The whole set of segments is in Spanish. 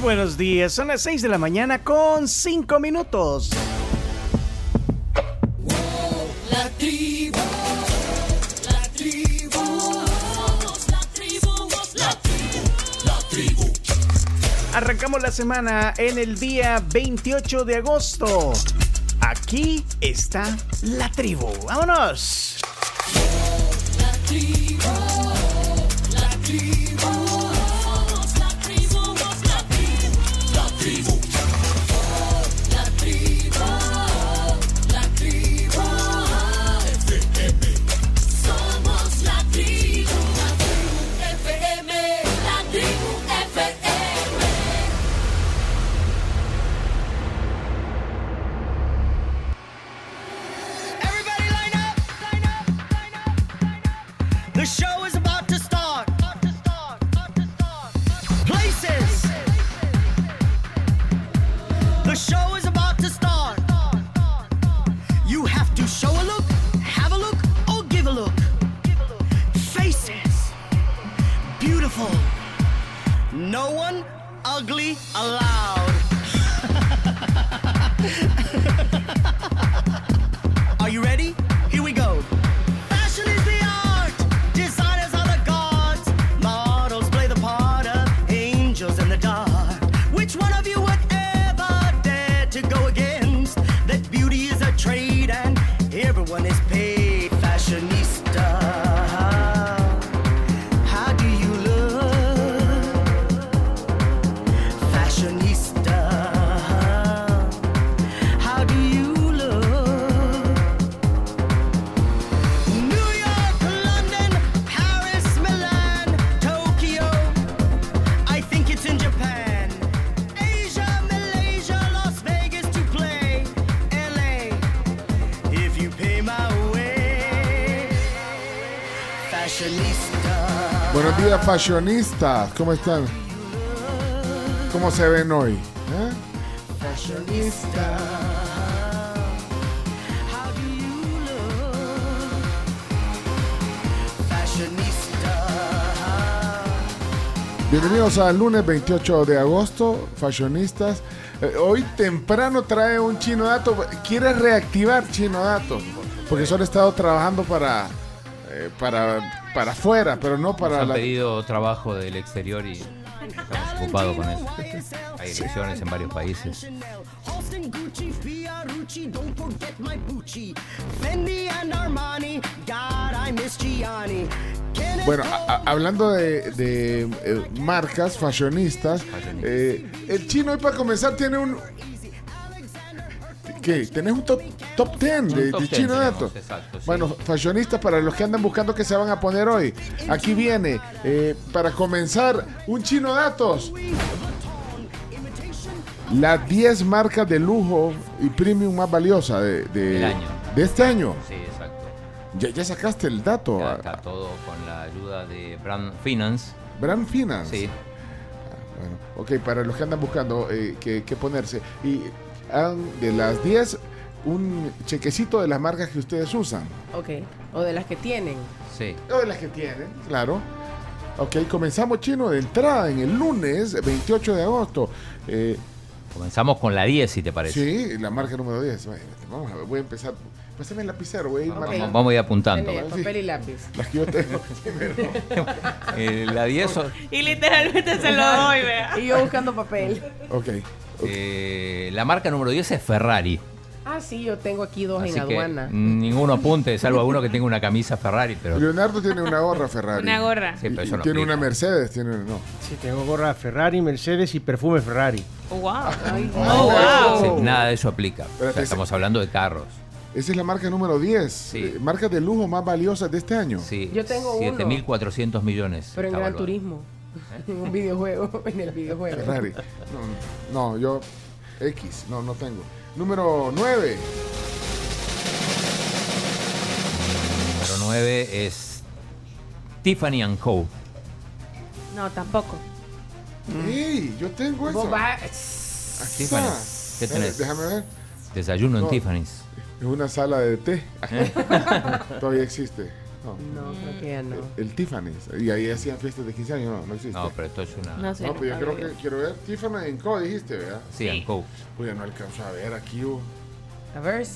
buenos días, son las 6 de la mañana con 5 minutos. La tribu, la tribu, la tribu, la tribu, la tribu. Arrancamos la semana en el día 28 de agosto. Aquí está la tribu. ¡Vámonos! La tribu, fashionistas. ¿Cómo están? ¿Cómo se ven hoy? ¿Eh? Fashionista. Bienvenidos al lunes 28 de agosto, fashionistas. Eh, hoy temprano trae un chino dato. Quiere reactivar chino dato. Porque solo he estado trabajando para, eh, para, para afuera, pero no Nos para han la... pedido trabajo del exterior y estamos ocupados con eso. Hay elecciones en varios países. Bueno, a- a- hablando de, de, eh, marcas fashionistas, Fashionistas. eh, el chino hoy para comenzar tiene un... ¿Qué? ¿Tenés un top, top 10 de, top de 10 chino dato? exacto, sí. Bueno, fashionistas para los que andan buscando qué se van a poner hoy. Aquí viene, eh, para comenzar, un chino datos. Las 10 marcas de lujo y premium más valiosas de, de- Del año. de este año. Sí, exacto. Ya, ya sacaste el dato. Ya está todo con la ayuda de Brand Finance. Brand Finance. Sí. Bueno, ok, para los que andan buscando eh, qué, ponerse. Y de las 10 un chequecito de las marcas que ustedes usan. Ok. O de las que tienen. Sí. O de las que tienen, claro. Ok, comenzamos chino de entrada en el lunes 28 de agosto. Eh, Comenzamos con la 10, si te parece. sí, la marca número 10. Bueno, Vamos a ver, voy a empezar. Pásame el lapicero, voy a ir Vamos, marcando vamos a ir apuntando. Papel y lápiz. las que yo tengo. Eh, la 10, son- Y literalmente se lo doy, vea. Y yo buscando papel. ok. Eh, la marca número 10 es Ferrari. Ah, sí, yo tengo aquí dos Así en que aduana. ninguno apunte, salvo alguno que tenga una camisa Ferrari, pero... Leonardo tiene una gorra Ferrari. Una gorra. Sí, pero Y- eso y no tiene una Mercedes, tiene no. Sí, tengo gorra Ferrari, Mercedes y perfume Ferrari. Oh, wow. Ay, Oh, wow. Sí, nada de eso aplica. O sea, Espérate, estamos hablando de carros. Esa es la marca número 10. Sí. eh, marcas de lujo más valiosas de este año. Sí, Yo tengo uno. 7.400 millones. Pero en Gran. Turismo. En un videojuego. En el videojuego. Ferrari. No, no, yo X, no, no tengo. Número 9. Número 9 es Tiffany Co. No, tampoco. ¡Ey! Yo tengo eso. Tiffany. está. ¿Qué tenés? Déjame ver. Desayuno en. Tiffany's. Es una sala de té. Todavía existe. No. No, creo que ya no. El Tiffany's. Y ahí hacían fiestas de 15 años, no, no existe. No, pero esto es una. No sé. No, pues yo creo que quiero ver Tiffany en Co, dijiste, ¿verdad? Sí, and Co. Pues ya no alcanzo a ver aquí. oh. A ver.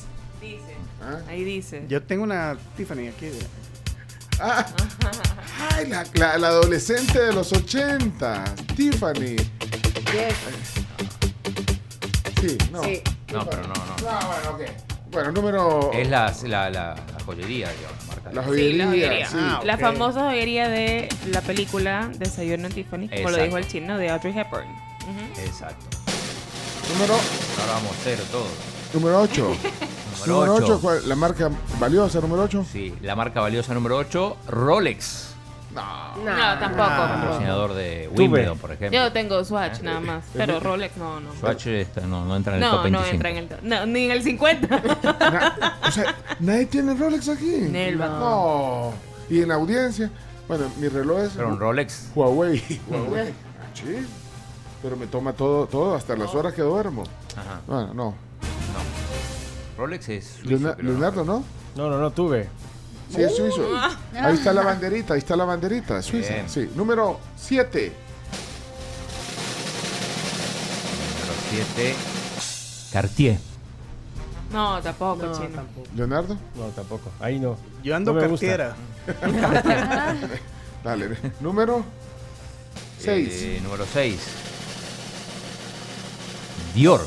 Dice. ¿Ah? Ahí dice. Yo tengo una Tiffany aquí. Ah. Ay, la, la- la adolescente de los 80, Tiffany. Yes. Sí, no. Sí. No, pero no, no. Ah, bueno, ok. Bueno, número. Es la, la, la, la joyería, digamos, la marca. La de- joyería. Sí, la joyería. sí. Ah, La famosa joyería de la película Desayuno en Tiffany, como lo dijo el chino, de Audrey Hepburn. Ujú. Exacto. Número, Ahora vamos a hacer todo. número 8. Número número 8, 8. la marca valiosa, número 8. Sí, la marca valiosa número 8, Rolex. No. No, tampoco. Patrocinador de Wimbledon, por ejemplo. Yo tengo Swatch nada más, pero Rolex no, no. Swatch está- no, no entra en el No, top no 25. entra en el top. No, ni en el 50. Na- o sea, nadie tiene Rolex aquí. Nelva. No. Y en la audiencia, bueno, mi reloj es Pero un Rolex. Huawei. Huawei. Ah, sí. Pero me toma todo, todo, hasta las horas que duermo. Ajá. Bueno, no. No. Rolex es suizo, ¿no? Leonardo, ¿no? No, no, no tuve. Sí, es suizo. Ahí está la banderita, ahí está la banderita, es suiza. Bien. Sí. Número 7. Número 7, Cartier. No, tampoco, No, chino. tampoco. Leonardo, No, tampoco. Ahí no. Yo ando No me gusta. cartera. dale. Número 6. Eh, número 6. Dior.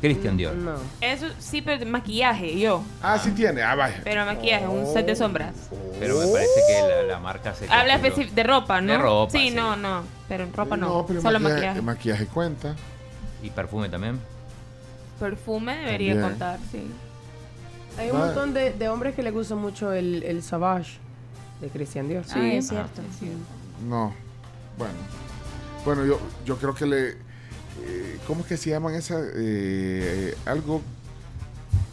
Christian Dior. No. Eso sí, pero de maquillaje, yo. ah, sí tiene. Ah, vaya. Pero maquillaje, un set de sombras. Pero me parece que la, la marca se. Habla especi- de ropa, ¿no? De ropa, Sí, sí. no, no. Pero en ropa no. pero Solo maquillaje, maquillaje. maquillaje cuenta. Y perfume también. Perfume debería También. contar, sí. Hay un montón de, de hombres que les gusta mucho el, el Savage de Christian Dior. Sí, es cierto. No. Bueno. Bueno, yo, yo creo que le. Eh, ¿Cómo es que se llaman esas? Eh, algo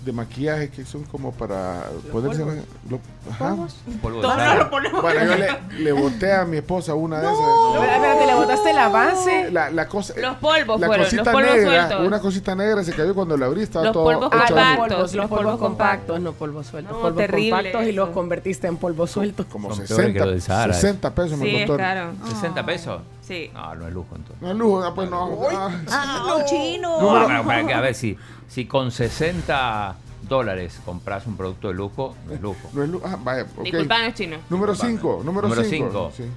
de maquillaje que son como para poderse. polvos? lo- ajá. Polvo de Todos sal. lo ponemos. Bueno, yo le, le boté a mi esposa una de esas. Espera, espérate, le botaste la base. La, la cosa, Los polvos la fueron, cosita los polvos negra, sueltos. una cosita negra se cayó cuando la abrí, estaba Los todo polvos Ah, los compactos, polvos, los los polvos polvos compactos, no polvos sueltos. No, polvos terrible compactos y los convertiste en polvos sueltos. como Son peores que 60, los del Sahara, 60 pesos me Sí, es costó. caro. 60 pesos. Sí. No, no es lujo entonces. No es lujo, ah, pues no. ah. ¡Ah, chino! No, que, a ver, si, si con 60 dólares compras un producto de lujo, no es lujo. No es lujo. Ah, vaya, ok. Disculpanos, chino. Número 5, número Número 5. cinco.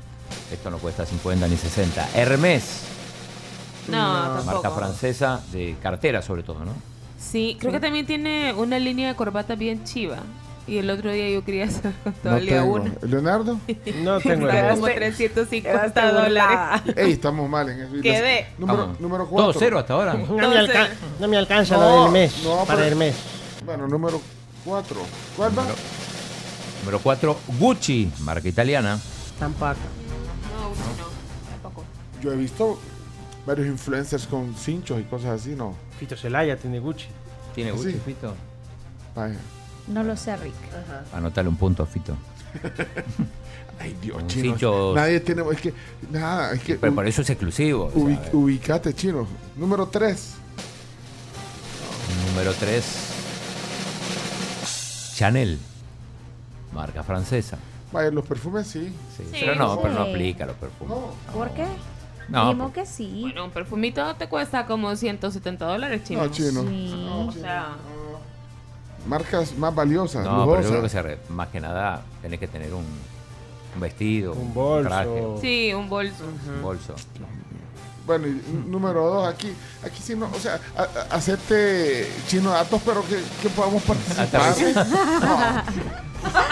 Esto no cuesta 50 ni 60. Hermes, No, marca tampoco. francesa de cartera sobre todo, ¿no? Sí, creo que también tiene una línea de corbata bien chiva. Y el otro día yo quería hacer con No todo el día tengo. una. Leonardo, No tengo Está idea. como 350 Quedaste dólares. ey, estamos mal en eso. Quedé. Número, número Todo 4. cero hasta ahora. No me, Entonces- alca- no me alcanza No, la del mes. no, para pero- el mes. Bueno, número 4. ¿Cuál va? Número- Número 4, Gucci, marca italiana. Tampoco. No, no, tampoco. Yo he visto varios influencers con cinchos y cosas así, ¿no? Fito Celaya tiene Gucci. ¿Tiene Sí. Gucci, Fito? Vaya. No lo sé, Rick. Anotale un punto, Fito. Ay, Dios, Un chino. cincho- Nadie tiene. Es que. Nada, es que. Pero por eso es exclusivo. o sea, ubi- ubicate, chino. Número 3. Número 3, Chanel, marca francesa. Vaya, los perfumes sí. Sí, Sí. Pero no, pero no aplica los perfumes. No. ¿Por qué? No, por- que sí. Bueno, un perfumito te cuesta como 170 dólares, chino. No, chino. Sí. O sea, Marcas más valiosas, no, pero yo creo que se re- más que nada tenés que tener un, un vestido, Un bolso. traje, sí, un bolso. un bolso. Bueno, y número 2, aquí, aquí sí no, o sea, a- a- acepte chino datos, pero que, que podamos participar.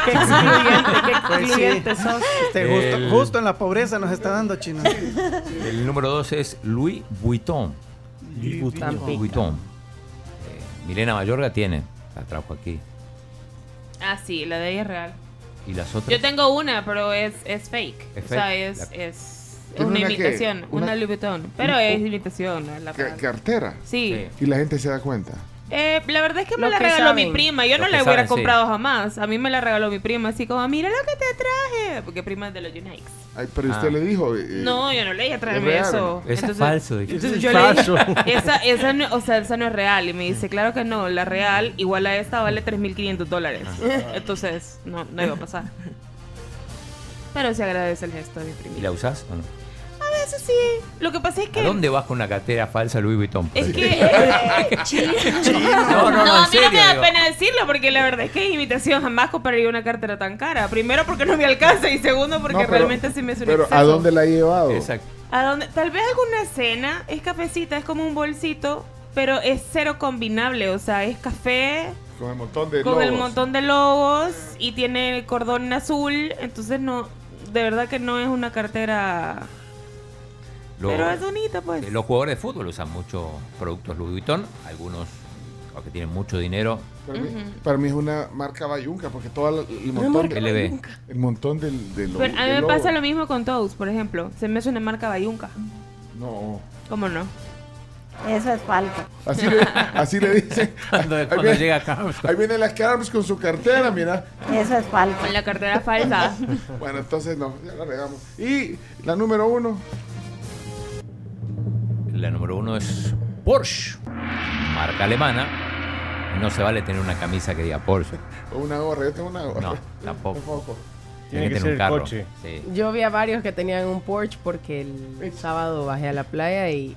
Qué excluyente, qué Pues sí. excluyente sos. Este, justo, El- justo en la pobreza nos está dando chino. El número 2 es Louis Vuitton. Tampico. Vuitton. Eh, Milena Mayorga tiene, la trajo aquí. Ah, sí, la de ella es real. ¿Y las otras? Yo tengo una, pero es, es fake. ¿Es o sea, fake? es, La- es ¿Tiene una una imitación. Una, Una- Louis Vuitton. Pero un- es imitación, la Ca- cartera. Sí. Y la gente se da cuenta. Eh, la verdad es que me Lo la que regaló mi prima. Yo Lo no la hubiera saben, sí. comprado jamás. A mí me la regaló mi prima, así como, mira lo que te traje. Porque prima es de los Unites. Ay, pero usted Ah. le dijo. eh, No, yo no le dije real. eso. Eso es falso, dije. Entonces Eso yo es le dije, falso. esa, esa no, o sea, esa no es real. Y me dice, claro que no, la real igual a esta vale 3.500 dólares. Entonces, no, no iba a pasar. Pero se agradece el gesto de mi ¿Y prima. la usás o no? Veces sí. Lo que pasa es que... ¿A dónde vas con una cartera falsa Louis Vuitton? Es que... No, no, no, No, en a mí no me da digo. pena decirlo porque la verdad es que en imitación jamás compraría una cartera tan cara. Primero porque no me alcanza y segundo porque no, pero- realmente sí me un Pero exceso. ¿a dónde la ha llevado? Exacto. ¿A dónde? Tal vez alguna cena es cafecita, es como un bolsito, pero es cero combinable, o sea, es café Con el montón de con el logos. montón de logos y tiene cordón azul, entonces no, de verdad que no es una cartera, Lo- pero es bonita pues. los jugadores de fútbol usan mucho productos Louis Vuitton. Algunos los que tienen mucho dinero. Para, mí, para mí es una marca bayunca, porque todo el, el montón, de, LB. el montón del, de lo- Pero a mí me pasa lo mismo con Toast, por ejemplo. Se me hace una marca bayunca. No. ¿Cómo no? Eso es falso. Así le, así le dicen. Cuando, Ahí cuando viene- llega Carlos. Ahí viene la Carms con su cartera, mira. Eso es falso. Con la cartera falsa. Bueno, entonces no, ya la regamos. Y la número uno. La número uno es Porsche, marca alemana. No se vale tener una camisa que diga Porsche. O una gorra, yo tengo una gorra. No, tampoco. Tampoco. Tiene que tener ser un carro. coche. Sí. Yo vi a varios que tenían un Porsche porque el sábado bajé a la playa y,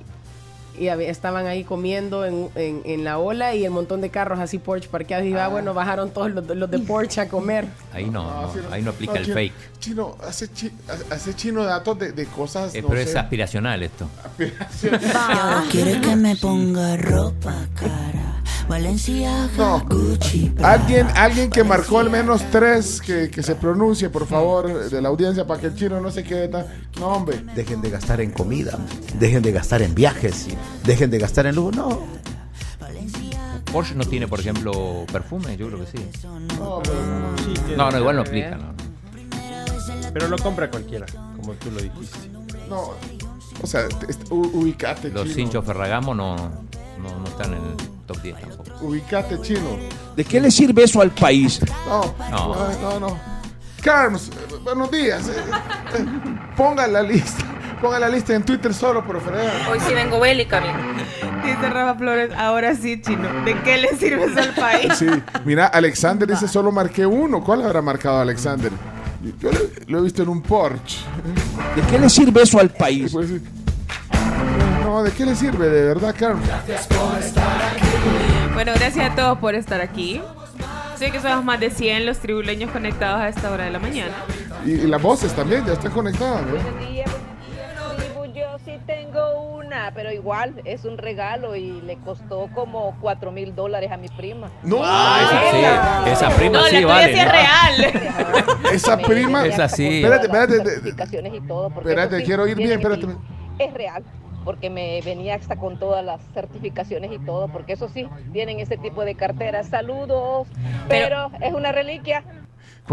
y estaban ahí comiendo en, en- en la ola y el montón de carros así Porsche parqueados. Y ah, bueno, bajaron todos los, los de Porsche a comer. Ahí no, no, sí, ahí no aplica el chino, fake. Chino, hace, chi- hace chino datos de, de cosas. Eh, no pero es aspiracional esto. Ahora quiere que me ponga ropa cara. Valencia, No. Gucci. Alguien, alguien que marcó al menos tres que, que se pronuncie, por favor, de la audiencia, para que el chino no se quede tan. No, hombre. Dejen de gastar en comida, dejen de gastar en viajes, dejen de gastar en lujo. No, Porsche no tiene, por ejemplo, perfume, yo creo que sí. No, pero- Sí, tiene No, no, igual no aplica, no. Pero lo compra cualquiera, como tú lo dijiste. no. O sea, est- u- ubicate, Los chino. cinchos Ferragamo no, no, no están en el top 10 tampoco. Ubicate, chino. ¿de qué le sirve eso al país? No, No. no, no. no. Carms, eh, buenos días. eh, eh, Ponga la lista. Ponga la lista en Twitter solo, por favor. Hoy sí vengo bélica, amigo. Dice Rafa Flores, ahora sí, chino. ¿De qué le sirve eso al país? Sí, mira, Alexander dice solo marqué uno. ¿Cuál habrá marcado Alexander? Yo lo, lo he visto en un Porsche. ¿De qué le sirve eso al país? Pues, no, ¿de qué le sirve de verdad, Carms? Bueno, gracias a todos por estar aquí. Sé que somos más de 100 los tribuleños conectados a esta hora de la mañana. Y, y las voces también ya están conectadas, yo sí tengo una, pero igual es un regalo y le costó como 4 mil dólares a mi prima. No, Ah, esa sí, esa prima no, sí la tuya vale. sí es real. esa prima. Esa sí. Espérate, espérate, y todo, porque Espérate, sí, quiero ir bien, espérate. Es real, porque me venía hasta con todas las certificaciones y todo, porque eso sí, tienen ese tipo de carteras. Saludos, pero, es una reliquia.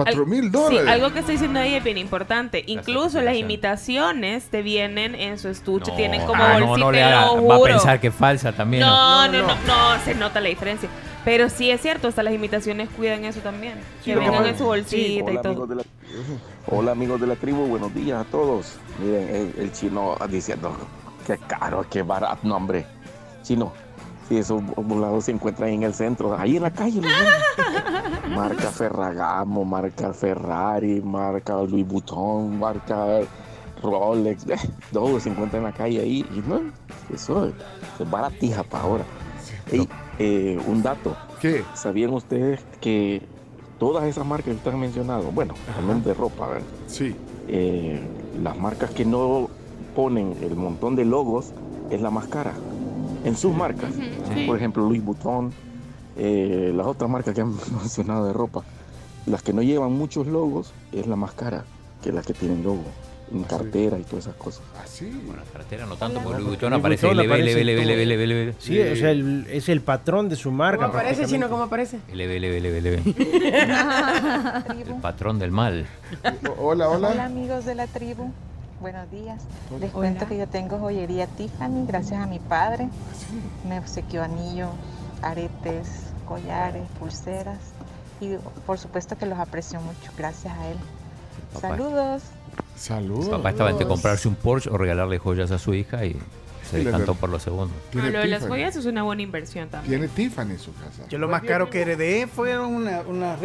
Cuatro mil Sí, dólares. algo que estoy diciendo ahí es bien importante. Incluso las imitaciones te vienen en su estuche, No, tienen como ah, bolsita, no, no le haga, lo va a pensar que es falsa también. No, no, no, no, se nota la diferencia. Pero sí es cierto, hasta las imitaciones cuidan eso también. que lo que vengan en su bolsita y Hola todo. amigos, de la, hola amigos de la tribu, buenos días a todos. Miren, el, el chino diciendo que caro, que barato, no hombre. Chino, si esos volados se encuentran en el centro, ahí en la calle. marca Ferragamo, marca Ferrari, marca Louis Vuitton, marca Rolex, eh, todo se encuentra en la calle ahí. Y no, eso es baratija para ahora. Ey, eh, un dato. ¿Qué? ¿Sabían ustedes que todas esas marcas que están mencionadas, bueno, también de ropa, ¿verdad? Sí. Eh, las marcas que no ponen el montón de logos es la más cara en sus marcas. Por ejemplo, Louis Vuitton, eh, las otras marcas que han mencionado de ropa, las que no llevan muchos logos es la más cara que las que tienen logo en cartera y todas esas cosas. Así. Bueno, la cartera no tanto, porque Louis Vuitton aparece LV, LV, LV, todo. LV, LV, Sí, o sea, el- es el patrón de su marca. ¿Cómo aparece, chino? ¿Cómo aparece? LV, LV, LV, LV. El patrón del mal. Hola, Hola hola. amigos de la tribu, buenos días. Les Hola. cuento que yo tengo joyería Tiffany gracias a mi padre. Me obsequió anillos aretes, collares, pulseras y por supuesto que los aprecio mucho gracias a él. Papá. Saludos. Saludos. Papá estaba entre comprarse un Porsche o regalarle joyas a su hija y se decantó por lo segundo. Bueno, lo de las joyas es una buena inversión también. Tiene Tiffany en su casa. Yo lo más caro que heredé fue una, una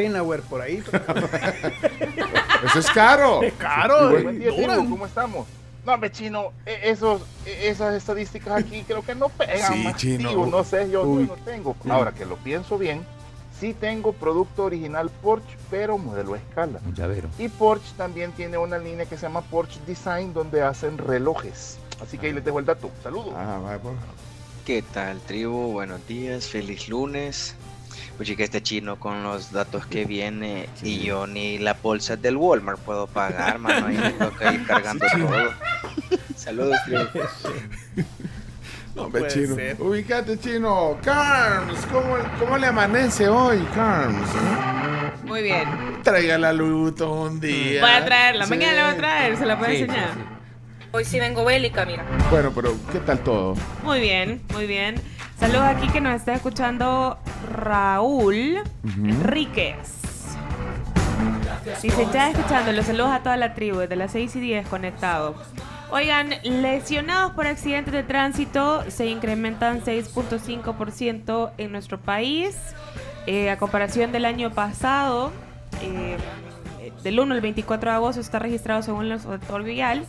por ahí. Eso es caro. Es caro. ¿cómo estamos? No, hombre, chino, e- esos, e- esas estadísticas aquí creo que no pegan. Sí, más, chino. tío, no sé, yo, yo no tengo. Ahora que lo pienso bien, sí tengo producto original Porsche, pero modelo a escala. Llavero. Y Porsche también tiene una línea que se llama Porsche Design, donde hacen relojes. Así que ahí les dejo el dato. Saludos. Ah, vaya, por- ¿Qué tal, tribu? Buenos días, feliz lunes. Oye, que este chino con los datos que viene y yo ni la bolsa del Walmart puedo pagar, mano. Ahí me toca ir cargando todo. Saludos, tribu. No, puede chino. ser. Ubicate, chino. Carms, ¿cómo, cómo le amanece hoy, Carms? Muy bien. Traiga la Louis Vuitton un día. Voy a traerla. Sí. Mañana la voy a traer. Se la puedo Sí, sí, enseñar. Hoy sí vengo bélica, mira. Bueno, pero ¿qué tal todo? Muy bien, muy bien. Saludos aquí que nos está escuchando Raúl. Enríquez. Si se está escuchando, los saludos a toda la tribu desde las 6 y 10 conectados. Oigan, lesionados por accidentes de tránsito se incrementan 6.5% en nuestro país. Eh, a comparación del año pasado, eh, del 1 al 24 de agosto está registrado según el Observatorio Vial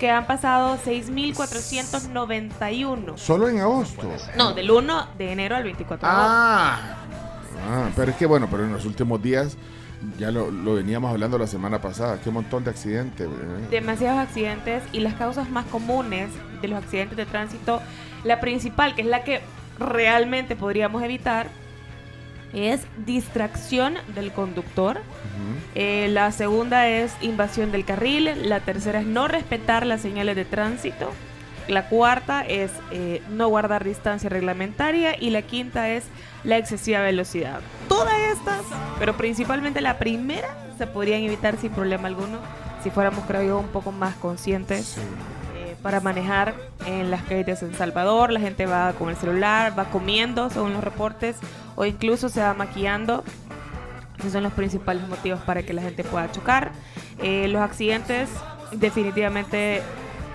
que han pasado 6.491. Solo en agosto. No, del 1 de enero al 24 de agosto. Ah, Ah, pero es que bueno, pero en los últimos días ya lo, lo veníamos hablando la semana pasada. Qué montón de accidentes. demasiados accidentes y las causas más comunes de los accidentes de tránsito, la principal, que es la que realmente podríamos evitar, es distracción del conductor. Eh, la segunda es invasión del carril. La tercera es no respetar las señales de tránsito. La cuarta es eh, no guardar distancia reglamentaria. Y la quinta es la excesiva velocidad. Todas estas, pero principalmente la primera, se podrían evitar sin problema alguno si fuéramos, creo yo, un poco más conscientes eh, para manejar en las calles de San Salvador. La gente va con el celular, va comiendo, según los reportes, o incluso se va maquillando. Esos son los principales motivos para que la gente pueda chocar. Eh, los accidentes definitivamente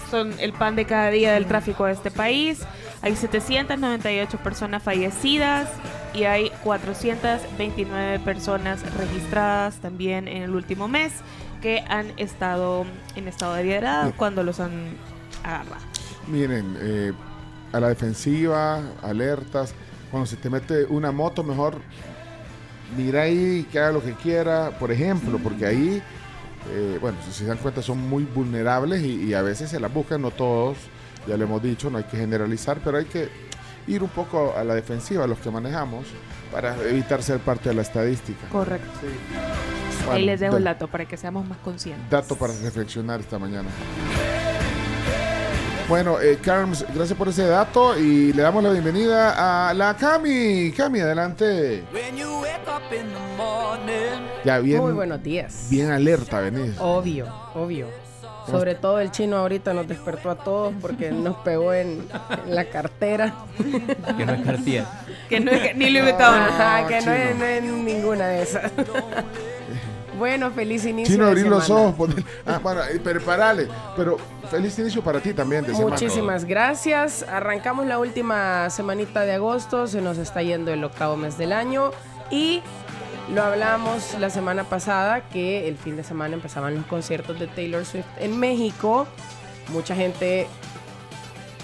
son el pan de cada día del tráfico de este país. Hay 798 personas fallecidas y hay 429 personas registradas también en el último mes que han estado en estado de ebriedad cuando los han agarrado. Miren, eh, a la defensiva, alertas. Cuando se te mete una moto, mejor mira ahí que haga lo que quiera, por ejemplo, porque ahí, eh, bueno, si se dan cuenta, son muy vulnerables y, y a veces se las buscan, no todos, ya lo hemos dicho, no hay que generalizar, pero hay que ir un poco a la defensiva, los que manejamos, para evitar ser parte de la estadística. Correcto. Bueno, Ahí les dejo da- el dato para que seamos más conscientes. Dato para reflexionar esta mañana. Bueno, eh, Carms, gracias por ese dato y le damos la bienvenida a la Cami. Cami, adelante. Ya bien. Muy buenos días. Bien alerta, venís. Obvio, obvio. Sobre todo el chino ahorita nos despertó a todos porque nos pegó en, en la cartera. Que no es Cartier. Que no es ni Louis Vuitton. Ajá, que no es, no es ninguna de esas. Bueno, feliz inicio Chino, abrir los ojos. poner- Ah, bueno, eh. Pero feliz inicio para ti también de semana. Muchísimas gracias. Arrancamos la última semanita de agosto, se nos está yendo el octavo mes del año y lo hablamos la semana pasada que el fin de semana empezaban los conciertos de Taylor Swift en México. Mucha gente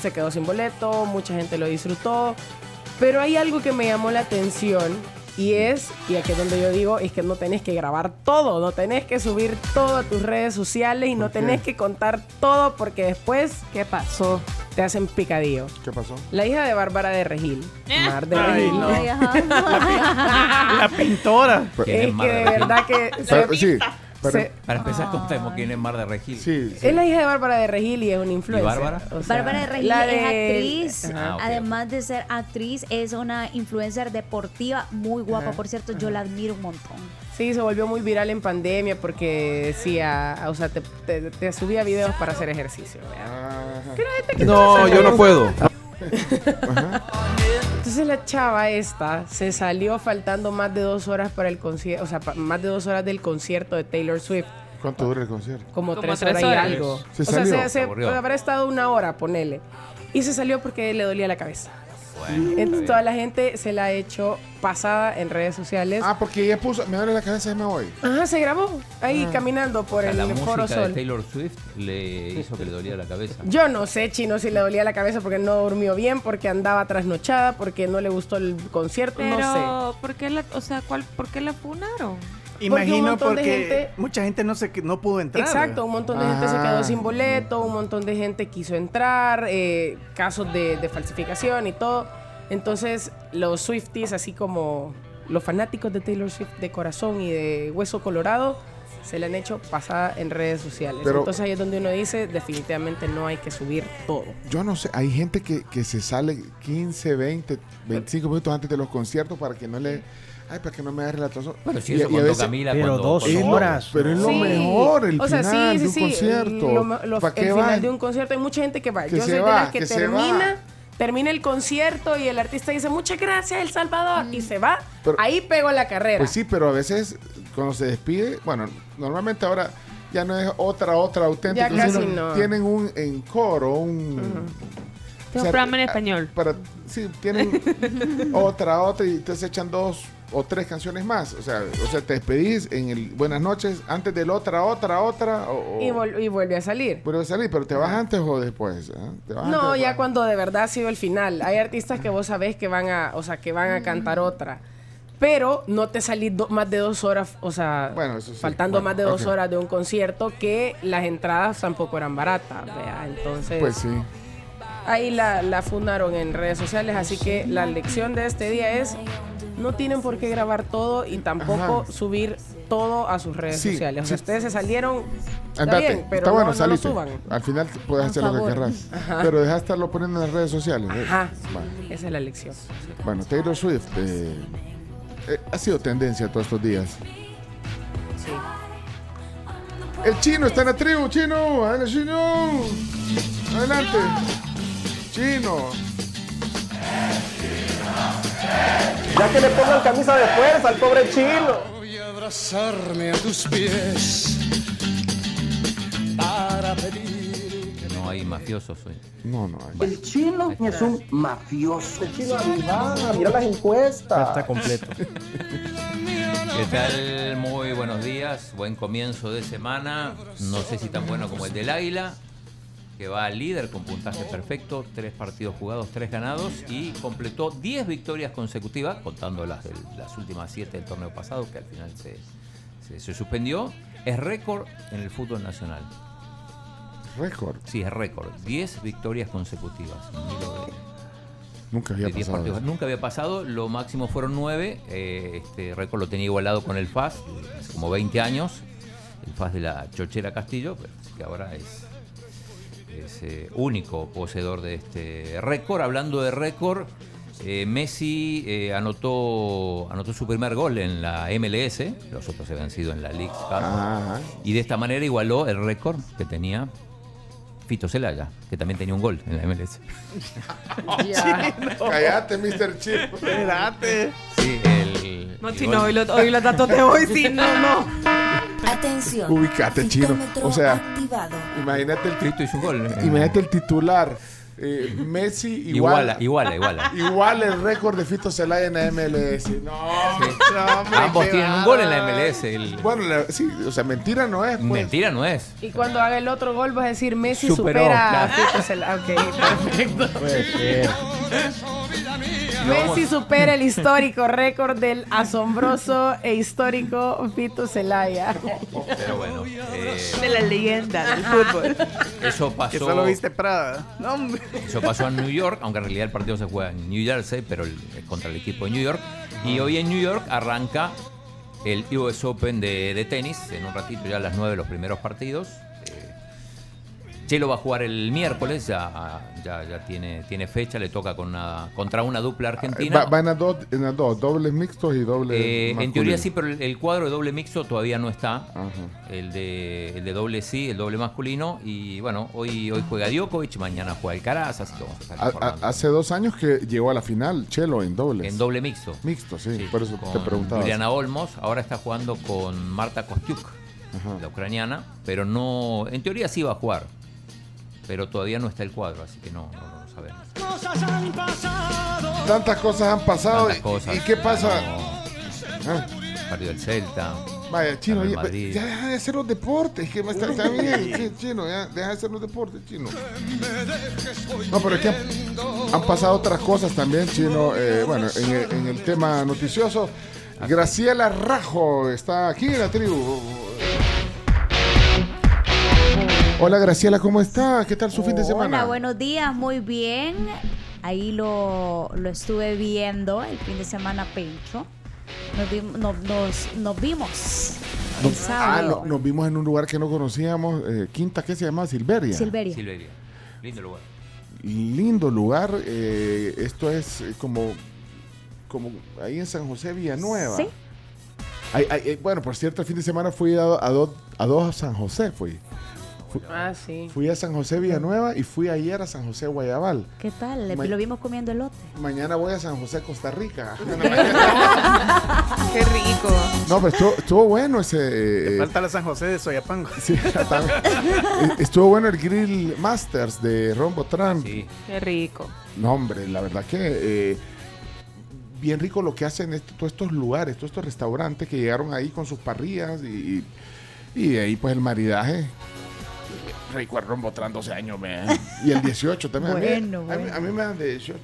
se quedó sin boleto, mucha gente lo disfrutó, pero hay algo que me llamó la atención y es, y aquí es donde yo digo, es que no tenés que grabar todo, no tenés que subir todo a tus redes sociales y no qué? tenés que contar todo porque después, ¿qué pasó? Te hacen picadillo. ¿Qué pasó? La hija de Bárbara de Regil, Mar de Ay, Regil. no. La pintora. ¿Quién Es que de verdad que... Pero, se- sí, pero- se- Para empezar, contemos quién es Mar de Regil. sí, sí. es la hija de Bárbara de Regil y es una influencer. Bárbara? O sea, Bárbara de Regil la es actriz. Ah, Además de ser actriz, es una influencer deportiva muy guapa. Ajá, Por cierto, yo la admiro un montón. Sí, se volvió muy viral en pandemia porque decía, o sea, te, te- te subía videos para hacer ejercicio. no yo no puedo. Entonces Entonces la chava esta se salió faltando más de dos horas para el concierto, o sea, más de dos horas del concierto de Taylor Swift. ¿Cuánto dura el concierto? Como, Como tres, tres horas, horas. y algo. Se o sea, se, se- Se aburrió. habrá estado una hora, ponele. Y se salió porque le dolía la cabeza. Bueno, Entonces toda la gente se la ha hecho pasada en redes sociales. Ah, porque ella puso, me duele la cabeza y me voy. Ajá, se grabó ahí caminando por O sea, el la Foro de Sol. Taylor Swift le hizo que le dolía la cabeza. Yo no sé, Chino, si le dolía la cabeza porque no durmió bien, porque andaba trasnochada, porque no le gustó el concierto, Pero, no ¿por qué la, o sea, cuál, por qué la funaron? Un Imagino porque gente- mucha gente no se no pudo entrar. Exacto, un montón de gente se Ah. quedó sin boleto, un montón de gente quiso entrar, eh, casos de, de falsificación y todo. Entonces, los Swifties, así como los fanáticos de Taylor Swift de corazón y de hueso colorado, se le han hecho pasada en redes sociales. Pero- Entonces ahí es donde uno dice, definitivamente no hay que subir todo. Yo no sé, hay gente que, que se sale 15, 20, 25 minutos antes de los conciertos para que no le... Ay, para que no me agarre la tos. Si Y- eso y a contó veces- Camila Pero cuando... dos cuando- horas. pero es lo Sí. mejor, el o sea, final sí, de un sí, sí, concierto. Lo, lo- ¿Pa' el qué final de un concierto hay mucha gente que va. Que Yo se soy de va, las que, termina, va. termina el concierto y el artista dice muchas gracias El Salvador y se va. Pero- Ahí pego la carrera. Pues sí, pero a veces cuando se despide, bueno, normalmente ahora ya no es otra, otra auténtica. Ya casi sino no. Tienen un encore, un... Tengo O sea, programa en español. Para, sí, tienen otra, otra y entonces echan dos o tres canciones más. O sea, o sea te despedís en el Buenas noches antes del otra, otra, otra. O, o- y, vuelve a salir. Vuelve a salir, pero te vas antes o después. ¿eh? ¿Te vas No, antes ya cuando de verdad ha sido el final. Hay artistas que vos sabés que van a, o sea, que van a cantar otra. Pero no te salís más de dos horas, o sea, Bueno, sí. faltando Bueno, más de dos horas de un concierto que las entradas tampoco eran baratas, vea. Entonces, Pues sí. ahí la, la fundaron en redes sociales, así que la lección de este día es no tienen por qué grabar todo y tampoco Ajá. subir todo a sus redes Sí, sociales. O sí. sea, ustedes se salieron, está Andate. bien, pero Está no, bueno, no lo salite. suban. Al final puedes hacer lo que querrás. Ajá. Pero deja de estarlo poniendo en las redes sociales. ¿eh? Ajá, Vale. esa es la lección. Bueno, Taylor Swift eh, eh, ha sido tendencia todos estos días. Sí. El chino está en la tribu, chino. Adelante, chino. Adelante. Chino. Ya que le pongan camisa de fuerza al pobre chino. Voy a abrazarme a tus pies para pedir No hay mafiosos hoy. No, no hay. El chino es un mafioso. El chino avivada, mira las encuestas. Está completo. ¿Qué tal? Muy buenos días. Buen comienzo de semana. No sé si tan bueno como el del Águila, que va líder con puntaje perfecto, tres partidos jugados, tres ganados y completó 10 victorias consecutivas, contando las, del- las últimas siete del torneo pasado, que al final se, se- se suspendió. Es récord en el fútbol nacional. Récord. Sí, es récord. 10 victorias consecutivas. De- Nunca había de 10 pasado. Nunca había pasado, lo máximo fueron 9. este récord lo tenía igualado con el FAS hace como 20 años. El FAS de la Chochera Castillo, pero así que ahora es, es eh, único poseedor de este récord. Hablando de récord, eh, Messi eh, anotó, anotó su primer gol en la MLS, los otros habían sido en la League Cup. Y de esta manera igualó el récord que tenía Fito Celaya, que también tenía un gol en la MLS. Cállate, Mr. Chip. Espérate. Sí, el. No, el chino, gol- hoy, lo- hoy los datos de hoy, sí, no, no. Atención. Ubicate, chino. O sea, activado. imagínate el, Fito hizo un gol. imagínate el titular. Eh, Messi Iguala, igual, iguala, iguala. igual el récord de Fito Celaya en la MLS. No, no, hombre, Ambos tienen un gol en la. MLS. el- Bueno, la- sí, o sea, mentira no es. Pues. Mentira no es. Y cuando haga el otro gol vas a decir Messi Superó, supera a claro. Fito Cel- Ok, perfecto. Puede ser. Messi supera el histórico récord del asombroso e histórico Fito Celaya. Pero bueno, eh, De la leyenda del fútbol. eso Que pasó. solo viste Prada. No. Eso pasó en New York, aunque en realidad el partido se juega en New Jersey, pero el- es contra el equipo de New York. Y hoy en New York arranca el US Open de, de tenis. En un ratito ya a las 9 los primeros partidos. Chelo va a jugar el miércoles, ya, ya, ya tiene, tiene fecha, le toca con una, contra una dupla argentina. Va, va en las dos, en las dos, dobles mixtos y dobles. Eh, en teoría sí, pero el, el cuadro de doble mixto todavía no está. El de, el de doble sí, el doble masculino. Y bueno, hoy, hoy juega Djokovic, mañana juega el Caraz, así que vamos a estar A- a- hace dos años que llegó a la final, Chelo, en dobles. En doble mixto. Mixto, sí, por eso te preguntaba. Juliana Olmos, ahora está jugando con Marta Kostiuk, la ucraniana, pero no, en teoría sí va a jugar, pero todavía no está el cuadro, así que no, no, no lo sabemos. Tantas cosas han pasado. Tantas ¿Y- cosas. ¿Y qué pasa? Ah, Partido del Celta. vaya, Chino, ya, deja de hacer los deportes. Que me está, está bien, sí, Chino, ya deja de hacer los deportes, Chino. No, pero es que han, han pasado otras cosas también, Chino. eh, bueno, en el, en el tema noticioso, Graciela Rajo está aquí en la tribu. Hola Graciela, ¿cómo está? ¿Qué tal su fin de semana? Hola, buenos días, muy bien. Ahí lo, lo estuve viendo el fin de semana, Pencho. Nos, vim- no- nos, nos vimos el Nos, ah, sábado. no- nos vimos en un lugar que no conocíamos, eh, Quinta, ¿qué se llama? Silveria. Silveria. Silveria. Lindo lugar. Lindo lugar. eh, esto es eh, como, como ahí en San José Villanueva. Sí. Ay, ay, bueno, por cierto, el fin de semana fui a, a, dos- a dos a San José. Fui. Fui, Ah, sí. fui a San José Villanueva y fui ayer a San José Guayabal. ¿Qué tal? Ma- Lo vimos comiendo elote. Mañana voy a San José, Costa Rica. Qué rico. No, pero estuvo, estuvo bueno ese. eh, Falta la San José de Soyapango. Sí, también. Eh, Estuvo bueno el Grill Masters de Ron Botrán. Qué rico. No, hombre, la verdad que eh, bien rico lo que hacen est- todos estos lugares, todos estos restaurantes que llegaron ahí con sus parrillas y, y de ahí pues el maridaje. Rico el Ron Botrán, 12 años, me. Y el 18 también. A mí- Bueno, a, mí, bueno. a mí me dan de 18.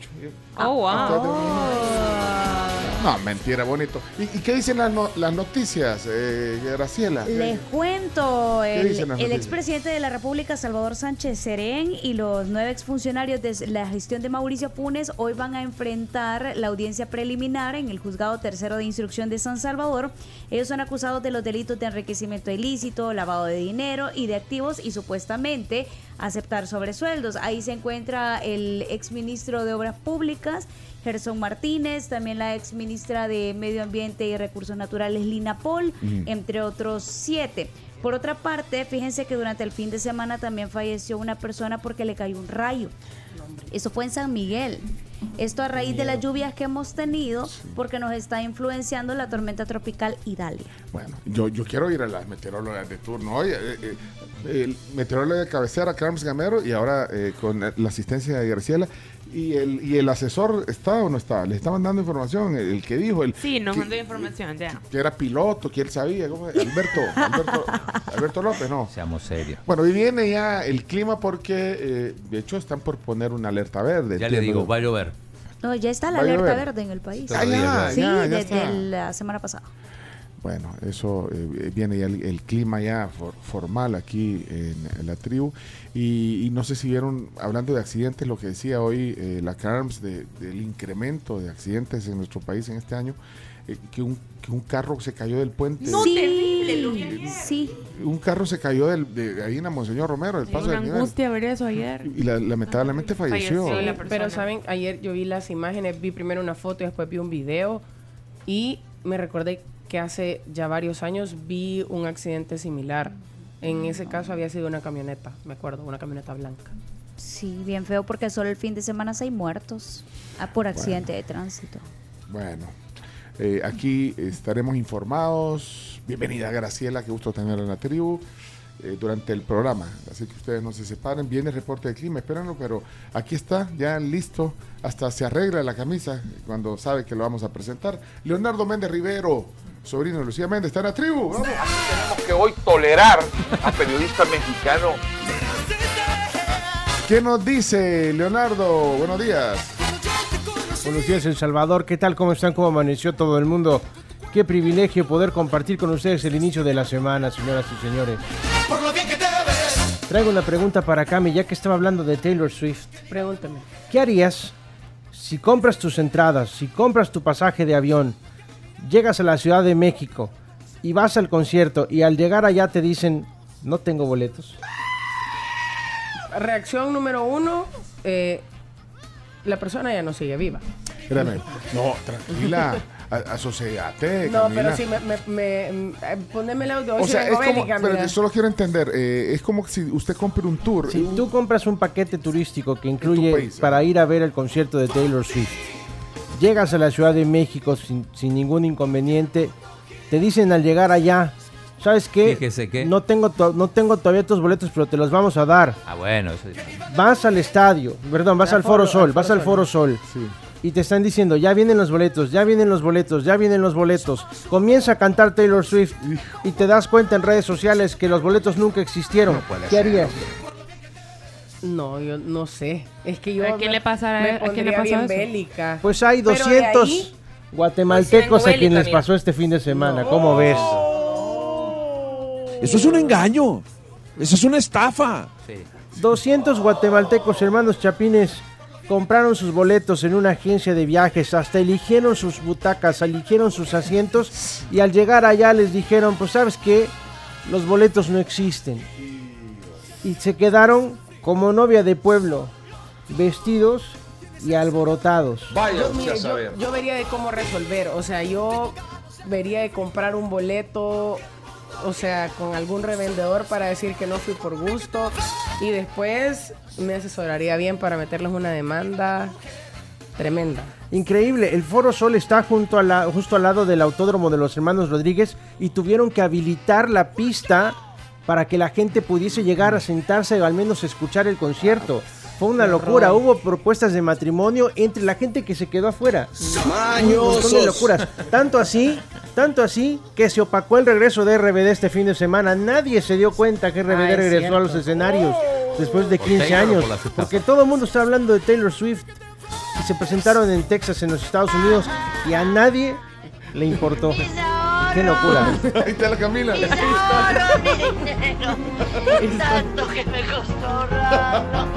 Oh, wow. No, mentira, bonito. ¿Y, y qué dicen las, no- las noticias, eh, Graciela? Les cuento, ¿Qué el, dicen las el expresidente de la República, Salvador Sánchez Serén, y los nueve exfuncionarios de la gestión de Mauricio Funes hoy van a enfrentar la audiencia preliminar en el juzgado tercero de instrucción de San Salvador. Ellos son acusados de los delitos de enriquecimiento ilícito, lavado de dinero y de activos y supuestamente aceptar sobresueldos. Ahí se encuentra el exministro de Obras Públicas, Gerson Martínez, también la exministra de Medio Ambiente y Recursos Naturales, Lina Paul, Ujú. entre otros siete. Por otra parte, fíjense que durante el fin de semana también falleció una persona porque le cayó un rayo. Eso fue en San Miguel. Esto a raíz de las lluvias que hemos tenido porque nos está influenciando la tormenta tropical Idalia. Bueno, yo, yo quiero ir a las meteorólogas de turno. Oye, eh, eh, el meteorólogo de cabecera, Carlos Gamero, y ahora eh, con la asistencia de Graciela. ¿Y el, ¿Y el asesor está o no está? ¿Le estaban dando información? El, el que dijo, el Sí, nos que, mandó información ya. que era piloto, que él sabía. Alberto, Alberto, Alberto López, no. Seamos serios. Bueno, y viene ya el clima porque, eh, de hecho, están por poner una alerta verde. Ya le digo, va a llover. No, ya está la alerta verde en el país. Ah, ya, sí, ya, ya desde está. la semana pasada. Bueno, eso eh, viene ya el, el clima ya for- formal aquí en, en la tribu. Y, y no sé si vieron, hablando de accidentes, lo que decía hoy eh, la CARMS de- del incremento de accidentes en nuestro país en este año, eh, que, un, que un carro se cayó del puente. sí, sí. Un carro se cayó del, de ahí en la Monseñor Romero, del paso Una del nivel. angustia ver eso ayer. Y la- lamentablemente falleció. Falleció la persona. Pero saben, ayer yo vi las imágenes, vi primero una foto y después vi un video y me recordé que hace ya varios años vi un accidente similar. En ese caso había sido una camioneta, me acuerdo, una camioneta blanca. Sí, bien feo porque solo el fin de semana hay muertos ah, por accidente de tránsito. Bueno, eh, aquí estaremos informados. Bienvenida Graciela, qué gusto tenerla en la tribu eh, durante el programa. Así que ustedes no se separen. Viene el reporte de clima, espérenlo, pero aquí está, ya listo. Hasta se arregla la camisa cuando sabe que lo vamos a presentar. Leonardo Méndez Rivero, sobrino de Lucía Méndez, está en la tribu. Vamos. Tenemos que hoy tolerar a periodista mexicano. ¿Qué nos dice Leonardo? Buenos días. Buenos días, El Salvador. ¿Qué tal? ¿Cómo están? ¿Cómo amaneció todo el mundo? Qué privilegio poder compartir con ustedes el inicio de la semana, señoras y señores. Traigo una pregunta para Cami, ya que estaba hablando de Taylor Swift. Pregúntame. ¿Qué harías si compras tus entradas, si compras tu pasaje de avión, llegas a la Ciudad de México y vas al concierto y al llegar allá te dicen, no tengo boletos? reacción número uno, eh, la persona ya no sigue viva. Espérame. No, tranquila. a- Asociate, No, Camila. pero sí, me, me, me- eh, poneme el audio. O sea, es como, pero mira. solo quiero entender, eh, es como si usted compre un tour. Si tú compras un paquete turístico que incluye país, para ir a ver el concierto de Taylor Swift, llegas a la Ciudad de México sin, sin ningún inconveniente, te dicen al llegar allá, ¿sabes qué? Fíjese que- No tengo, to- no tengo todavía tus boletos, pero te los vamos a dar. Ah, bueno, eso es- Vas al estadio, perdón, vas Al Foro Foro- Sol, al vas al Foro Sol. Y te están diciendo, ya vienen los boletos, ya vienen los boletos, ya vienen los boletos. Comienza a cantar Taylor Swift y te das cuenta en redes sociales que los boletos nunca existieron. ¿Qué harías? No, yo no sé. Es que yo. ¿A quién me- le pasará- me a quién le pasó bien eso? bélica. Pues hay Pero de 200 ahí- guatemaltecos Pues a quienes les pasó este fin de semana. ¿Cómo ves? Eso es un engaño. Eso es una estafa. 200 guatemaltecos hermanos chapines compraron sus boletos en una agencia de viajes, hasta eligieron sus butacas, eligieron sus asientos y al llegar allá les dijeron, pues sabes qué, los boletos no existen. Y se quedaron como novia de pueblo, vestidos y alborotados. Yo, mire, yo, yo vería de cómo resolver. O sea, yo vería de comprar un boleto, o sea, con algún revendedor para decir que no fui por gusto. Y después me asesoraría bien para meterles una demanda tremenda. Increíble, el Foro Sol está junto a la, justo al lado del autódromo de los hermanos Rodríguez y tuvieron que habilitar la pista para que la gente pudiese llegar a sentarse o al menos escuchar el concierto. Fue una locura, hubo propuestas de matrimonio entre la gente que se quedó afuera. Un Mañosos. de locuras. Tanto así, tanto así que se opacó el regreso de RBD este fin de semana. Nadie se dio cuenta que RBD Ah, es regresó cierto. a los escenarios después de Por 15 Taylor o años. por. Porque todo el mundo está hablando de Taylor Swift y se presentaron en Texas, en los Estados Unidos, y a nadie le importó. Qué locura. Ahí está la Camila. Tanto que me costó ahorrarlo.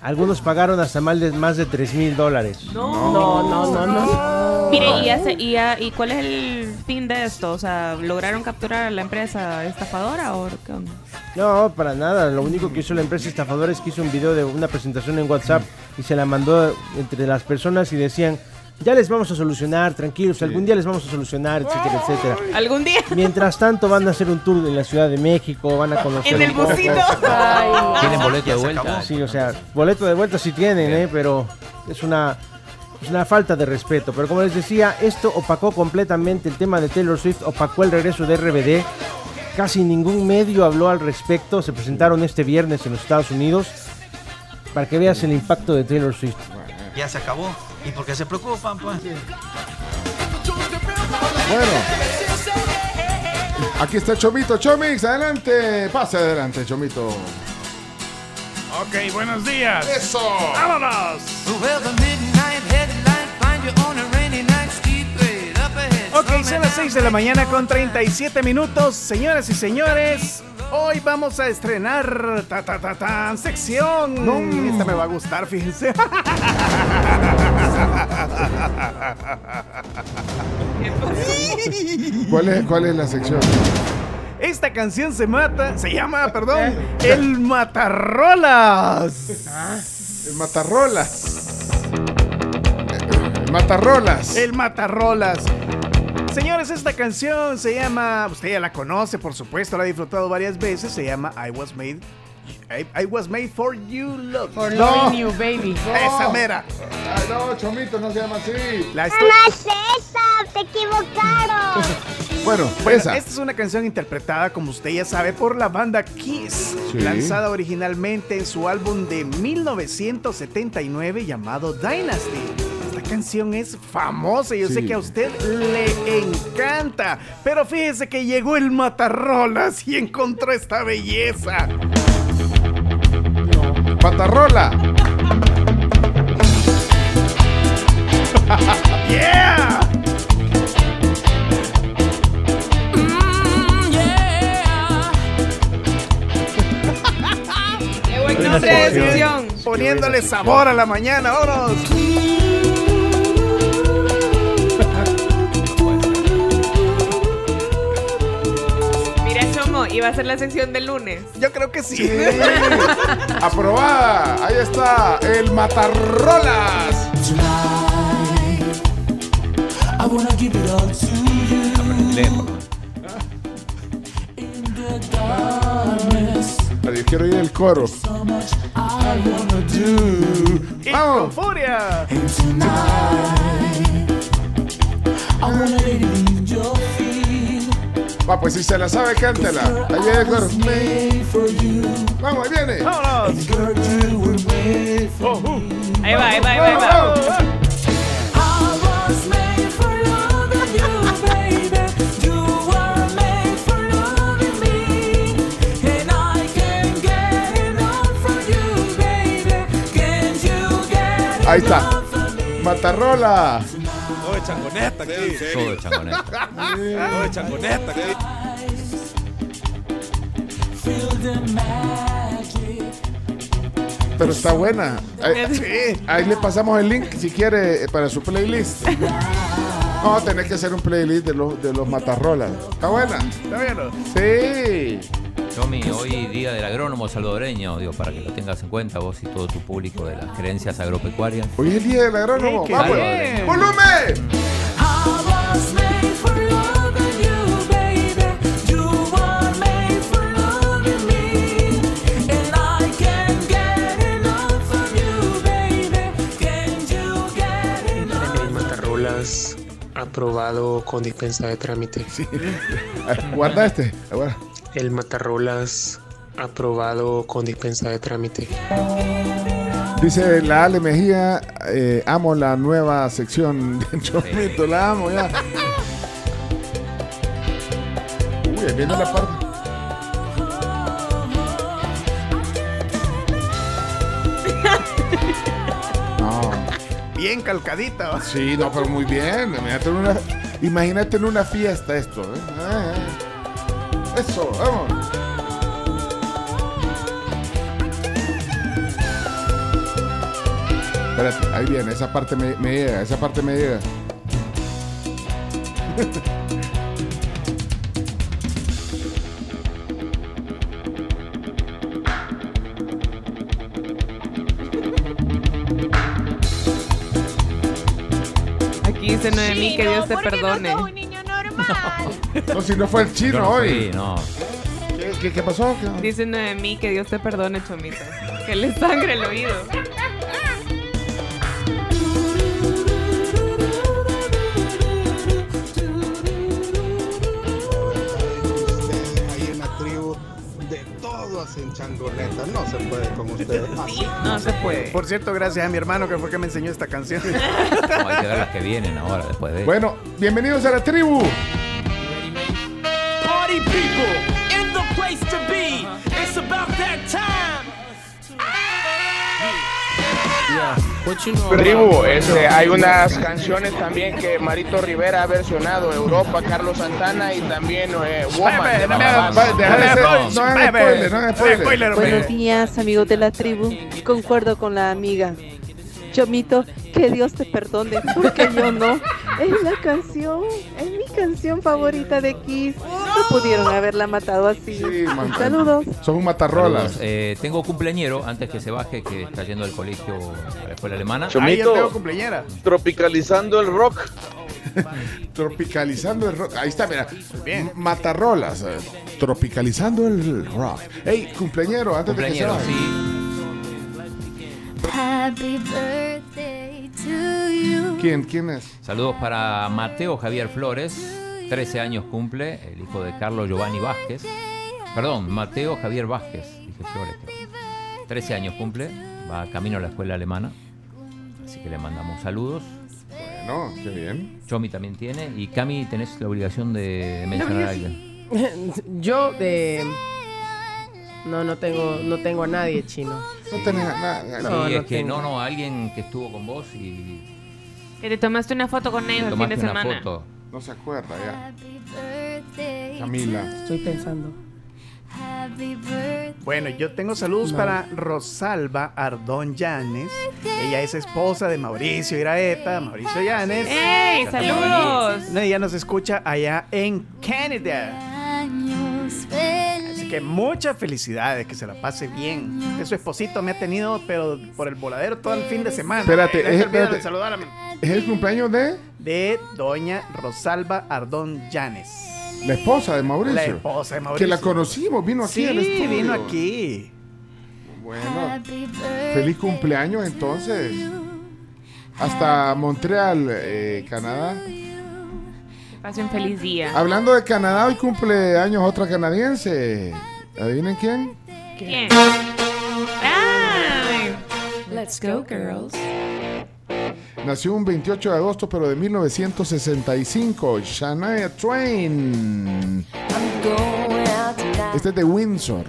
Algunos pagaron hasta más de, más de 3 mil dólares. No, no, no, no. Mire, ¿y, hace- y, a- ¿y cuál es el fin de esto? O sea, ¿lograron capturar a la empresa estafadora o qué onda? No, para nada. Lo único que hizo la empresa estafadora es que hizo un video de una presentación en WhatsApp y se la mandó entre las personas y decían, ya les vamos a solucionar, tranquilos, algún día les vamos a solucionar, etcétera, etcétera. ¿Algún día? Mientras tanto van a hacer un tour en la Ciudad de México, van a conocer En el busito. ¿Tienen boleto de vuelta? Sí, o sea, boleto de vuelta sí tienen, ¿eh? pero es una, es una falta de respeto. Pero como les decía, esto opacó completamente el tema de Taylor Swift, opacó el regreso de RBD. Casi ningún medio habló al respecto. Se presentaron este viernes en los Estados Unidos para que veas el impacto de Taylor Swift. Ya se acabó. ¿Y por qué se preocupan, pues? Bueno. Aquí está Chomito. Chomix, adelante. Pase adelante, Chomito. Ok, buenos días. Eso. ¡Vámonos! Ok, son las 6 de la mañana con 37 minutos. Señoras y señores, hoy vamos a estrenar ta ta ta ta sección. Esta me va a gustar, fíjense. ¿Cuál es, ¿Cuál es la sección? Esta canción se mata, se llama, perdón, El Matarrolas. El Matarrolas. El Matarrolas. El Matarrolas. Señores, esta canción se llama, usted ya la conoce, por supuesto, la ha disfrutado varias veces, se llama I Was Made I, I Was Made for You Love. For No. loving you, baby. Esa mera. Ay, no, Chomito, no se llama así. La estoy- No es esa, te equivocaron. Bueno, Bueno, esa. esta es una canción interpretada, como usted ya sabe, por la banda Kiss, Sí. lanzada originalmente en su álbum de 1979 llamado Dynasty. Esta canción es famosa, yo sé Sí. que a usted le encanta, pero fíjese que llegó el Matarrolas y encontró esta belleza. Matarrola. ¡Yeah! ¡Qué buen Buena nombre de! Poniéndole sabor a la mañana, vámonos. No, iba a ser la sección del lunes. Yo creo que sí. Aprobada. Ahí está el Matarrolas. I wanna give it all to you. In the darkness, Pero yo quiero oír el coro. so much I wanna do. Vamos. ¡Furia! Va, pues si se la sabe, cántela. Ahí viene el coro. Made for you. Vamos, ahí viene. Me. Ahí va, ahí va, ahí va, ahí va. You get Ahí está. Matarrola. De changoneta aquí. Todo de changoneta. No, de changoneta aquí. Pero está buena. Ahí, Sí. ahí le pasamos el link si quiere eh, para su playlist. No, tenés que hacer un playlist de los, de los Matarrolas. Está buena. ¿Está bien? Sí. Tommy, hoy día del agrónomo salvadoreño, digo, para que lo tengas en cuenta vos y todo tu público de las creencias agropecuarias. Hoy es el día del agrónomo. Qué Vamos. bien. ¡Volumen! I was made for loving you, baby. You were made for loving me. And I can't get enough from you, baby. Can't you get enough? El Matarrolas aprobado con dispensa de trámite. Ah, Guarda este. Ahora. El Matarrolas aprobado con dispensa de trámite. Dice la Ale Mejía, eh, amo la nueva sección de Chomito, la amo ya. Uy, viene la parte. No, Bien calcadita. sí, no, pero muy bien. Imagínate en una, imagínate en una fiesta esto. ¿eh? Eso, vamos. Espérate, ahí viene, esa parte me, me llega, esa parte me llega. Aquí dice Noemí que Dios te perdone. No, si no fue el chino no hoy. fui, no. ¿Qué, qué, qué pasó? ¿Qué- Dice Noemí que Dios te perdone, Chomito. Que le sangre el oído. ahí en la tribu de todo hacen changoneta. No se puede con ustedes. No se puede. Por cierto, gracias a mi hermano que fue que me enseñó esta canción. No, hay que ver las que vienen ahora, después de. Bueno, bienvenidos a la tribu. People in the place to be. It's about that time. Tribu, este, hay unas canciones también que Marito Rivera ha versionado, Europa, Carlos Santana y también eh, Woman. de no Buenos días, amigos de la tribu. Concuerdo con la amiga. Chomito, que Dios te perdone, porque yo no. Es la canción, es mi canción favorita de Kiss. No pudieron haberla matado así. Sí, man. Saludos. Son un matarrolas. Saludos. Eh, tengo cumpleañero antes que se baje, que está yendo al colegio a la escuela alemana. Chomito. tengo cumpleañera. Tropicalizando el rock. Tropicalizando el rock. Ahí está, mira. Bien. Matarrolas. eh, Tropicalizando el rock. Ey, cumpleañero, antes Cumpleañero, de que se vaya. sí. Happy birthday. ¿Quién, quién es? Saludos para Mateo Javier Flores, 13 años cumple, el hijo de Carlos Giovanni Vázquez. Perdón, Mateo Javier Vázquez, dije Flores. creo. 13 años cumple, va camino a la escuela alemana. Así que le mandamos saludos. Bueno, qué bien. Chomi también tiene. Y Cami, tenés la obligación de mencionar a alguien. Yo de no no tengo no tengo a nadie chino. No tenés nada. Sí, No, es no que tengo. no, no, alguien que estuvo con vos y Que te tomaste una foto con ellos el fin tomaste de una semana. foto. No se acuerda ya. Happy birthday. Camila. Estoy pensando. Happy birthday. Bueno, yo tengo saludos No. para Rosalba Ardón Llanes. Ella es esposa de Mauricio Iraeta, Mauricio Llanes. ¡Ey, saludos! No, Ella nos escucha allá en Canadá. Que muchas felicidades, que se la pase bien. Que su esposito me ha tenido, pero por el voladero todo el fin de semana. Espérate, No se eh, olvida de espérate. saludar a mi- ¿Es el cumpleaños de De doña Rosalba Ardón Llanes. la esposa de Mauricio? La esposa de Mauricio. Que la conocimos, vino aquí Sí, al estudio. vino aquí. Bueno, feliz cumpleaños entonces. Hasta Montreal, eh, Canadá. Pase un feliz día. Hablando de Canadá, hoy cumpleaños otra canadiense. ¿Adivinen quién? ¿Quién? Ay. Let's go, girls. Nació un 28 de agosto, pero de 1965. Shania Twain. Este es de Windsor,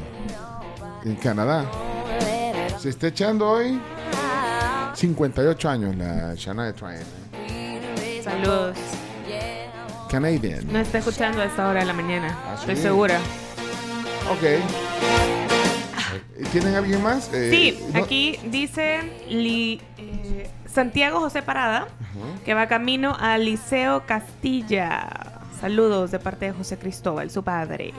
en Canadá. Se está echando hoy 58 años la Shania Twain. Saludos. Canadian. No está escuchando a esta hora de la mañana. Ah, Estoy segura. Ok. ¿Tienen alguien más? Eh, Sí, no- aquí dice Li- eh, Santiago José Parada, que va camino al Liceo Castilla. Saludos de parte de José Cristóbal, su padre.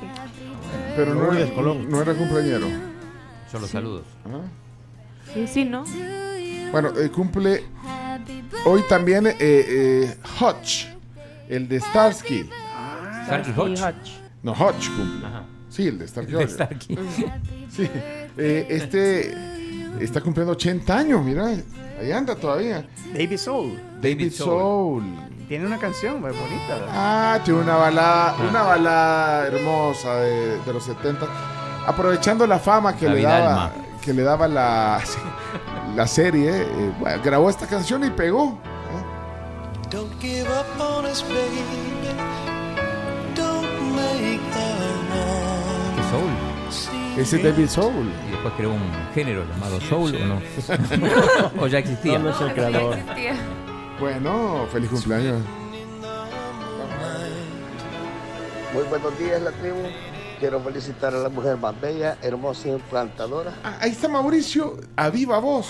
Pero no, era- no era cumpleañero. Solo saludos. Sí, sí, ¿no? Bueno, eh, cumple hoy también eh, eh, Hutch, el de Starsky. Starsky Hutch. No, Hutch cumple. Sí, el de Starsky. El de Hutch. Starsky. Sí. Eh, este está cumpliendo 80 años, mira. Ahí anda todavía. David Soul. David Soul. Tiene una canción muy bonita. ¿verdad? Ah, tiene una balada, una balada hermosa de, de los 70. Aprovechando la fama que La le daba, alma. que le daba la, la serie, eh, bueno, grabó esta canción y pegó. Don't give up on us, baby. Don't make the ¿Qué Soul? Ese es David Soul. Y después creó un género llamado Soul, ¿o no? o ya existía. No, no es el creador. Bueno, feliz cumpleaños. Muy buenos días, la tribu. Quiero felicitar a la mujer más bella, hermosa y encantadora Ah, ahí está Mauricio, a viva voz.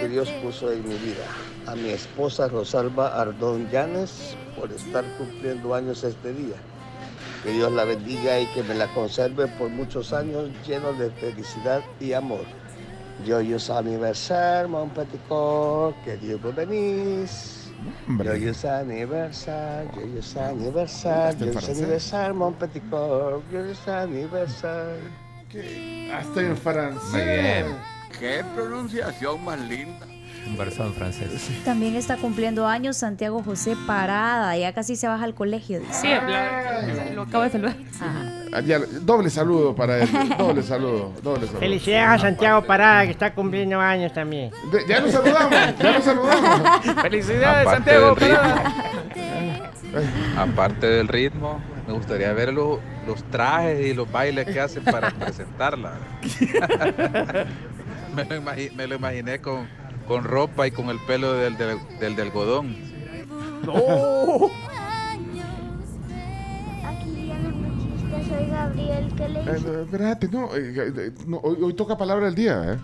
que Dios puso en mi vida. A mi esposa Rosalba Ardón Llanes por estar cumpliendo años este día. Que Dios la bendiga y que me la conserve por muchos años llenos de felicidad y amor. Joyeux anniversaire, mon petit que Dios vos benís. Hombre. Joyeux anniversaire, joyeux anniversaire, en joyeux anniversaire, mon petit corps, joyeux anniversaire. Hasta en francés. Muy bien. Qué pronunciación más linda. En francés. También está cumpliendo años Santiago José Parada. Ya casi se baja al colegio. dice. Sí, habla- lo acabo de saludar. Ah, ya, doble saludo para él. Doble saludo. Doble saludo. Felicidades a Santiago Parada, que está cumpliendo años también. De- ya lo saludamos, ya lo saludamos. Felicidades, Aparte Santiago. Parada. Aparte del ritmo, me gustaría ver los, los trajes y los bailes que hacen para presentarla. me, lo me lo imaginé con, con ropa y con el pelo del, del, del, del algodón. Aquí ya no soy Gabriel, ¿qué le Eh, eh, espérate, no, eh, eh, no, hoy, hoy toca palabra del día, ¿eh?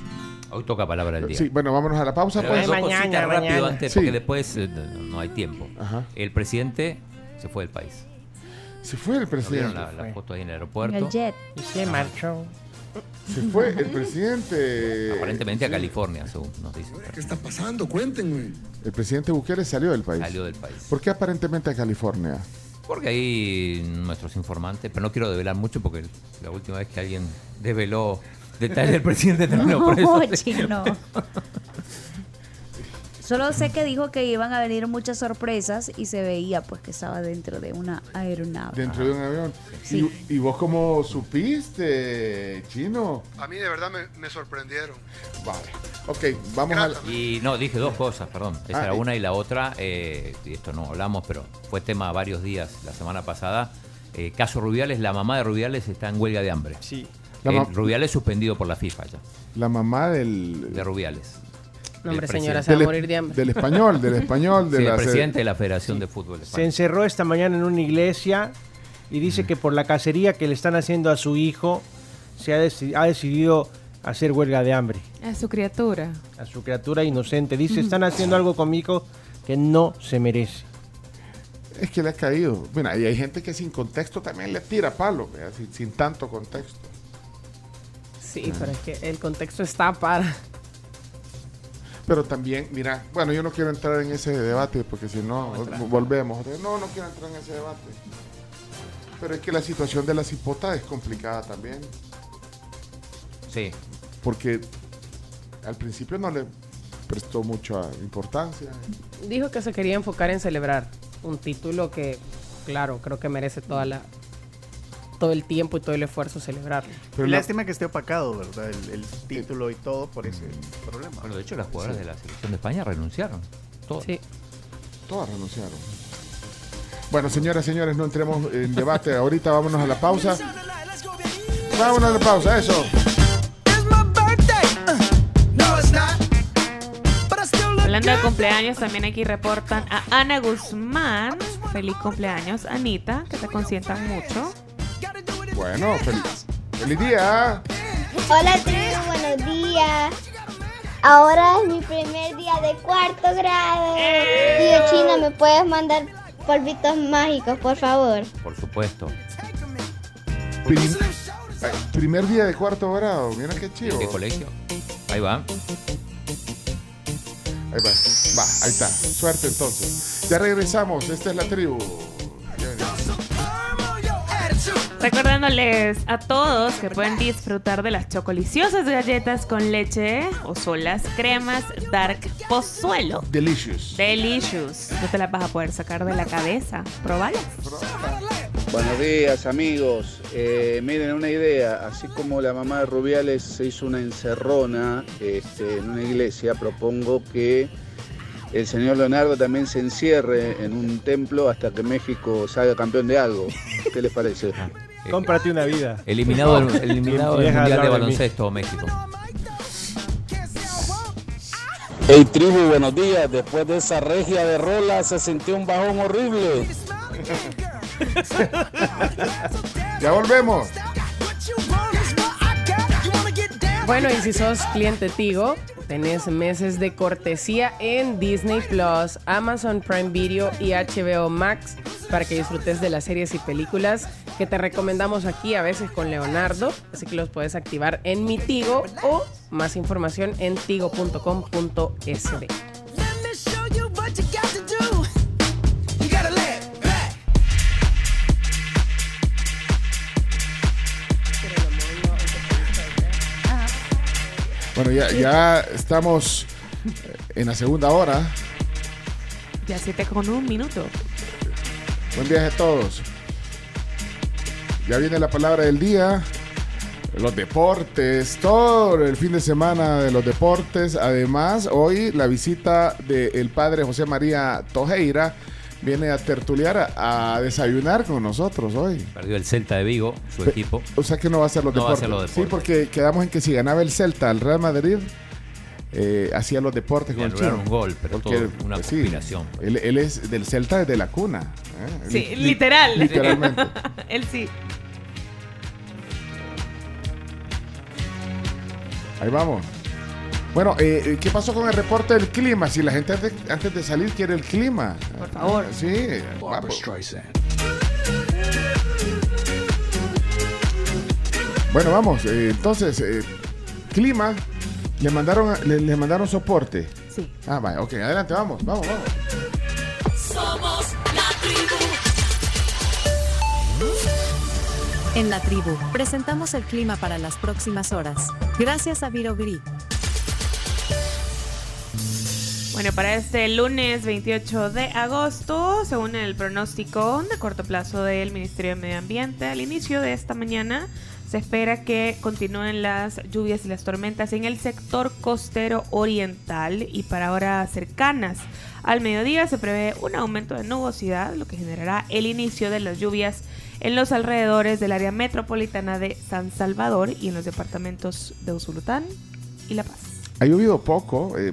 Hoy toca palabra del día. Sí, bueno, vámonos a la pausa, Pero pues. dos cositas rápido antes, Sí. porque después eh, no, no hay tiempo. El presidente se fue del país. Se fue el ¿No vieron presidente. la, la Fue. foto ahí en el aeropuerto? el jet. Y se marchó. Se fue el presidente. Aparentemente a California, según nos dicen. ¿Qué está pasando? Cuéntenme. El presidente Bukele salió del país. Salió del país. ¿Por qué aparentemente a California? Porque ahí nuestros informantes, pero no quiero develar mucho porque la última vez que alguien develó detalles del presidente terminó por eso. No, chino. Solo sé que dijo que iban a venir muchas sorpresas y se veía pues que estaba dentro de una aeronave. Dentro de un avión. Sí. ¿Y, y vos cómo supiste, chino? A mí de verdad me, me sorprendieron. Vale. Ok, vamos a... la- Y no, dije dos cosas, perdón. Esa Ah, era una y la otra, eh, y esto no hablamos, pero fue tema varios días la semana pasada. Eh, caso Rubiales, la mamá de Rubiales está en huelga de hambre. Sí. La Eh, Rubiales suspendido por la FIFA ya, La mamá del... de Rubiales. No, hombre, señora, se va a del, morir de hambre. del español, del español, de Sí, la... el presidente de la Federación de Fútbol Se encerró esta mañana en una iglesia y dice que por la cacería que le están haciendo a su hijo, se ha, deci- ha decidido hacer huelga de hambre. A su criatura. A su criatura inocente. Dice, están haciendo algo con mi hijo que no se merece. Es que le ha caído. Mira, y hay gente que sin contexto también le tira palo, ¿verdad? sin, sin tanto contexto. Sí, pero es que el contexto está para. Pero también, mira, bueno, yo no quiero entrar en ese debate porque si no, volvemos. No, no quiero entrar en ese debate. Pero es que la situación de la cipota es complicada también. Sí. Porque al principio no le prestó mucha importancia. Dijo que se quería enfocar en celebrar un título que, claro, creo que merece toda la todo el tiempo y todo el esfuerzo celebrarlo. Pero lástima que esté opacado, ¿verdad? El, el título y todo por ese problema. Bueno, de hecho, las jugadoras de la selección de España renunciaron. Todas. Sí. Todas renunciaron. Bueno, señoras, señores, no entremos en debate. Ahorita vámonos a la pausa. Vámonos a la pausa, eso. Hablando de cumpleaños, también aquí reportan a Ana Guzmán. Feliz cumpleaños, Anita, que te consientan mucho. Bueno, feliz, feliz día. Hola, tribu, buenos días. Ahora es mi primer día de cuarto grado. Tío Chino, ¿me puedes mandar polvitos mágicos, por favor? Por supuesto. Prim- ay, primer día de cuarto grado. Mira qué chido. ¿Qué colegio? Ahí va. Ahí va. Va, ahí está. Suerte entonces. Ya regresamos. Esta es la tribu. Recordándoles a todos que pueden disfrutar de las chocoliciosas galletas con leche o solas cremas Dark Pozuelo. Delicious. Delicious. No te las vas a poder sacar de la cabeza. Probalas. Buenos días amigos, Eh, miren una idea, así como la mamá de Rubiales se hizo una encerrona este, en una iglesia, propongo que el señor Leonardo también se encierre en un templo hasta que México salga campeón de algo. ¿Qué les parece? Cómprate una vida. Eliminado, el- eliminado del Mundial de. Baloncesto México. Hey tribu, buenos días. Después de esa regia de rola se sintió un bajón horrible. Ya volvemos. Bueno, y si sos cliente Tigo, tenés meses de cortesía en Disney Plus, Amazon Prime Video y HBO Max para que disfrutes de las series y películas que te recomendamos aquí a veces con Leonardo. Así que los puedes activar en mi Tigo o más información en tigo.com.sb. Bueno, ya, ya estamos eh, en la segunda hora. Ya siete con un minuto. Buen viaje a todos. Ya viene la palabra del día. Los deportes, todo el fin de semana de los deportes. Además, hoy la visita del padre José María Tojeira viene a tertuliar, a, a desayunar con nosotros hoy. Perdió el Celta de Vigo, su equipo. O sea que no va a ser los No va a deportes. ser los Sí, porque quedamos en que si ganaba el Celta al Real Madrid, eh, hacía los deportes Le con el chino. un gol, pero Porque, todo una pues, sí, conspiración. Él, él es del Celta desde la cuna. ¿eh? Sí, Li- literal. Literalmente. Él sí. Ahí vamos. Bueno, eh, ¿qué pasó con el reporte del clima? Si la gente antes de, antes de salir quiere el clima. Por favor. Sí. vamos. Bueno, vamos. eh, entonces, eh, clima. Le mandaron, le, le mandaron soporte. Sí. Ah, vaya, ok, adelante, vamos, vamos, vamos. Somos la tribu. En la tribu, presentamos el clima para las próximas horas. Gracias a Viro Grid. Bueno, para este lunes 28 de agosto, según el pronóstico de corto plazo del Ministerio de Medio Ambiente, al inicio de esta mañana se espera que continúen las lluvias y las tormentas en el sector costero oriental y para horas cercanas al mediodía se prevé un aumento de nubosidad, lo que generará el inicio de las lluvias en los alrededores del área metropolitana de San Salvador y en los departamentos de Usulután y La Paz. Ha llovido poco, eh,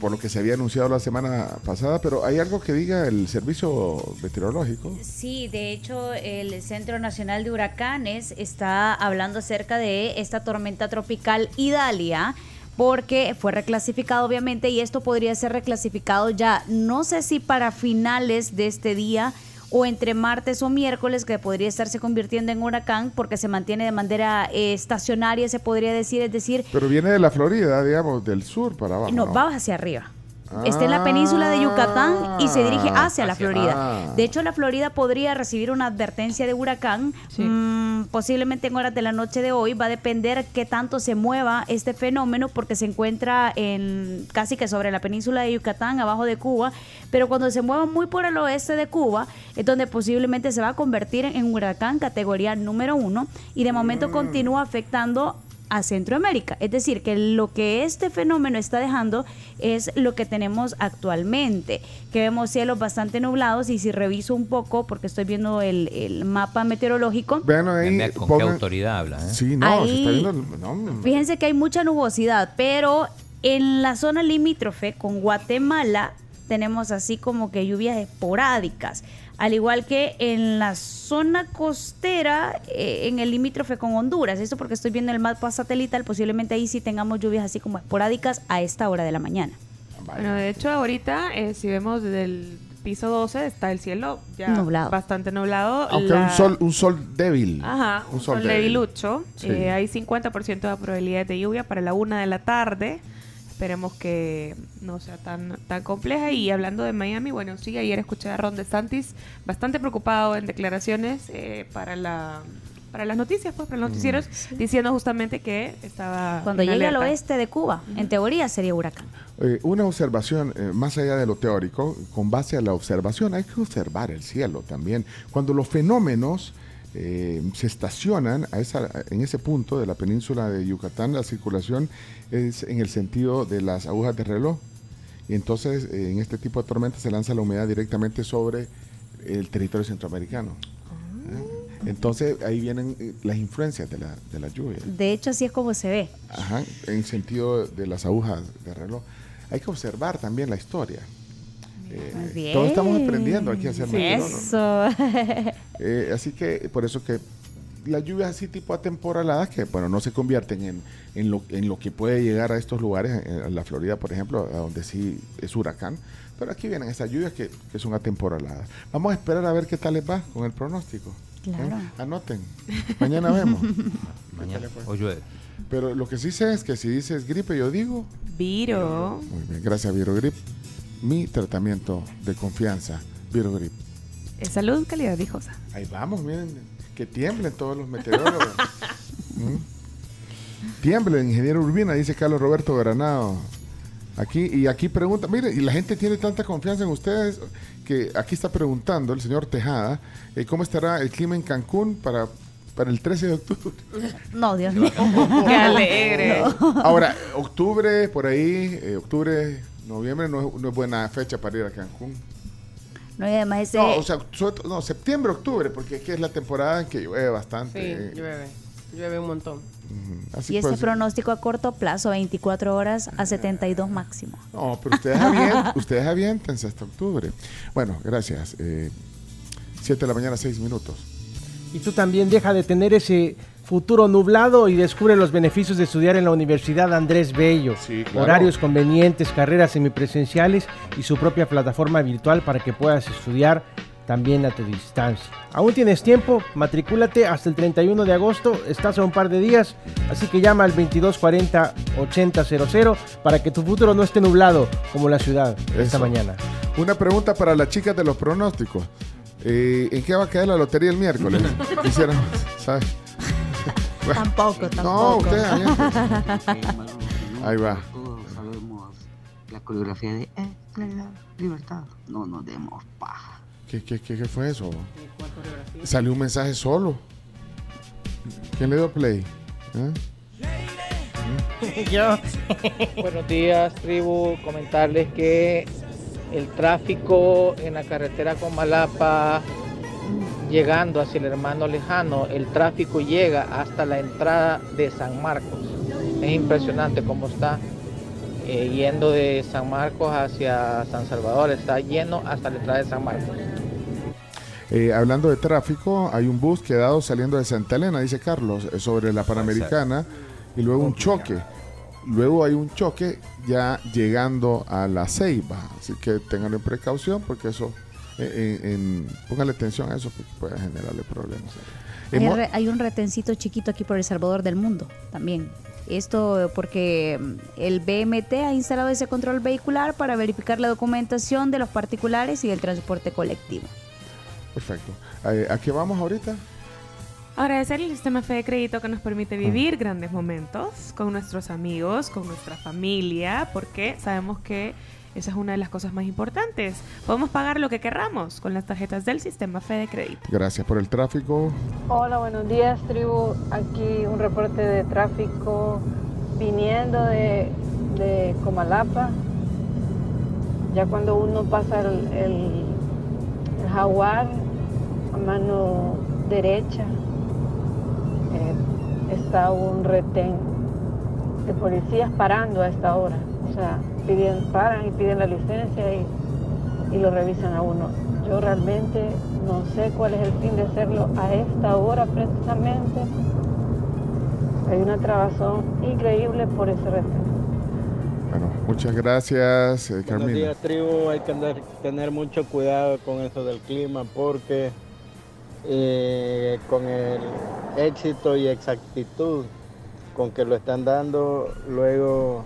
por lo que se había anunciado la semana pasada, pero hay algo que diga el servicio meteorológico. Sí, de hecho el Centro Nacional de Huracanes está hablando acerca de esta tormenta tropical Idalia porque fue reclasificado obviamente y esto podría ser reclasificado ya no sé si para finales de este día o entre martes o miércoles que podría estarse convirtiendo en huracán porque se mantiene de manera eh, estacionaria, se podría decir, es decir, Pero viene de la Florida, digamos, del sur para abajo. no, ¿no? va hacia arriba. Está en la península de Yucatán y se dirige hacia la Florida. ah. De hecho, la Florida podría recibir una advertencia de huracán mm, posiblemente en horas de la noche de hoy. Va a depender qué tanto se mueva este fenómeno porque se encuentra en casi que sobre la península de Yucatán, abajo de Cuba. Pero cuando se mueva muy por el oeste de Cuba, es donde posiblemente se va a convertir en un huracán categoría número uno y de momento continúa afectando a Centroamérica. Es decir, que lo que este fenómeno está dejando es lo que tenemos actualmente, que vemos cielos bastante nublados y si reviso un poco, porque estoy viendo el, el mapa meteorológico, Vean ahí. ¿Con qué autoridad habla? eh? Sí, no, se está viendo. no, Fíjense que hay mucha nubosidad, pero en la zona limítrofe con Guatemala tenemos así como que lluvias esporádicas. Al igual que en la zona costera, eh, en el limítrofe con Honduras. Esto porque estoy viendo el mapa satelital, posiblemente ahí sí tengamos lluvias así como esporádicas a esta hora de la mañana. Bueno, de hecho, ahorita, eh, si vemos desde el piso 12, está el cielo ya Nublado. bastante nublado. Aunque La- un sol, un sol débil. Ajá, un sol, débil. debilucho. Sí. Eh, hay 50% de probabilidad de lluvia para la una de la tarde. Esperemos que no sea tan, tan compleja. Y hablando de Miami, bueno, sí, ayer escuché a Ron DeSantis bastante preocupado en declaraciones eh, para la para las noticias, pues, para los noticieros, diciendo justamente que estaba Cuando llegue al oeste de Cuba, en teoría sería huracán. Eh, una observación, eh, más allá de lo teórico, con base a la observación, hay que observar el cielo también. Cuando los fenómenos eh, se estacionan a esa, en ese punto de la península de Yucatán, la circulación es en el sentido de las agujas de reloj. Y entonces, eh, en este tipo de tormentas se lanza la humedad directamente sobre el territorio centroamericano. ¿Eh? Entonces, ahí vienen eh, las influencias de la, de la lluvia. De hecho, así es como se ve. Ajá, en sentido de las agujas de reloj. Hay que observar también la historia. Eh, todos estamos aprendiendo aquí a ser meteorólogos. Eso. Eh, así que por eso que las lluvias así tipo atemporaladas que bueno no se convierten en, en, lo, en lo que puede llegar a estos lugares, en, en la Florida por ejemplo, a donde sí es huracán, pero aquí vienen estas lluvias que, que son atemporaladas. Vamos a esperar a ver qué tal les va con el pronóstico. Claro. ¿Eh? Anoten. Mañana vemos. Mañana o llueve. Pero lo que sí sé es que si dices gripe, yo digo. Viro. Muy bien, gracias Virogrip. Mi tratamiento de confianza, Virogrip. Es salud, calidad viejosa. Ahí vamos, miren, que tiemblen todos los meteorólogos. ¿Mm? Tiemble el ingeniero Urbina, dice Carlos Roberto Granado. Aquí, y aquí pregunta, mire, y la gente tiene tanta confianza en ustedes que aquí está preguntando el señor Tejada, eh, ¿cómo estará el clima en Cancún para, para el 13 de octubre? No, Dios mío. Qué alegre. No. Ahora, octubre, por ahí, eh, octubre, noviembre no es, no es buena fecha para ir a Cancún. No, y además ese... No, o sea, no, septiembre, octubre, porque aquí es la temporada en que llueve bastante. Sí, llueve. Llueve un montón. ujú, así y este pues. pronóstico a corto plazo, 24 horas a 72 máximo. No, pero ustedes, avien- ustedes aviéntense hasta octubre. Bueno, gracias. Eh, siete de la mañana, seis minutos. Y tú también deja de tener ese futuro nublado y descubre los beneficios de estudiar en la Universidad Andrés Bello. claro. Horarios convenientes, carreras semipresenciales y su propia plataforma virtual para que puedas estudiar también a tu distancia. Aún tienes tiempo, matricúlate hasta el 31 de agosto, estás a un par de días, así que llama al 2240-8000 para que tu futuro no esté nublado como la ciudad esta mañana. Una pregunta para las chicas de los pronósticos. Eh, ¿En qué va a caer la lotería el miércoles? Quisiéramos, ¿sabes? Bueno, Tampoco, No, tampoco. usted Ahí va. Todos sabemos la coreografía de eh, claridad, libertad. No nos demos paja. ¿Qué, qué, qué, qué fue eso? Salió un mensaje solo. ¿Quién le dio play? ¿Eh? Yo. Buenos días, tribu. Comentarles que el tráfico en la carretera con Malapa, llegando hacia el hermano lejano, el tráfico llega hasta la entrada de San Marcos. Es impresionante cómo está eh, yendo de San Marcos hacia San Salvador. Está lleno hasta la entrada de San Marcos. Eh, hablando de tráfico, hay un bus quedado saliendo de Santa Elena, dice Carlos, eh, sobre la Panamericana, y luego un choque. Luego hay un choque ya llegando a la Ceiba, así que tengan en precaución porque eso en- en- póngale atención a eso porque puede generarle problemas. Hay, Hemo- re- hay un retencito chiquito aquí por El Salvador del Mundo también. Esto porque mm, el BMT ha instalado ese control vehicular para verificar la documentación de los particulares y del transporte colectivo. Perfecto. Eh, ¿A qué vamos ahorita? Agradecer el sistema Fe de Crédito que nos permite Ah. vivir grandes momentos con nuestros amigos, con nuestra familia, porque sabemos que esa es una de las cosas más importantes. Podemos pagar lo que querramos con las tarjetas del sistema Fe de Crédito. Gracias por el tráfico. Hola, buenos días, tribu. Aquí un reporte de tráfico viniendo de, de Comalapa. Ya cuando uno pasa el, el- el jaguar a mano derecha, eh, está un retén de policías parando a esta hora. O sea, piden, paran y piden la licencia y, y lo revisan a uno. Yo realmente no sé cuál es el fin de hacerlo a esta hora precisamente. Hay una trabazón increíble por ese retén. Bueno, muchas gracias, eh, Buenos Carmina. días, tribu. Hay que andar- tener mucho cuidado con eso del clima porque eh, con el éxito y exactitud con que lo están dando, luego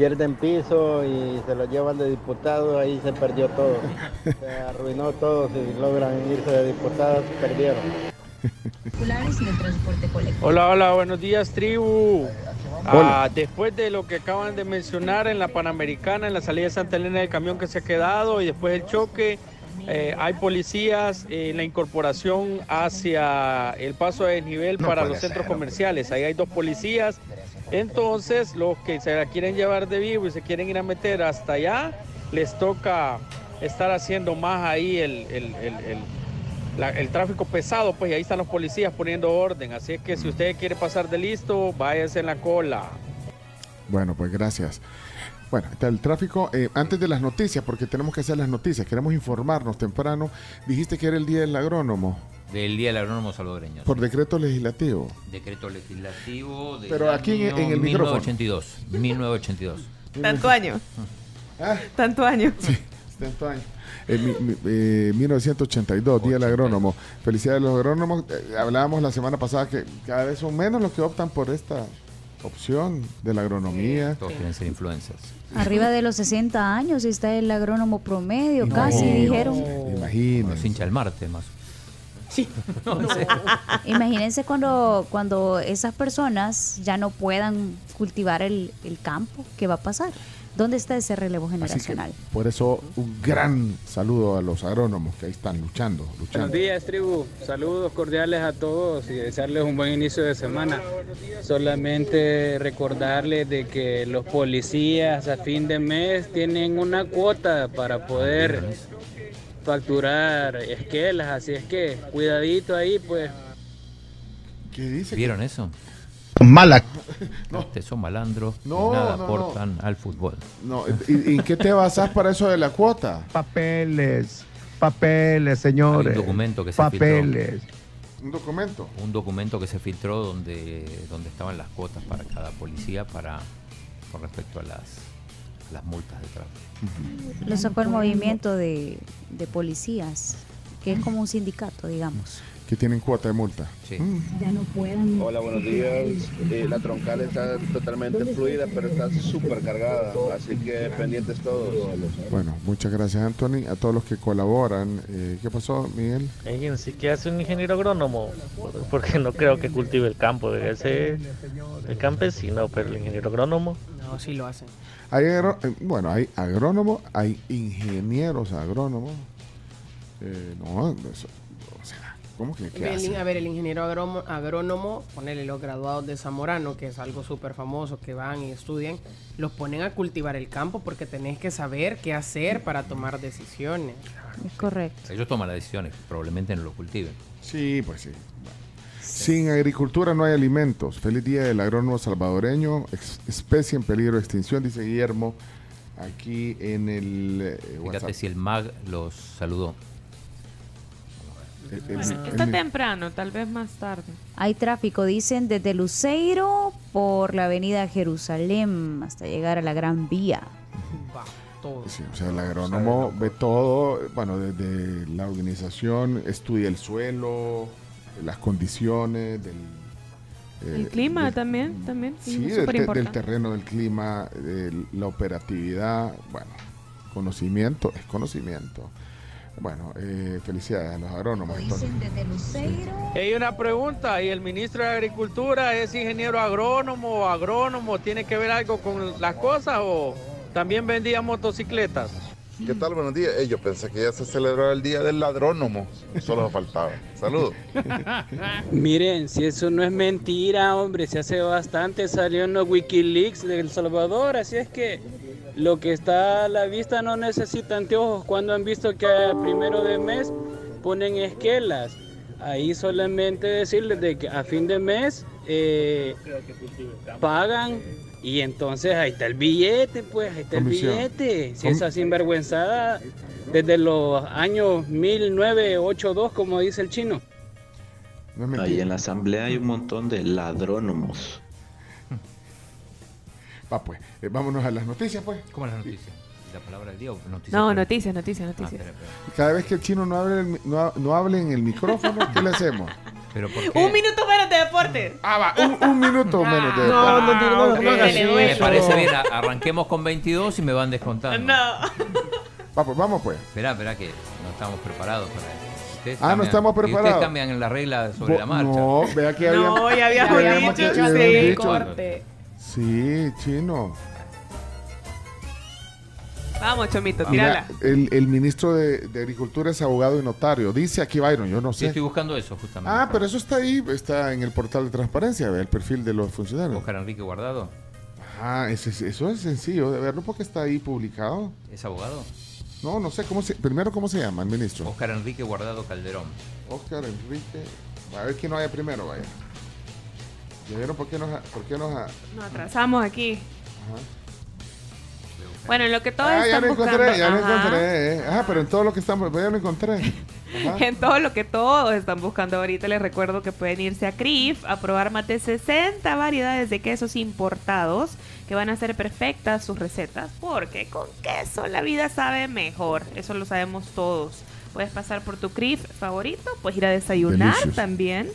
pierden piso y se lo llevan de diputado, ahí se perdió todo. Se arruinó todo. Si logran irse de diputados, perdieron. Hola, hola, buenos días, tribu. Ah, después de lo que acaban de mencionar en la Panamericana, en la salida de Santa Elena del camión que se ha quedado y después del choque, eh, hay policías en la incorporación hacia el paso de desnivel No para los centros ser. comerciales. Ahí hay dos policías. Entonces, los que se la quieren llevar de vivo y se quieren ir a meter hasta allá, les toca estar haciendo más ahí el, el- el- el- la- el tráfico pesado, pues y ahí están los policías poniendo orden. Así es que si usted quiere pasar de listo, váyase en la cola. Bueno, pues gracias. Bueno, está el tráfico. Eh, antes de las noticias, porque tenemos que hacer las noticias, queremos informarnos temprano. Dijiste que era el día del agrónomo, Del Día del Agrónomo Salvadoreño. por decreto legislativo. Decreto legislativo del Pero aquí en- año en el micrófono. 1982. 1982. Tanto año. Ah. Tanto año. Tanto año. Eh, mi- mi- eh, 1982, Día del Agrónomo. Felicidades a los agrónomos. Eh, hablábamos la semana pasada que cada vez son menos los que optan por esta opción de la agronomía. Todos quieren ser influencers. Arriba de los 60 años está el agrónomo promedio, casi No. dijeron. Imagínense. Los hincha el Marte más. Sí. no sé. Imagínense cuando, cuando esas personas ya no puedan cultivar el, el campo, ¿qué va a pasar? ¿Dónde está ese relevo generacional? por eso, un gran saludo a los agrónomos que ahí están luchando, Buenos luchando. días, tribu. Saludos cordiales a todos y desearles un buen inicio de semana. Solamente recordarles de que los policías a fin de mes tienen una cuota para poder facturar esquelas, así es que cuidadito ahí, pues. ¿Qué dice? ¿Vieron eso? Mala. No. Ustedes son malandros No, y nada no, aportan al fútbol. No, ¿y, y en qué te basas para eso de la cuota? Papeles, papeles, señores. Hay un documento que se Papeles. Un documento. Un documento que se filtró donde, donde estaban las cuotas para cada policía para con respecto a las, a las multas de tráfico. Lo sacó el movimiento de, de policías, que es como un sindicato, digamos. Que tienen cuota de multa. Mm. Ya no puedan. Hola, buenos días. Eh, la troncal está totalmente fluida, pero está súper cargada, así que pendientes todos. Bueno, muchas gracias, Anthony. A todos los que colaboran. Eh, ¿Qué pasó, Miguel? Fíjense que hace un ingeniero agrónomo, porque no creo que cultive el campo, debe ser el campesino, pero el ingeniero agrónomo. No, sí lo hacen. Hay agro- eh, bueno, hay agrónomos, hay ingenieros agrónomos. Eh, no, eso- ¿cómo que qué El- hacen? a ver, el ingeniero agrónomo, agrónomo, ponerle los graduados de Zamorano, que es algo súper famoso, que van y estudian, los ponen a cultivar el campo porque tenés que saber qué hacer para tomar decisiones. Es correcto. Ellos toman las decisiones, probablemente no lo cultiven. Sí, pues sí. Sin agricultura no hay alimentos. Feliz día del agrónomo salvadoreño, especie en peligro de extinción, dice Guillermo aquí en el eh, Fíjate si el MAG los saludó. El- el- Bueno, el- está el- temprano, tal vez más tarde. Hay tráfico, dicen, desde Luceiro por la avenida Jerusalén hasta llegar a la Gran Vía. todo. Sí, o sea, el agrónomo ve todo, bueno, desde la organización, estudia el suelo, las condiciones del... eh, El clima del- también, también. Sí, Sí, es del, te- del terreno, del clima, de la operatividad, bueno, conocimiento es conocimiento. Bueno, eh, felicidades a los agrónomos. entonces. Hay una pregunta, ¿y el ministro de Agricultura es ingeniero agrónomo o agrónomo? ¿Tiene que ver algo con las cosas o también vendía motocicletas? ¿Qué tal? Buenos días. Eh, yo pensé que ya se celebraba el Día del Ladrónomo. Solo faltaba. Saludos. Miren, si eso no es mentira, hombre, se hace bastante, salió en los Wikileaks de El Salvador, así es que lo que está a la vista no necesita anteojos. Cuando han visto que a primero de mes ponen esquelas, ahí solamente decirles de que a fin de mes eh, pagan y entonces ahí está el billete, pues ahí está el billete. Si Com- esa sinvergüenzada desde los años 1982, como dice el chino. Ahí en la asamblea hay un montón de ladrónomos. Va pues, eh, vámonos a las noticias pues. ¿Cómo las noticias? ¿La palabra del día o noticias? No, noticias, noticias, Ah, noticias. espera, espera. Cada vez que el chino no hable, el no, ha- no hable en el micrófono, ¿qué le hacemos? Pero ¿por Un minuto menos de deporte. Ah, va, un, un minuto menos de No, no, no, no, no Le Me parece bien, arranquemos con 22 y me van descontando. No. Va, pues, vamos pues. Espera, espera que no estamos preparados para eso. Ustedes Ah, no estamos y Ustedes preparados. cambian la regla sobre Bo- la marcha. No, vea que había. No, ya habíamos habíamos dicho, que- dicho. corte. Sí, chino. Vamos, Chomito, Mira, tírala. el, el ministro de, de Agricultura es abogado y notario. Dice aquí Byron, yo no Sí, sé. estoy buscando eso justamente. Ah, pero eso está ahí, está en el portal de transparencia, el perfil de los funcionarios. Oscar Enrique Guardado. Ah, eso es sencillo de verlo porque está ahí publicado. ¿Es abogado? No, no sé cómo se. Primero, ¿cómo se llama el ministro? Oscar Enrique Guardado Calderón. Oscar Enrique. A ver quién no haya primero, vaya. ¿Ya vieron por qué nos, por qué nos Nos atrasamos aquí. Ajá. Bueno, en lo que todos Ah, ya están lo buscando. encontré, ya lo encontré. Ah, pero en todo lo que estamos, ya lo encontré. En todo lo que todos están buscando ahorita, les recuerdo que pueden irse a CRIF a probar más de 60 variedades de quesos importados que van a ser perfectas sus recetas, porque con queso la vida sabe mejor, eso lo sabemos todos. Puedes pasar por tu CRIF favorito, puedes ir a desayunar Delicious. también.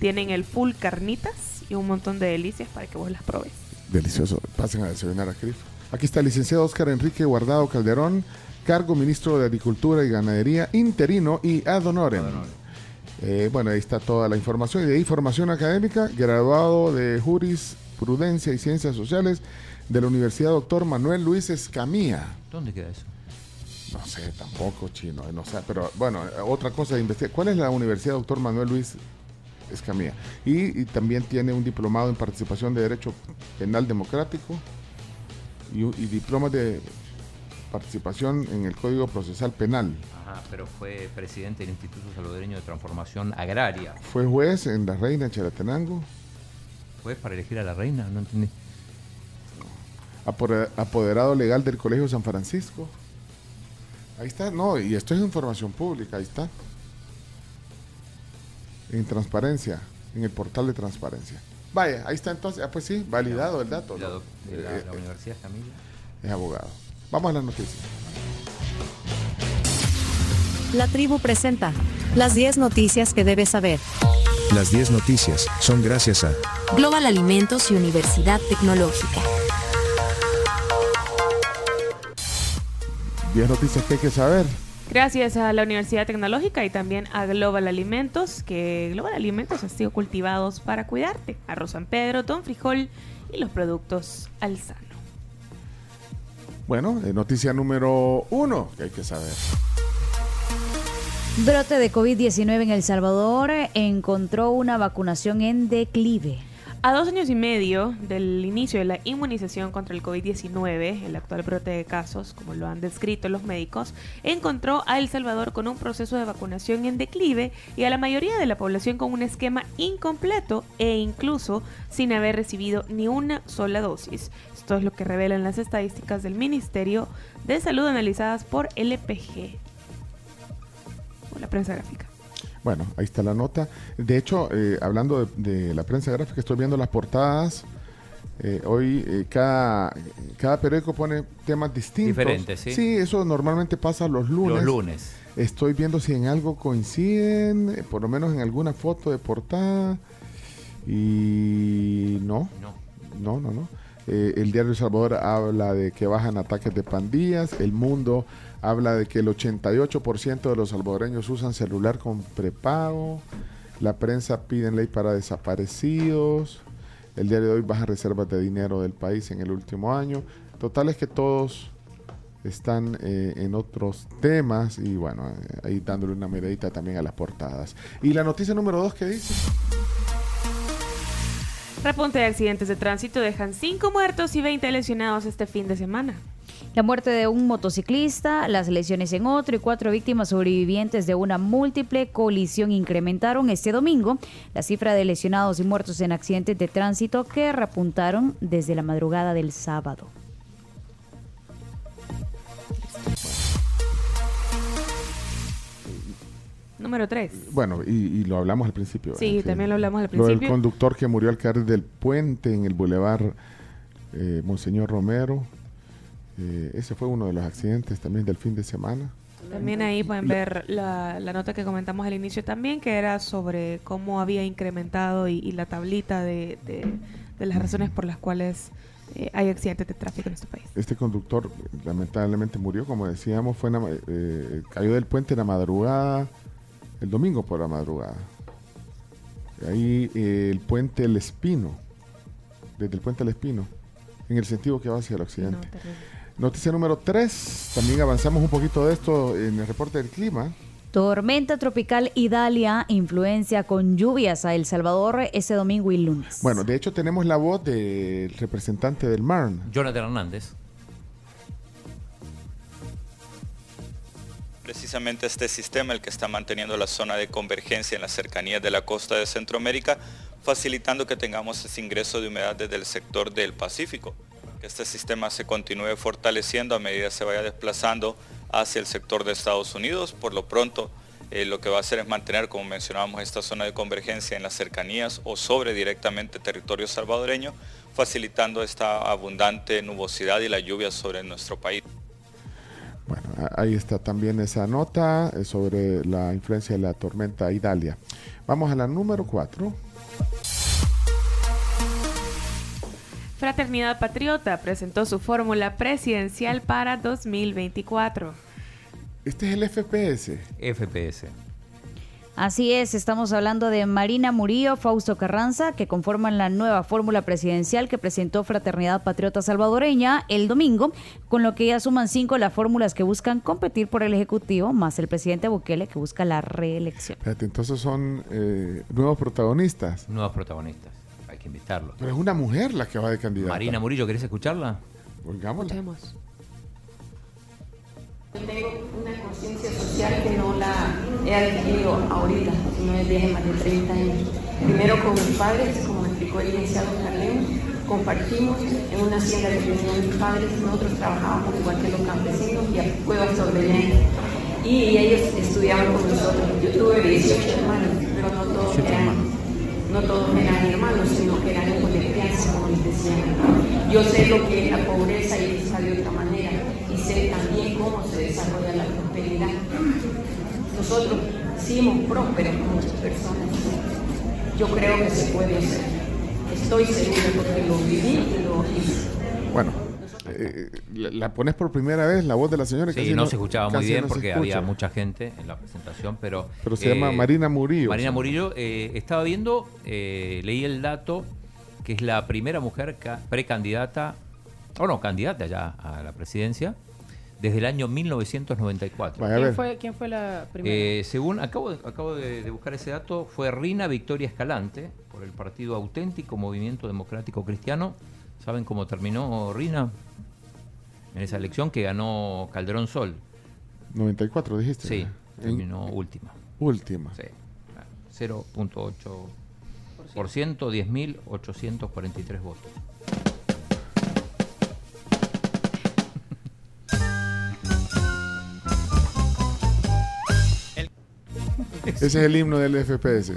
Tienen el full carnitas y un montón de delicias para que vos las probes. Delicioso. Pasen a desayunar a CRIF. Aquí está el licenciado Oscar Enrique Guardado Calderón, cargo ministro de Agricultura y Ganadería interino y ad honorem. Eh, bueno, ahí está toda la información. Y de ahí formación académica, graduado de Jurisprudencia y Ciencias Sociales de la Universidad Doctor Manuel Luis Escamilla. ¿Dónde queda eso? No sé, tampoco chino, eh, no sé, pero bueno, eh, otra cosa de investigar. ¿Cuál es la Universidad Doctor Manuel Luis Escamilla? Y, y también tiene un diplomado en participación de Derecho Penal Democrático y, y diplomas de participación en el Código Procesal Penal. Ajá, pero fue presidente del Instituto Salvadoreño de Transformación Agraria. Fue juez en La Reina, en Chalatenango, ¿Fue para elegir a la reina? No entendí. apoderado legal del Colegio San Francisco. Ahí está, no, y esto es información pública, ahí está. En transparencia, en el portal de transparencia. Vaya, ahí está entonces, ah, pues sí, validado el dato. La ¿no? doc- de la, Eh, la Universidad Camila. es abogado. Vamos a las noticias. La tribu presenta las 10 noticias que debes saber. Las 10 noticias son gracias a Global Alimentos y Universidad Tecnológica. 10 noticias que hay que saber. Gracias a la Universidad Tecnológica y también a Global Alimentos, que Global Alimentos ha sido cultivados para cuidarte. Arroz San Pedro, Don Frijol y los productos Alzano. Bueno, eh, noticia número uno que hay que saber. Brote de COVID-19 en El Salvador encontró una vacunación en declive. A dos años y medio del inicio de la inmunización contra el COVID-19, el actual brote de casos, como lo han descrito los médicos, encontró a El Salvador con un proceso de vacunación en declive y a la mayoría de la población con un esquema incompleto e incluso sin haber recibido ni una sola dosis. Esto es lo que revelan las estadísticas del Ministerio de Salud analizadas por LPG, o la prensa gráfica. Bueno, ahí está la nota. De hecho, eh, hablando de, de la prensa gráfica, estoy viendo las portadas Eh, hoy eh, cada, cada periódico pone temas distintos. Diferentes, ¿sí? Sí, eso normalmente pasa los lunes. Los lunes. Estoy viendo si en algo coinciden, eh, por lo menos en alguna foto de portada. Y no. No. No, no, no. Eh, el diario El Salvador habla de que bajan ataques de pandillas. El Mundo habla de que el 88% de los salvadoreños usan celular con prepago. La prensa pide ley para desaparecidos. El diario de hoy baja reservas de dinero del país en el último año. Total es que todos están eh, en otros temas y bueno, eh, ahí dándole una miradita también a las portadas. Y la noticia número dos que dice. Repunte de accidentes de tránsito dejan 5 muertos y 20 lesionados este fin de semana. La muerte de un motociclista, las lesiones en otro y cuatro víctimas sobrevivientes de una múltiple colisión incrementaron este domingo la cifra de lesionados y muertos en accidentes de tránsito que repuntaron desde la madrugada del sábado. Número 3. Bueno, y, y lo hablamos al principio. Sí, ¿verdad? también lo hablamos al Lo del principio. conductor que murió al caer del puente en el bulevar eh, Monseñor Romero. Eh, ese fue uno de los accidentes también del fin de semana. También ahí pueden ver la, la nota que comentamos al inicio también, que era sobre cómo había incrementado y, y la tablita de, de- de las razones por las cuales eh, hay accidentes de tráfico en nuestro país. Este conductor lamentablemente murió, como decíamos, fue en la ma- eh, cayó del puente en la madrugada, el domingo por la madrugada. Ahí eh, el puente El Espino, desde el puente El Espino, en el sentido que va hacia el occidente. Noticia número 3, también avanzamos un poquito de esto en el reporte del clima. Tormenta tropical Idalia influencia con lluvias a El Salvador este domingo y lunes. Bueno, de hecho tenemos la voz del representante del MARN. Jonathan Hernández. Precisamente este sistema el que está manteniendo la zona de convergencia en las cercanías de la costa de Centroamérica, facilitando que tengamos ese ingreso de humedad desde el sector del Pacífico. Que este sistema se continúe fortaleciendo a medida se vaya desplazando hacia el sector de Estados Unidos. Por lo pronto, eh, lo que va a hacer es mantener, como mencionábamos, esta zona de convergencia en las cercanías o sobre directamente territorio salvadoreño, facilitando esta abundante nubosidad y la lluvia sobre nuestro país. Bueno, ahí está también esa nota eh, sobre la influencia de la tormenta Idalia. Vamos a la número 4. Fraternidad Patriota presentó su fórmula presidencial para 2024. Este es el FPS. FPS. Así es, estamos hablando de Marina Murillo, Fausto Carranza, que conforman la nueva fórmula presidencial que presentó Fraternidad Patriota Salvadoreña el domingo, con lo que ya suman cinco las fórmulas que buscan competir por el Ejecutivo, más el presidente Bukele que busca la reelección. Espérate, entonces son eh, nuevos protagonistas. Nuevos protagonistas. Hay que invitarlos. Pero es una mujer la que va de candidata. Marina Murillo, ¿querés escucharla? Oigámosla. Yo tengo una conciencia social que no la he adquirido ahorita, sino desde hace más de 30 años. Primero con mis padres, como explicó el licenciado Carleo, compartimos en una hacienda que tenían mis padres, nosotros trabajábamos igual que los campesinos y a cuevas sobrevivientes. Y ellos estudiaban con nosotros. Yo tuve 18 hermanos, pero no todos eran, no todos eran hermanos, sino que eran hijos de crianza, como les decían. Yo sé lo que es la pobreza y saben de otra manera. Sé también cómo se desarrolla la prosperidad. Nosotros somos prósperos con muchas personas. Yo creo que se puede hacer. Estoy segura porque lo viví y lo hice. Bueno, eh, la, la pones por primera vez, la voz de la señora. Sí, casi no, se escuchaba muy bien no porque había mucha gente en la presentación, pero... Pero se llama Marina Murillo. Marina Murillo, eh, estaba viendo, eh, leí el dato, que es la primera mujer ca- precandidata, o no, candidata ya a la presidencia, desde el año 1994. ¿Quién fue, ¿Quién fue la primera? Eh, según acabo, de, acabo de, de buscar ese dato, fue Rina Victoria Escalante por el Partido Auténtico Movimiento Democrático Cristiano. ¿Saben cómo terminó Rina? En esa elección que ganó Calderón Sol. 94, dijiste. Sí, En- terminó última. Última. Sí, 0.8%, 10.843 votos. Ese es el himno del FPS.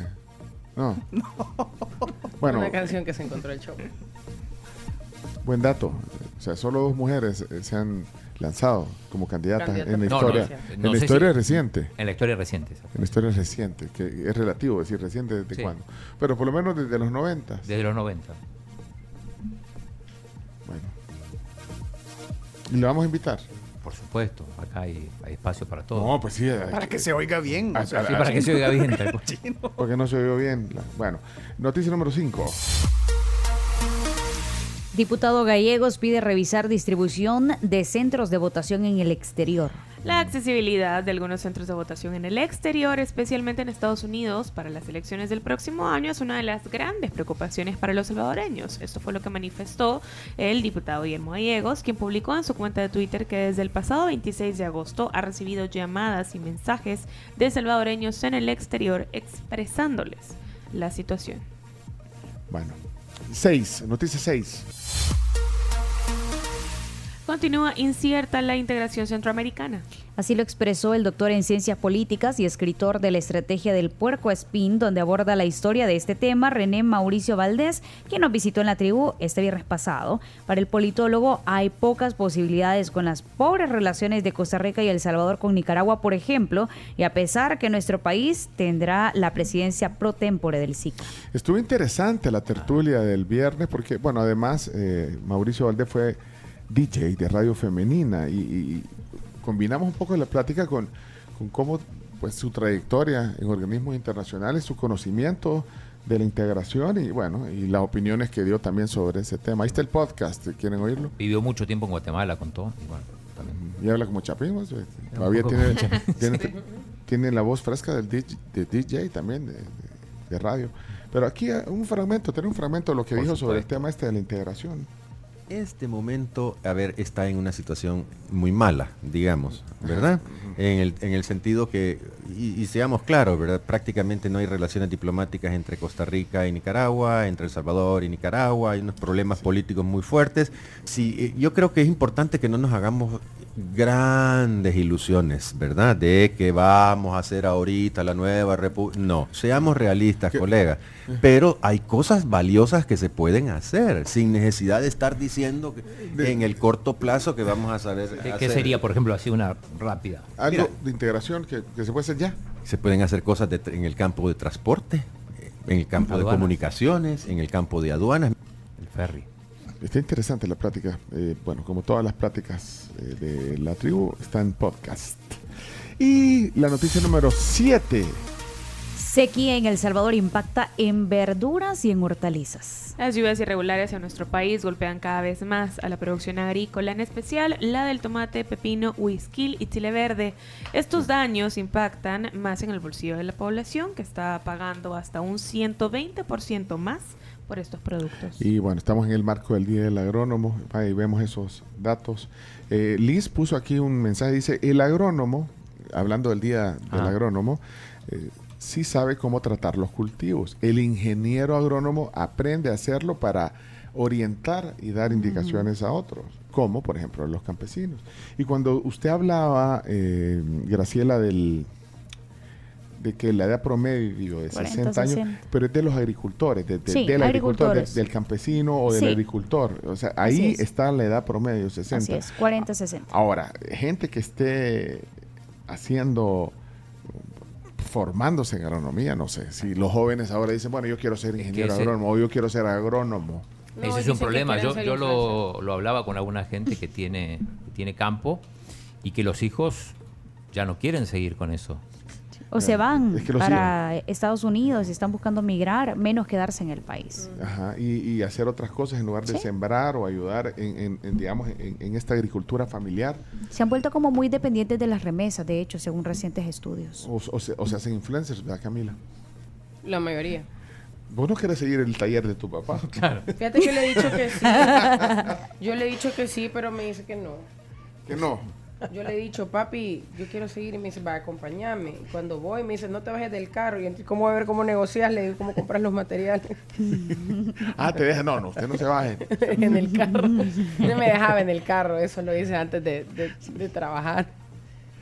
No. Bueno, Una canción que se encontró el show. Buen dato. O sea, solo dos mujeres eh, se han lanzado como candidatas en la No, historia, no, en no la historia si- reciente. En la historia reciente. En la historia reciente, que es relativo decir reciente desde Sí. cuándo. Pero por lo menos desde los 90. Desde los 90. ¿Y le vamos a invitar? Por supuesto, acá hay, hay espacio para todo. No, pues sí. Para que se oiga bien. Ah, o sea, sí, para que se oiga bien. Porque no se oyó bien. Bueno, noticia número 5. Diputado Gallegos pide revisar distribución de centros de votación en el exterior. La accesibilidad de algunos centros de votación en el exterior, especialmente en Estados Unidos, para las elecciones del próximo año es una de las grandes preocupaciones para los salvadoreños. Esto fue lo que manifestó el diputado Guillermo Gallegos, quien publicó en su cuenta de Twitter que desde el pasado 26 de agosto ha recibido llamadas y mensajes de salvadoreños en el exterior expresándoles la situación. Bueno. 6. Noticia 6. Continúa incierta la integración centroamericana. Así lo expresó el doctor en ciencias políticas y escritor de la estrategia del puerco espín, donde aborda la historia de este tema, René Mauricio Valdés, quien nos visitó en la tribu este viernes pasado. Para el politólogo hay pocas posibilidades con las pobres relaciones de Costa Rica y El Salvador con Nicaragua, por ejemplo, y a pesar que nuestro país tendrá la presidencia pro tempore del SICA. Estuvo interesante la tertulia del viernes porque, bueno, además eh, Mauricio Valdés fue DJ de Radio Femenina y, y combinamos un poco la plática con, con cómo pues su trayectoria en organismos internacionales, su conocimiento de la integración y bueno, y las opiniones que dio también sobre ese tema. Ahí está el podcast, ¿quieren oírlo? Vivió mucho tiempo en Guatemala, contó. Y bueno, también. Y habla como Chapín, pues, todavía tiene, como Chapín. tiene, Sí. tiene la voz fresca del DJ, de DJ también, de, de- de radio. Pero aquí eh, un fragmento, tiene un fragmento de lo que Por dijo sobre el tema este de la integración. Este momento, a ver, está en una situación muy mala, digamos, ¿verdad? En el, en el sentido que, y, y seamos claros, ¿verdad? Prácticamente no hay relaciones diplomáticas entre Costa Rica y Nicaragua, entre El Salvador y Nicaragua, hay unos problemas políticos muy fuertes. Sí, eh, yo creo que es importante que no nos hagamos grandes ilusiones, ¿verdad? De que vamos a hacer ahorita la nueva república. No, seamos realistas, colegas. Pero hay cosas valiosas que se pueden hacer sin necesidad de estar diciendo que en el corto plazo que vamos a saber. ¿Qué, qué hacer. sería, por ejemplo, así una rápida? Algo Mira. de integración que, que se puede hacer ya. Se pueden hacer cosas de en el campo de transporte, en el campo de comunicaciones, en el campo de aduanas. El ferry. Está interesante la plática. Eh, bueno, como todas las pláticas eh, de la tribu, está en podcast. Y la noticia número 7. Sequía en El Salvador impacta en verduras y en hortalizas. Las lluvias irregulares en nuestro país golpean cada vez más a la producción agrícola, en especial la del tomate, pepino, huisquil y chile verde. Estos daños impactan más en el bolsillo de la población, que está pagando hasta un 120% más por estos productos. Y bueno, estamos en el marco del Día del Agrónomo. Ahí vemos esos datos. Eh, Liz puso aquí un mensaje. Dice, el agrónomo, hablando del Día del Ah. Agrónomo, eh, sí sabe cómo tratar los cultivos. El ingeniero agrónomo aprende a hacerlo para orientar y dar indicaciones a otros, como por ejemplo los campesinos. Y cuando usted hablaba, eh, Graciela, del de que la edad promedio de 40, 60 años, 60. pero es de los agricultores, de- de- Sí, del agricultor, de- del campesino o del Sí. agricultor. O sea, ahí es. está la edad promedio, 60. Así es, 40-60. Ahora, gente que esté haciendo, formándose en agronomía, no sé, si los jóvenes ahora dicen, bueno, yo quiero ser ingeniero ese- agrónomo o yo quiero ser agrónomo. Ese es un problema. Yo, yo lo, lo hablaba con alguna gente que tiene, que tiene campo y que los hijos ya no quieren seguir con eso. O se van Es que los para Estados Unidos y están buscando migrar, menos quedarse en el país. Ajá, y, y hacer otras cosas en lugar de Sí. sembrar o ayudar en, en- en, digamos, en, en esta agricultura familiar. Se han vuelto como muy dependientes de las remesas, de hecho, según recientes estudios. O, o se, o se hacen influencers, ¿verdad, Camila? La mayoría. Vos no querés seguir el taller de tu papá. Claro. Fíjate que le he dicho que sí. Yo le he dicho que sí, pero me dice que no. Que no. Yo le he dicho, papi, yo quiero seguir y me dice, va, acompañarme. Y cuando voy, me dice, no te bajes del carro. Y entre, ¿cómo voy a ver cómo negocias? Le digo, ¿cómo compras los materiales? Ah, te deja. No, no, usted no se baje. en el carro. No me dejaba en el carro, eso lo hice antes de, de- de trabajar.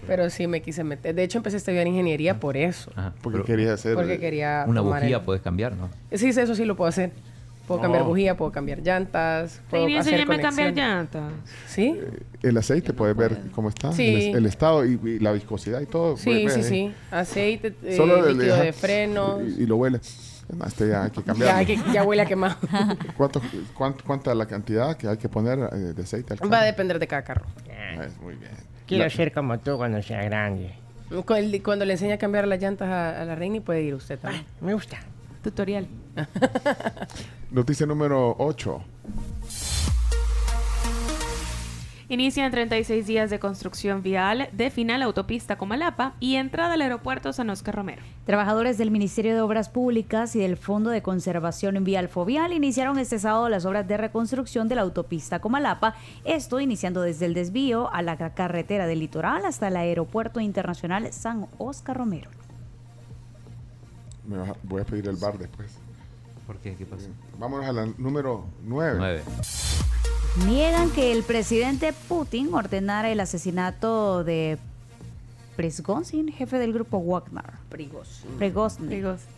Pero sí me quise meter. De hecho, empecé a estudiar ingeniería por eso. Porque quería hacer Porque quería Una bujía el- puedes cambiar, ¿no? Sí, sí, eso sí lo puedo hacer. Puedo No. cambiar bujía, puedo cambiar llantas, puedo Reini, hacer a cambiar llantas. ¿Sí? El aceite, puedes ver cómo está, Sí. el, el estado y, y la viscosidad y todo. Sí, sí, ahí. sí. Aceite, eh, Solo el- líquido de frenos. Y, y lo huele. Es más, este ya hay que Ya, cambiar. que- ya huele a quemado. ¿Cuánto, cuánto, ¿Cuánta la cantidad que hay que poner eh, de aceite al carro? Va a depender de cada carro. Ah, es muy bien. Quiero La- ser como tú cuando sea grande. Cuando le enseña a cambiar las llantas a, a la reina, puede ir usted también. me gusta. Tutorial. Noticia número 8. Inician 36 días de construcción vial de final autopista Comalapa y entrada al aeropuerto San Oscar Romero. Trabajadores del Ministerio de Obras Públicas y del Fondo de Conservación Vial Fovial iniciaron este sábado las obras de reconstrucción de la autopista Comalapa, esto iniciando desde el desvío a la carretera del litoral hasta el Aeropuerto Internacional San Oscar Romero. Me voy a pedir el bar después. ¿Por qué? ¿Qué pasó? Vámonos a la número 9. 9. Niegan que el presidente Putin ordenara el asesinato de Prigozhin, jefe del grupo Wagner. Prigozhin. Prigozhin. Prigozhin.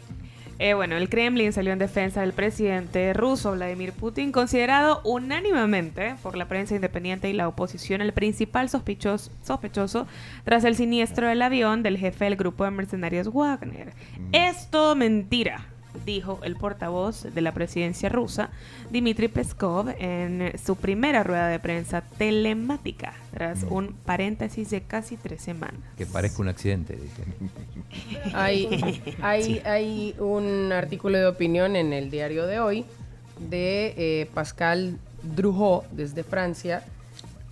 Eh, bueno, el Kremlin salió en defensa del presidente ruso Vladimir Putin, considerado unánimemente por la prensa independiente y la oposición el principal sospechoso, sospechoso tras el siniestro del avión del jefe del grupo de mercenarios Wagner. Es todo mentira, dijo el portavoz de la presidencia rusa, Dmitry Peskov, en su primera rueda de prensa telemática, tras un paréntesis de casi tres semanas. Que parezca un accidente, dice. Hay, hay, hay un artículo de opinión en el diario de hoy de eh, Pascal Drouhot desde Francia,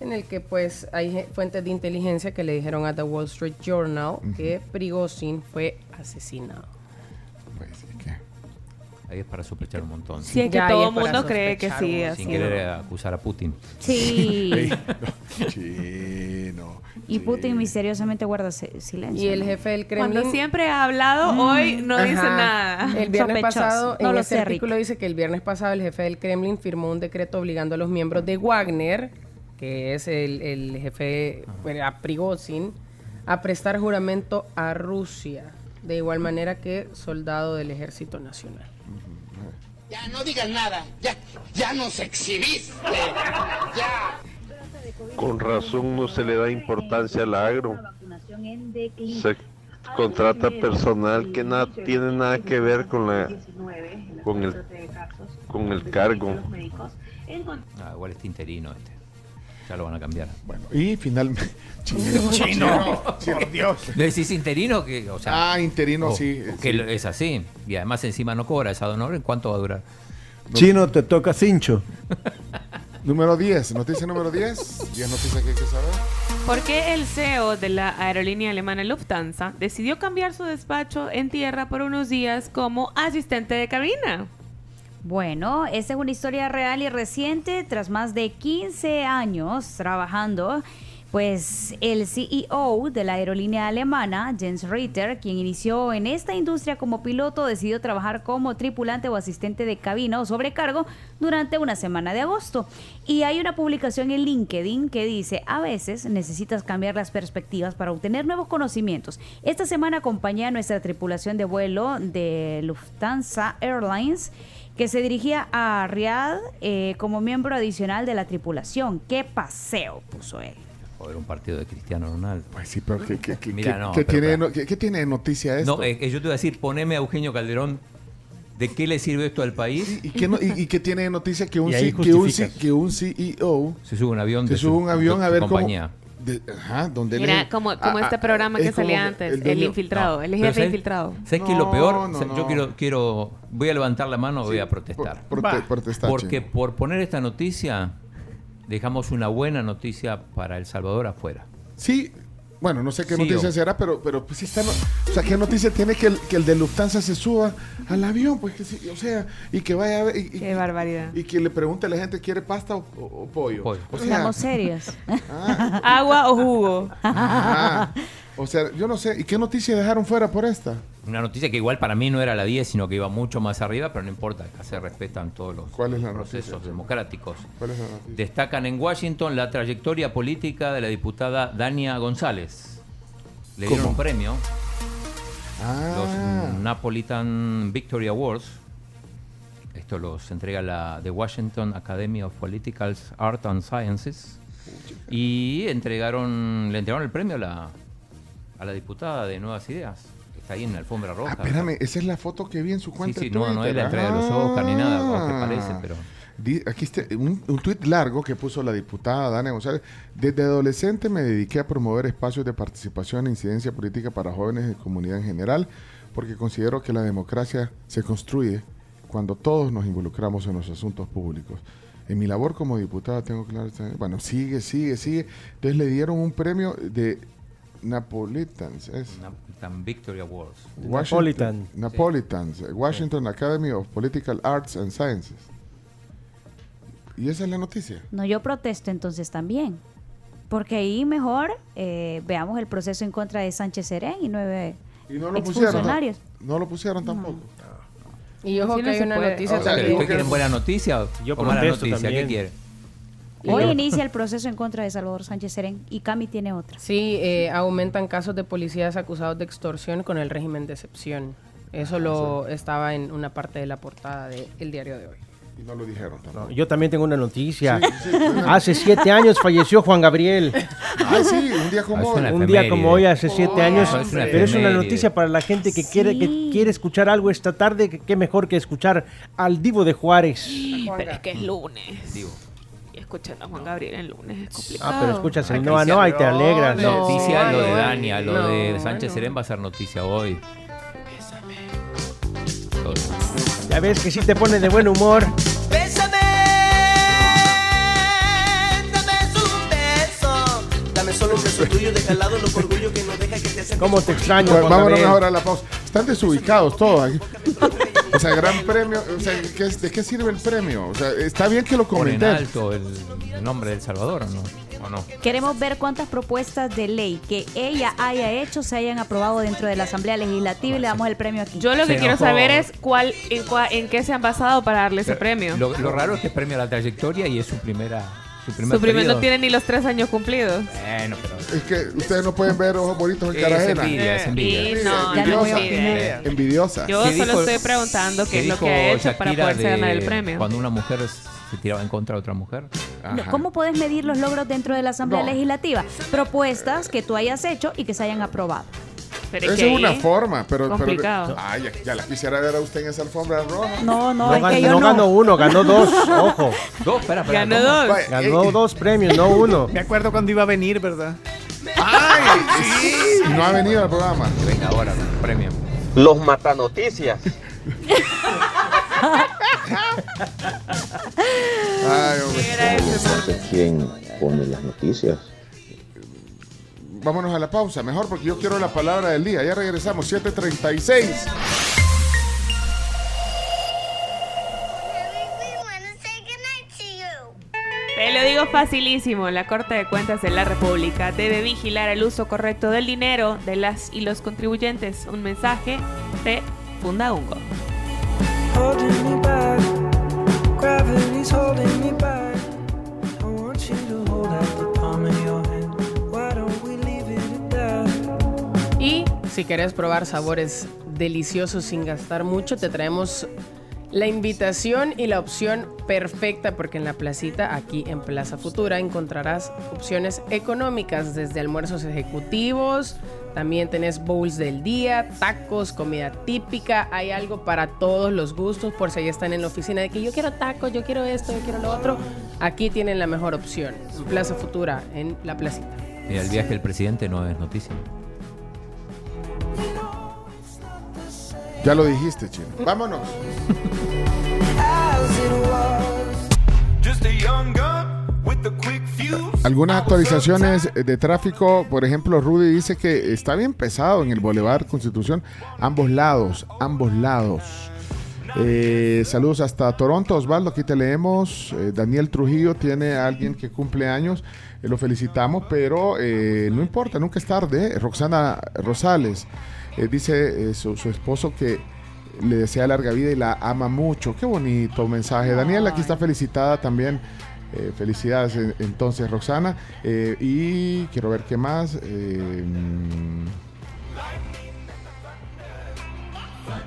en el que pues hay fuentes de inteligencia que le dijeron a The Wall Street Journal que Prigozhin fue asesinado. Ahí es para sospechar un montón. Sí, es que Ya, todo el mundo cree que sí, ¿no? ha Sin querer acusar a Putin. Sí. Chino. Y Putin misteriosamente guarda silencio. Y el jefe del Kremlin... Cuando siempre ha hablado, hoy no dice nada. El viernes Sospechoso. pasado, No en lo ese sé, artículo dice que el viernes pasado el jefe del Kremlin firmó un decreto obligando a los miembros de Wagner, que es el, el jefe, a Prigozhin, a prestar juramento a Rusia, de igual manera que soldado del Ejército Nacional. Ya no digas nada, ya, ya nos exhibiste. Ya. Con razón no se le da importancia al agro. Se contrata personal que nada tiene nada que ver con la con el con el cargo. Ah, igual está interino este. Ya lo van a cambiar. Bueno, y finalmente. Chino. Chino. Por Dios. ¿Le decís interino? Que, o sea, Ah, interino, o- sí, Que sí. es así. Y además encima no cobra esa honor. ¿En cuánto va a durar? Chino, te toca cincho. Número 10. Noticia número 10. 10 noticias que hay que saber. ¿Por qué el CEO de la aerolínea alemana Lufthansa decidió cambiar su despacho en tierra por unos días como asistente de cabina? Bueno, esta es una historia real y reciente. Tras más de 15 años trabajando, pues el CEO de la aerolínea alemana, Jens Ritter, quien inició en esta industria como piloto, decidió trabajar como tripulante o asistente de cabina o sobrecargo durante una semana de agosto. Y hay una publicación en LinkedIn que dice, a veces necesitas cambiar las perspectivas para obtener nuevos conocimientos. Esta semana acompañé a nuestra tripulación de vuelo de Lufthansa Airlines que se dirigía a Riyadh eh, como miembro adicional de la tripulación. ¡Qué paseo! puso él. Joder, un partido de Cristiano Ronaldo. Pues sí, pero ¿qué, qué- qué- Mira, no, qué pero tiene, qué- qué tiene de noticia esto? No, eh, eh, yo te voy a decir, poneme a Eugenio Calderón. ¿De qué le sirve esto al país? ¿Y qué, no- y- y qué tiene de noticia que un, C- que un. C- que un CEO Se sube un avión se de sube su- un avión a ver cómo... compañía. de- ajá, donde Mira, como, como ah, este ah, programa es que como salía antes, el infiltrado, No. el jefe ¿sabes- infiltrado. ¿Sabes qué es lo peor? No, no, Yo quiero, quiero, voy a levantar la mano, voy a protestar. por- prote- protestar, Porque Chino. por poner esta noticia, dejamos una buena noticia para El Salvador afuera. Sí, bueno, no sé qué Sí, noticia o- será, pero, pero pues sí está... no- o sea, ¿qué noticia tiene que el, que el de Lufthansa se suba al avión? Pues que sí, o sea, y que vaya a ver... Y, y- Qué barbaridad. y que le pregunte a la gente, ¿quiere pasta o, o- o pollo? O sea, Seamos serios. Agua o jugo. ah, o sea, yo no sé, ¿y qué noticia dejaron fuera por esta? Una noticia que igual para mí no era la 10, sino que iba mucho más arriba, pero no importa, acá se respetan todos los ¿Cuál es la procesos noticia? democráticos. ¿Cuál es la noticia? Destacan en Washington la trayectoria política de la diputada Dania González. Le dieron un premio, Ah, los Napolitan Victory Awards. Esto los entrega la The Washington Academy of Political Art and Sciences. Y entregaron, le entregaron el premio a la, a la diputada de Nuevas Ideas. Está ahí en la alfombra roja. Ah, espérame, esa es la foto que vi en su Sí, cuenta. sí, de no, no es la entrega de los Oscar ni nada, aunque Ah. parece, pero... Aquí está un, un tuit largo que puso la diputada Dana González. Desde adolescente me dediqué a promover espacios de participación e incidencia política para jóvenes y comunidad en general, porque considero que la democracia se construye cuando todos nos involucramos en los asuntos públicos. En mi labor como diputada tengo claro, bueno, sigue, sigue, sigue. Entonces le dieron un premio de Napolitans, es Napolitan Victory Awards. Washington, Napolitans, Washington Academy of Political Arts and Sciences. Y esa es la noticia. No, yo protesto entonces también. Porque ahí mejor eh, veamos el proceso en contra de Sánchez Serén y nueve Y no lo pusieron. exfuncionarios. No lo pusieron tampoco. Y ojo Sí, que no hay una puede. noticia O sea, ¿Pero también. ¿Ustedes quieren buena noticia Yo o mala protesto noticia? también. ¿Qué quiere? Hoy inicia el proceso en contra de Salvador Sánchez Serén y Cami tiene otra. Sí, eh, aumentan casos de policías acusados de extorsión con el régimen de excepción. Eso lo estaba en una parte de la portada del diario de hoy. Y no lo dijeron tampoco. Yo también tengo una noticia. Sí, sí, sí. Hace siete años falleció Juan Gabriel. Ah, sí, un día como Es hoy. Un día como hoy, hace siete Oh, años. es Pero es una noticia para la gente que quiere que quiere escuchar algo esta tarde. Qué mejor que escuchar al Divo de Juárez. Pero es que es lunes. Digo, Y escuchando a Juan Gabriel el lunes es complicado. Ah, pero escuchas el Ay, Noa Noa y te alegras. No, noticia lo de no, Dania, lo no, de Sánchez no. Serén va a ser noticia hoy. Todo. Ya ves que sí te pone de buen humor. Bésame, dame un beso. Dame solo un beso tuyo, deja al lado los orgullo que no deja que te. ¿Cómo te extraño, Juan vámonos Gabriel? mejor a la pausa. Están desubicados todos aquí. O sea, gran premio. O sea, ¿qué es- ¿de qué sirve el premio? O sea, está bien que lo comenten. alto el, el nombre del Salvador, ¿o no? ¿O no? Queremos ver cuántas propuestas de ley que ella haya hecho se hayan aprobado dentro de la Asamblea Legislativa y le damos el premio aquí. Yo lo que Se quiero enojó. saber es cuál, en, cua- en qué se han basado para darle ese premio. Lo, lo raro es que es premio a la trayectoria y es su primera. Su primer, Su primer no tiene ni los tres años cumplidos. Bueno, pero. Es que ustedes no pueden ver ojos bonitos en Es cara ajena. envidia, es envidia. Y no, Ya no voy a envidia. Envidiosa. Yo ¿Qué solo dijo- estoy preguntando qué es lo que ha hecho para Shakira poderse de ganar el premio. Cuando una mujer se tiraba en contra de otra mujer. ¿Cómo puedes medir los logros dentro de la Asamblea No. Legislativa? Propuestas que tú hayas hecho y que se hayan aprobado. Pero Esa que es una forma, pero. pero complicado. ay, ya, ya la quisiera ver a usted en esa alfombra roja. No, no, No, es gan- que yo no no. ganó uno, ganó dos. Ojo. Dos, espera, espera. Ganó ¿cómo? dos. Vaya, Ganó eh, dos premios, no uno. Me acuerdo cuando iba a venir, ¿verdad? ¡Ay! Sí. No ha venido al programa. Venga ahora, premio. Los matanoticias. Ay, hombre. ¿Quién pone las noticias? Vámonos a la pausa, mejor porque yo quiero la palabra del día. Ya regresamos, 7:36. Te lo digo facilísimo, la Corte de Cuentas de la República debe vigilar el uso correcto del dinero de las y los contribuyentes. Un mensaje de Fundaungo. Si querés probar sabores deliciosos sin gastar mucho, te traemos la invitación y la opción perfecta porque en la placita, aquí en Plaza Futura, encontrarás opciones económicas desde almuerzos ejecutivos, también tenés bowls del día, tacos, comida típica, hay algo para todos los gustos por si ahí están en la oficina de que yo quiero tacos, yo quiero esto, yo quiero lo otro. Aquí tienen la mejor opción, en Plaza Futura, en la placita. Mira, el viaje del presidente no es noticia. Ya lo dijiste, chino. Vámonos. Algunas actualizaciones de tráfico, por ejemplo, Rudy dice que está bien pesado en el Boulevard Constitución, ambos lados, ambos lados. Eh, saludos hasta Toronto, Osvaldo, aquí te leemos. Eh, Daniel Trujillo tiene a alguien que cumple años, eh, lo felicitamos, pero eh, no importa, nunca es tarde. Roxana Rosales eh, dice eh, su, su esposo que le desea larga vida y la ama mucho. Qué bonito mensaje. Daniel aquí está felicitada también. Eh, felicidades en- entonces Roxana. Eh, y quiero ver qué más.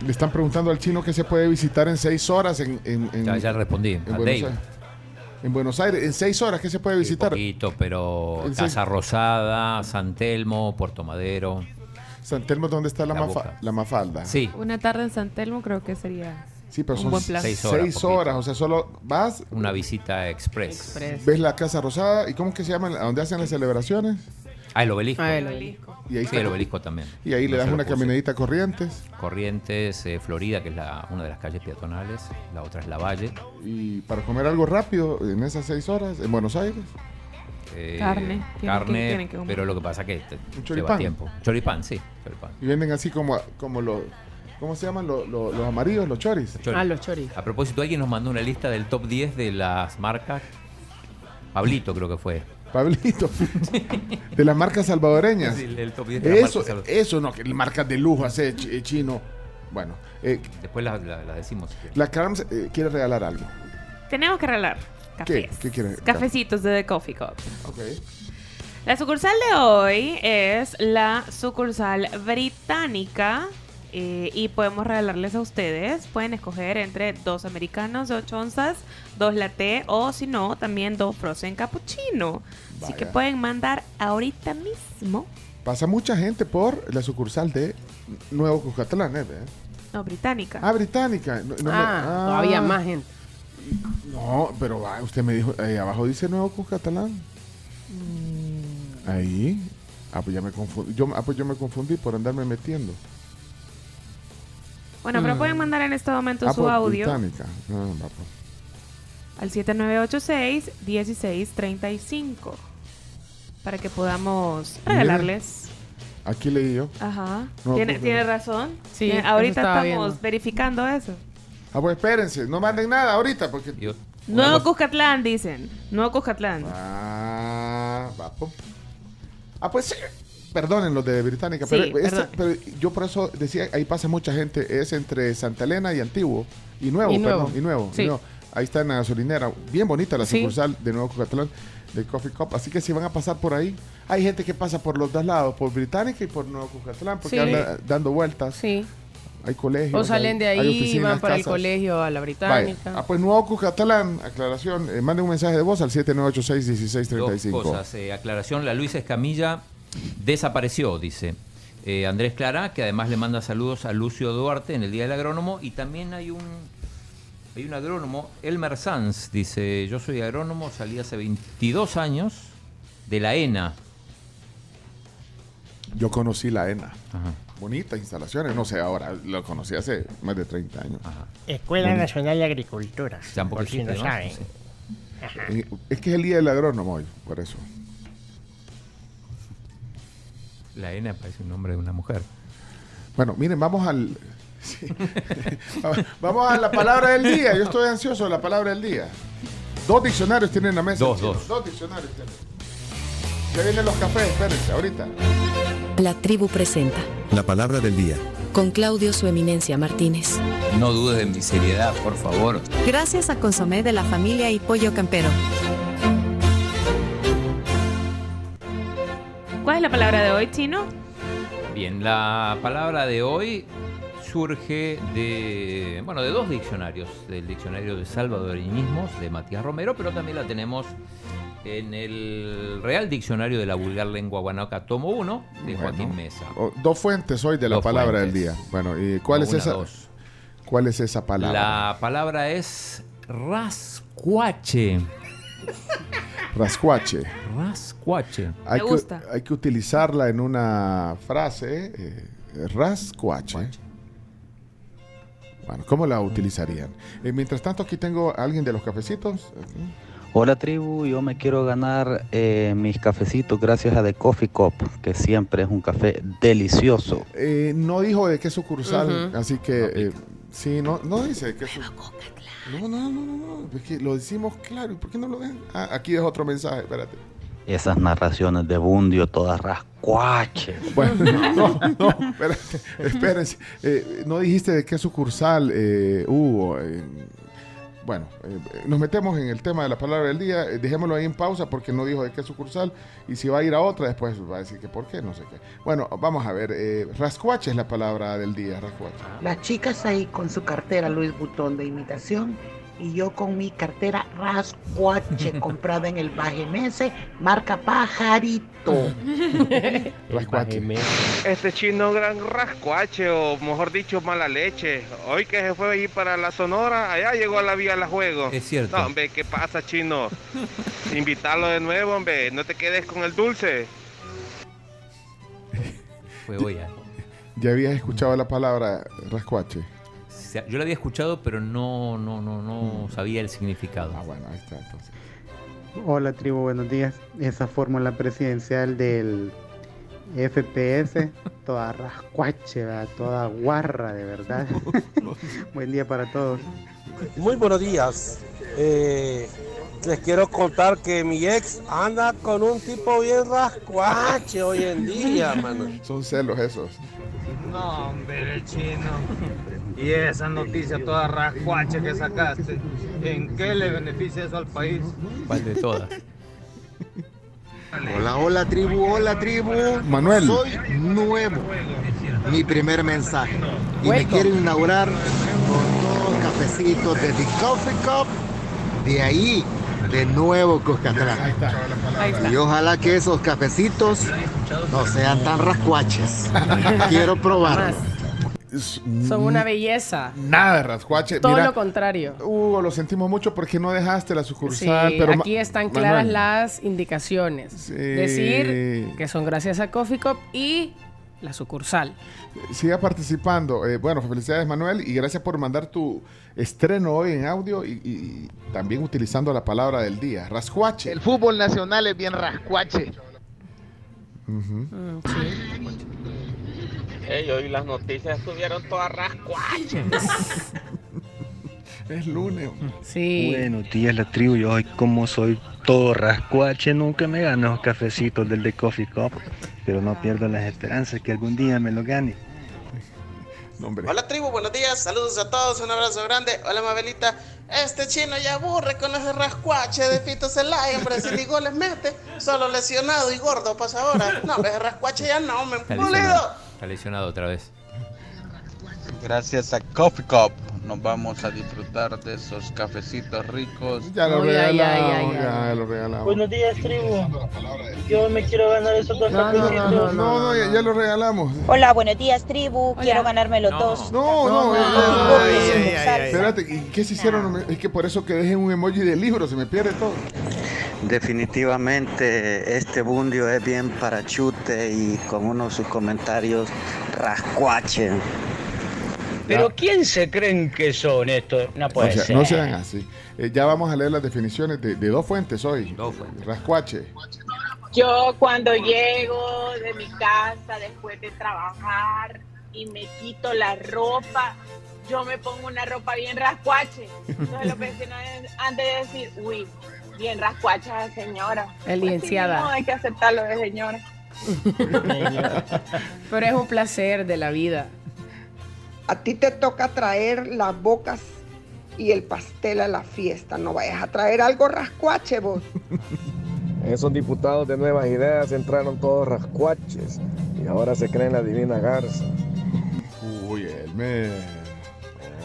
Le están preguntando al chino que se puede visitar en seis horas en, en, en- Ya, ya respondí. en a Buenos. Aires. En Buenos Aires, en seis horas, ¿qué se puede visitar? Poquito, pero Casa Rosada, San Telmo, Puerto Madero. San Telmo, ¿dónde está la, La mafa- Boca. la Mafalda? Sí. Una tarde en San Telmo creo que sería Sí, pero un son buen plan. Seis seis horas, horas, poquito. o sea, solo vas, Una visita express. ves la Casa Rosada, ¿y cómo que se llama? ¿A dónde hacen las celebraciones? Ah, el obelisco. Ah, el obelisco. Y ahí sí, está- el obelisco también. Y ahí le das una caminadita a Corrientes. Corrientes, eh, Florida, que es la, una de las calles peatonales. La otra es La Valle. Y para comer algo rápido en esas seis horas en Buenos Aires. Eh, Carne, tienen que- Carne, tienen que pero lo que pasa que te- Un lleva choripán. tiempo. Choripán, sí. Choripán. Y venden así como, como los, ¿cómo se llaman? Los, los- los amarillos, los choris. Chori. Ah, los choris. A propósito, alguien nos mandó una lista del top 10 de las marcas. Pablito creo que fue. Pablito. de las marcas salvadoreñas. Sí, el top 10 de las Eso, marcas salvadoreñas. eso no, que marcas de lujo hace ch- eh, chino. Bueno, eh, Después la, la- la decimos. la Carms eh, quiere regalar algo. Tenemos que regalar. Cafés. ¿Qué quiere? Cafecitos de The Coffee Cup. Ok. La sucursal de hoy es la sucursal británica eh, y podemos regalarles a ustedes. Pueden escoger entre dos americanos de 8 onzas, dos latte o si no, también dos frozen cappuccino. Así que pueden mandar ahorita mismo. Pasa mucha gente por la sucursal de Nuevo Cuscatlán, ¿eh? No, británica. Ah, británica. No, no me- Ah, todavía más gente. No, pero va, usted me dijo, ahí abajo dice Nuevo Cuscatlán. Mm. Ahí. Ah, pues ya me confundí. Yo, ah, pues yo me confundí por andarme metiendo. Bueno, pero pueden mandar en este momento Ah, su audio británica. Ah, va, pues. al 7986-1635 para que podamos regalarles. Aquí leí yo. Ajá. No, ¿Tiene, pues, tiene no. razón. Sí, Tiene- ahorita estamos viendo. verificando eso. Ah, pues espérense, no manden nada ahorita porque. Nuevo Cuscatlán, dicen. Nuevo Cuscatlán. Ah, va, pues. Ah, pues sí. Perdonen los de Británica, Sí, pero, esta- perdón. pero yo por eso decía, ahí pasa mucha gente, es entre Santa Elena y Antiguo, y Nuevo, Y Nuevo. perdón, y Nuevo, y Sí. Nuevo. Ahí está en la gasolinera, bien bonita la Sí. sucursal de Nuevo Cucatlán de Coffee Cup, así que si van a pasar por ahí, hay gente que pasa por los dos lados, por Británica y por Nuevo Cucatlán, porque Sí. anda dando vueltas. Sí. Hay colegios. O salen de hay- ahí, oficinas, van para el colegio a la Vaya. británica. Ah, pues Nuevo Cucatlán, aclaración, eh, mande un mensaje de voz al Dos 7986-1635. cosas. eh, aclaración, la Luisa Escamilla desapareció, dice. Eh, Andrés Clara, que además le manda saludos a Lucio Duarte en el Día del Agrónomo. Y también hay un, hay un agrónomo, Elmer Sanz, dice, yo soy agrónomo, salí hace 22 años de la ENA. Yo conocí la ENA. Ajá. Bonitas instalaciones, no sé, ahora lo conocí hace más de 30 años. Escuela Bonito. Nacional de Agricultura. Tampoco por si no saben. Eh, Es que es el día del agrónomo hoy, por eso. La ENA parece un nombre de una mujer. Bueno, miren, vamos al. sí. vamos a la palabra del día. Yo estoy ansioso de la palabra del día. Dos diccionarios tienen en la mesa. Dos, dos. Dos diccionarios tienen. Ya vienen los cafés, espérense, ahorita. La tribu presenta. La palabra del día. Con Claudio Su Eminencia Martínez. No dudes de mi seriedad, por favor. Gracias a Consomé de la familia y Pollo Campero. ¿Cuál es la palabra de hoy, Chino? Bien, la palabra de hoy surge de, bueno, de dos diccionarios, del diccionario de salvadoreñismos de Matías Romero, pero también la tenemos en el Real Diccionario de la Vulgar Lengua Guanaca, tomo 1, de Bueno. Joaquín Mesa. O- dos fuentes hoy de la Dos palabra fuentes. del día. Bueno, ¿y cuál No, es una, esa? dos. ¿Cuál es esa palabra? La palabra es rascuache. Rascuache. Rascuache. Hay Me que, gusta. hay que utilizarla en una frase. eh, rascuache. Bueno, ¿cómo la utilizarían? Eh, mientras tanto, aquí tengo a alguien de los cafecitos. Aquí. Hola tribu, yo me quiero ganar eh, mis cafecitos gracias a The Coffee Cup, que siempre es un café delicioso. Eh, no dijo de qué sucursal, así que eh, sí, no, no dice de qué sucursal. No, no, no, no, no, es que lo decimos claro, ¿y por qué no lo dejan? Ah, aquí es otro mensaje, espérate. Esas narraciones de Bundio, todas rascuaches. Bueno, no, no, espérate, espérense. Eh, no dijiste de qué sucursal eh, hubo. eh, Bueno, eh, eh, nos metemos en el tema de la palabra del día. eh, dejémoslo ahí en pausa porque no dijo de qué sucursal. Y si va a ir a otra, después va a decir que por qué, no sé qué. Bueno, vamos a ver. Eh, rascuache es la palabra del día, rascuache. Las chicas ahí con su cartera Louis Vuitton de imitación y yo con mi cartera Rascuache comprada en el Bajemese, marca Pajarito. Este chino gran rascuache, o mejor dicho, mala leche. Hoy que se fue ahí para la Sonora, allá llegó a la vía la juego. Es cierto. No, hombre, ¿qué pasa, chino? Invitarlo de nuevo, hombre. No te quedes con el dulce. Fue hoy. ¿eh? ¿Ya habías escuchado la palabra rascuache? Sea, Yo lo había escuchado, pero no, no, no, no sabía el significado. Ah, bueno, ahí está entonces. Hola tribu, buenos días. Esa fórmula presidencial del FPS, toda rascuache, ¿verdad? toda guarra, de verdad. Buen día para todos. Muy buenos días. Eh, les quiero contar que mi ex anda con un tipo bien rascuache hoy en día, mano. Son celos esos. No, hombre, el chino. Y esa noticia toda rascuache que sacaste, ¿en qué le beneficia eso al país? ¿Cuál de todas? Hola, hola tribu, hola tribu. Manuel. Soy nuevo. Mi primer mensaje. Y me quiero inaugurar con dos cafecitos de The Coffee Cup. De ahí, de nuevo Cuscatlán. Y ojalá que esos cafecitos no sean tan rascuaches. quiero probarlo. Son una belleza. Nada de rascuache. Todo Mira, lo contrario. Hugo, lo sentimos mucho porque no dejaste la Sí, sucursal. pero Ma- aquí están claras Manuel, las indicaciones. Decir que son gracias a Coffee Cup y la sucursal. Siga participando. Eh, bueno, felicidades Manuel y gracias por mandar tu estreno hoy en audio y, y- y también utilizando la palabra del día. Rascuache. El fútbol nacional es bien rascuache. Ujú. Ey, hoy las noticias estuvieron todas rascuaches. Es lunes. Sí. Buenos días, la tribu. Yo hoy, como soy todo rascuache, nunca me gano los cafecitos del The Coffee Cup. Pero no pierdo las esperanzas que algún día me lo gane. Hola tribu, buenos días, saludos a todos, un abrazo grande. Hola Mabelita, este chino ya aburre con ese rascuache de Fito Celaya, hombre, si ni goles mete, solo lesionado y gordo pasa ahora. No, ese rascuache ya no, me pulido. Está lesionado otra vez. Gracias a Coffee Cup nos vamos a disfrutar de esos cafecitos ricos. Ya lo regalamos, ya lo regalamos. Buenos días, tribu. Yo me quiero ganar esos dos No, no, cafecitos. no, no, no, ya, ya lo regalamos. Hola, buenos días, tribu. Quiero ganarme los dos. No, no, no, no, ay, ay, ay, ay. Espérate, ¿y qué se hicieron? Es que por eso que dejen un emoji de libro, se me pierde todo. Definitivamente este bundio es bien parachute y con uno de sus comentarios rascuache. Pero ¿quién se creen que son estos? No puede O sea, ser. no sean así. Eh, ya vamos a leer las definiciones de, de dos fuentes hoy. Dos fuentes. Rascuache. Yo cuando llego de mi casa después de trabajar y me quito la ropa, yo me pongo una ropa bien rascuache. Entonces los vecinos han de decir, uy, bien rascuacha señora. El licenciada. Pues sí, no, hay que aceptarlo de señora. Pero es un placer de la vida. A ti te toca traer las bocas y el pastel a la fiesta. No vayas a traer algo rascuache vos. Esos diputados de nuevas ideas entraron todos rascuaches y ahora se creen la divina garza. Uy, el me.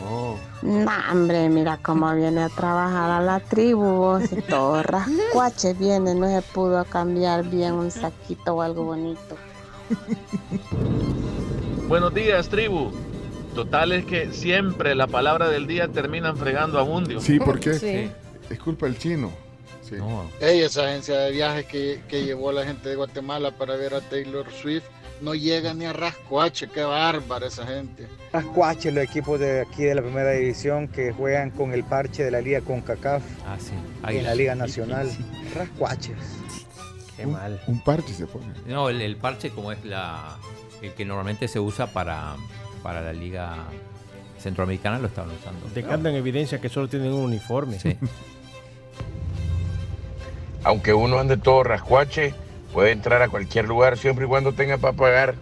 Oh. No, hombre, mira cómo viene a trabajar a la tribu, vos, y todo rascuache viene, no se pudo cambiar bien un saquito o algo bonito. Buenos días, tribu. Total es que siempre la palabra del día terminan fregando a Mundio. Sí, ¿por qué? Es culpa del chino. Sí. Ey, esa agencia de viajes que, que llevó a la gente de Guatemala para ver a Taylor Swift no llega ni a Rascuache, qué bárbara esa gente. Rascuache, los equipos de aquí de la primera división que juegan con el parche de la liga con CACAF Ah, sí. en la liga nacional. Rascuaches. Qué mal. Un parche se pone. No, el, el parche como es la el que normalmente se usa para, para la liga centroamericana lo estaban usando. Dejando en evidencia que solo tienen un uniforme. Sí. Aunque uno ande todo rascuache, puede entrar a cualquier lugar siempre y cuando tenga para pagar.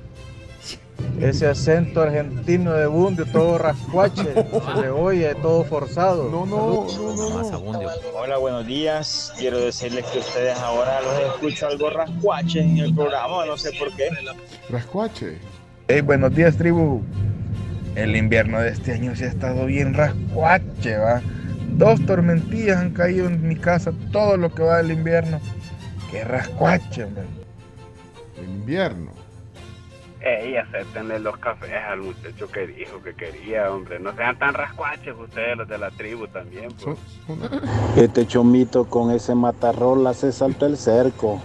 Ese acento argentino de Bundio, todo rascuache, se le oye, todo forzado. No, no, no, no. Hola, buenos días. Quiero decirles que ustedes ahora los escucho algo rascuache en el programa, no sé por qué. Rascuache. Hey, buenos días, tribu. El invierno de este año se ha estado bien rascuache, va. Dos tormentillas han caído en mi casa todo lo que va del invierno. Qué rascuache, hombre. Invierno. Ey, acéptenle los cafés al muchacho que dijo que quería, hombre. No sean tan rascuaches ustedes, los de la tribu también, pues. Este chomito con ese matarrola se salta el cerco.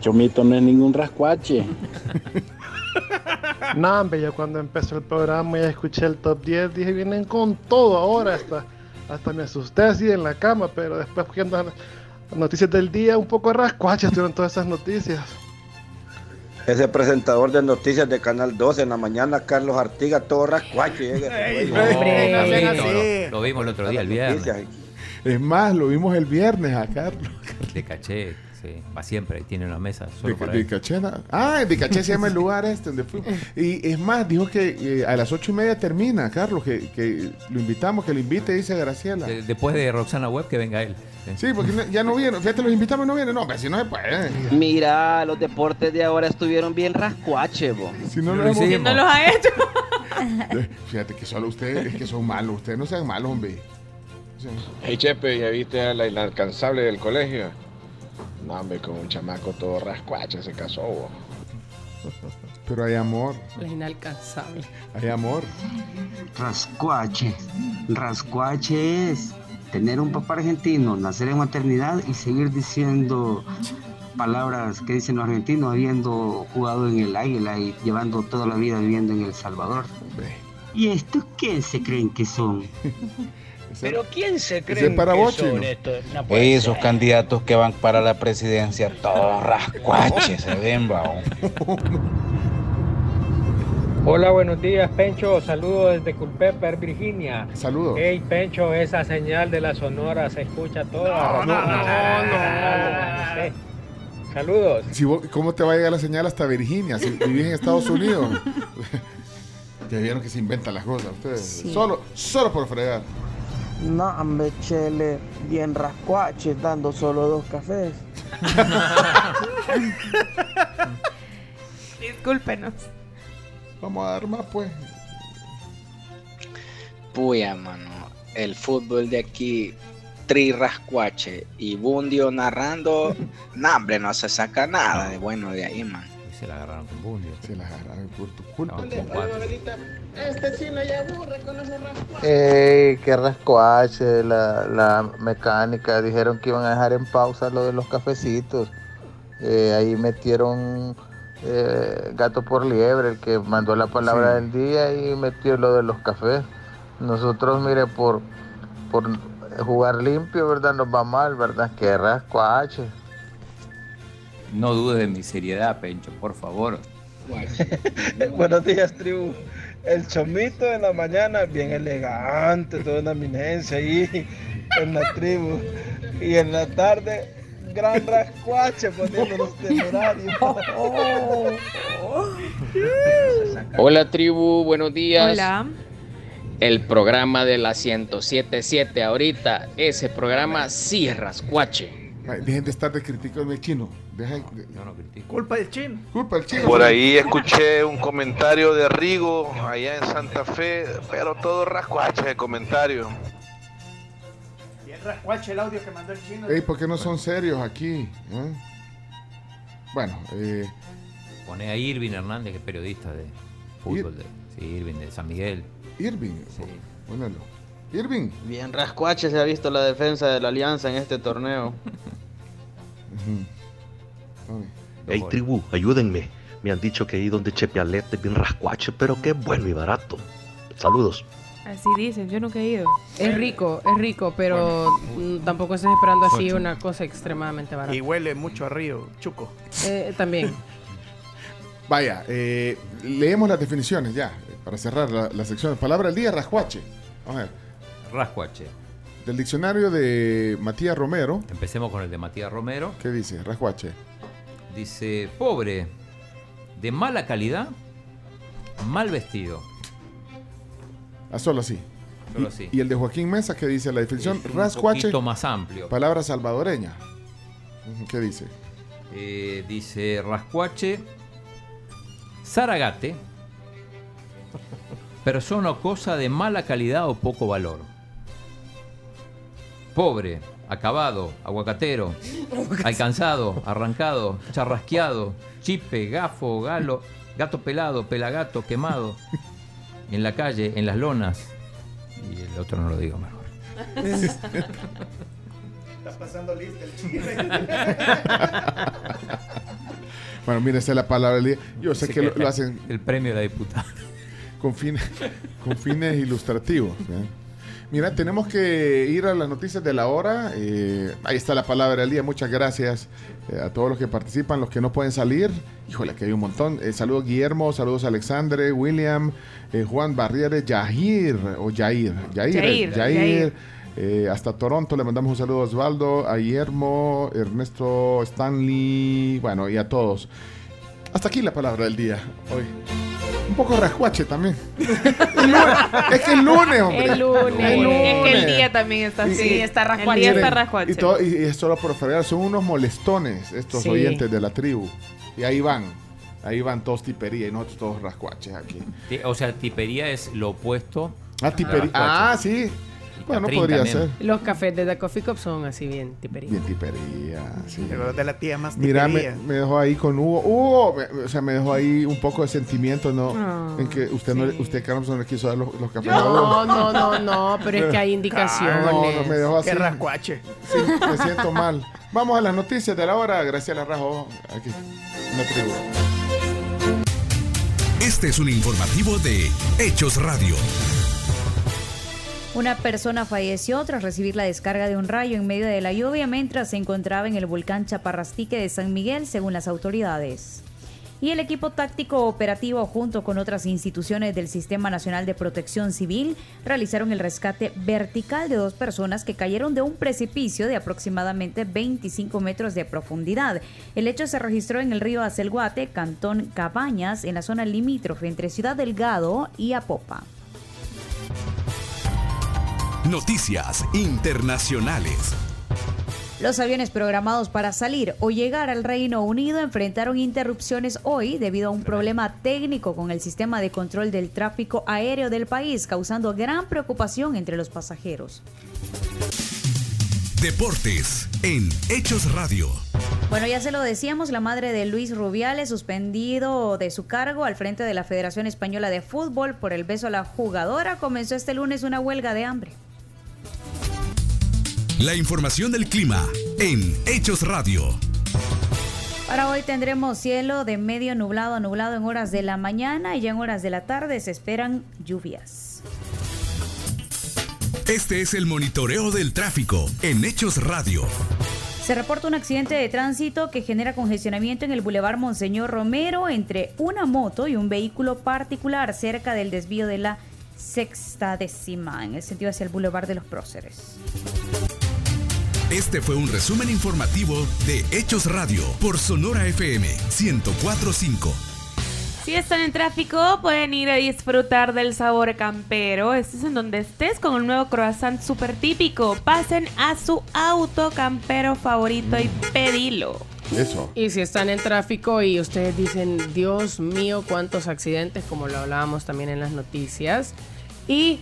Chomito no es ningún rascuache. no, hombre, yo cuando empezó el programa y escuché el top 10, dije, vienen con todo ahora. Hasta, hasta me asusté así en la cama, pero después viendo las noticias del día, un poco rascuaches tuvieron todas esas noticias. Ese presentador de noticias de Canal 12 en la mañana, Carlos Artiga, todo rascuacho. lo vimos el otro día, el viernes. Es más, lo vimos el viernes a Carlos. De caché, sí, va siempre, tiene una mesa solo para ah, de caché se llama el lugar este donde fuimos. Y es más, dijo que eh, a las ocho y media termina, Carlos, que, que lo invitamos, que lo invite, dice Graciela. De- después de Roxana Web, que venga él. Sí, porque ya no viene. Fíjate, los invitamos y no vienen. No, pero si no se puede. Mira, los deportes de ahora estuvieron bien rascuache, bo. Si no lo hemos- Eh, Fíjate que solo ustedes es que son malos. Ustedes no sean malos, hombre. Sea, Hey Chepe, ¿ya viste a la inalcanzable del colegio? No, hombre, con un chamaco todo rascuache se casó, bo. Pero hay amor, Es inalcanzable. hay amor. Rascuache. Rascuache es tener un papá argentino, nacer en maternidad y seguir diciendo palabras que dicen los argentinos habiendo jugado en el Águila y llevando toda la vida viviendo en El Salvador. ¿Y estos quién se creen que son? Pero ¿quién se cree es para que vos, son Chino. estos? No Ey, esos ser. candidatos que van para la presidencia, todos rascuaches se ven, vaón. Hola, buenos días, Pencho. Saludos desde Culpeper, Virginia. Saludos. Hey, Pencho, esa señal de la Sonora se escucha toda. No, no, no, Saludos. Si vos- ¿Cómo te va a llegar la señal hasta Virginia si vivís en Estados Unidos? ya vieron que se inventan las cosas ustedes. Sí. Solo, solo por fregar. No, hombre, chele, bien rascuache, dando solo dos cafés. Discúlpenos. Vamos a dar más, pues. Puya, mano. El fútbol de aquí, Tri Rascuache y Bundio narrando. no, hombre, no se saca nada de bueno de ahí, man. Y se la agarraron con Bundio. Se la agarraron por tu culpa. Este chino ya aburre con ese rascuache. Ey, qué rascuache, la, la mecánica. Dijeron que iban a dejar en pausa lo de los cafecitos. Eh, ahí metieron eh, gato por liebre, el que mandó la palabra Sí. del día y metió lo de los cafés. Nosotros, mire, por, por jugar limpio, ¿verdad? Nos va mal, ¿verdad? Qué rascuache. No dudes de mi seriedad, Pencho, por favor. Buenos días, tribu. El chomito en la mañana, bien elegante, toda una eminencia ahí en la tribu. Y en la tarde, gran rascuache poniéndonos temerarios. Hola tribu, buenos días. Hola. El programa de la 1077 ahorita, ese programa sí es rascuache. Dejen de estar de criticando chino. Dejen de- Culpa del chin. Culpa del chino. Por ahí escuché un comentario de Rigo allá en Santa Fe, pero todo rascuache de comentario. Bien rascuache el audio que mandó el chino. Ey, ¿por qué no son serios aquí? eh? Bueno, eh, Pone a Irving Hernández, que es periodista de fútbol. De, sí, Irving de San Miguel. Irving, ponelo. Irving. Bien rascuache se ha visto la defensa de la Alianza en este torneo. Hey tribu, ayúdenme. Me han dicho que ahí donde Chepialete es bien rascuache, pero qué bueno y barato. Saludos. Así dicen, yo nunca he ido. Es rico, es rico, pero mm, tampoco estés esperando así Ocho. una cosa extremadamente barata. Y huele mucho a río, chuco. Eh, también. Vaya, eh, leemos las definiciones ya, eh, para cerrar la, la sección. Palabra del día, rascuache. Vamos a ver. Rascuache. Del diccionario de Matías Romero. Empecemos con el de Matías Romero. ¿Qué dice? Rascuache. Dice, pobre, de mala calidad mal vestido. Ah, solo así. Solo y, así. y el de Joaquín Mesa, que dice la definición? Es un Rascuache. poquito más amplio. Palabra salvadoreña. ¿Qué dice? Eh, dice Rascuache, Zaragate, persona o cosa de mala calidad o poco valor. Pobre, acabado, aguacatero, alcanzado, arrancado, charrasqueado, chipe, gafo, galo, gato pelado, pelagato, quemado, en la calle, en las lonas. Y el otro no lo digo mejor. Estás pasando lista el chile. Bueno, mire, esa es la palabra del día. Yo sé que que lo, lo hacen El premio de la diputada. con fines, con fines ilustrativos. ¿eh? Mira, tenemos que ir a las noticias de la hora. Eh, ahí está la palabra del día. Muchas gracias eh, a todos los que participan, los que no pueden salir. Híjole, que hay un montón. Eh, saludos Guillermo, saludos Alexandre, William, Juan Barrieres, Yahir o Yair. Yair. Yair, Yair. Yair. Eh, hasta Toronto le mandamos un saludo a Osvaldo, a Guillermo, Ernesto, Stanley, bueno, y a todos. Hasta aquí la palabra del día hoy. Un poco rascuache también. El lunes. es que el lunes, hombre. El lunes. El Es que el lunes. día también está así. Sí, está El rascuache. día Miren, está rascuache. Y, todo- y- y es solo por fregar, son unos molestones estos Sí. oyentes de la tribu. Y ahí van, ahí van todos tipería y nosotros todos rascuaches aquí. O sea, tipería es lo opuesto. Ah, tipería. Ah, sí. Bueno, podría también. ser. Los cafés de The Coffee Cup son así bien tipería. Bien tipería, sí. Pero de la tía más Mira, me, tipería. me dejó ahí con Hugo. Hugo, me- o sea, me dejó ahí un poco de sentimiento, ¿no? Ah, en que usted, no, le- usted Carlos, no le quiso dar los, los cafés a No, Hugo. no, no, no, pero es que hay indicaciones. No, no, me dejó así. Qué rascuache. Sí, me siento mal. Vamos a las noticias de la hora. Gracias, Rajo. Aquí, en la tribu. Este es un informativo de Hechos Radio. Una persona falleció tras recibir la descarga de un rayo en medio de la lluvia mientras se encontraba en el volcán Chaparrastique de San Miguel, según las autoridades. Y el equipo táctico operativo, junto con otras instituciones del Sistema Nacional de Protección Civil, realizaron el rescate vertical de dos personas que cayeron de un precipicio de aproximadamente 25 metros de profundidad. El hecho se registró en el río Acelguate, Cantón Cabañas, en la zona limítrofe entre Ciudad Delgado y Apopa. Noticias internacionales. Los aviones programados para salir o llegar al Reino Unido enfrentaron interrupciones hoy debido a un problema técnico con el sistema de control del tráfico aéreo del país, causando gran preocupación entre los pasajeros. Deportes en Hechos Radio. Bueno, ya se lo decíamos, la madre de Luis Rubiales suspendido de su cargo al frente de la Federación Española de Fútbol por el beso a la jugadora comenzó este lunes una huelga de hambre. La información del clima en Hechos Radio. Para hoy tendremos cielo de medio nublado a nublado en horas de la mañana y ya en horas de la tarde se esperan lluvias. Este es el monitoreo del tráfico en Hechos Radio. Se reporta un accidente de tránsito que genera congestionamiento en el Boulevard Monseñor Romero entre una moto y un vehículo particular cerca del desvío de la sexta décima en el sentido hacia el Boulevard de los Próceres. Este fue un resumen informativo de Hechos Radio por Sonora FM 1045. Si están en tráfico, pueden ir a disfrutar del sabor campero. Este es en donde estés con un nuevo croissant súper típico. Pasen a su auto campero favorito y pedilo. Eso. Y si están en tráfico y ustedes dicen, Dios mío, cuántos accidentes, como lo hablábamos también en las noticias. Y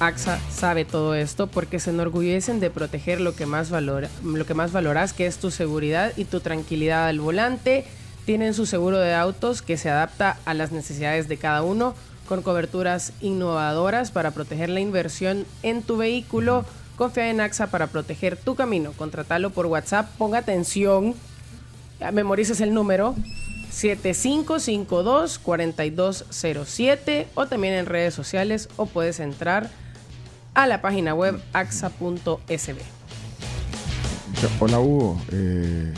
AXA sabe todo esto porque se enorgullecen de proteger lo que más que valoras, que es tu seguridad y tu tranquilidad al volante. Tienen su seguro de autos que se adapta a las necesidades de cada uno con coberturas innovadoras para proteger la inversión en tu vehículo. Confía en AXA para proteger tu camino. Contratalo por WhatsApp. Ponga atención. Memorices el número 7552-4207 o también en redes sociales o puedes entrar a la página web axa.sb. Hola, Hugo. Eh,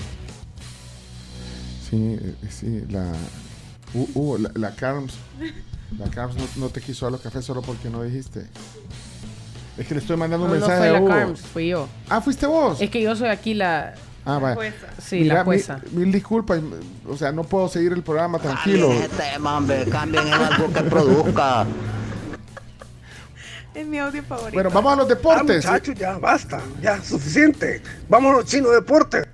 sí, eh, sí, la. Hu- Hugo, la, la Carms. La Carms no, no te quiso dar los cafés solo porque no dijiste. Es que le estoy mandando un No, no mensaje fue a la Hugo. Carms, fui yo. Ah, fuiste vos. Es que yo soy aquí la, Ah, vaya. jueza. Sí, la jueza. Mil, disculpas, o sea, no puedo seguir el programa tranquilo. Cambien ese tema, hombre, cambien en algo que produzca. Es mi audio favorito. Bueno, vamos a los deportes. Ah, muchachos, ya basta, ya suficiente. Vámonos, chino deporte.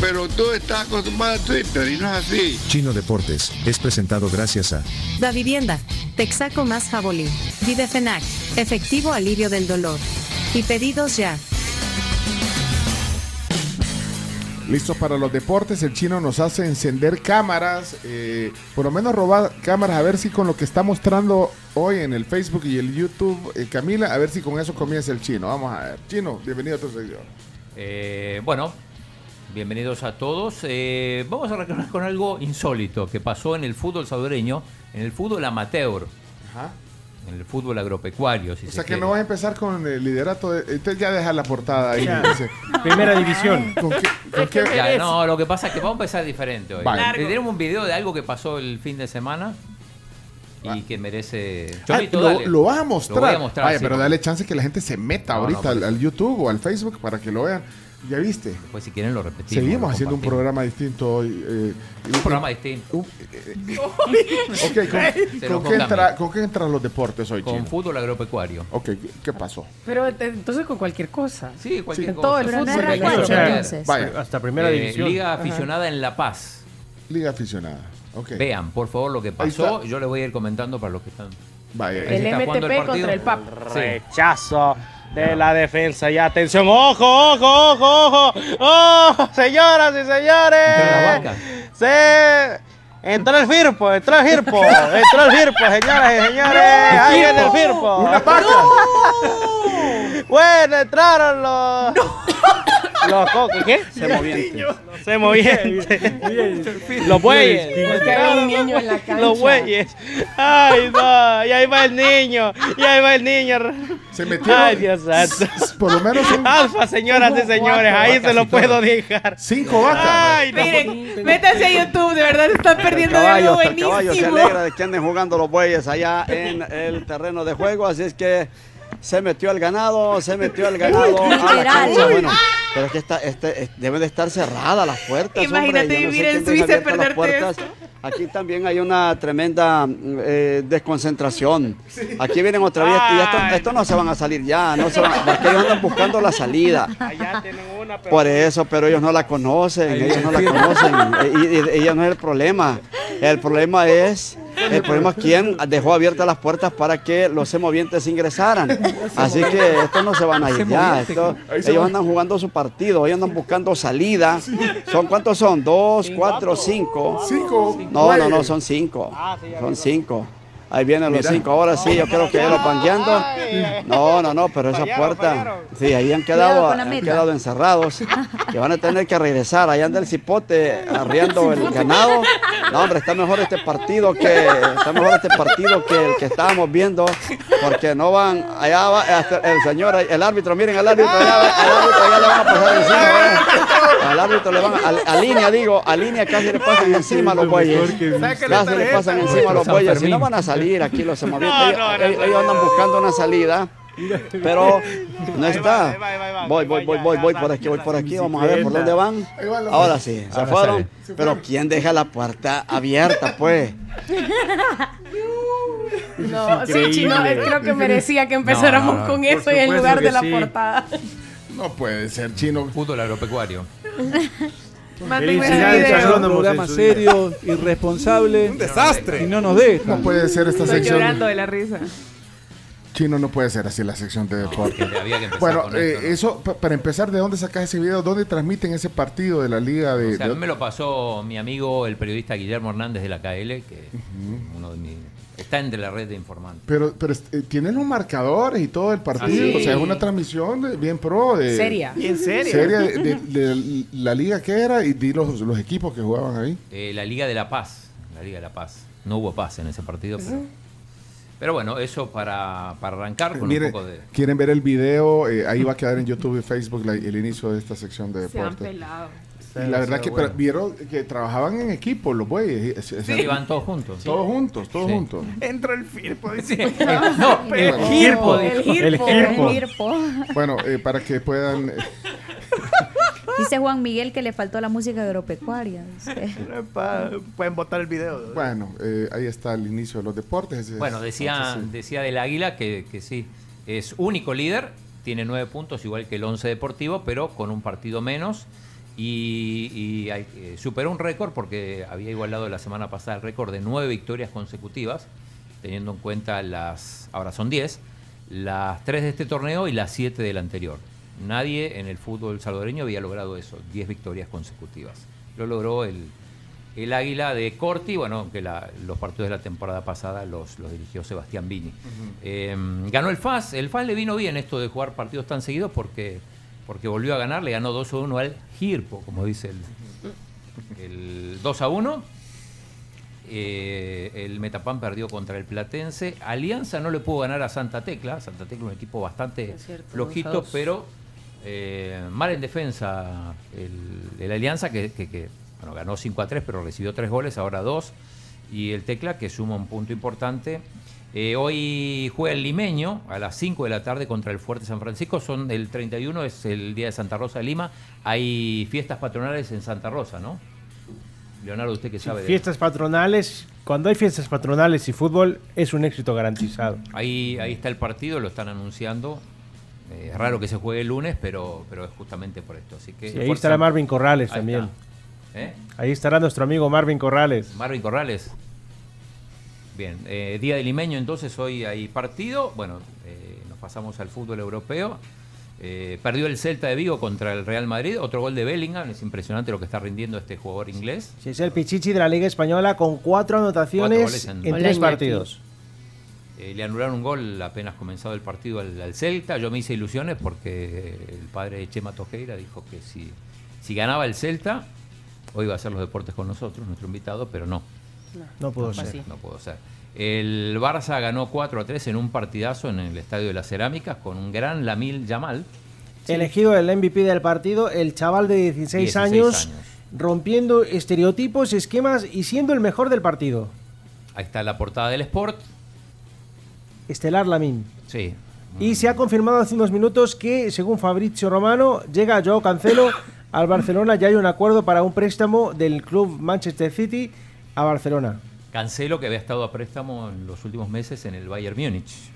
Pero tú estás acostumbrado a Twitter y no es así. Chino Deportes es presentado gracias a Da Vivienda, Texaco más Jabolín, Videfenac, efectivo alivio del dolor. Y pedidos ya. Listos para los deportes, el chino nos hace encender cámaras, eh, por lo menos robar cámaras, a ver si con lo que está mostrando hoy en el Facebook y el YouTube, eh, Camila, a ver si con eso comienza el chino. Vamos a ver. Chino, bienvenido a tu sección. Eh, bueno, bienvenidos a todos. Eh, vamos a arrancar con algo insólito que pasó en el fútbol salvadoreño, en el fútbol amateur, Ajá. en el fútbol agropecuario. Si O se sea que quiere. no vas a empezar con el liderato. De, entonces ya deja la portada ahí. Dice. Primera división. ¿Con qué? con qué- Ya, no, lo que pasa es que vamos a empezar diferente hoy. Vale. Le Largo. tenemos un video de algo que pasó el fin de semana y que merece. Ah, Chomito, lo, dale. lo vas a mostrar. Lo voy a mostrar. Vaya, sí, pero porque dale chance que la gente se meta No, no, ahorita al YouTube o al Facebook para que lo vean. ¿Ya viste? Después, si quieren, lo repetimos. Seguimos lo haciendo un programa distinto hoy. eh, Un programa distinto. Ok, ¿con, qué entra, ¿con qué entran los deportes hoy, Con Chino? fútbol agropecuario. Ok, ¿qué, qué pasó? Pero eh, entonces con cualquier cosa. Sí, cualquier En cosa. todo el Pero fútbol. entonces. Vaya. Hasta primera Eh, división. Liga Ajá. aficionada en La Paz. Liga aficionada. Ok. Vean, por favor, lo que pasó. Yo les voy a ir comentando para los que están. Vaya. El MTP contra el PAP. Sí. Rechazo de la defensa. Y atención, ojo, ojo, ojo, ojo. ¡Oh, señoras y señores! Se entró el Firpo, entró el Firpo, entró el Firpo, señoras y señores. Ahí viene el Firpo. ¡Una vaca! Bueno, entraron los. Los cocos, ¿qué? Se movientes. Se movientes. Los bueyes. Un. Los bueyes. Ay, no. Y ahí va el niño. Y ahí va el niño. Se metieron. Ay, Dios santo. Por lo menos son Alfa, señoras y señores. Ahí se lo puedo dejar. cinco vacas. Ay, no. Miren, métanse a YouTube, de verdad están perdiendo de algo hasta el caballo se buenísimo. alegra de que anden jugando los bueyes allá en el terreno de juego, así es que se metió el ganado, se metió el ganado a la Literal. cancha. Bueno, pero es que está, este, es- deben de estar cerradas las puertas. Imagínate hombre, yo no sé vivir en Suiza y perderte puertas. Aquí también hay una tremenda eh, desconcentración. Aquí vienen otra vez y esto, esto no se van a salir ya, no se van, porque ellos andan buscando la salida. Allá tienen una, pero. Por eso, pero ellos no la conocen, ellos no la conocen. Y, y- y ella no es el problema. El problema es, el problema es quién dejó abiertas las puertas para que los semovientes ingresaran. Así que estos no se van a ir ya. esto- ellos andan jugando su partido, ellos andan buscando salida. ¿Son cuántos son? ¿Dos, cuatro, cinco? Cinco. No, no, no, son cinco. Son cinco. Ahí vienen los Mira. cinco. Ahora sí, yo creo que ya los van guiando. No, no, no, pero esa puerta, sí, ahí han quedado, han quedado encerrados. Que van a tener que regresar. Allá anda el cipote arriando el ganado. No, hombre, está mejor este partido que está mejor este partido que el que estábamos viendo, porque no van allá va hasta el señor, el árbitro, miren al árbitro, allá, al árbitro ya le van a pasar encima. ¿eh? Al árbitro le van a, a línea, digo, a línea casi le pasan encima a los bueyes. Casi le pasan encima a los bueyes. Si no van a salir aquí los semovientes. No, ellos, no, no, ellos- no. ellos andan buscando una salida. Pero no está. Voy, voy, voy, voy, voy por aquí, voy por aquí. Vamos a ver por dónde van. Ahora sí, se fueron. Pero ¿quién deja la puerta abierta, pues? No, sí, chino, eh, creo que merecía que empezáramos con eso y en lugar de la sí. portada. No puede ser, chino. Fútbol agropecuario. Felicidades. Agrónomos, un programa serio, irresponsable. Un desastre. Y no nos dejan. No puede ser esta Estoy sección. llorando de la risa. Chino no puede ser así la sección de deporte. había que empezar Bueno, con eh, esto, ¿no? eso, pa- para empezar, ¿de dónde sacas ese video? ¿Dónde transmiten ese partido de la liga de... O sea, a de- mí me lo pasó mi amigo, el periodista Guillermo Hernández de la KL, que es uno de mis Está entre la red de informantes. Pero, pero eh, tienen los marcadores y todo el partido. Ah, sí. O sea, es una transmisión de- bien pro. De, Seria. Bien seria. Seria de, de- de la liga que era y di los, los equipos que jugaban ahí. Eh, la Liga de la Paz. La Liga de la Paz. No hubo paz en ese partido, pero, pero bueno, eso para, para arrancar con Mire, un poco de. quieren ver el video, eh, ahí va a quedar en YouTube y Facebook la- el inicio de esta sección de Se han deporte. Y la verdad que vieron que trabajaban en equipo los bueyes. Sí, iban todos juntos. Todos juntos, todos Sí. juntos. Entra el Firpo. dice. No, el Bueno. Firpo. El dijo. Girpo, el Girpo. Bueno, eh, para que puedan... eh, Dice Juan Miguel que le faltó la música agropecuaria. dice. Pa- Pueden votar el video. bueno, eh, ahí está el inicio de los deportes. Es- Bueno, decía, decía del Águila que, que sí, es único líder, tiene nueve puntos, igual que el Once Deportivo, pero con un partido menos. Y, eh, superó un récord porque había igualado la semana pasada el récord de nueve victorias consecutivas, teniendo en cuenta las, ahora son diez, las tres de este torneo y las siete del anterior. Nadie en el fútbol salvadoreño había logrado eso, 10 victorias consecutivas. Lo logró el, el Águila de Corti, bueno, aunque la- los partidos de la temporada pasada los, los dirigió Sebastián Vini. Eh, ganó el FAS, el FAS le vino bien esto de jugar partidos tan seguidos porque, porque volvió a ganar, le ganó 2 a 1 al Girpo, como dice el, el 2 a 1. Eh, el Metapan perdió contra el Platense. Alianza no le pudo ganar a Santa Tecla. Santa Tecla es un equipo bastante cierto, flojito, pero eh, mal en defensa el, el Alianza, que, que- que, bueno, ganó 5 a 3, pero recibió 3 goles, ahora 2. Y el Tecla, que suma un punto importante. Eh, hoy juega el Limeño a las 5 de la tarde contra el Fuerte San Francisco. Son el 31, es el día de Santa Rosa de Lima. Hay fiestas patronales en Santa Rosa, ¿no? Leonardo, usted que sabe de Fiestas patronales, cuando hay fiestas patronales y fútbol, es un éxito garantizado. Ahí, ahí está el partido, lo están anunciando. Eh, es raro que se juegue el lunes, pero, pero es justamente por esto. Así que Sí, ahí estará Marvin Corrales Ahí también. ¿Eh? Ahí estará nuestro amigo Marvin Corrales. Marvin Corrales. Bien, eh, día de limeño entonces hoy hay partido. Bueno, eh, nos pasamos al fútbol europeo. Eh, perdió el Celta de Vigo contra el Real Madrid. Otro gol de Bellingham. Es impresionante lo que está rindiendo este jugador inglés. Sí, es el Pichichi de la Liga Española con cuatro anotaciones Cuatro goles en- tres partidos. Eh, le anularon un gol apenas comenzado el partido al, al Celta. Yo me hice ilusiones porque el padre de Chema Tojeira dijo que si, si ganaba el Celta, hoy iba a hacer los deportes con nosotros, nuestro invitado, pero no. No pudo no, ser. No pudo ser. El Barça ganó 4 a 3 en un partidazo en el Estadio de las Cerámicas con un gran Lamil Yamal. Elegido el MVP del partido, el chaval de 16, 16 años, años. rompiendo estereotipos, esquemas y siendo el mejor del partido. Ahí está la portada del Sport. Estelar Lamin. Sí. Y se ha confirmado hace unos minutos que, según Fabrizio Romano, llega Joao Cancelo al Barcelona. Ya hay un acuerdo para un préstamo del club Manchester City a Barcelona. Cancelo, que había estado a préstamo en los últimos meses en el Bayern Múnich.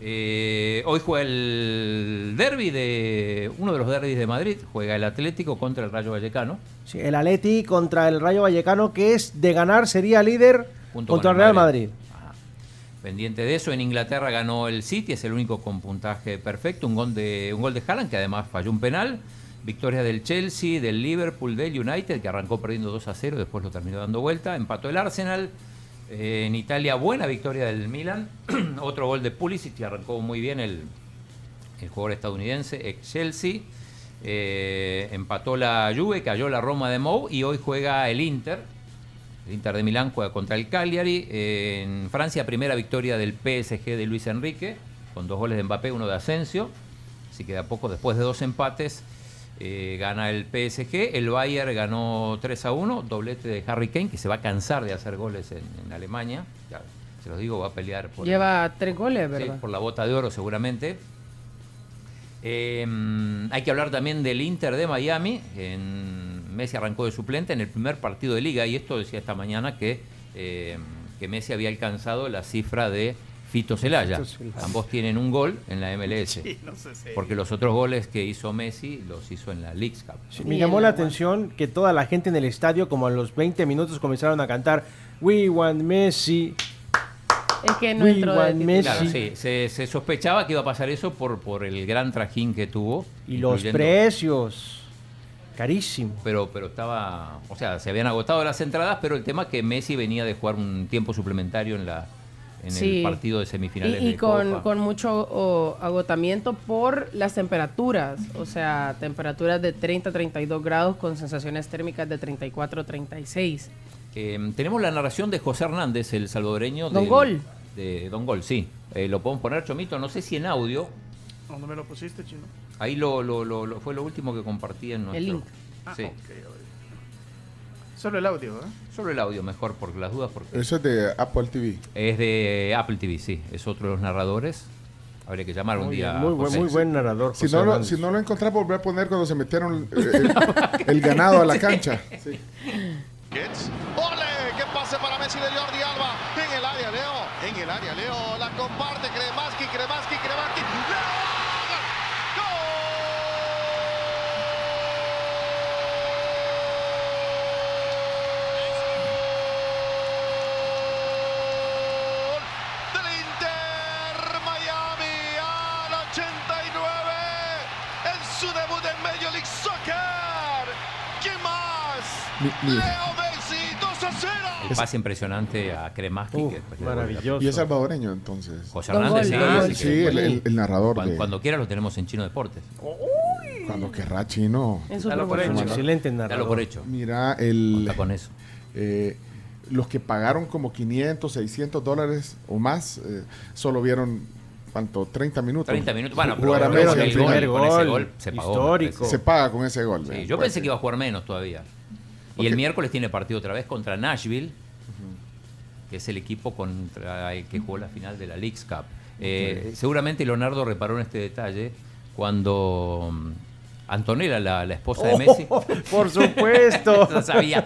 Eh, hoy juega el derby de. Uno de los derbis de Madrid. Juega el Atlético contra el Rayo Vallecano. Sí, el Atleti contra el Rayo Vallecano, que es de ganar, sería líder Junto contra con el Real Madrid. Madrid. Pendiente de eso, en Inglaterra ganó el City, es el único con puntaje perfecto. Un gol de, un gol de Haaland, que además falló un penal. Victoria del Chelsea, del Liverpool, del United, que arrancó perdiendo 2 a 0, después lo terminó dando vuelta. Empató el Arsenal. Eh, en Italia, buena victoria del Milan. Otro gol de Pulisic, que arrancó muy bien el, jugador estadounidense, ex Chelsea. Eh, empató la Juve, cayó la Roma de Mou y hoy juega el Inter. El Inter de Milán juega contra el Cagliari. En Francia, primera victoria del PSG de Luis Enrique, con dos goles de Mbappé, uno de Asensio. Así que de a poco, después de dos empates, eh, gana el PSG. El Bayern ganó 3 a 1, doblete de Harry Kane, que se va a cansar de hacer goles en, en Alemania. Ya, se los digo, va a pelear por, Lleva tres goles, Sí, ¿verdad? por la bota de oro seguramente. Eh, hay que hablar también del Inter de Miami. En, Messi arrancó de suplente en el primer partido de liga y esto decía esta mañana que, eh, que Messi había alcanzado la cifra de Fito Celaya. Ambos tienen un gol en la MLS. Sí, no sé si- Porque los otros goles que hizo Messi los hizo en la Leagues Cup. Sí, me llamó la atención que toda la gente en el estadio, como a los 20 minutos, comenzaron a cantar We want Messi. Es que no We entró want. Messi. Claro, sí, se, se sospechaba que iba a pasar eso por, por el gran trajín que tuvo. Y los precios. Carísimo. pero pero estaba, o sea, se habían agotado las entradas, pero el tema es que Messi venía de jugar un tiempo suplementario en la en Sí. el partido de semifinales Y, y de con, Copa. con mucho agotamiento por las temperaturas, o sea, temperaturas de 30 32 grados con sensaciones térmicas de 34 36. Eh, tenemos la narración de José Hernández, el salvadoreño. Don del- Gol. De Don Gol, sí. Eh, lo podemos poner, Chomito, no sé si en audio. ¿Dónde me lo pusiste, chino? Ahí lo, lo- lo- lo- fue lo último que compartí en nuestro... El link. Sí. Ah, ver. Solo el audio, ¿eh? Solo el audio mejor, por las dudas, porque Eso es de Apple TV. es de Apple TV, sí. Es otro de los narradores. Habría que llamar un Muy día. bien, muy a buen- José. muy buen narrador. Si no, lo, si no lo encontrás, volver a poner cuando se metieron eh, el, el ganado a la cancha. Sí. ¡Ole! ¡Qué pase para Messi de Jordi Alba! En el área, Leo. En el área, Leo. La comparte Kremaski, Kremaski, Kremaski. El pase impresionante a Kremaski. Uh, maravilloso. Y es salvadoreño, entonces. José Hernández, sí, Ah, sí, el, el- el narrador. Cuando, de- cuando quiera lo tenemos en Chino Deportes. Cuando querrá chino. En su Dalo por hecho. Excelente Dalo narrador. por hecho. Mira, el, con eso. eh, los que pagaron como 500, 600 dólares o más, eh, solo vieron, ¿cuánto? 30 minutos. 30 minutos. Bueno, pero el gol, con ese gol se pagó. histórico. Se paga con ese gol. Sí, yo pensé que iba a jugar menos todavía. Y el miércoles tiene partido otra vez contra Nashville, que es el equipo contra el que jugó la final de la Leagues Cup. Eh, Seguramente Leonardo reparó en este detalle cuando mm, Antonella, la, la esposa de Messi, Oh, por supuesto. no sabía.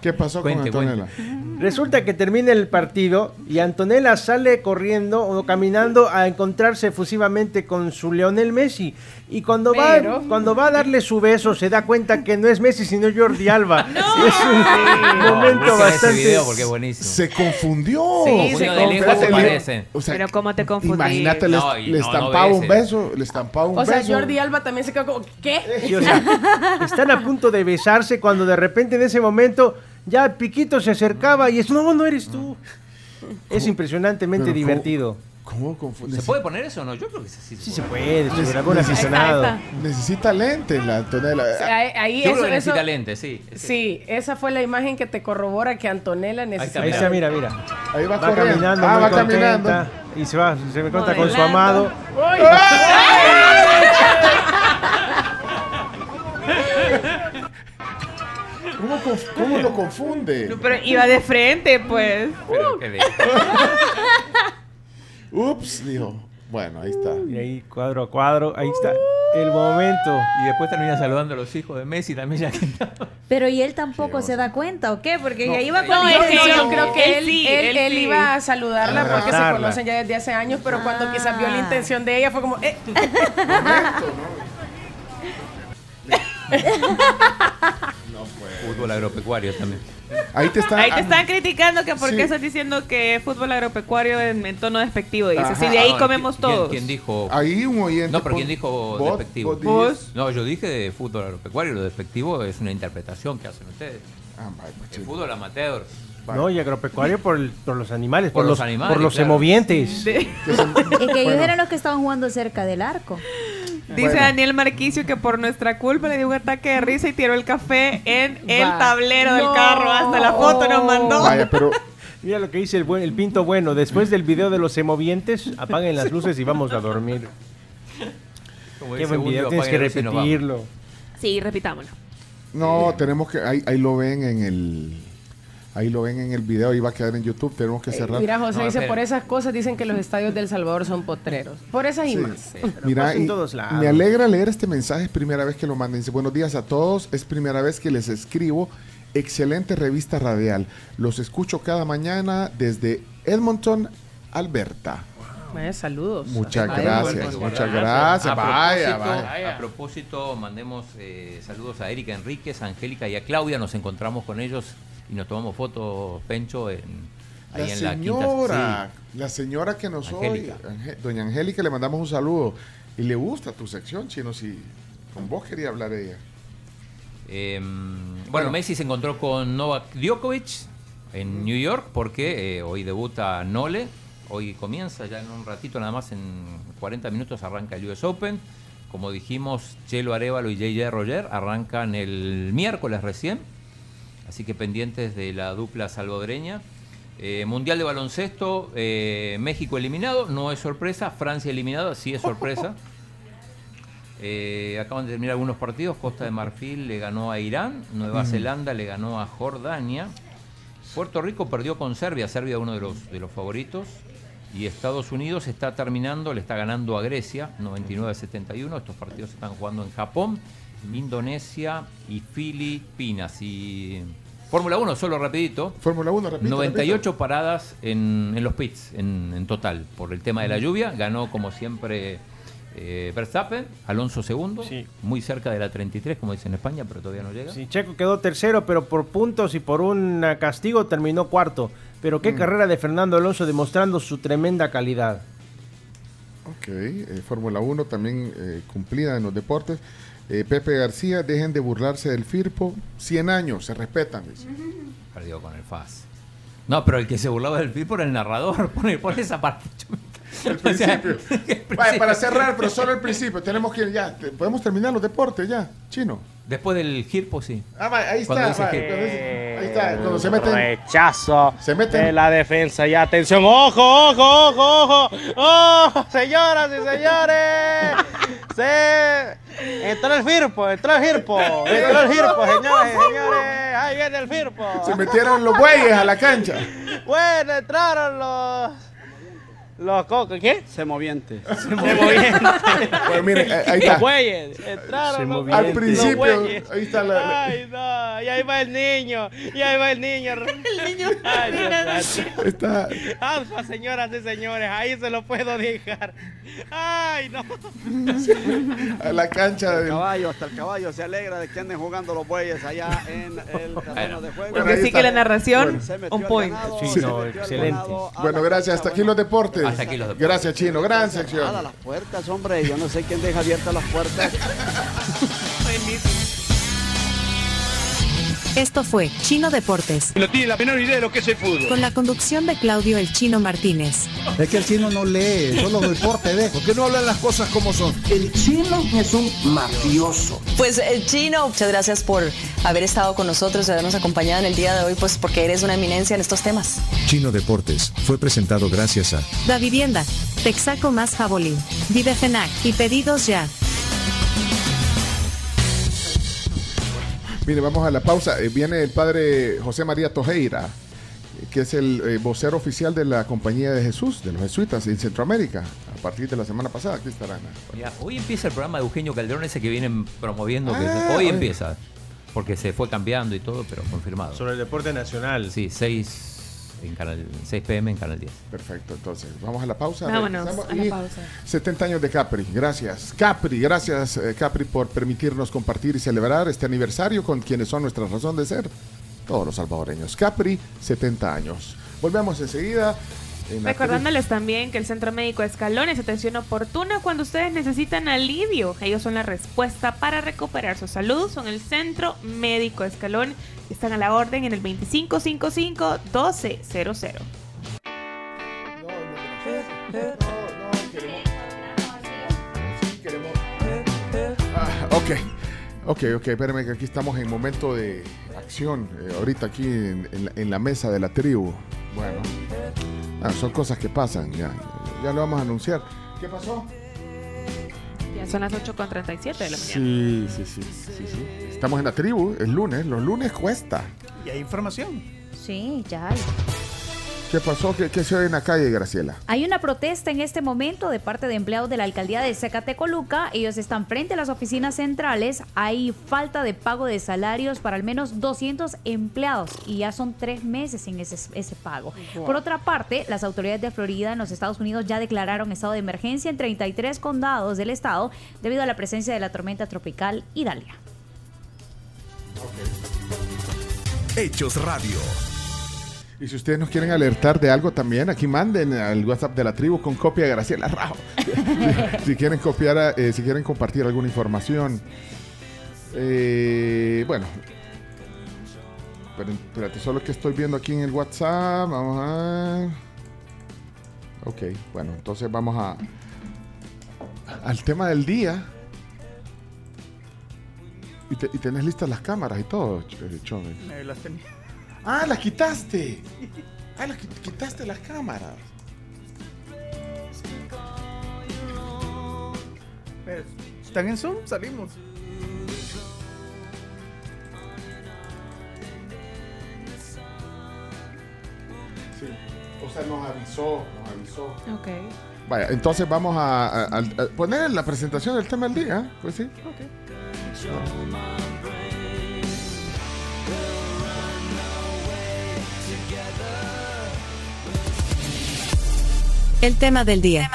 ¿Qué pasó Cuente, con Antonella? Resulta que termina el partido y Antonella sale corriendo o caminando a encontrarse efusivamente con su Leonel Messi. Y cuando Pero- va, cuando va a darle su beso, se da cuenta que no es Messi, sino Jordi Alba. Es un No, momento ese bastante. video porque es buenísimo. Se confundió. Sí, Confundió se confundió. se parecen. O sea, Pero cómo te confundí. Imagínate, le, No, le no, no estampaba un beso, le estampaba un O sea, beso. Jordi Alba también se quedó como, ¿qué? Y, o sea, están a punto de besarse cuando de repente en ese momento ya Piquito se acercaba y es, no, no eres tú. Es impresionantemente Pero ¿cómo- divertido. ¿Cómo confunde? ¿Se puede poner eso o no? Yo creo que sí. Sí se puede, seguro, algún necesita- aficionado. Ahí Necesita lente la Antonella. O sea, ahí, ahí Yo eso, creo que eso- necesita lentes, sí. Sí, esa fue la imagen que te corrobora que Antonella necesita. Ahí está, mira, mira. Ahí va, Va corriendo. caminando, Ah, muy va contenta, caminando. Y se va, se me cuenta con su amado. ¿Cómo, conf- cómo lo confunde? Pero iba de frente, pues. Pero le- Ups, dijo. Bueno, ahí está. Y ahí, cuadro a cuadro, ahí está el momento. Y después termina saludando a los hijos de Messi también ya que Pero y él tampoco se da cuenta, ¿o qué? Porque ya iba con No, la es que yo creo que él, sí, él- él él sí. iba a saludarla porque se conocen ya desde hace años, pero cuando quizás vio la intención de ella fue como, eh, Fútbol agropecuario también. Ahí te está. Ahí te están criticando que por Sí. qué estás diciendo que fútbol agropecuario en, en tono despectivo. Dice, si de ahí Ah, comemos ¿quién- todos. ¿Quién dijo? Ahí un oyente. No, pero ¿quién dijo vos- despectivo? vos No, yo dije de fútbol agropecuario. Lo despectivo es una interpretación que hacen ustedes. Ah, pues, El fútbol amateur. No, y agropecuario por, el- por los animales, Por por, los los, animales, por los claro. semovientes. Es que ellos eran los que estaban jugando cerca del arco. Dice Bueno. Daniel Marquicio que por nuestra culpa le dio un ataque de risa y tiró el café en el Va. tablero del carro. Hasta la foto nos mandó. Vaya, pero Mira lo que dice el, buen- el pinto bueno. Después del video de los semovientes, apaguen las luces y vamos a dormir. Como Qué buen video, tienes que repetirlo. Sí, repitámoslo. no, tenemos que. Ahí, ahí lo ven en el. Ahí lo ven en el video y va a quedar en YouTube. Tenemos que cerrar. mira José No, dice, espera. por esas cosas dicen que los estadios del Salvador son potreros. Por esas y Sí. más. Mira, en y todos lados. me alegra leer este mensaje, es primera vez que lo mandan. Dice, buenos días a todos, es primera vez que les escribo. Excelente revista radial. Los escucho cada mañana desde Edmonton, Alberta. Eh, saludos. Muchas gracias, muchas gracias. A vaya. A propósito, mandemos eh, saludos a Erika Enríquez, a Angélica y a Claudia. Nos encontramos con ellos y nos tomamos fotos, Pencho, en, ahí La en la señora, quinta. la señora que nos Angélica. oye, doña Angélica, le mandamos un saludo. Y le gusta tu sección, Chino, si con vos quería hablar ella. Sí. Eh, bueno, Bueno. Messi se encontró con Novak Djokovic en New York porque eh, hoy debuta Nole. Hoy comienza ya en un ratito, nada más en 40 minutos arranca el US Open. Como dijimos, Chelo Arevalo y JJ Roger arrancan el miércoles recién. Así que pendientes de la dupla salvadoreña. Eh, mundial de baloncesto, eh, México eliminado, no es sorpresa. Francia eliminado, sí es sorpresa. Eh, acaban de terminar algunos partidos. Costa de Marfil le ganó a Irán. Nueva Mm. Zelanda le ganó a Jordania. Puerto Rico perdió con Serbia. Serbia uno de los, de los favoritos. Y Estados Unidos está terminando, le está ganando a Grecia, 99-71. Estos partidos se están jugando en Japón, Indonesia y Filipinas. Y Fórmula 1, solo rapidito. Fórmula 1, repito, 98 paradas en, en los pits en, en total por el tema de la lluvia. Ganó como siempre eh, Verstappen, Alonso segundo, muy cerca de la 33 como dicen en España, pero todavía no llega. Sí, Checo quedó tercero, pero por puntos y por un eh, castigo terminó cuarto. Pero qué Mm. carrera de Fernando Alonso demostrando su tremenda calidad. Ok, eh, Fórmula 1 también eh, cumplida en los deportes. Eh, Pepe García, dejen de burlarse del FIRPO. 100 años, se respetan. dice. Perdió con el FAS. No, pero el que se burlaba del FIP era el narrador. Pone, pone esa parte. El principio. Para cerrar, pero solo el principio. Tenemos que ya, podemos terminar los deportes ya, chino. Después del GIRPO, sí. Ah, va, ahí Cuando está, dice- ahí está, cuando se meten. Rechazo Se meten- de la defensa. Ya, atención. ¡Ojo, ojo, ojo, ojo! ¡Oh, señoras y señores! Se... Entró el Firpo, entró el Firpo. Entró el Firpo, señores y señores. Ahí viene el Firpo. Se metieron los bueyes a la cancha. Bueno, entraron los... Los cocos, ¿qué? Semovientes. Semovientes. Bueno, miren, ahí- ahí está. Los bueyes. Entraron los, Al los principio, bueyes. ahí está la- Ay, no. Y ahí va el niño. Y ahí va el niño. El niño. Ay, Dios. Está. Alfa, señoras y señores. Ahí se lo puedo dejar. Ay, no. A la cancha El del caballo, hasta el caballo se alegra de que anden jugando los bueyes allá en el terreno de juego. Lo que sí que la narración, on point. Sí, no, excelente. Bueno, gracias. Hasta aquí los deportes. Hasta aquí los deportes. Gracias, Chino. Gran sección. Nada, las puertas, hombre. Yo no sé quién deja abiertas las puertas. Esto fue Chino Deportes, No tiene la menor idea de lo que es el fútbol. con la conducción de Claudio El Chino Martínez. Es que el chino no lee, solo deporte ve. ¿Por qué no hablan las cosas como son? El chino es un mafioso. Pues eh, Chino, muchas gracias por haber estado con nosotros y habernos acompañado en el día de hoy, pues porque eres una eminencia en estos temas. Chino Deportes fue presentado gracias a Da Vivienda, Texaco más Jabolín, Videfenac y Pedidos Ya. Mire, vamos a la pausa. Eh, viene el padre José María Tojeira, que es el eh, vocero oficial de la Compañía de Jesús, de los jesuitas en Centroamérica, a partir de la semana pasada. Aquí estarán. Ya, hoy empieza el programa de Eugenio Calderón, ese que vienen promoviendo. que Ah, hoy hoy. empieza. Porque se fue cambiando y todo, pero confirmado. Sobre el deporte nacional. Sí, 6, en canal, 6 pm en Canal 10. Perfecto, entonces vamos a la pausa. Vámonos regresamos a la y pausa. 70 años de Capri, gracias. Capri, gracias eh, Capri por permitirnos compartir y celebrar este aniversario con quienes son nuestra razón de ser, todos los salvadoreños. Capri, 70 años. Volvemos enseguida. Recordándoles también que el Centro Médico Escalón es atención oportuna cuando ustedes necesitan alivio. Ellos son la respuesta para recuperar su salud. Son el Centro Médico Escalón. Están a la orden en el 2555-1200. Ah, ok, ok, ok, espérame que aquí estamos en momento de acción, eh, ahorita aquí en, en la, en la mesa de la tribu. Bueno, ah, son cosas que pasan, ya, ya lo vamos a anunciar. ¿Qué pasó? Ya son las 8.37 de la mañana. Sí, sí, sí, sí, sí. Estamos en la tribu, es lunes, los lunes cuesta. Y hay información. Sí, ya hay. ¿Qué pasó? ¿Qué, qué se oye en la calle, Graciela? Hay una protesta en este momento de parte de empleados de la alcaldía de Zacatecoluca. Ellos están frente a las oficinas centrales. Hay falta de pago de salarios para al menos 200 empleados y ya son tres meses sin ese, ese pago. Wow. Por otra parte, las autoridades de Florida en los Estados Unidos ya declararon estado de emergencia en 33 condados del estado debido a la presencia de la tormenta tropical Idalia. Hechos Radio. Y si ustedes nos quieren alertar de algo también, aquí manden al WhatsApp de la tribu con copia de Graciela Rajo. si, quieren copiar, eh, si quieren compartir alguna información. Eh, bueno, pero espérate, solo que estoy viendo aquí en el WhatsApp. Vamos a. Ok, bueno, entonces vamos a. Al tema del día. Y, te- tenés listas las cámaras y todo, eh, Chomix. Eh, las tenía. ¡Ah, las quitaste! ¡Ah, las qui- quitaste las cámaras! Eh, ¿Están en Zoom? Salimos. Sí. O sea, nos avisó, nos avisó. Ok. Vaya, entonces vamos a, a- a- a poner la presentación del tema del día. Pues sí. El tema del día.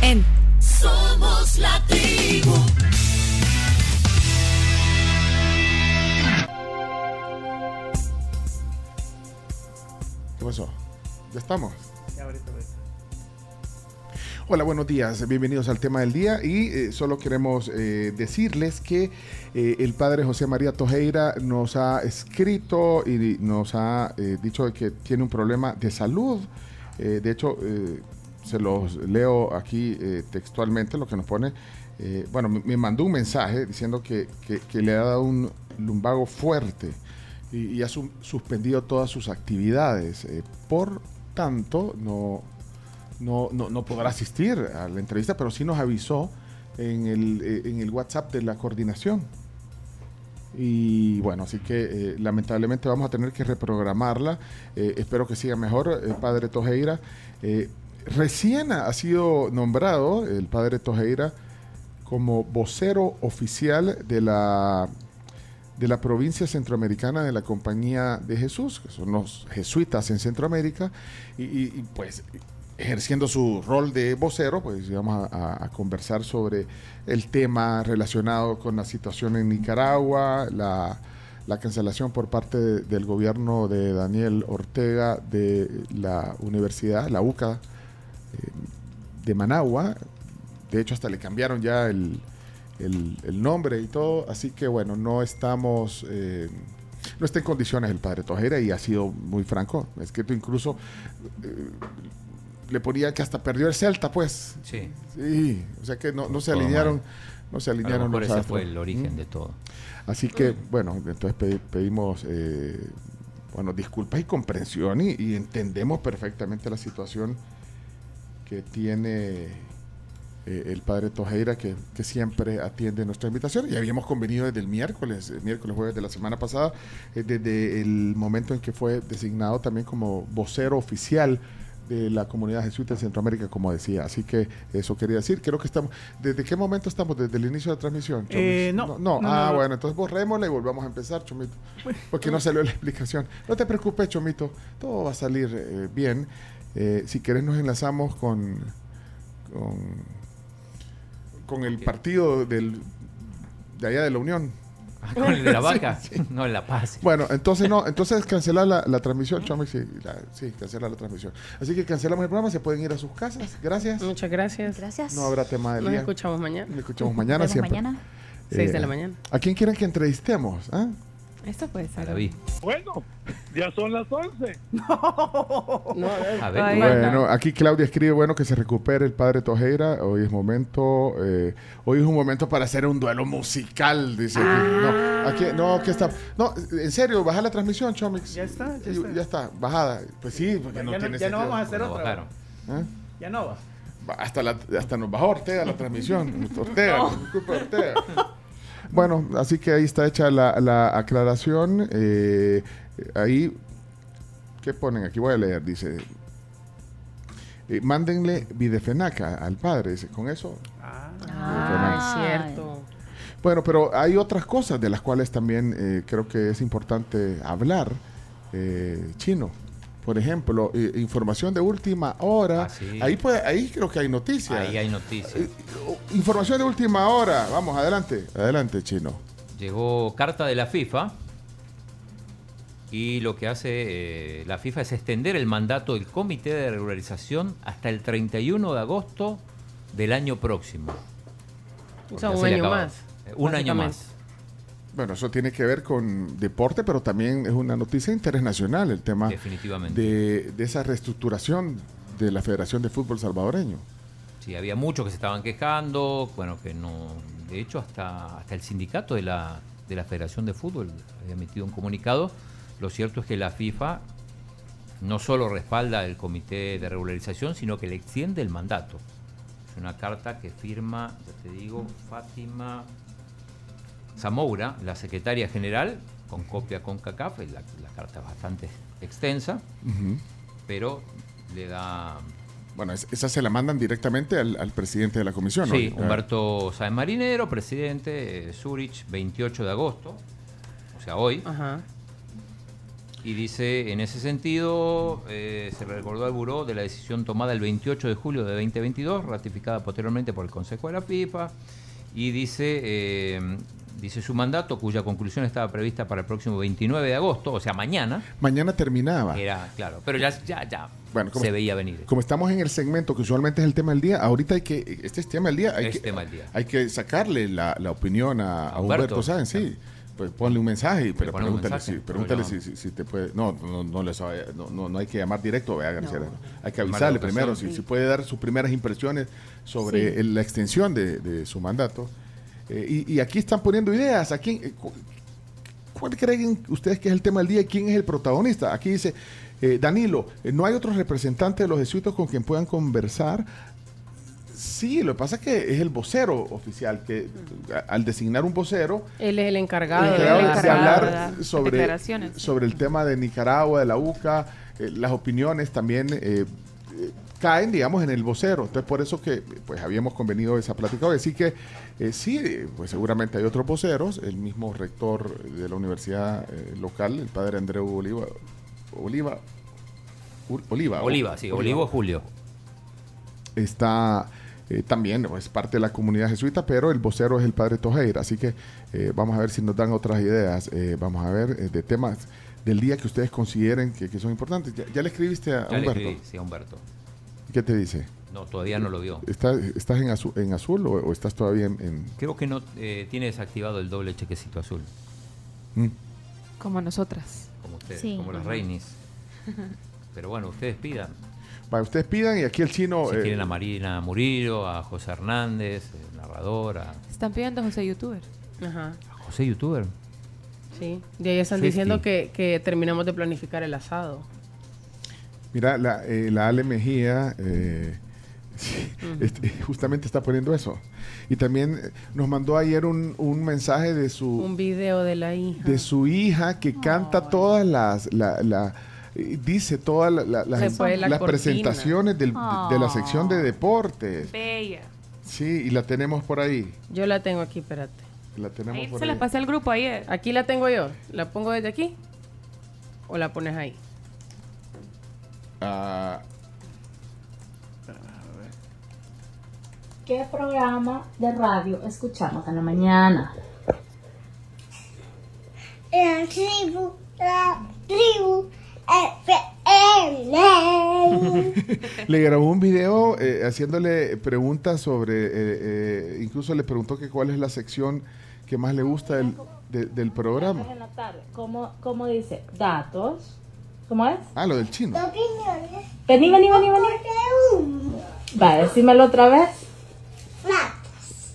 En Somos la tribu. ¿Qué pasó? ¿Ya estamos? Ya ahorita. Hola, buenos días. Bienvenidos al tema del día y eh, solo queremos eh, decirles que eh, el padre José María Tojeira nos ha escrito y nos ha eh, dicho que tiene un problema de salud. Eh, de hecho, eh, se los leo aquí eh, textualmente lo que nos pone. Eh, bueno, me, mandó un mensaje diciendo que, que- le ha dado un lumbago fuerte y, ha su- suspendido todas sus actividades. Eh, por tanto, no, no, no, no podrá asistir a la entrevista, pero sí nos avisó en el, eh, en el WhatsApp de la coordinación. Y bueno, así que eh, lamentablemente vamos a tener que reprogramarla. Eh, espero que siga mejor, el padre Tojeira. Recién ha sido nombrado el padre Tojeira como vocero oficial de la, de la provincia centroamericana de la Compañía de Jesús, que son los jesuitas en Centroamérica, y, pues ejerciendo su rol de vocero, pues vamos a, conversar sobre el tema relacionado con la situación en Nicaragua, la, la cancelación por parte de- del gobierno de Daniel Ortega de la universidad, la UCA de Managua. De hecho, hasta le cambiaron ya el, el- el nombre y todo. Así que bueno, no estamos... eh, no está en condiciones el padre Tojera y ha sido muy franco. Ha escrito incluso... eh, le ponía que hasta perdió el Celta, pues. Sí. Sí, o sea que no, no se alinearon, mal. no se A lo alinearon mejor los ese fue el origen Mm. de todo. Así que, bueno, entonces pe- pedimos eh, bueno, disculpas y comprensión y, y entendemos perfectamente la situación que tiene eh, el padre Tojeira, que, que siempre atiende nuestra invitación. Y habíamos convenido desde el miércoles, el miércoles, jueves de la semana pasada, eh, desde el momento en que fue designado también como vocero oficial de la comunidad jesuita en Centroamérica, como decía. Así que eso quería decir. Creo que estamos. ¿Desde qué momento estamos? ¿Desde el inicio de la transmisión? Eh, no, no. no, Ah, no. bueno, entonces borrémosla y volvamos a empezar, Chomito. Porque no salió la explicación. No te preocupes, Chomito. Todo va a salir eh, bien. Eh, si querés, nos enlazamos con. con, con el partido del, de allá de la Unión. Ah, ¿Con el de la vaca? sí. No, en La Paz. Bueno, entonces no, entonces cancelar la, la transmisión, Chomix, sí, la- sí, cancelar la transmisión. Así que cancelamos el programa, se pueden ir a sus casas. Gracias. Muchas gracias. Gracias. No habrá tema del Nos día. escuchamos mañana. Nos escuchamos mañana Nos vemos siempre. mañana. Seis de la mañana. ¿A quién quieren que entrevistemos? ah? Esto puede ser. David. Bueno, ya son las 11. A ver. Bueno, aquí Claudia escribe, bueno, que se recupere el padre Tojeira. Hoy es momento, eh, hoy es un momento para hacer un duelo musical, dice. aquí. No, aquí, no, aquí está. No, en serio, baja la transmisión, Chomix. Ya está, ya está. Ya está, bajada. Pues sí, porque Ya no no- tiene ya no vamos a hacer otra. ¿Eh? Ya no va. Hasta, la- hasta nos bajó Ortega la transmisión. Ortega, Ortega. Bueno, así que ahí está hecha la, la aclaración. eh, ahí, ¿qué ponen? Aquí voy a leer, dice. eh, mándenle videfenaca al padre, dice, con eso. Ah, es cierto. Bueno, pero hay otras cosas de las cuales también eh, creo que es importante hablar. eh, chino, por ejemplo, eh, información de última hora. Ah, sí. ahí, puede, ahí creo que hay noticias. Ahí hay noticias. Información de última hora. Vamos, adelante. Adelante, chino. Llegó carta de la FIFA y lo que hace eh, la FIFA es extender el mandato del Comité de Regularización hasta el 31 de agosto del año próximo. O sea, un año más, Eh, Un año más. Bueno, eso tiene que ver con deporte, pero también es una noticia internacional el tema Definitivamente. de, de esa reestructuración de la Federación de Fútbol Salvadoreño. Sí, había muchos que se estaban quejando, bueno, que no, de hecho hasta, hasta el sindicato de la, de la Federación de Fútbol había emitido un comunicado. Lo cierto es que la FIFA no solo respalda el comité de regularización, sino que le extiende el mandato. Es una carta que firma, ya te digo, Fátima Zamoura, la secretaria general, con copia con CACAF, la, la carta es bastante extensa, pero le da Bueno, es- esa se la mandan directamente al, al presidente de la comisión. ¿no? Sí, Humberto Sáenz Marinero, presidente, eh, Zurich, 28 de agosto, o sea, hoy. Y dice, en ese sentido, eh, se recordó al Buró de la decisión tomada el 28 de julio de 2022, ratificada posteriormente por el Consejo de la FIFA, y dice, eh, dice su mandato, cuya conclusión estaba prevista para el próximo 29 de agosto, o sea, mañana. Mañana terminaba. Era, claro, pero ya, ya, ya Bueno, como- se veía venir. Como estamos en el segmento que usualmente es el tema del día, ahorita hay que, este es tema del día, hay, Es que, tema del día. hay que sacarle la, la opinión a, a Humberto. Humberto, Sáenz, sí. Pues ponle un mensaje, y- pero pregúntale, mensaje, si, pregúntale si, si- si te puede. No, no, no, les no, no, no hay que llamar directo, vea, García. No. Hay que avisarle primero si, si puede dar sus primeras impresiones sobre Sí. el- la extensión de, de su mandato. Eh, y, y aquí están poniendo ideas. Aquí, eh, cu- ¿Cuál creen ustedes que es el tema del día y quién es el protagonista? Aquí dice, eh, Danilo, ¿no hay otros representantes de los jesuitas con quien puedan conversar? Sí, lo que pasa es que es el vocero oficial, que a- al designar un vocero, Él es el encargado, el de- encargado el de encargado de hablar sobre, el tema de Nicaragua, de la UCA, eh, las opiniones también eh, caen, digamos, en el vocero. Entonces, por eso que pues habíamos convenido esa plática hoy. Así que eh, sí, pues seguramente hay otros voceros. El mismo rector de la universidad eh, local, el padre Andreu Oliva. Oliva. Oliva. Oliva, sí, Olivo Julio. Está eh, también, es parte de la comunidad jesuita, pero el vocero es el padre Tojeira. Así que vamos a ver si nos dan otras ideas. vamos a ver de temas del día que ustedes consideren que, que son importantes. ¿Ya, ya le escribiste a, Ya le Humberto? escribí, sí, a Humberto. ¿Qué te dice? No, todavía no lo vio. ¿Está- ¿Estás en azul, en azul o, o estás todavía en...? en- Creo que no eh, tiene desactivado el doble chequecito azul. Mm. Como nosotras. Como ustedes, Sí. como las reinis. Pero bueno, ustedes pidan. Vale, ustedes pidan y aquí el chino... Si eh, quieren a Marina Murillo, a José Hernández, el narrador, a Están pidiendo a José Youtuber. Ajá. José Youtuber. Sí. De ahí están diciendo que, que terminamos de planificar el asado. Mira, la, eh, la Ale Mejía eh, este, justamente está poniendo eso. Y también eh, nos mandó ayer un, un mensaje de su... Un video de la hija. de su hija que canta todas las la, la- eh, dice todas la- la- las, la las presentaciones del- de la sección de deportes Bella. sí y la tenemos por ahí Yo la tengo aquí, espérate. la tenemos Ahí por se ahí las pasé al grupo ayer. Aquí la tengo yo. ¿La pongo desde aquí? ¿O la pones ahí? Ah, ¿Qué programa de radio escuchamos en la mañana? La tribu, la tribu FM. le grabó un video eh, haciéndole preguntas sobre eh, eh, incluso le preguntó que cuál es la sección que más le gusta del, de- del programa En la tarde. ¿Cómo, cómo dice? Datos. ¿Cómo es? ah lo del chino Opiniones. Vení, vení, vení, vení. de humo. Va, decímelo otra vez. Datos.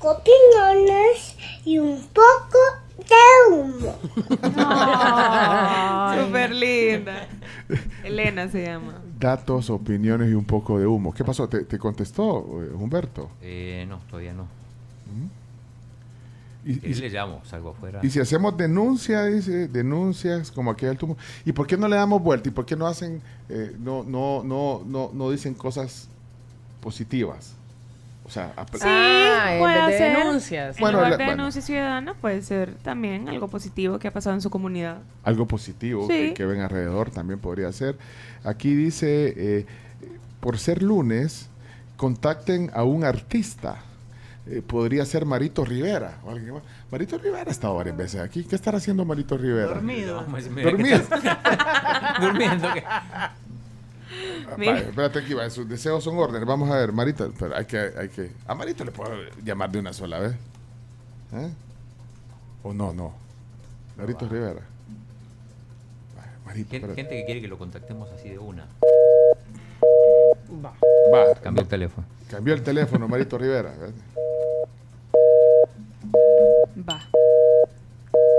Opiniones y un poco de humo. Súper linda. Elena se llama. datos opiniones y un poco de humo qué pasó te, te contestó eh, Humberto Eh, no, todavía no. Y- Y, le llamo, salgo afuera. Y si hacemos denuncia, dice, denuncias como aquel tumor. ¿Y por qué no le damos vuelta? ¿Y por qué no hacen, eh, no, no, no, no, no dicen cosas positivas? O sea, Sí, Ah, puede de ser. denuncias. En Bueno, lugar la- de bueno. denuncia ciudadana puede ser también algo positivo que ha pasado en su comunidad. algo positivo Sí. que, que ven alrededor también podría ser. Aquí dice, eh, por ser lunes, contacten a un artista. Eh, podría ser Marito Rivera. o alguien más. Marito Rivera ha estado varias veces aquí. ¿Qué estará haciendo Marito Rivera? Dormido. Que Dormido. Durmiendo. Ah, espérate aquí, vaya, sus deseos son órdenes. Vamos a ver, Marito, pero hay que, hay que. A Marito le puedo llamar de una sola vez. ¿Eh? ¿O no, no? Marito Rivera. Ay, Marito, Gen- espérate. Gente que quiere que lo contactemos así de una. Va. Va, Cambió el teléfono. cambió el teléfono, Marito Rivera. Va.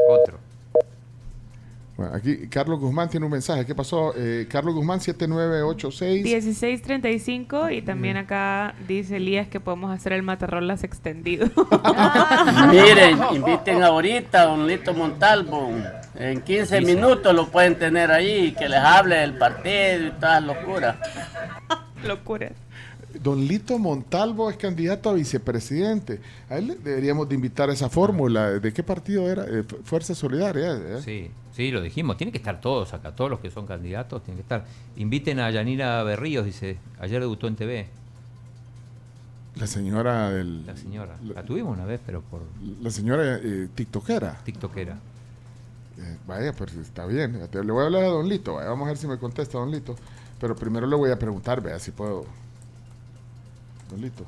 Otro. Bueno, aquí Carlos Guzmán tiene un mensaje. ¿Qué pasó? Eh, Carlos Guzmán, 7986. 16.35 y también acá dice Elías que podemos hacer el matarrolas extendido. Miren, inviten ahorita a Don Lito Montalvo. En 15 minutos lo pueden tener ahí, que les hable del partido y todas las locuras. Locura. Don Lito Montalvo es candidato a vicepresidente. A él deberíamos de invitar a esa fórmula. ¿De qué partido era? Eh, Fu- Fuerza Solidaria. ¿eh? Sí, sí, lo dijimos. Tienen que estar todos acá, todos los que son candidatos tienen que estar. Inviten a Yanira Berríos, dice. Ayer debutó en TV. La señora del... La señora. La tuvimos una vez, pero por La señora eh, tiktokera. tiktokera. Eh, vaya, pues está bien. Le voy a hablar a Don Lito. vaya, Vamos a ver si me contesta Don Lito. Pero primero le voy a preguntar, vea si puedo. Don Lito.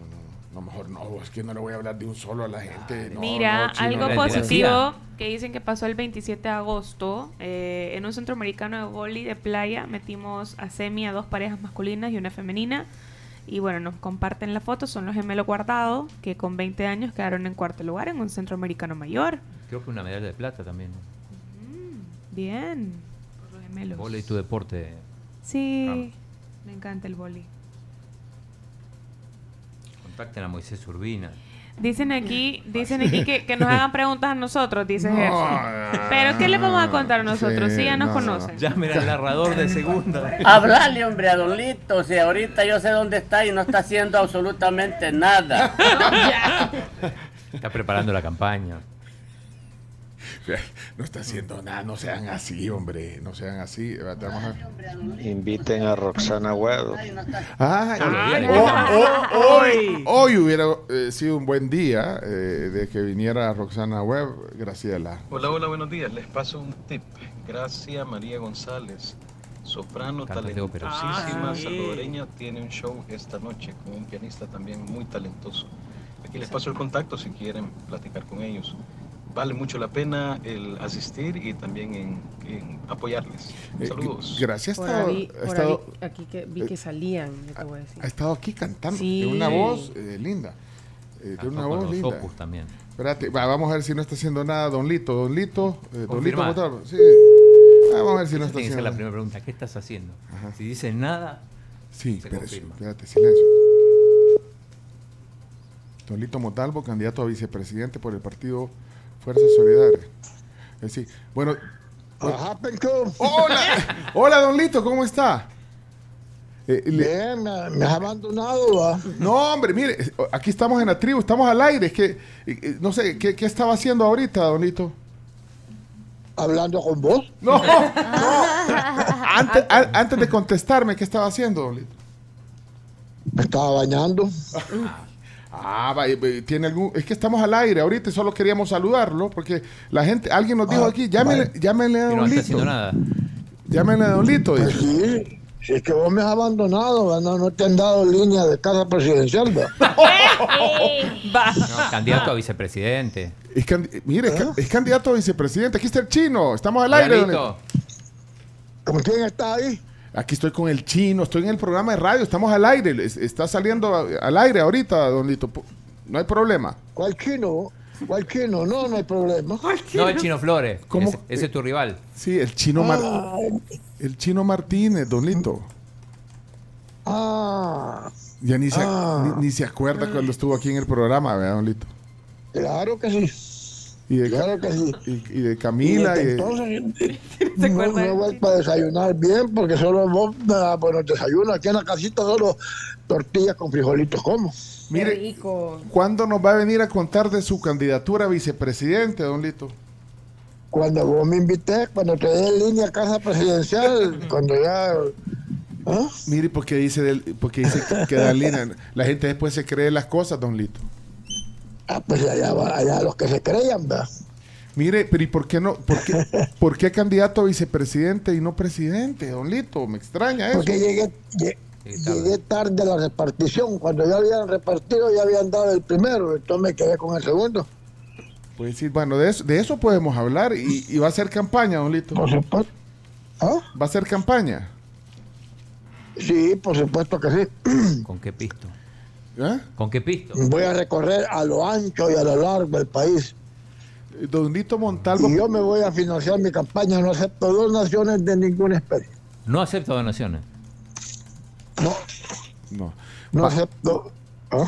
No, no, no, mejor no. Es que no le voy a hablar de un solo a la gente. no, Mira, no, chino, algo no, positivo que dicen que pasó el 27 de agosto. eh, en un centroamericano de boli de playa metimos a semi a dos parejas masculinas y una femenina. Y bueno, nos comparten la foto. Son los gemelos guardados que con 20 años quedaron en cuarto lugar en un centroamericano mayor. Creo que una medalla de plata también. ¿no? Bien. Por los gemelos. Vole y tu deporte. Sí, me encanta el boli. Contacten a Moisés Urbina. Dicen aquí, dicen aquí que, que nos hagan preguntas a nosotros, dice No, Gerson. Pero ¿qué le vamos a contar a nosotros? Sí, ya nos no. conocen. Llamen al narrador de segunda. Hablale, hombre, a Don Lito. Si ahorita yo sé dónde está y no está haciendo absolutamente nada. Está preparando la campaña. No está haciendo nada. No sean así, hombre. No sean así. Vamos a- Inviten a Roxana Huevo. Ah, oh, llaman. oh, hoy, hoy hubiera eh, sido un buen día eh, de que viniera Roxana Webb, Graciela. Hola, hola, buenos días. Les paso un tip. Gracia María González, soprano Canta talentosísima, Ah, salvadoreña, tiene un show esta noche con un pianista también muy talentoso. Aquí les paso el contacto si quieren platicar con ellos. Vale mucho la pena el asistir y también en, en apoyarles. Eh, Saludos. Gracias. Por, ha estado- ahí- ha por estado- ahí- aquí que vi que salían, yo te voy a decir. ha estado aquí cantando. Sí. Tiene una voz eh, linda. Eh, tiene una con voz los linda. Opus también. Espérate, va, vamos a ver si no está haciendo nada Don Lito. Don Lito, eh, Don Lito Sí. Vamos a ver si no está haciendo la nada. primera pregunta. ¿Qué estás haciendo? Si dices nada, Sí, confirma. espérate, silencio. Don Lito Montalvo, candidato a vicepresidente por el partido Fuerza Solidaria. Eh, sí. Bueno. Hola, hola, Don Lito, ¿cómo está? Eh, Bien, me, me has abandonado, va. No, hombre, mire, aquí estamos en la tribu, estamos al aire. Es que, eh, no sé, ¿qué, qué estaba haciendo ahorita, Don Lito? ¿Hablando con vos? No, no. Antes, a- antes de contestarme, ¿qué estaba haciendo, Don Lito? Me estaba bañando. Ah, va, eh, tiene algún. Es que estamos al aire ahorita y solo queríamos saludarlo porque la gente, alguien nos dijo Ah, aquí, llámenle, llámenle a no Don está Lito. haciendo nada. Llámenle a Don Lito. Pues dice. sí, si es que vos me has abandonado, no, no te han dado línea de casa presidencial, va. No, candidato a vicepresidente. Es mire, es, ca- es candidato a vicepresidente. Aquí está el chino. Estamos al aire. Don. ¿Con quién está ahí? Aquí estoy con el chino, estoy en el programa de radio, estamos al aire. es- Está saliendo al aire ahorita, Don Lito. No hay problema. ¿Cuál chino? ¿Cuál chino? No, no hay problema. No, el Chino Flores. ¿Cómo? Ese, ese es tu rival. Sí, el chino, Mar- Ah, el chino Martínez, Don Lito. ah, Ya ni se, Ah. ni, ni se acuerda cuando estuvo aquí en el programa, ¿verdad, Don Lito? claro que sí. Y de, Claro que sí. y, y de Camila. Y Y de- entonces no, no he vuelto a desayunar bien porque solo vos, ah, bueno, desayuno aquí en la casita solo tortillas con frijolitos como. Mire, rico. ¿cuándo nos va a venir a contar de su candidatura a vicepresidente, Don Lito? Cuando vos me invité, cuando te dé línea a casa presidencial, cuando ya... ¿ah? Mire, porque dice, del- porque dice que, que da línea. La gente después se cree las cosas, Don Lito. Ah, pues allá, va- allá los que se creían, ¿verdad? Mire, pero ¿y por qué no? ¿Por qué, por qué candidato a vicepresidente y no presidente, Don Lito? Me extraña eso. Porque llegué, lle- llegué tarde a la repartición. Cuando ya habían repartido, ya habían dado el primero. Entonces me quedé con el segundo. Pues sí, bueno, de eso, de eso podemos hablar y, y va a ser campaña, don Lito. Por supuesto. ¿Ah? Va a ser campaña. Sí, por supuesto que sí. ¿Con qué pisto? ¿Eh? ¿Con qué pisto? Voy a recorrer a lo ancho y a lo largo del país. Don Lito Montalvo. Y yo me voy a financiar mi campaña, no acepto donaciones de ninguna especie. No acepto donaciones. No, No. no Va- acepto. ¿Ah?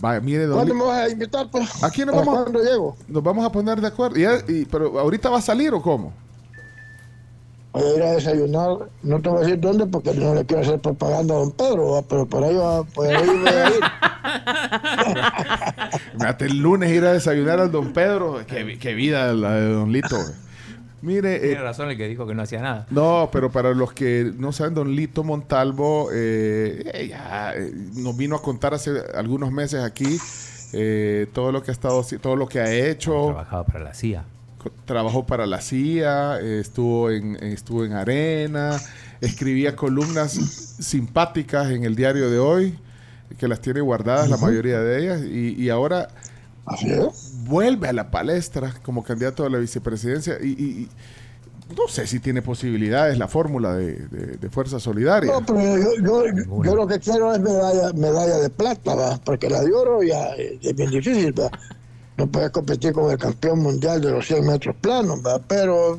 Vaya, mire, don ¿Cuándo me vas a invitar? Pues? Aquí nos ¿Para vamos, ¿Cuándo llego? nos vamos a poner de acuerdo. Y- pero ahorita va a salir o cómo? Voy a ir a desayunar, no te voy a decir dónde porque no le quiero hacer propaganda a don Pedro, ¿va? pero por ahí, va, por ahí voy a ir. Hasta el lunes ir a desayunar al don Pedro. Qué, vi- qué vida la de don Lito. Mire, eh, Tiene razón el que dijo que no hacía nada. No, pero para los que no saben, don Lito Montalvo eh, eh, ya, eh, nos vino a contar hace algunos meses aquí eh, todo lo que ha estado, todo lo que ha hecho. Trabajaba para la CIA. Trabajó para la CIA, eh, estuvo en estuvo en Arena, escribía columnas simpáticas en el diario de hoy, que las tiene guardadas la mayoría de ellas, y, y ahora vuelve a la palestra como candidato a la vicepresidencia y, y- y no sé si tiene posibilidades la fórmula de, de- de Fuerza Solidaria. No, pero yo, yo, yo lo que quiero es medalla, medalla de plata, ¿va? porque la de oro ya eh, es bien difícil, ¿va? No puedes competir con el campeón mundial de los 100 metros planos, pero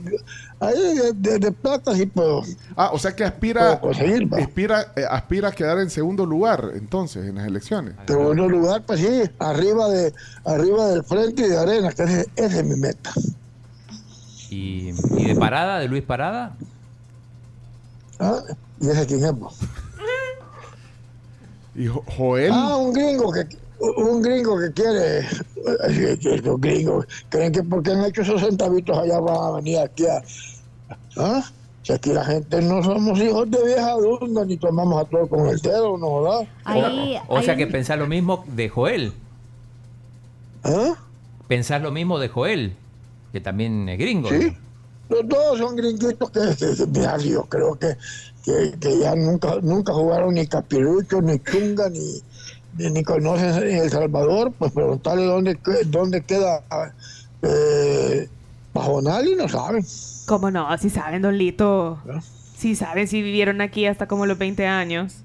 ahí de, de- de plata sí puedo. Ah, o sea que aspira, conseguir, aspira, eh, aspira a quedar en segundo lugar entonces en las elecciones. Segundo lugar, pues sí, arriba de arriba del frente y de arena, que ese, ese es mi meta. ¿Y, y de Parada, de Luis Parada? ¿ah? ¿Y ese quién es? vos? Y Jo- Joel, Ah, un gringo que un gringo que quiere eh, estos gringos creen que porque han hecho esos centavitos allá van a venir aquí a ¿ah? si aquí la gente no somos hijos de vieja adulta ni tomamos a todo con el dedo no jodas Ahí, O sea que pensás lo mismo de Joel. ¿Ah? Pensás lo mismo de Joel, que también es gringo. Sí. los dos son gringuitos que, que- que, mira, yo creo que, que, que ya nunca nunca jugaron ni capirucho ni chunga ni ni, conocen El Salvador pues preguntarle dónde dónde queda eh, Pajonal y no saben ¿Cómo no? Si saben, Don Lito. Si saben, si vivieron aquí hasta como los 20 años.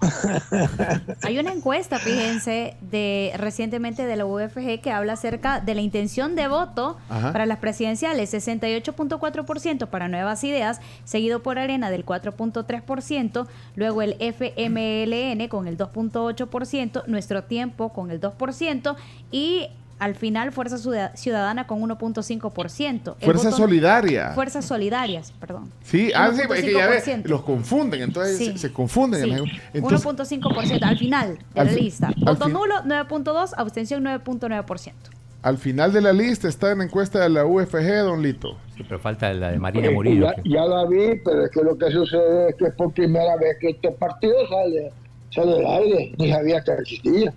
Hay una encuesta, fíjense, de recientemente de la UFG que habla acerca de la intención de voto Ajá. para las presidenciales, 68.4% para Nuevas Ideas, seguido por Arena del 4.3%, luego el FMLN con el 2.8%, Nuestro Tiempo con el 2% y al final Fuerza Ciudad- Ciudadana con 1.5%. El Fuerza voto- Solidaria. Fuerzas Solidarias, perdón. Sí, ah, sí, es que ya ve, 1.5%. los confunden, entonces Sí. se, se confunden. Sí. Entonces, 1.5% al final de Al la lista. Voto fin- nulo 9.2, abstención 9.9%. al final de la lista está en la encuesta de la UFG, don Lito. Sí, pero falta la de Marina Murillo. Ya, ya la vi, pero es que lo que sucede es que es por primera vez que este partido sale, sale del aire. Ni sabía que existía.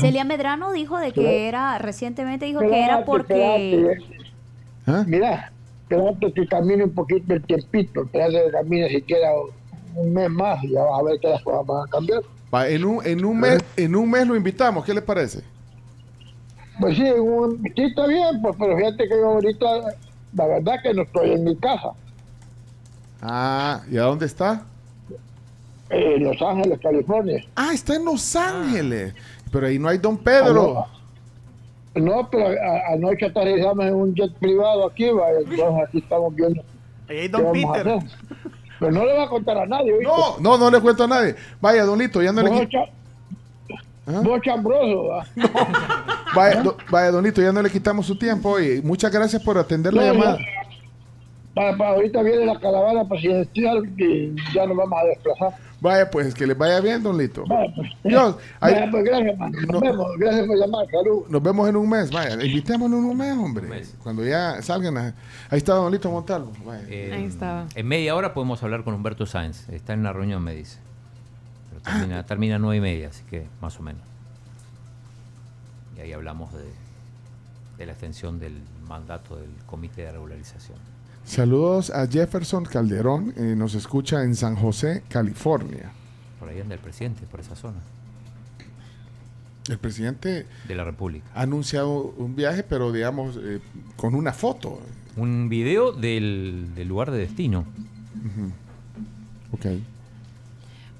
Celia Medrano dijo de que era, recientemente dijo que era porque... espérate. Mira, espérate que camine un poquito el tiempito. Espérate que camine siquiera un mes más y ya vas a ver que las cosas van a cambiar. Va, en, un, en, un mes, en un mes lo invitamos, ¿qué le parece? Pues sí, un, sí está bien, pues, pero fíjate que yo ahorita, la verdad que no estoy en mi casa. Ah, ¿y a dónde está? En Los Ángeles, California. Ah, está en Los Ángeles. Pero ahí no hay don Pedro. No, pero a- anoche aterrizamos en un jet privado aquí, va, entonces aquí estamos viendo. Ahí hay Don Peter. Pero no le va a contar a nadie, ¿oíste? No, no, no le cuento a nadie. Vaya, don Lito, ya no le Vos, qui- cha- vos chambroso, ¿va? vaya, do- vaya, don Lito, ya no le quitamos su tiempo. Oye, muchas gracias por atender la No, llamada. ya- Para, para ahorita viene la caravana presidencial y ya nos vamos a desplazar. Vaya, pues que les vaya bien, don Lito. Vaya, pues. Dios, ahí- Vaya, pues, gracias, man. Nos vemos. Gracias por llamar. Salud. Nos vemos en un mes, vaya, invitémonos en un mes, hombre. Cuando ya salgan, a- ahí está Don Lito Montalvo. vaya. Eh, Ahí estaba. En media hora podemos hablar con Humberto Sáenz. Está en una reunión, me dice. Pero termina, termina a nueve y media, así que más o menos. Y ahí hablamos de, de la extensión del mandato del Comité de Regularización. Saludos a Jefferson Calderón, eh, nos escucha en San José, California. Por ahí anda el presidente, por esa zona. El presidente de la República. ha anunciado un viaje, pero digamos, eh, con una foto. Un video del, del lugar de destino. Ok.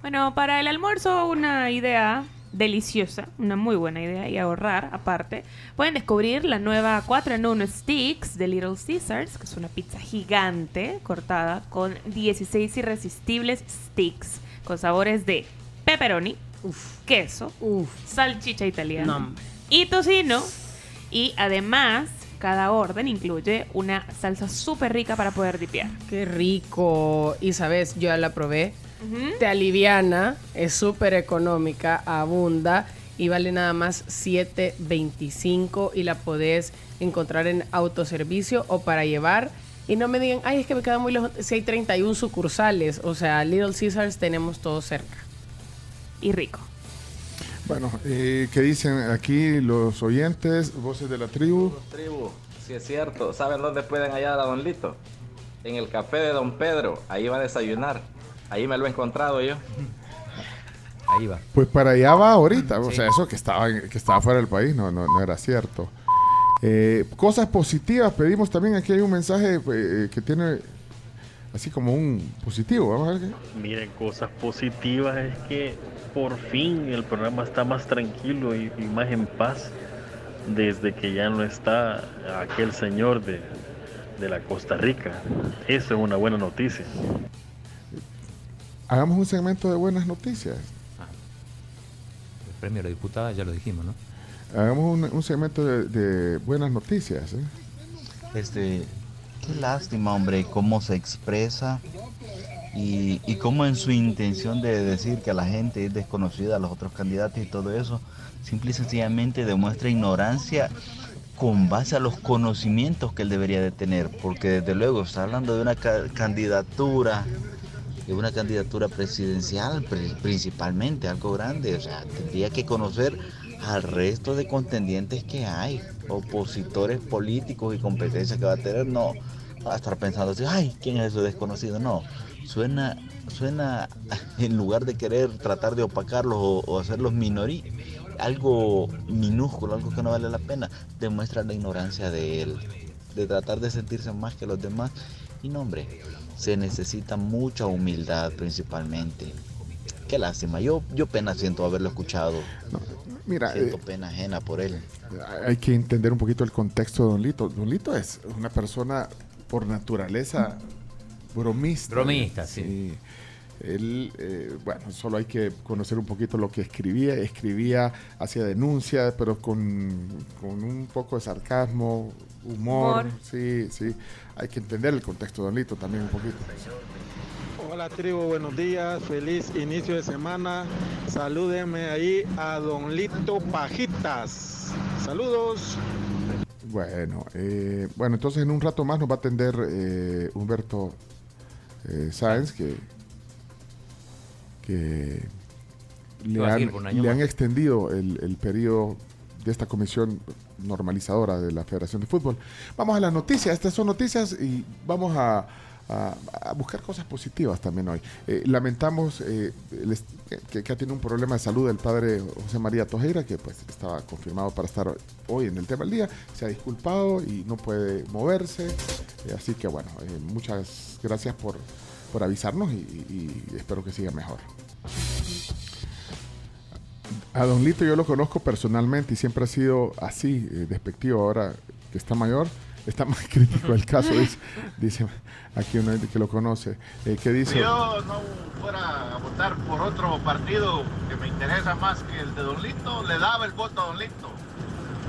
Bueno, para el almuerzo una idea deliciosa, una muy buena idea y ahorrar aparte. Pueden descubrir la nueva 4 en 1 Sticks de Little Caesars, que es una pizza gigante cortada con 16 irresistibles sticks con sabores de pepperoni, queso, salchicha italiana No, y tocino. Y además, cada orden incluye una salsa súper rica para poder dipear. Qué rico. Y sabes, yo ya la probé. Te aliviana, es súper económica, abunda y vale nada más 7.25 y la podés encontrar en autoservicio o para llevar. Y no me digan, ay, es que me queda muy lejos. Si hay 31 sucursales, o sea, Little Caesars tenemos todo cerca. Y rico. Bueno, eh, ¿qué dicen aquí los oyentes, voces de la tribu? Tribu, si es cierto. ¿Saben dónde pueden hallar a Don Lito? En el café de Don Pedro. Ahí va a desayunar. Ahí me lo he encontrado yo. Ahí va. Pues para allá va ahorita. O sea, eso que estaba, que estaba fuera del país no, no, no era cierto. Eh, cosas positivas, pedimos también. Aquí hay un mensaje eh, que tiene así como un positivo. Vamos a ver. qué- Miren, cosas positivas es que por fin el programa está más tranquilo y, y más en paz desde que ya no está aquel señor de, de la Costa Rica. Eso es una buena noticia. Hagamos un segmento de buenas noticias. El premio a la diputada ya lo dijimos, ¿no? Hagamos un, un segmento de, de buenas noticias. ¿eh? Este, qué lástima, hombre, cómo se expresa y, y cómo en su intención de decir que la gente es desconocida, a los otros candidatos y todo eso, simple y sencillamente demuestra ignorancia con base a los conocimientos que él debería de tener, porque desde luego está hablando de una ca- candidatura, de una candidatura presidencial pri- principalmente, algo grande, o sea, tendría que conocer al resto de contendientes que hay, opositores políticos y competencias que va a tener, no va a estar pensando así, ay, ¿quién es ese desconocido? No, suena, suena, en lugar de querer tratar de opacarlos o, o hacerlos minorí, algo minúsculo, algo que no vale la pena, demuestra la ignorancia de él, de tratar de sentirse más que los demás. Y no, hombre, se necesita mucha humildad principalmente. Qué lástima, yo, yo pena siento haberlo escuchado. Mira, siento eh, pena ajena por él. Hay que entender un poquito el contexto de Don Lito. Don Lito es una persona por naturaleza bromista. Bromista, sí. Él, eh, bueno, solo hay que conocer un poquito lo que escribía. Escribía, hacía denuncias, pero con, con un poco de sarcasmo, humor. Humor. Sí, sí. Hay que entender el contexto de Don Lito también un poquito. Hola tribu, buenos días, feliz inicio de semana. Salúdenme ahí a Don Lito Pajitas. Saludos. Bueno, eh, bueno, entonces en un rato más nos va a atender eh, Humberto eh, Sáenz, que, que le han, le han extendido el, el periodo de esta comisión normalizadora de la Federación de Fútbol. Vamos a las noticias, estas son noticias y vamos a, buscar cosas positivas también hoy. Eh, lamentamos eh, que, que ha tenido un problema de salud el padre José María Tojeira, que pues estaba confirmado para estar hoy en el tema del día. Se ha disculpado y no puede moverse. Eh, así que bueno, muchas gracias por, por avisarnos y espero que siga mejor. A Don Lito yo lo conozco personalmente y siempre ha sido así, eh, despectivo. Ahora que está mayor, está más crítico el caso, dice, dice aquí uno que lo conoce. Eh, ¿Qué dice? Si yo no fuera a votar por otro partido que me interesa más que el de Don Lito, le daba el voto a Don Lito.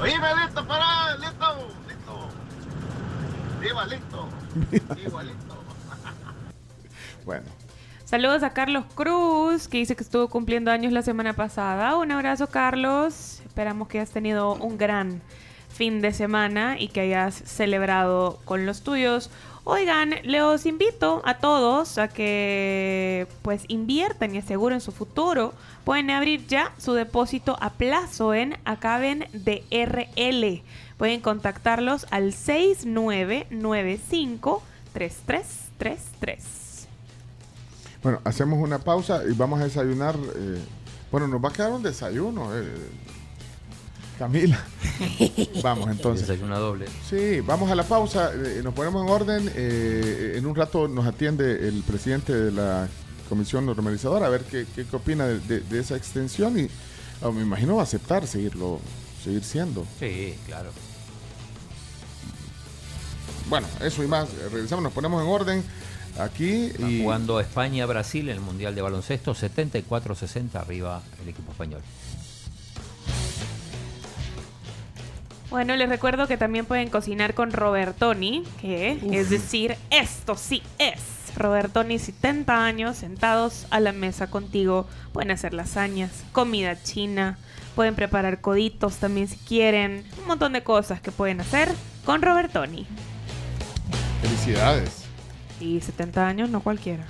Oíme, Lito, para, Lito, Lito. Viva Lito. Viva Lito. Bueno, Saludos a Carlos Cruz, que dice que estuvo cumpliendo años la semana pasada. Un abrazo, Carlos. Esperamos que hayas tenido un gran fin de semana y que hayas celebrado con los tuyos. Oigan, les invito a todos a que pues inviertan y aseguren su futuro. Pueden abrir ya su depósito a plazo en Acaben de RL. Pueden contactarlos al 6995 3333. Bueno, hacemos una pausa y vamos a desayunar. eh, bueno, nos va a quedar un desayuno. eh, Camila. Vamos entonces. Desayuna doble. Sí, vamos a la pausa. eh, nos ponemos en orden. eh, en un rato nos atiende el presidente de la comisión normalizadora a ver qué, qué- qué opina de, de- de esa extensión y ah, me imagino va a aceptar seguirlo, seguir siendo. Sí, claro. Bueno, eso y más. Eh, Regresamos, nos ponemos en orden aquí Está y jugando España-Brasil en el Mundial de Baloncesto, 74-60 arriba el equipo español. Bueno, les recuerdo que también pueden cocinar con Robertoni, que es decir, esto sí es. Robertoni, 70 años, sentados a la mesa contigo. Pueden hacer lasañas, comida china, pueden preparar coditos también si quieren. Un montón de cosas que pueden hacer con Robertoni. felicidades. Y 70 años, no cualquiera.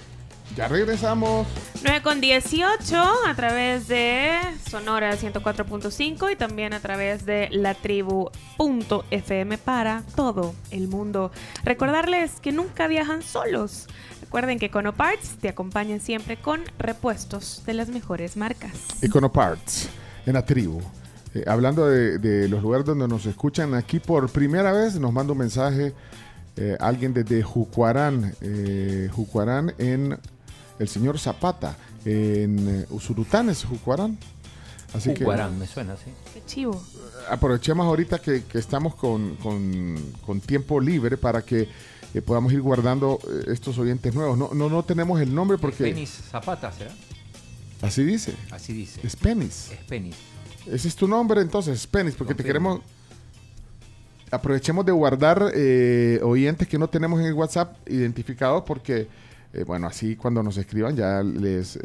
Ya regresamos. 9 con 18 a través de Sonora 104.5 y también a través de la tribu.fm para todo el mundo. Recordarles que nunca viajan solos. Recuerden que Econoparts te acompañan siempre con repuestos de las mejores marcas. Econoparts, en la tribu. Eh, hablando de, de los lugares donde nos escuchan aquí por primera vez, nos manda un mensaje eh, alguien desde Jucuarán, eh, Jucuarán en el señor Zapata, en eh, Usurután es Jucuarán. Así Jucuarán, me suena así. Qué chivo. que aprovechemos ahorita que, que estamos con, con- con tiempo libre para que eh, podamos ir guardando estos oyentes nuevos. No, no, no tenemos el nombre porque... Penis Zapata, ¿será? Así dice. Así dice. Es Penis. Es Penis. Ese es tu nombre entonces, Penis, porque te queremos... Aprovechemos de guardar eh, oyentes que no tenemos en el WhatsApp identificados porque, eh, bueno, así cuando nos escriban ya les,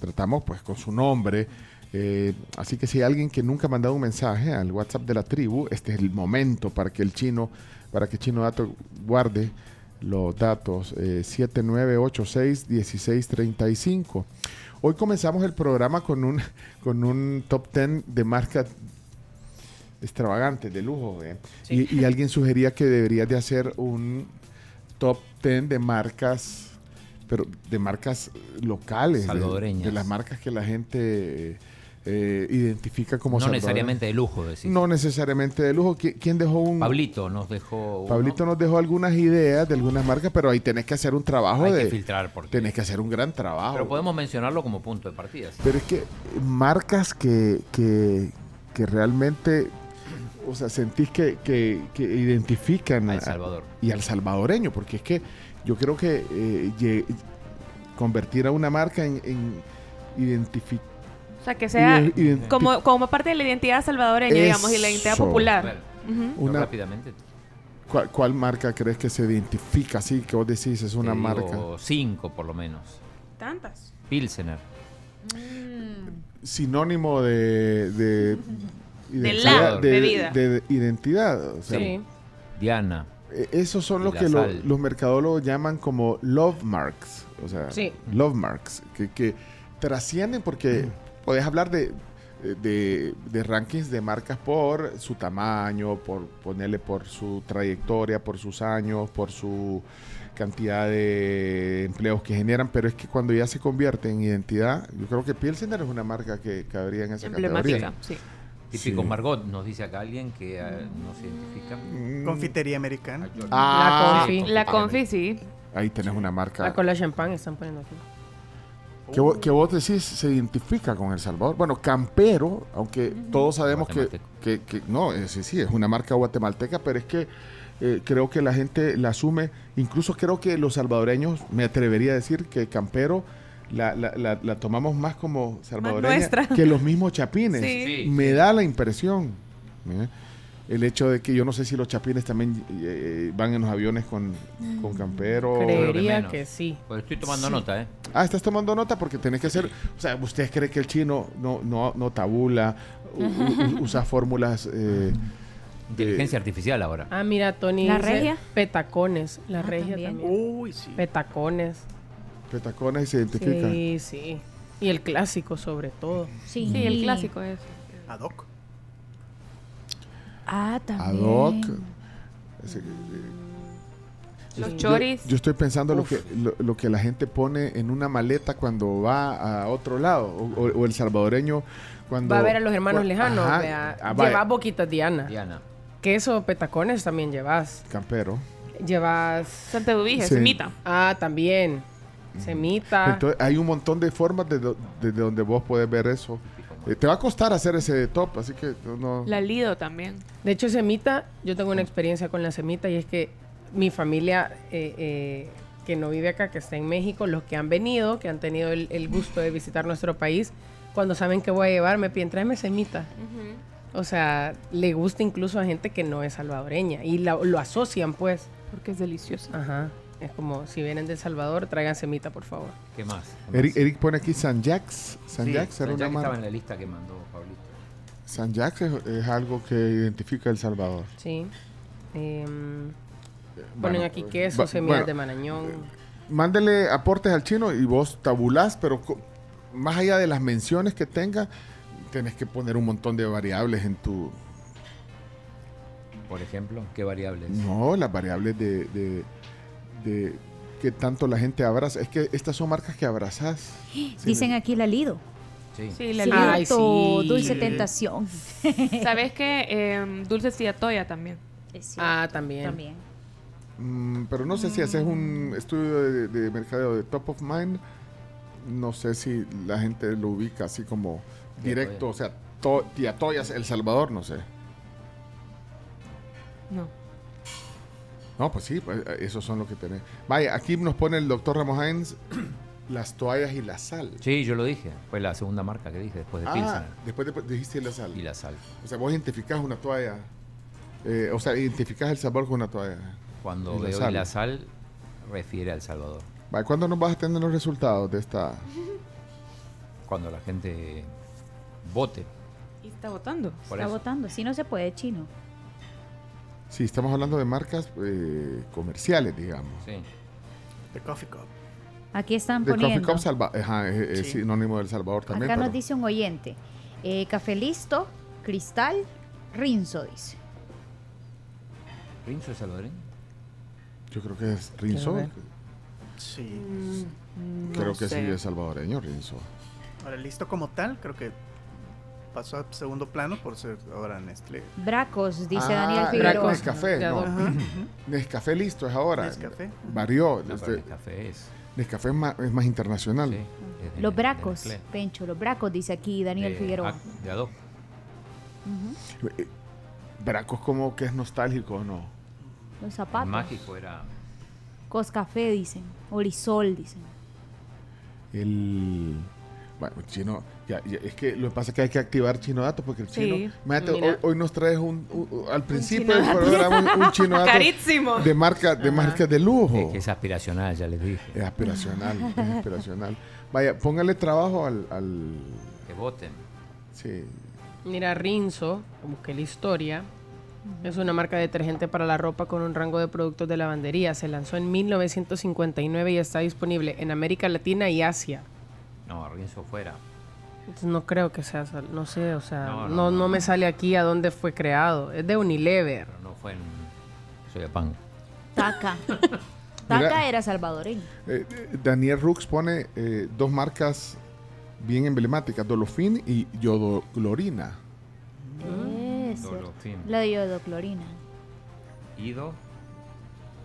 tratamos pues con su nombre. Eh, así que si hay alguien que nunca ha mandado un mensaje al WhatsApp de la tribu, este es el momento para que el chino, para que Chino Dato guarde los datos eh, 7986-1635. Hoy comenzamos el programa con un, con un top 10 de marcas extravagantes, de lujo. ¿eh? Sí. Y, y alguien sugería que deberías de hacer un top 10 de marcas, pero de marcas locales. de- Salvadoreñas. De, las marcas que la gente eh, identifica como No necesariamente de lujo, decís. No necesariamente de lujo. ¿Qui- ¿Quién dejó un...? Pablito nos dejó. uno. Pablito nos dejó algunas ideas de algunas marcas, pero ahí tenés que hacer un trabajo Hay de... que filtrar porque. Tenés que hacer un gran trabajo. Pero podemos mencionarlo como punto de partida. sí. Pero es que marcas que, que, que realmente, o sea, sentís que, que- que identifican A El a- Salvador. y al salvadoreño, porque es que yo creo que eh, convertir a una marca en, identificar O sea, que sea como, como parte de la identidad salvadoreña, digamos, y la identidad popular. Una- rápidamente. ¿cuál, cuál marca crees que se identifica así, que vos decís es una te marca? digo Cinco por lo menos. Tantas. Pilsener. Sinónimo de, de la bebida. de- de identidad. o sea, Sí. Diana. Eh, Esos son los que lo- los mercadólogos llaman como love marks. O sea, Sí. love marks. Que, que trascienden porque puedes hablar de, de, de rankings de marcas por su tamaño, por ponerle por su trayectoria, por sus años, por su cantidad de empleos que generan, pero es que cuando ya se convierte en identidad, yo creo que Pilsener es una marca que cabría en esa Emblemática, categoría. sí. Típico Sí. Margot, nos dice acá alguien que eh, no se identifica. Mm. Confitería americana. Ah, La confi. La confi, sí. Ahí tenés una marca. La cola champán están poniendo aquí. que, vos, que vos decís se identifica con El Salvador. Bueno, Campero, aunque todos sabemos que, que, que- no, es, sí, sí, es una marca guatemalteca, pero es que eh, creo que la gente la asume, incluso creo que los salvadoreños, me atrevería a decir que Campero la, la- la- la tomamos más como salvadoreña que los mismos chapines. Sí. Sí. Me da la impresión. ¿eh? El hecho de que yo no sé si los chapines también eh, van en los aviones con, con Campero. Creería menos. que sí. Pues estoy tomando Sí. nota, ¿eh? Ah, estás tomando nota porque tenés que hacer. O sea, ¿ustedes creen que el chino no, no, no tabula, u- usa fórmulas? eh, Inteligencia artificial ahora. Ah, mira, Tony. ¿La dice regia? Petacones. La Ah, regia también. también. Uy, sí. Petacones. Petacones y se identifica? Sí, sí. Y el clásico, sobre todo. Sí, Sí, el clásico es. Ad hoc. Ah, también. Ad hoc. Eh, Los Yo- choris. Yo, estoy pensando lo que, lo, lo que la gente pone en una maleta cuando va a otro lado. O, o- o el salvadoreño cuando... Va a ver a los hermanos lejanos. Ah, llevas boquitas Diana. Diana. Queso, petacones también llevas. Campero. Llevas. Santa Eubige, Sí. semita. Ah, también. Semita. Entonces, hay un montón de formas de, do- de donde vos podés ver eso. Eh, te va a costar hacer ese top, así que no... La Lido también. De hecho, semita, yo tengo una experiencia con la semita y es que mi familia eh, eh, que no vive acá, que está en México, los que han venido, que han tenido el, el gusto de visitar nuestro país, cuando saben que voy a llevar, me piden, tráeme semita. O sea, le gusta incluso a gente que no es salvadoreña y la- lo asocian, pues. Porque es delicioso. Ajá. Es como, si vienen de El Salvador, traigan semita, por favor. ¿Qué más? Eric, Eric pone aquí San Jacques. San Sí, era San una Jacques estaba en la lista que mandó Pablito. San Jacques es, es algo que identifica El Salvador. Sí. Em, ponen bueno, aquí queso, va- semillas bueno, de marañón. Mándele aportes al chino y vos tabulás, pero más allá de las menciones que tenga, tenés que poner un montón de variables en tu... Por ejemplo, ¿qué variables? No, las variables de, de, de qué tanto la gente abraza. Es que estas son marcas que abrazás. Dicen aquí la Lido. Sí. Sí, la Lido. Ay, sí. dulce tentación. ¿Sabes qué? Em, dulces y atoya también. Ah, también. También. Mm, pero no sé si haces un estudio de, de mercadeo de top of mind. No sé si la gente lo ubica así como directo. O sea, to, tía Toyas, El Salvador, no sé. No. No, pues sí, pues, eh, esos son los que tenés. Vaya, aquí nos pone el doctor Ramos Hines las toallas y la sal. Sí, yo lo dije. Fue la segunda marca que dije después de Ah, Pilsen. después de- dijiste la sal. Y la sal. O sea, vos identificás una toalla. eh, o sea, identificás el sabor con una toalla. Cuando Y la veo sal. y la sal, refiere al Salvador. Vaya, ¿Cuándo nos vas a tener los resultados de esta? Cuando la gente vote. Y está votando. Por Está eso. votando. Si no se puede, chino. Sí, estamos hablando de marcas eh, comerciales, digamos. Sí. The Coffee Cup. Aquí están Coffee poniendo. Cup Salva ajá, es, sinónimo del Salvador también. Acá pero nos dice un oyente. eh, café listo, cristal, rinzo, dice. ¿Rinzo es salvadoreño? Yo creo que es Rinzo. Sí. Mm, Creo no que sí es salvadoreño, Rinzo. Ahora, listo como tal, creo que pasó a segundo plano por ser ahora Nestlé. Bracos, dice Ah, Daniel Figueroa. Nescafé, no. Nescafé listo es ahora. Nescafé. Varió. No, este, pero el café es. Nescafé es más, es más internacional. Sí, es de- Los bracos, Nestlé. Pencho, los bracos, dice aquí Daniel De- Figueroa. De Adoc. Ujú. Eh, Bracos como que es nostálgico, ¿no? Los El zapatos. mágico era. Coscafé, dicen. Orisol, dicen. El... Bueno, chino, ya, ya, es que lo que pasa es que hay que activar chino dato porque el Sí. chino... Imagínate, Mira. hoy, hoy nos traes un, un- un- al principio del programa un, un chino dato Carísimo. de marca de marca de lujo. Es que es aspiracional, ya les dije. Es aspiracional, es aspiracional. Vaya, póngale trabajo al, al Que voten. sí. Mira, Rinzo, busqué la historia. Es una marca de detergente para la ropa con un rango de productos de lavandería. Se lanzó en 1959 y está disponible en América Latina y Asia. No, Rinzo fuera. No creo que sea, sal- no sé, o sea, No, no, no, no, no. me sale aquí a dónde fue creado. Es de Unilever. Pero no fue en Soyapan. Taca. Mira. Taca era salvadoreño. Eh, Daniel Rux pone eh, dos marcas bien emblemáticas, Dolofin y Yodoclorina. Es. Dolofin. La de yodoclorina. Ido.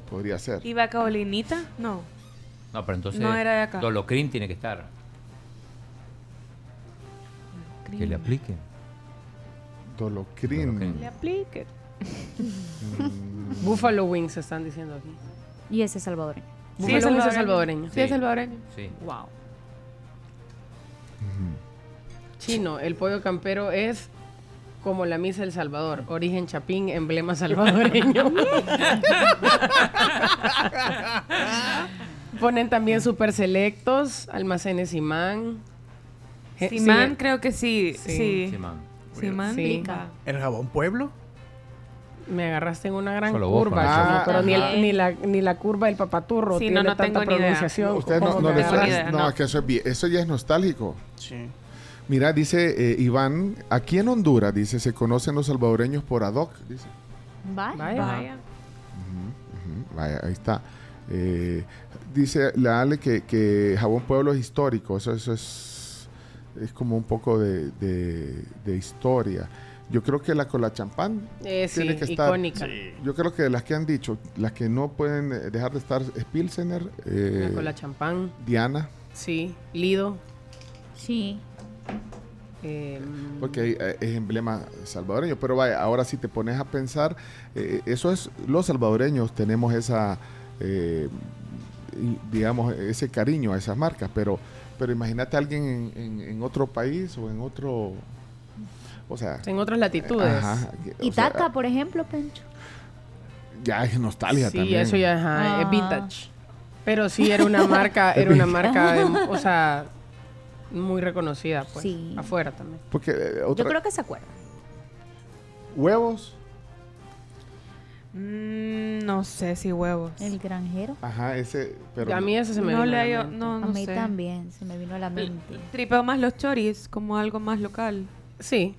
Podría ser. ¿Y vaca olinita? No. No, pero entonces. No era de acá. Dolocrin tiene que estar. Que le apliquen. Dolocrin. Dolocrin. Le aplique. Mm, Buffalo Wings están diciendo aquí. Y ese es salvadoreño. Buffalo Wings es salvadoreño. Sí, es salvadoreño. Sí. Wow. Chino, el pollo campero es como la misa del Salvador. Origen Chapín, emblema salvadoreño. Ponen también super selectos, almacenes Simán. Simán sí, creo que sí. Sí. Sí. Simán. Simán. Sí. va. ¿El jabón pueblo? Me agarraste en una gran Solo vos curva, chino, pero ni, el- ni la, ni la curva del papaturro Sí, tiene no, no tanta tengo ni idea. pronunciación. Ustedes no, como no le idea, no, no. es que eso es, bien- eso ya es nostálgico. Sí. Mira, dice eh, Iván, aquí en Honduras, dice, se conocen los salvadoreños por ad hoc, dice. Vaya. Vaya. Vaya, ahí está. Eh, dice la Ale que, que Jabón Pueblo es histórico. Eso, eso es, es como un poco de, de- de historia. Yo creo que la cola champán Eh, sí, tiene que estar. icónica. Sí. Yo creo que de las que han dicho, las que no pueden eh, dejar de estar es Pilsener, eh, Con la champán. Diana, Sí. Lido. Sí. Eh, porque eh, es emblema salvadoreño. Pero vaya, ahora si te pones a pensar, eh, eso es, los salvadoreños tenemos esa, eh, digamos, ese cariño a esas marcas, pero, pero imagínate a alguien en, en- en otro país o en otro, o sea... en otras latitudes. Ajá, Y o sea, Taca, por ejemplo, Pencho. ya es nostalgia Sí, también. eso ya ajá, Ah. es vintage. Pero sí era una marca, era una marca, o sea, muy reconocida, pues. Sí. Afuera también. Porque eh, Yo creo que se acuerda. huevos, Mm, no sé si huevos. El granjero. ajá, ese... Pero a mí ese se me no vino le a la mente. no, a mí sé. también se me vino a la mente. Tripeo más los choris como algo más local. Sí.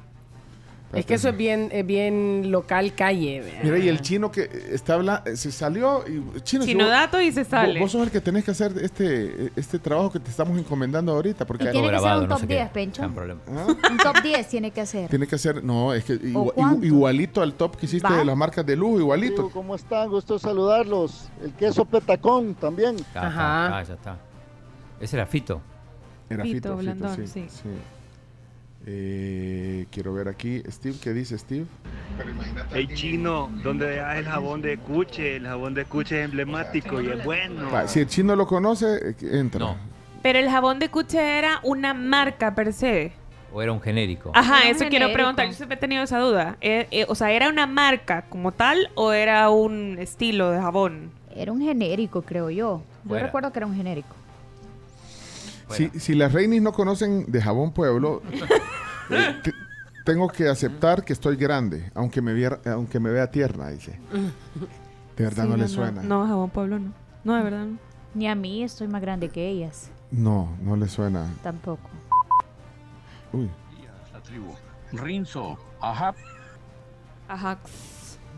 Es que eso es bien, es bien local calle. Mira, y el chino que está hablando, se salió y chino, si Chino vos- dato y se vos- sale. Vos sos el que tenés que hacer este este trabajo que te estamos encomendando ahorita porque Y tiene que ser un no top sé qué. 10, Pencho. Problema. Un top 10 tiene que ser. tiene que hacer, no, es que igualito al top que hiciste Va. de las marcas de lujo, igualito. ¿Cómo están? Gusto saludarlos. El queso petacón también. Ah, Ajá. ah, ya está. Ese era Fito. Era Fito, Fito, Fito, Blandón, sí. sí. sí. Eh, quiero ver aquí, Steve, ¿qué dice Steve? Hey chino, ¿dónde dejas el jabón de cuche? El jabón de cuche es emblemático y es bueno. Va, si el chino lo conoce, eh, entra. Pero el jabón de cuche era una marca per se. O era un genérico. Ajá, eso quiero preguntar. Yo siempre he tenido esa duda. Eh, eh, o sea, ¿era una marca como tal o era un estilo de jabón? Era un genérico, creo yo. Yo Fuera. recuerdo que era un genérico. Si, si las reinis no conocen de Jabón Pueblo, eh, te- tengo que aceptar que estoy grande, aunque me, viera- aunque me vea tierna, dice. De verdad Sí, no, le suena. No, jabón pueblo no. No, de verdad no. Ni a mí estoy más grande que ellas. No, no le suena. Tampoco. Uy. La tribu. Rinzo. Ajá. Ajá.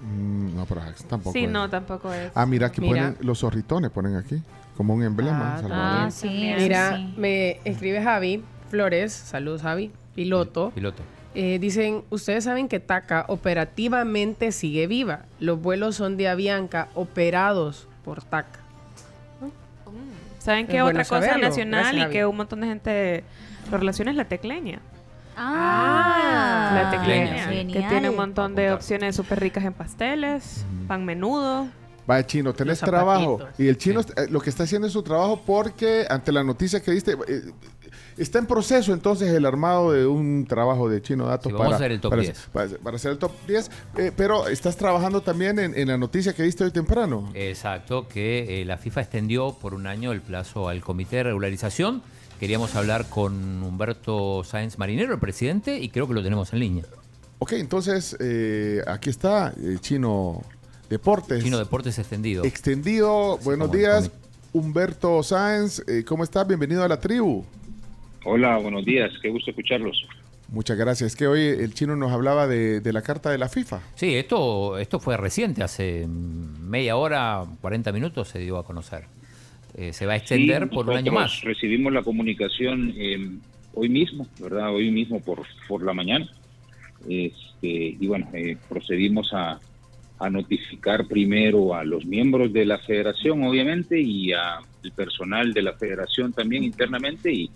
Mm, no, pero Jax tampoco. Sí, es. no, tampoco es. Ah, mira, aquí Mira. ponen los zorritones, ponen aquí, como un emblema. Ah. Ah, sí, Mira, sí. me escribe Javi Flores, saludos Javi, piloto. Piloto. Eh, dicen, ustedes saben que TACA operativamente sigue viva. Los vuelos son de Avianca operados por TACA. ¿Saben Es qué bueno otra cosa saberlo. nacional Gracias, y Javi. que un montón de gente lo relaciona es la tecleña? Ah, la tecleña, genial. que tiene un montón de opciones súper ricas en pasteles, pan menudo. Vaya, chino, tenés trabajo. Y el chino eh, lo que está haciendo es su trabajo porque ante la noticia que diste, eh, está en proceso entonces el armado de un trabajo de chino datos Sí, vamos para, a hacer el top para, 10. para- para hacer el top 10. eh, pero estás trabajando también en, en la noticia que diste hoy temprano. Exacto, que eh, la FIFA extendió por un año el plazo al comité de regularización. Queríamos hablar con Humberto Sáenz Marinero, el presidente, y creo que lo tenemos en línea. Ok, entonces eh, aquí está eh, Chino Deportes. Chino Deportes extendido. Extendido. Buenos días, Humberto Sáenz. eh, ¿Cómo estás? Bienvenido a la tribu. Hola, buenos días, qué gusto escucharlos. Muchas gracias. Es que hoy el chino nos hablaba de, de la carta de la FIFA. Sí, esto, esto fue reciente, hace media hora, 40 minutos se dio a conocer. Eh, se va a extender Sí, por un año más. Recibimos la comunicación eh, hoy mismo, ¿verdad? Hoy mismo por, por la mañana. Este, y bueno, eh, procedimos a, a notificar primero a los miembros de la federación, obviamente, y al personal de la federación también internamente, y,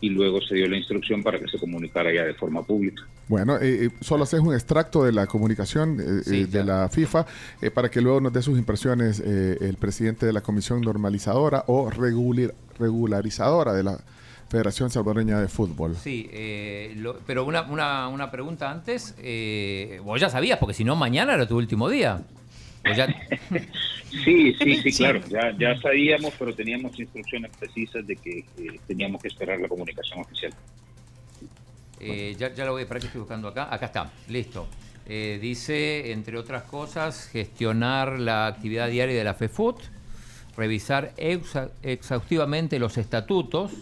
y luego se dio la instrucción para que se comunicara ya de forma pública. Bueno, eh, eh, solo haces un extracto de la comunicación eh, eh, de la FIFA eh, para que luego nos dé sus impresiones eh, el presidente de la Comisión Normalizadora o regular- regularizadora de la Federación Salvadoreña de Fútbol. Sí, eh, lo- pero una, una, una pregunta antes. eh, vos ya sabías, porque si no, mañana era tu último día. Ya- Sí, sí, sí, claro. Ya, ya sabíamos, pero teníamos instrucciones precisas de que eh, teníamos que esperar la comunicación oficial. Eh, ya, ya lo voy, para que estoy buscando acá. Acá está, listo. Eh, dice, entre otras cosas, gestionar la actividad diaria de la FEFUT, revisar exa- exhaustivamente los estatutos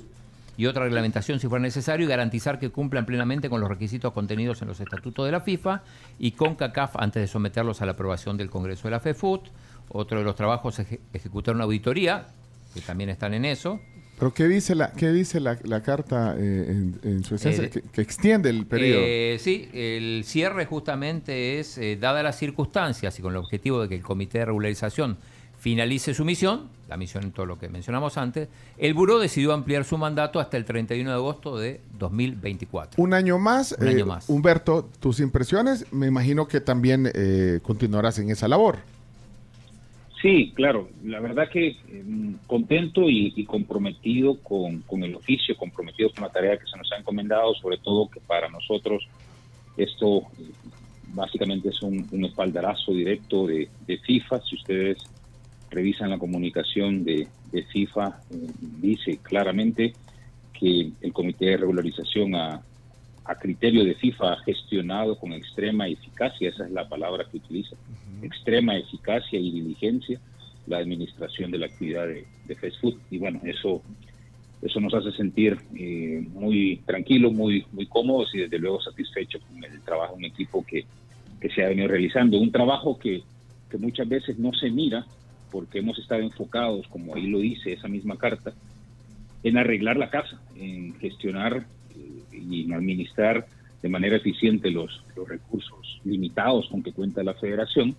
y otra reglamentación si fuera necesario y garantizar que cumplan plenamente con los requisitos contenidos en los estatutos de la FIFA y con CACAF antes de someterlos a la aprobación del Congreso de la FEFUT, Otro de los trabajos es eje- ejecutar una auditoría, que también están en eso. ¿Pero qué dice la, qué dice la, la carta eh, en, en su esencia? Eh, que, que extiende el periodo. Eh, sí, el cierre justamente es, dadas las circunstancias y con el objetivo de que el Comité de Regularización finalice su misión, la misión en todo lo que mencionamos antes, el Buró decidió ampliar su mandato hasta el 31 de agosto de 2024. Un año más. Un año eh, más. Humberto, tus impresiones, me imagino que también eh, continuarás en esa labor. Sí, claro. La verdad que eh, contento y, y comprometido con, con el oficio, comprometido con la tarea que se nos ha encomendado, sobre todo que para nosotros esto eh, básicamente es un, un espaldarazo directo de, de FIFA. Si ustedes revisan la comunicación de, de FIFA, eh, dice claramente que el Comité de Regularización a, a criterio de FIFA ha gestionado con extrema eficacia, esa es la palabra que utiliza, extrema eficacia y diligencia la administración de la actividad de, de fast food. Y bueno, eso, eso nos hace sentir eh, muy tranquilos, muy, muy cómodos y desde luego satisfechos con el trabajo en equipo que, que se ha venido realizando. Un trabajo que, que muchas veces no se mira porque hemos estado enfocados, como ahí lo dice esa misma carta, en arreglar la casa, en gestionar eh, y en administrar de manera eficiente los, los recursos limitados con que cuenta la federación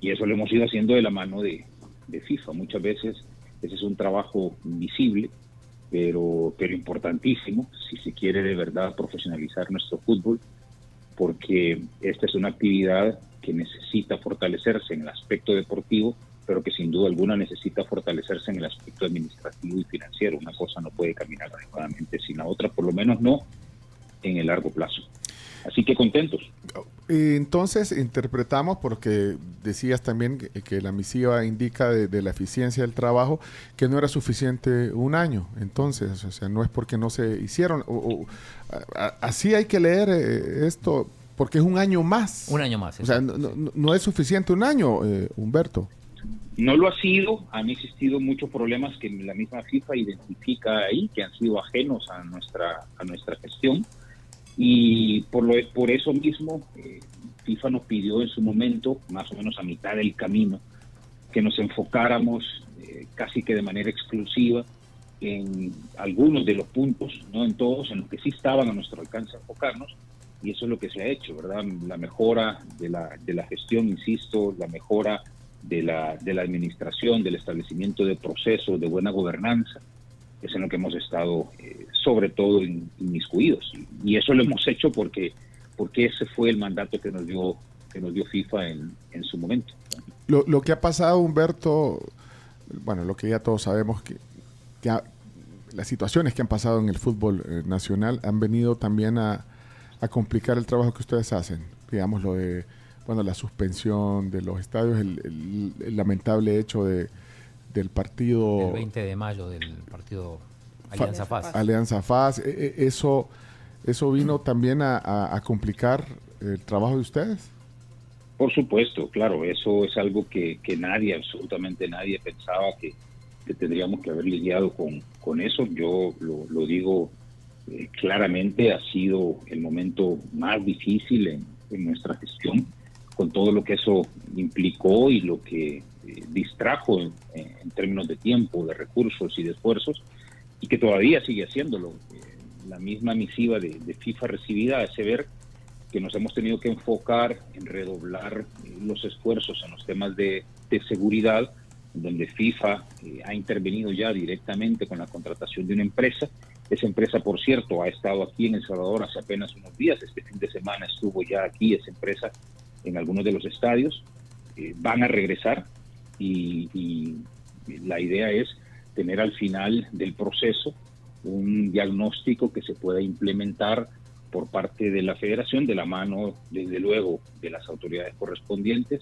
y eso lo hemos ido haciendo de la mano de, de FIFA. Muchas veces ese es un trabajo invisible, pero, pero importantísimo si se quiere de verdad profesionalizar nuestro fútbol, porque esta es una actividad que necesita fortalecerse en el aspecto deportivo, pero que sin duda alguna necesita fortalecerse en el aspecto administrativo y financiero. Una cosa no puede caminar adecuadamente sin la otra, por lo menos no en el largo plazo. Así que contentos. Entonces interpretamos, porque decías también que, que la misiva indica de, de la eficiencia del trabajo, que no era suficiente un año. Entonces, o sea, no es porque no se hicieron. o- o- a- a- así hay que leer eh, esto, porque es un año más. Un año más. O sea, no, no- no es suficiente un año, eh, Humberto. No lo ha sido, han existido muchos problemas que la misma FIFA identifica ahí, que han sido ajenos a nuestra, a nuestra gestión. Y por, lo, por eso mismo, eh, FIFA nos pidió en su momento, más o menos a mitad del camino, que nos enfocáramos eh, casi que de manera exclusiva en algunos de los puntos, no en todos, en los que sí estaban a nuestro alcance enfocarnos, y eso es lo que se ha hecho, ¿verdad? La mejora de la, de la gestión, insisto, la mejora de la, de la administración, del establecimiento de procesos, de buena gobernanza, es en lo que hemos estado eh, sobre todo in- inmiscuidos. Y, eso lo hemos hecho porque, porque ese fue el mandato que nos dio, que nos dio FIFA en, en su momento. Lo, lo que ha pasado, Humberto, bueno, lo que ya todos sabemos, que, que las situaciones que han pasado en el fútbol eh, nacional han venido también a, a complicar el trabajo que ustedes hacen. Digamos, lo de, bueno, la suspensión de los estadios, el, el- el lamentable hecho de, del partido El 20 de mayo del partido Alianza Paz. Alianza Faz, e- e- eso, eso vino también a, a- a complicar el trabajo de ustedes. Por supuesto, claro, eso es algo que, que nadie, absolutamente nadie pensaba que, que tendríamos que haber lidiado con, con eso. Yo lo, lo digo eh, claramente, ha sido el momento más difícil en, en nuestra gestión, con todo lo que eso implicó y lo que eh, distrajo en, en términos de tiempo, de recursos y de esfuerzos, y que todavía sigue haciéndolo. Eh, la misma misiva de, de FIFA recibida hace ver que nos hemos tenido que enfocar en redoblar eh, los esfuerzos en los temas de, de seguridad, donde FIFA eh, ha intervenido ya directamente con la contratación de una empresa. Esa empresa, por cierto, ha estado aquí en El Salvador hace apenas unos días. Este fin de semana estuvo ya aquí esa empresa en algunos de los estadios. Eh, van a regresar y, la idea es tener al final del proceso un diagnóstico que se pueda implementar por parte de la federación, de la mano, desde luego, de las autoridades correspondientes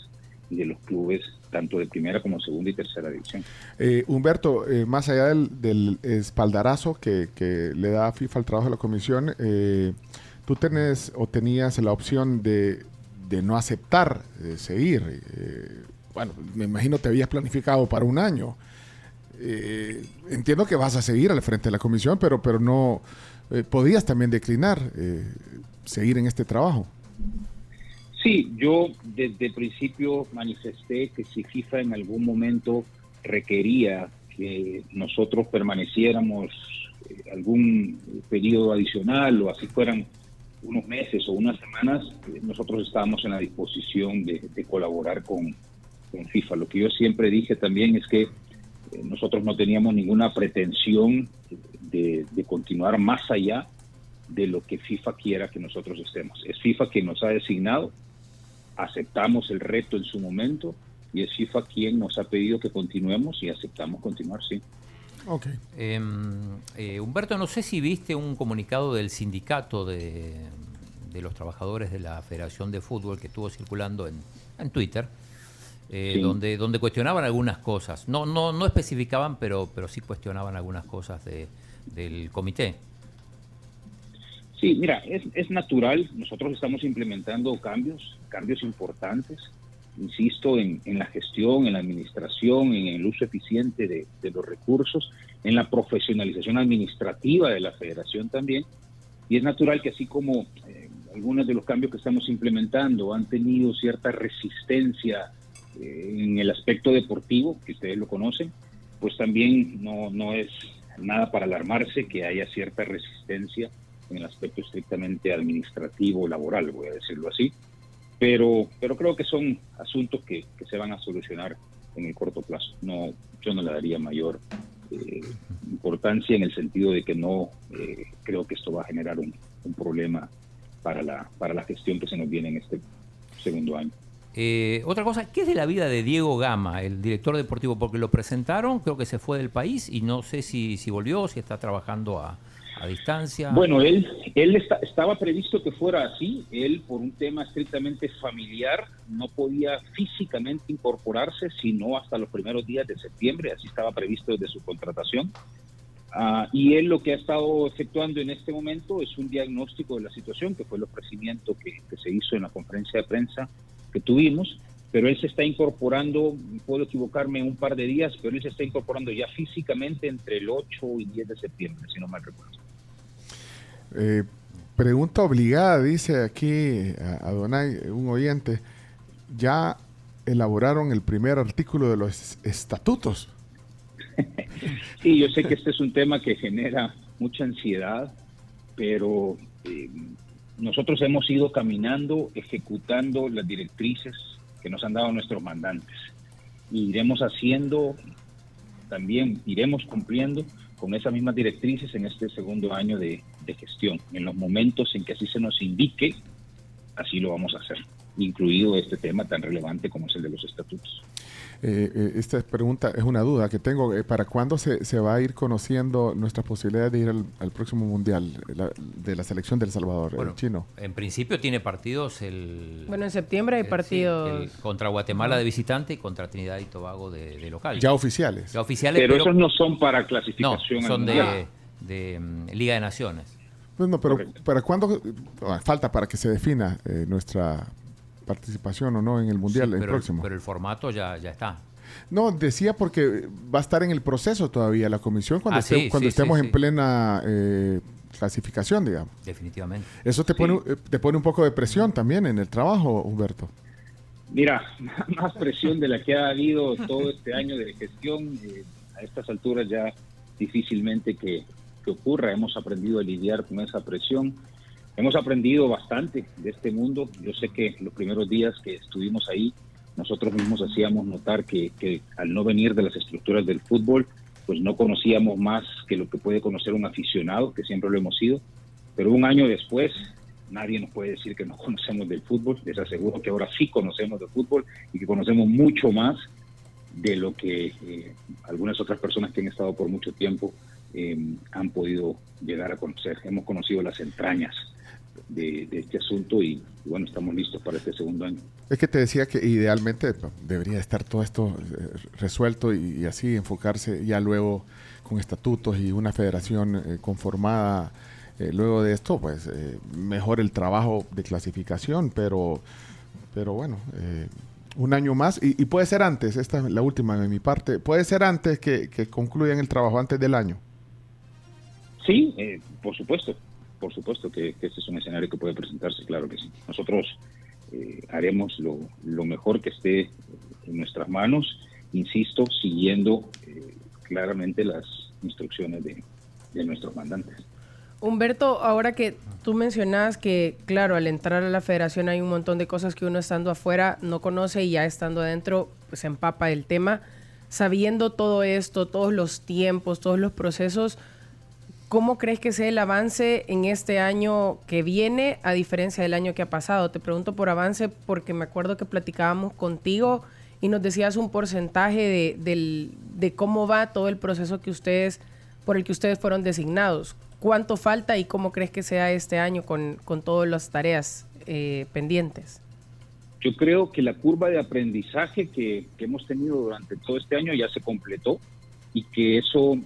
y de los clubes, tanto de primera como segunda y tercera división. Eh, Humberto, eh, más allá del, del espaldarazo que, que le da FIFA al trabajo de la comisión, eh, tú tenés o tenías la opción de, de no aceptar seguir. eh, bueno, me imagino te habías planificado para un año. Eh, entiendo que vas a seguir al frente de la comisión, pero, pero no eh, podías también declinar seguir en este trabajo. Sí, yo desde el principio manifesté que si FIFA en algún momento requería que nosotros permaneciéramos algún periodo adicional o así fueran unos meses o unas semanas, eh, nosotros estábamos en la disposición de, colaborar con, con FIFA. Lo que yo siempre dije también es que eh, nosotros no teníamos ninguna pretensión de, de continuar más allá de lo que FIFA quiera que nosotros estemos. Es FIFA quien nos ha designado, aceptamos el reto en su momento y es FIFA quien nos ha pedido que continuemos y aceptamos continuar, sí. Ok. eh, Humberto, no sé si viste un comunicado del sindicato de, de los trabajadores de la Federación de Fútbol que estuvo circulando en, en Twitter, eh, Sí. donde, donde cuestionaban algunas cosas. No, no, no especificaban, pero, pero sí cuestionaban algunas cosas de, del comité. Sí, mira, es, es natural. Nosotros estamos implementando cambios, cambios importantes, insisto, en, la gestión, en la administración, en el uso eficiente de, de los recursos, en la profesionalización administrativa de la federación también. Y es natural que así como eh, algunos de los cambios que estamos implementando han tenido cierta resistencia eh, en el aspecto deportivo, que ustedes lo conocen, pues también no, no es nada para alarmarse que haya cierta resistencia en el aspecto estrictamente administrativo, laboral, voy a decirlo así. Pero, pero creo que son asuntos que, se van a solucionar en el corto plazo. No, yo no le daría mayor eh, importancia en el sentido de que no eh, creo que esto va a generar un, un problema para la, para la gestión que se nos viene en este segundo año. Eh, otra cosa, ¿qué es de la vida de Diego Gama, el director deportivo? Porque lo presentaron, creo que se fue del país y no sé si, si volvió, si está trabajando a, distancia. Bueno, él, él esta- estaba previsto que fuera así. Él, por un tema estrictamente familiar, no podía físicamente incorporarse sino hasta los primeros días de septiembre. Así estaba previsto desde su contratación. Ah, y él lo que ha estado efectuando en este momento es un diagnóstico de la situación, que fue el ofrecimiento que, que se hizo en la conferencia de prensa que tuvimos. Pero él se está incorporando, puedo equivocarme un par de días, pero él se está incorporando ya físicamente entre el 8 y 10 de septiembre, si no mal recuerdo. Eh, pregunta obligada, dice aquí a, Donay, un oyente. Ya elaboraron el primer artículo de los estatutos. Sí, yo sé que este es un tema que genera mucha ansiedad, pero eh, nosotros hemos ido caminando, ejecutando las directrices que nos han dado nuestros mandantes. Y iremos haciendo, también iremos cumpliendo con esas mismas directrices en este segundo año de, de gestión. En los momentos en que así se nos indique, así lo vamos a hacer, incluido este tema tan relevante como es el de los estatutos. Eh, eh, esta pregunta es una duda que tengo. eh, ¿Para cuándo se, se va a ir conociendo nuestras posibilidades de ir al, al próximo mundial la- de la selección del Salvador, Bueno, el chino? En principio tiene partidos el, Bueno, en septiembre hay el- sí, partidos. el contra Guatemala de visitante y contra Trinidad y Tobago de, de local. Ya oficiales. Ya oficiales, Pero, pero, esos no son para no, clasificación. al son Mundial. de, de, mm, Liga de Naciones. Pues no, pero ¿para cuándo? ah, falta para que se defina eh, nuestra participación o no en el mundial Sí, el pero, próximo. pero el formato ya, ya está. No, decía porque va a estar en el proceso todavía la comisión cuando, Ah, esté- sí, cuando sí, estemos sí, en sí. plena eh, clasificación, digamos. Definitivamente. Eso te pone, eh, te pone un poco de presión también en el trabajo, Humberto. Mira, más presión de la que ha habido todo este año de gestión, eh, a estas alturas ya difícilmente que, que ocurra. Hemos aprendido a lidiar con esa presión. Hemos aprendido bastante de este mundo. Yo sé que los primeros días que estuvimos ahí, nosotros mismos hacíamos notar que, al no venir de las estructuras del fútbol, pues no conocíamos más que lo que puede conocer un aficionado, que siempre lo hemos sido. Pero un año después, nadie nos puede decir que no conocemos del fútbol. Les aseguro que ahora sí conocemos del fútbol y que conocemos mucho más de lo que eh, algunas otras personas que han estado por mucho tiempo eh, han podido llegar a conocer. Hemos conocido las entrañas de, de este asunto y, y bueno, estamos listos para este segundo año. Es que te decía que idealmente pues, debería estar todo esto eh, resuelto y, y así enfocarse ya luego con estatutos y una federación eh, conformada. eh, luego de esto, pues eh, mejor el trabajo de clasificación, pero, pero bueno, eh, un año más y, y puede ser antes, esta es la última de mi parte, puede ser antes que, que concluyan el trabajo, antes del año. Sí, eh, por supuesto, por supuesto que, que este es un escenario que puede presentarse, claro que sí. Nosotros eh, haremos lo, mejor que esté en nuestras manos, insisto, siguiendo eh, claramente las instrucciones de, nuestros mandantes. Humberto, ahora que tú mencionas que, claro, al entrar a la federación hay un montón de cosas que uno estando afuera no conoce y ya estando adentro pues, se empapa el tema. Sabiendo todo esto, todos los tiempos, todos los procesos, ¿cómo crees que sea el avance en este año que viene a diferencia del año que ha pasado? Te pregunto por avance porque me acuerdo que platicábamos contigo y nos decías un porcentaje de, de cómo va todo el proceso que ustedes, por el que ustedes fueron designados. ¿Cuánto falta y cómo crees que sea este año con, con todas las tareas eh, pendientes? Yo creo que la curva de aprendizaje que, que hemos tenido durante todo este año ya se completó y que eso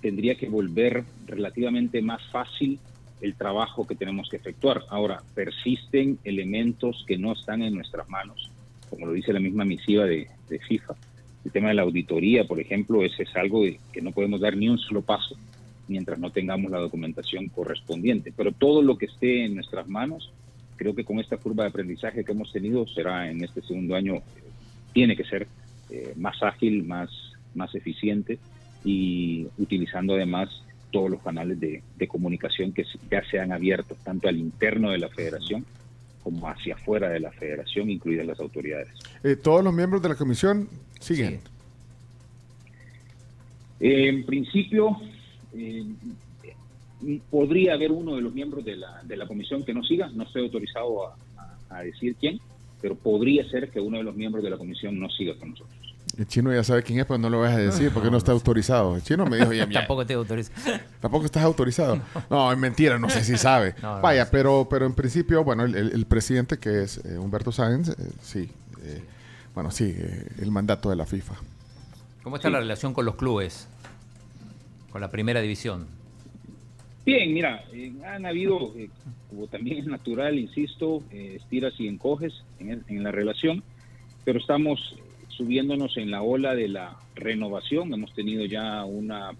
tendría que volver relativamente más fácil el trabajo que tenemos que efectuar. Ahora, persisten elementos que no están en nuestras manos, como lo dice la misma misiva de, de FIFA. El tema de la auditoría, por ejemplo, ese es algo que no podemos dar ni un solo paso mientras no tengamos la documentación correspondiente. Pero todo lo que esté en nuestras manos, creo que con esta curva de aprendizaje que hemos tenido será en este segundo año, eh, tiene que ser eh, más ágil, más, más eficiente y utilizando además todos los canales de, de comunicación que ya se han abierto, tanto al interno de la federación como hacia afuera de la federación, incluidas las autoridades. Eh, todos los miembros de la comisión siguen. Eh, en principio, eh, podría haber uno de los miembros de la, de la comisión que no siga, no estoy autorizado a, a- a decir quién, pero podría ser que uno de los miembros de la comisión no siga con nosotros. El chino ya sabe quién es, pero no lo vas a decir porque no está autorizado. El chino me dijo, ya, ya. Tampoco te autorizo. Tampoco estás autorizado. No, es mentira, no sé si sabe. No, no, Vaya, no. pero, pero en principio, bueno, el, el- el presidente que es eh, Humberto Sáenz, eh, sí. eh, bueno, sí, eh, el mandato de la FIFA. ¿Cómo está la relación con los clubes? Con la primera división. Bien, mira, eh, han habido, eh, como también es natural, insisto, eh, estiras y encoges en, el- en la relación, pero estamos subiéndonos en la ola de la renovación. Hemos tenido ya una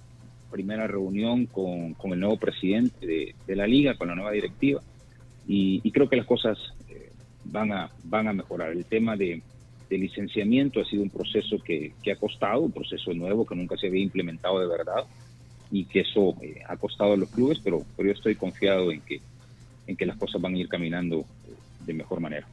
primera reunión con, con el nuevo presidente de, la liga, con la nueva directiva, y, y creo que las cosas eh, van, a, van a mejorar. El tema de, de licenciamiento ha sido un proceso que, que ha costado, un proceso nuevo que nunca se había implementado de verdad y que eso eh, ha costado a los clubes, pero, pero yo estoy confiado en que, en que las cosas van a ir caminando eh, de mejor manera.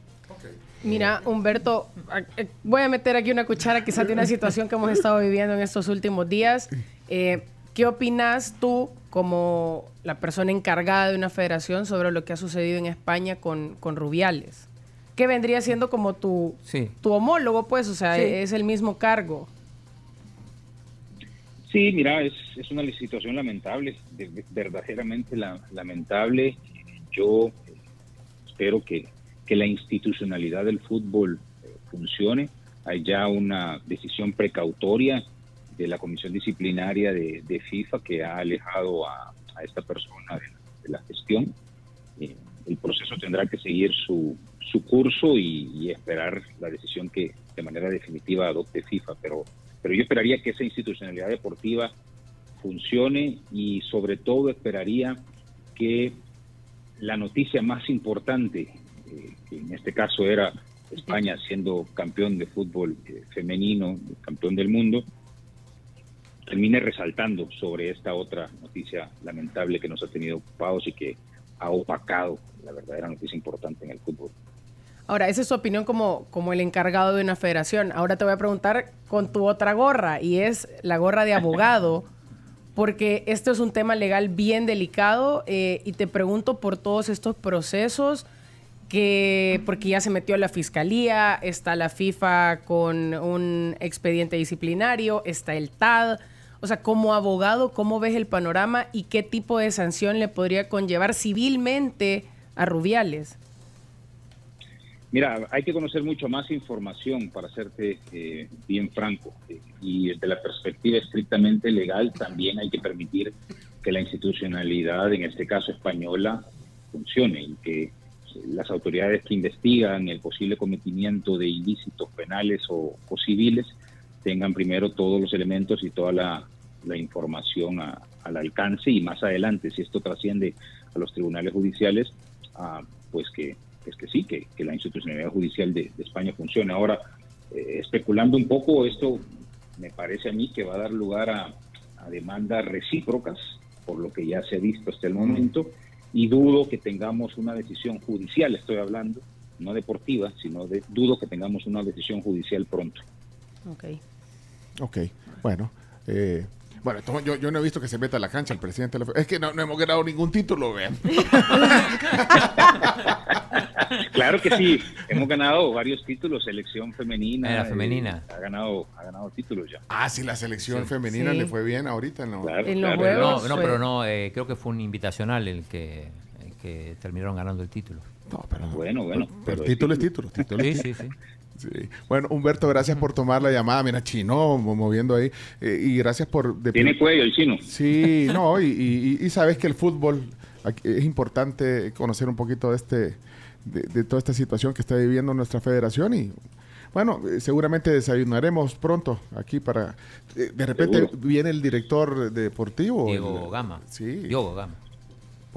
Mira, Humberto, eh, voy a meter aquí una cuchara quizás de una situación que hemos estado viviendo en estos últimos días. Eh, ¿Qué opinas tú como la persona encargada de una federación sobre lo que ha sucedido en España con, con Rubiales? ¿Qué vendría siendo como tu, Sí. tu homólogo, pues? O sea, Sí. es el mismo cargo. Sí, mira, es, es una situación lamentable, de- de- verdaderamente la- lamentable. Yo espero que, que la institucionalidad del fútbol eh, funcione. Hay ya una decisión precautoria de la Comisión Disciplinaria de, de FIFA que ha alejado a, a esta persona de, de la gestión. Eh, el proceso tendrá que seguir su, su curso y, y esperar la decisión que de manera definitiva adopte FIFA, pero, pero yo esperaría que esa institucionalidad deportiva funcione y sobre todo esperaría que la noticia más importante, eh, que en este caso era España siendo campeón de fútbol eh, femenino, campeón del mundo, termine resaltando sobre esta otra noticia lamentable que nos ha tenido ocupados y que ha opacado la verdadera noticia importante en el fútbol. Ahora, esa es su opinión como, como el encargado de una federación. Ahora te voy a preguntar con tu otra gorra, y es la gorra de abogado, porque esto es un tema legal bien delicado, eh, y te pregunto por todos estos procesos que, porque ya se metió la fiscalía, está la FIFA con un expediente disciplinario, está el TAD. O sea, como abogado, ¿cómo ves el panorama y qué tipo de sanción le podría conllevar civilmente a Rubiales? Mira, hay que conocer mucho más información para serte eh, bien franco. Y desde la perspectiva estrictamente legal también hay que permitir que la institucionalidad, en este caso española, funcione y que las autoridades que investigan el posible cometimiento de ilícitos penales o, civiles tengan primero todos los elementos y toda la, información a- al alcance y más adelante, si esto trasciende a los tribunales judiciales, ah, pues que, es que sí, que, la institucionalidad judicial de, España funcione. Ahora, eh, especulando un poco, esto me parece a mí que va a dar lugar a demandas recíprocas, por lo que ya se ha visto hasta el momento, y dudo que tengamos una decisión judicial, estoy hablando, no deportiva, sino de, dudo que tengamos una decisión judicial pronto. Ok. Ok, bueno. eh, bueno, entonces yo, yo no he visto que se meta a la cancha el presidente. de la Es que no, no hemos ganado ningún título, vean. Claro que sí, hemos ganado varios títulos, selección femenina. La eh, femenina. ha ganado, ha ganado títulos ya. Ah, sí, la selección Sí. femenina Sí. le fue bien ahorita, ¿no? Claro, En los claro. Pero no, no, pero no, eh, creo que fue un invitacional el que, que terminaron ganando el título. No, pero, Bueno, bueno. pero pero título es título. título es Sí, título. sí, sí. Sí. Bueno, Humberto, gracias por tomar la llamada. Mira, Chino mo- moviendo ahí. Eh, y gracias por... de- Tiene cuello el chino. Sí, no, y, y- y sabes que el fútbol aquí es importante conocer un poquito de este de, de toda esta situación que está viviendo nuestra federación y bueno, eh, seguramente desayunaremos pronto aquí para eh, de repente Seguro. viene el director deportivo. Diego el- Gama. Sí. Diego Gama.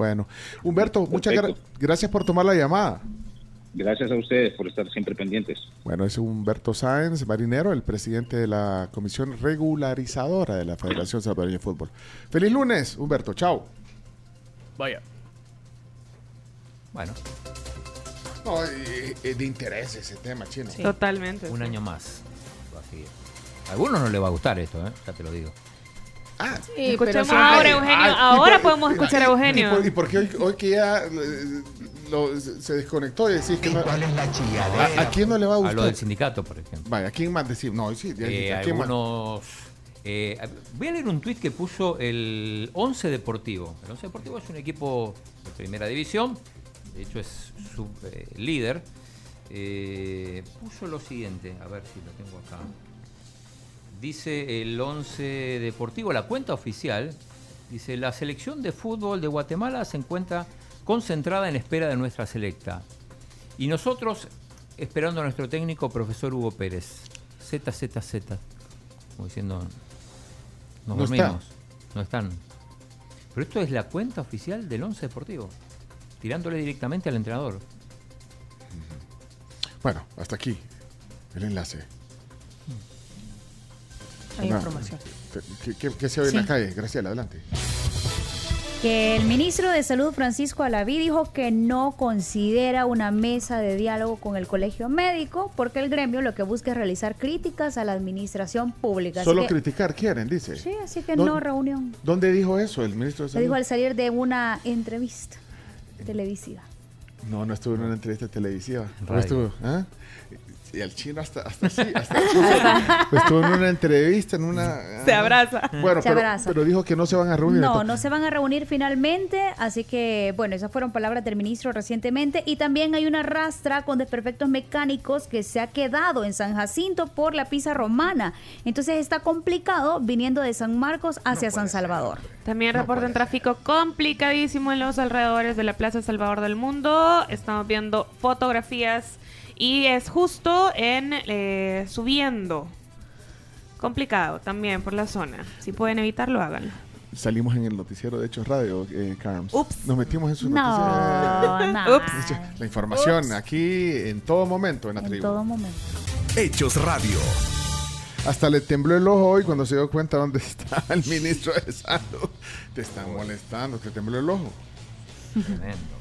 Bueno, Humberto, muchas gra- gracias por tomar la llamada. Gracias a ustedes por estar siempre pendientes. Bueno, es Humberto Sáenz, marinero, el presidente de la Comisión Regularizadora de la Federación Salvadoreña de Fútbol. Feliz lunes, Humberto. Chao. Vaya. Bueno, No, eh, eh, de interés ese tema, chino. Totalmente. un sí. año más. Va a seguir. A algunos no les va a gustar esto, ¿eh? ya te lo digo. Ah, Sí, pero ahora, Eugenio. Ay, ¿y ahora por- podemos escuchar a ¿Y Eugenio. por, y por qué hoy, hoy que ya eh, lo- se desconectó y decís que no, ¿Cuál es la a, chilladera? a quién no le va a A gustar? lo del sindicato, por ejemplo. Vaya, ¿a quién más decir? No, sí, ya Eh, dijiste, ¿a quién más? algunos. eh, voy a leer un tuit que puso el 11 Deportivo. El 11 Deportivo es un equipo de primera división, de hecho es su eh, líder. Eh, puso lo siguiente, a ver si lo tengo acá. Dice el 11 Deportivo, la cuenta oficial, dice, la selección de fútbol de Guatemala se encuentra concentrada en espera de nuestra selecta. Y nosotros esperando a nuestro técnico, profesor Hugo Pérez. ZZZ. Como diciendo, nos No está. dormimos. No están. Pero esto es la cuenta oficial del 11 Deportivo. Tirándole directamente al entrenador. Bueno, hasta aquí el enlace. Hay Una- información. ¿Qué, qué- qué se oye en la calle? Graciela, adelante. Que el ministro de Salud, Francisco Alaví, dijo que no considera una mesa de diálogo con el colegio médico porque el gremio lo que busca es realizar críticas a la administración pública. Así Solo que- criticar quieren, dice. Sí, así que ¿Dó- no reunión. ¿Dónde dijo eso el ministro de Lo Salud? dijo al salir de una entrevista televisiva. No, no estuvo en una entrevista televisiva. No estuvo, ¿ah? Y el chino hasta, hasta sí, hasta puso- estuvo en una entrevista, en una... Se abraza. Bueno, Se pero, abraza. pero dijo que no se van a reunir. No, no se van a reunir finalmente, así que bueno, esas fueron palabras del ministro recientemente y también hay una rastra con desperfectos mecánicos que se ha quedado en San Jacinto por la pisa romana. Entonces está complicado viniendo de San Marcos hacia San Salvador. También reportan tráfico complicadísimo en los alrededores de la Plaza Salvador del Mundo. Estamos viendo fotografías y es justo en eh, subiendo. Complicado también por la zona. Si pueden evitarlo, háganlo. Salimos en el noticiero de Hechos Radio, eh, Carms. Ups. Nos metimos en su No, noticiero. no. Ups. La información Ups. aquí en todo momento en la En tribu. todo momento. Hechos Radio. Hasta le tembló el ojo hoy cuando se dio cuenta dónde está el ministro de Salud. Te están molestando, te tembló el ojo. Tremendo.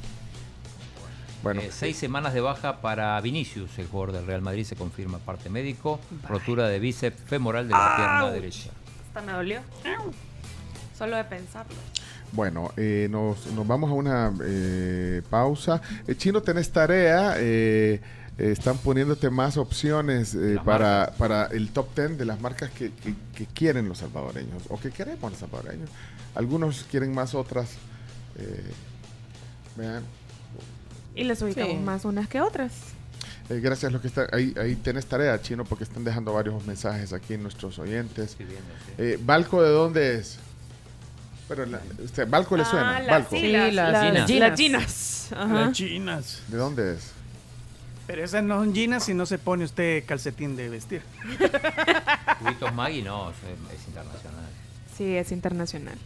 Bueno, Eh, seis semanas de baja para Vinicius, el jugador del Real Madrid, se confirma parte médico. Rotura de bíceps femoral de la pierna derecha. Hasta me dolió. Solo de pensarlo. Bueno, eh, nos, nos vamos a una eh, pausa. Eh, Chino, tenés tarea. eh, eh, están poniéndote más opciones eh, para, para el top 10 de las marcas que, que- que quieren los salvadoreños o que queremos los salvadoreños. Algunos quieren más otras. eh, vean, Y les ubicamos Sí. más unas que otras. eh, gracias a los que están ahí. Ahí tenés tarea, Chino, porque están dejando varios mensajes aquí nuestros oyentes. Sí. Eh, ¿Balco de dónde es? Pero la- usted, ¿Balco le suena? Ah, las, ¿Balco? sí, las, las las- ginas. las ginas. Ajá. Las chinas. ¿De dónde es? Pero esas no son ginas si no se pone usted calcetín de vestir. Cubitos Maggi no, es, es internacional. Sí, es internacional.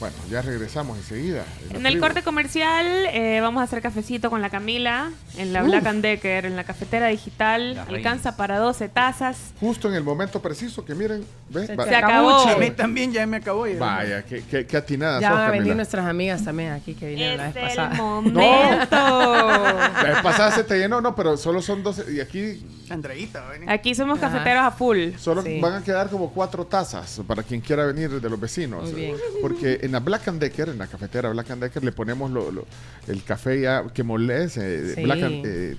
Bueno, ya regresamos enseguida. la En el corte comercial eh, vamos a hacer cafecito con la Camila en la Uh. Black and Decker, en la cafetera digital. La reina. Alcanza para 12 tazas. Justo en el momento preciso que miren, ¿ves? Se- se acabó. A mí también ya me acabó. ya. Vaya, qué, qué, qué atinada Ya sos, van a venir nuestras amigas también aquí que vinieron la vez Es el pasada. momento. La vez pasada se te llenó, no, pero solo son 12. Y aquí Andreita, va a venir. Aquí somos Ajá. cafeteros a full. solo Sí. van a quedar como cuatro tazas para quien quiera venir de los vecinos. Muy bien. Porque en la Black and Decker, en la cafetera Black and Decker, le ponemos lo- lo- el café ya que molece. Sí. Black and, eh,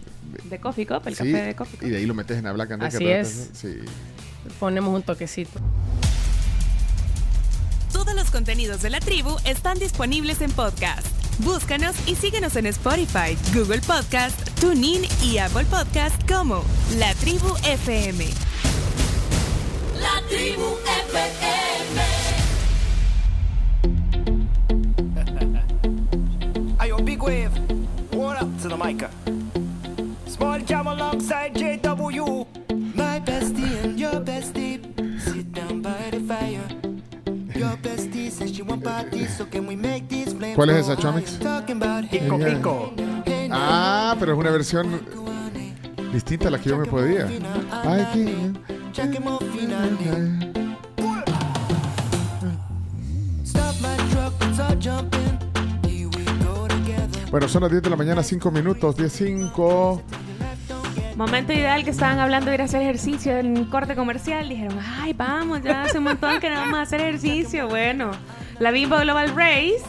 De Coffee Cup, el sí, café de Coffee Cup. Y de ahí lo metes en la Black and Decker. Así es. Sí. Ponemos un toquecito. Todos los contenidos de la tribu están disponibles en podcast. Búscanos y síguenos en Spotify, Google Podcast, TuneIn y Apple Podcast como La Tribu FM. La tribu FM. Wave. What up to the mic? Small jam alongside JW. My bestie and your bestie sit down by the fire. Your bestie says she want parties, so can we make these flames ¿Cuál es esa, Chomix? Pico, pico. Ah, pero es una versión distinta a la que yo me podía. Ay, qué-. Stop my truck, let's all jump Bueno, son las 10 de la mañana, 5 minutos, 10, 5. Momento ideal que estaban hablando de ir a hacer ejercicio en corte comercial. Dijeron, ay, vamos, ya hace un montón que no vamos a hacer ejercicio. Bueno, la Bimbo Global Race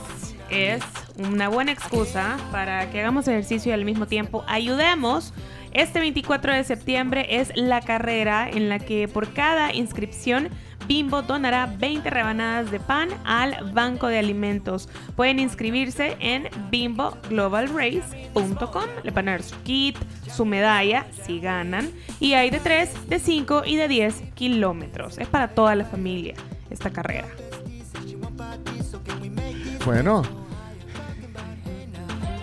es una buena excusa para que hagamos ejercicio y al mismo tiempo ayudemos. Este 24 de septiembre es la carrera en la que por cada inscripción Bimbo donará 20 rebanadas de pan al Banco de Alimentos. Pueden inscribirse en bimboglobalrace.com. Le van a dar su kit, su medalla, si ganan. Y hay de 3, de 5 y de 10 kilómetros. Es para toda la familia esta carrera. Bueno.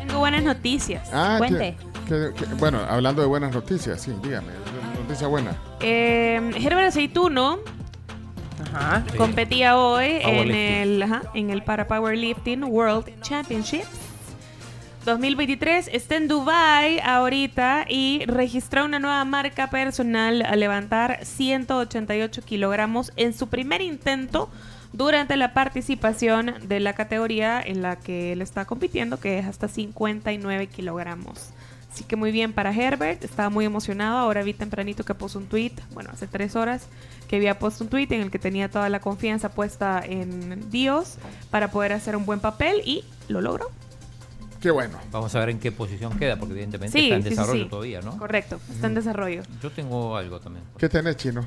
Tengo buenas noticias. Ah, Cuente. que- que- que- bueno, hablando de buenas noticias, sí, dígame. Noticia buena. Eh, Herbert Aceituno competía hoy en el, ajá, en el Para Powerlifting World Championship 2023. Está en Dubai ahorita y registró una nueva marca personal al levantar 188 kilogramos en su primer intento durante la participación de la categoría en la que él está compitiendo, que es hasta 59 kilogramos. Así que muy bien para Herbert, estaba muy emocionado. Ahora vi tempranito que puso un tweet, bueno, hace tres horas, que había puesto un tweet en el que tenía toda la confianza puesta en Dios para poder hacer un buen papel y lo logró. Qué bueno. Vamos a ver en qué posición queda, porque evidentemente Sí, está en sí, desarrollo sí. todavía, ¿no? Correcto, está en desarrollo. Yo tengo algo también. ¿Qué tenés, chino?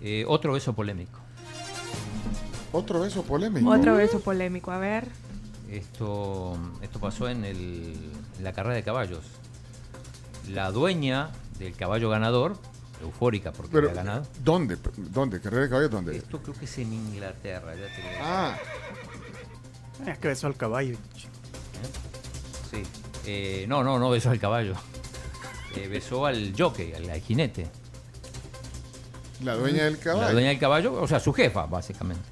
Eh, otro beso polémico. Otro beso polémico. Otro beso polémico, a ver. Esto, esto pasó en, el, en la carrera de caballos. La dueña del caballo ganador, eufórica porque Pero, había ganado. ¿dónde? ¿Dónde? ¿Carrera de caballo? ¿Dónde? Esto creo que es en Inglaterra. Ya te lo- Ah. Es que besó al caballo. Sí. Eh, no, no, no besó al caballo. Eh, besó al jockey, al, al jinete. La dueña del caballo. La dueña del caballo, o sea, su jefa, básicamente.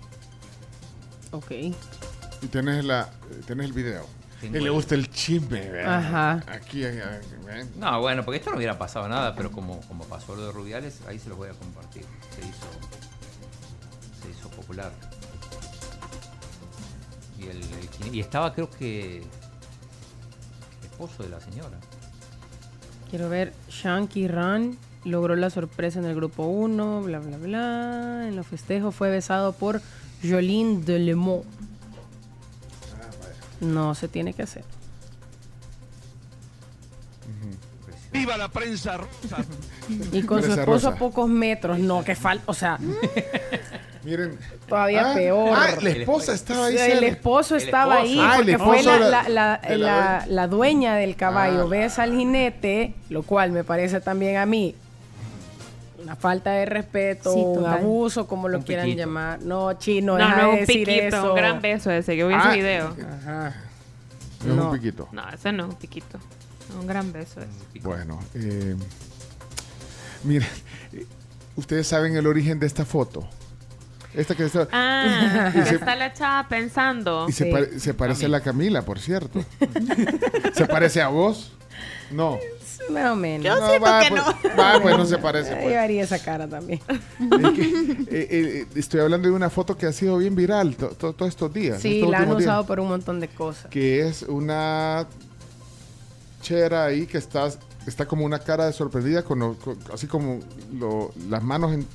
Ok. Y tienes, la, tienes el video. Tengo Y le el- gusta el chisme, ¿verdad? Ajá. Aquí, aquí, aquí, ¿ven? No, bueno, porque esto no hubiera pasado nada, pero como, como pasó lo de Rubiales, ahí se lo voy a compartir. Se hizo, se hizo popular. Y, el, el y estaba, creo que, esposo de la señora. Quiero ver, Shanky Ran logró la sorpresa en el grupo 1, bla, bla, bla. En los festejos fue besado por Jolene de Lemont. No se tiene que hacer. ¡Viva la prensa rosa! Y con su esposo a pocos metros, no, que falta, o sea, Miren. todavía Ah, peor. ah, la esposa estaba ahí. el esposo El estaba esposo. ahí Ah, el porque fue la, la, la- dueña. la dueña del caballo. Ah. Ves al jinete, lo cual me parece también a mí una falta de respeto, Sí, un abuso, como lo Un quieran piquito. llamar. No, chino, No, deja no, de un decir piquito, eso. un gran beso ese. Yo vi Ah, ese video. Ajá. No es No. un piquito. No, ese no es un piquito. Un gran beso ese. Bueno, eh, miren, eh, ustedes saben el origen de esta foto. Esta que está. Ah, y que se, está la chava pensando. y se pare- se parece a la Camila, por cierto. ¿Se parece a vos? No. Más o menos. Yo No, siento va, que pues, no. va, pues, no se parece, Yo pues. haría esa cara también. Eh, eh, estoy hablando de una foto que ha sido bien viral to- to- todos estos días. Sí, estos la han últimos días, usado por un montón de cosas. Que es una chera ahí que está, está como una cara de sorprendida, con, lo- con- así como lo- las manos en,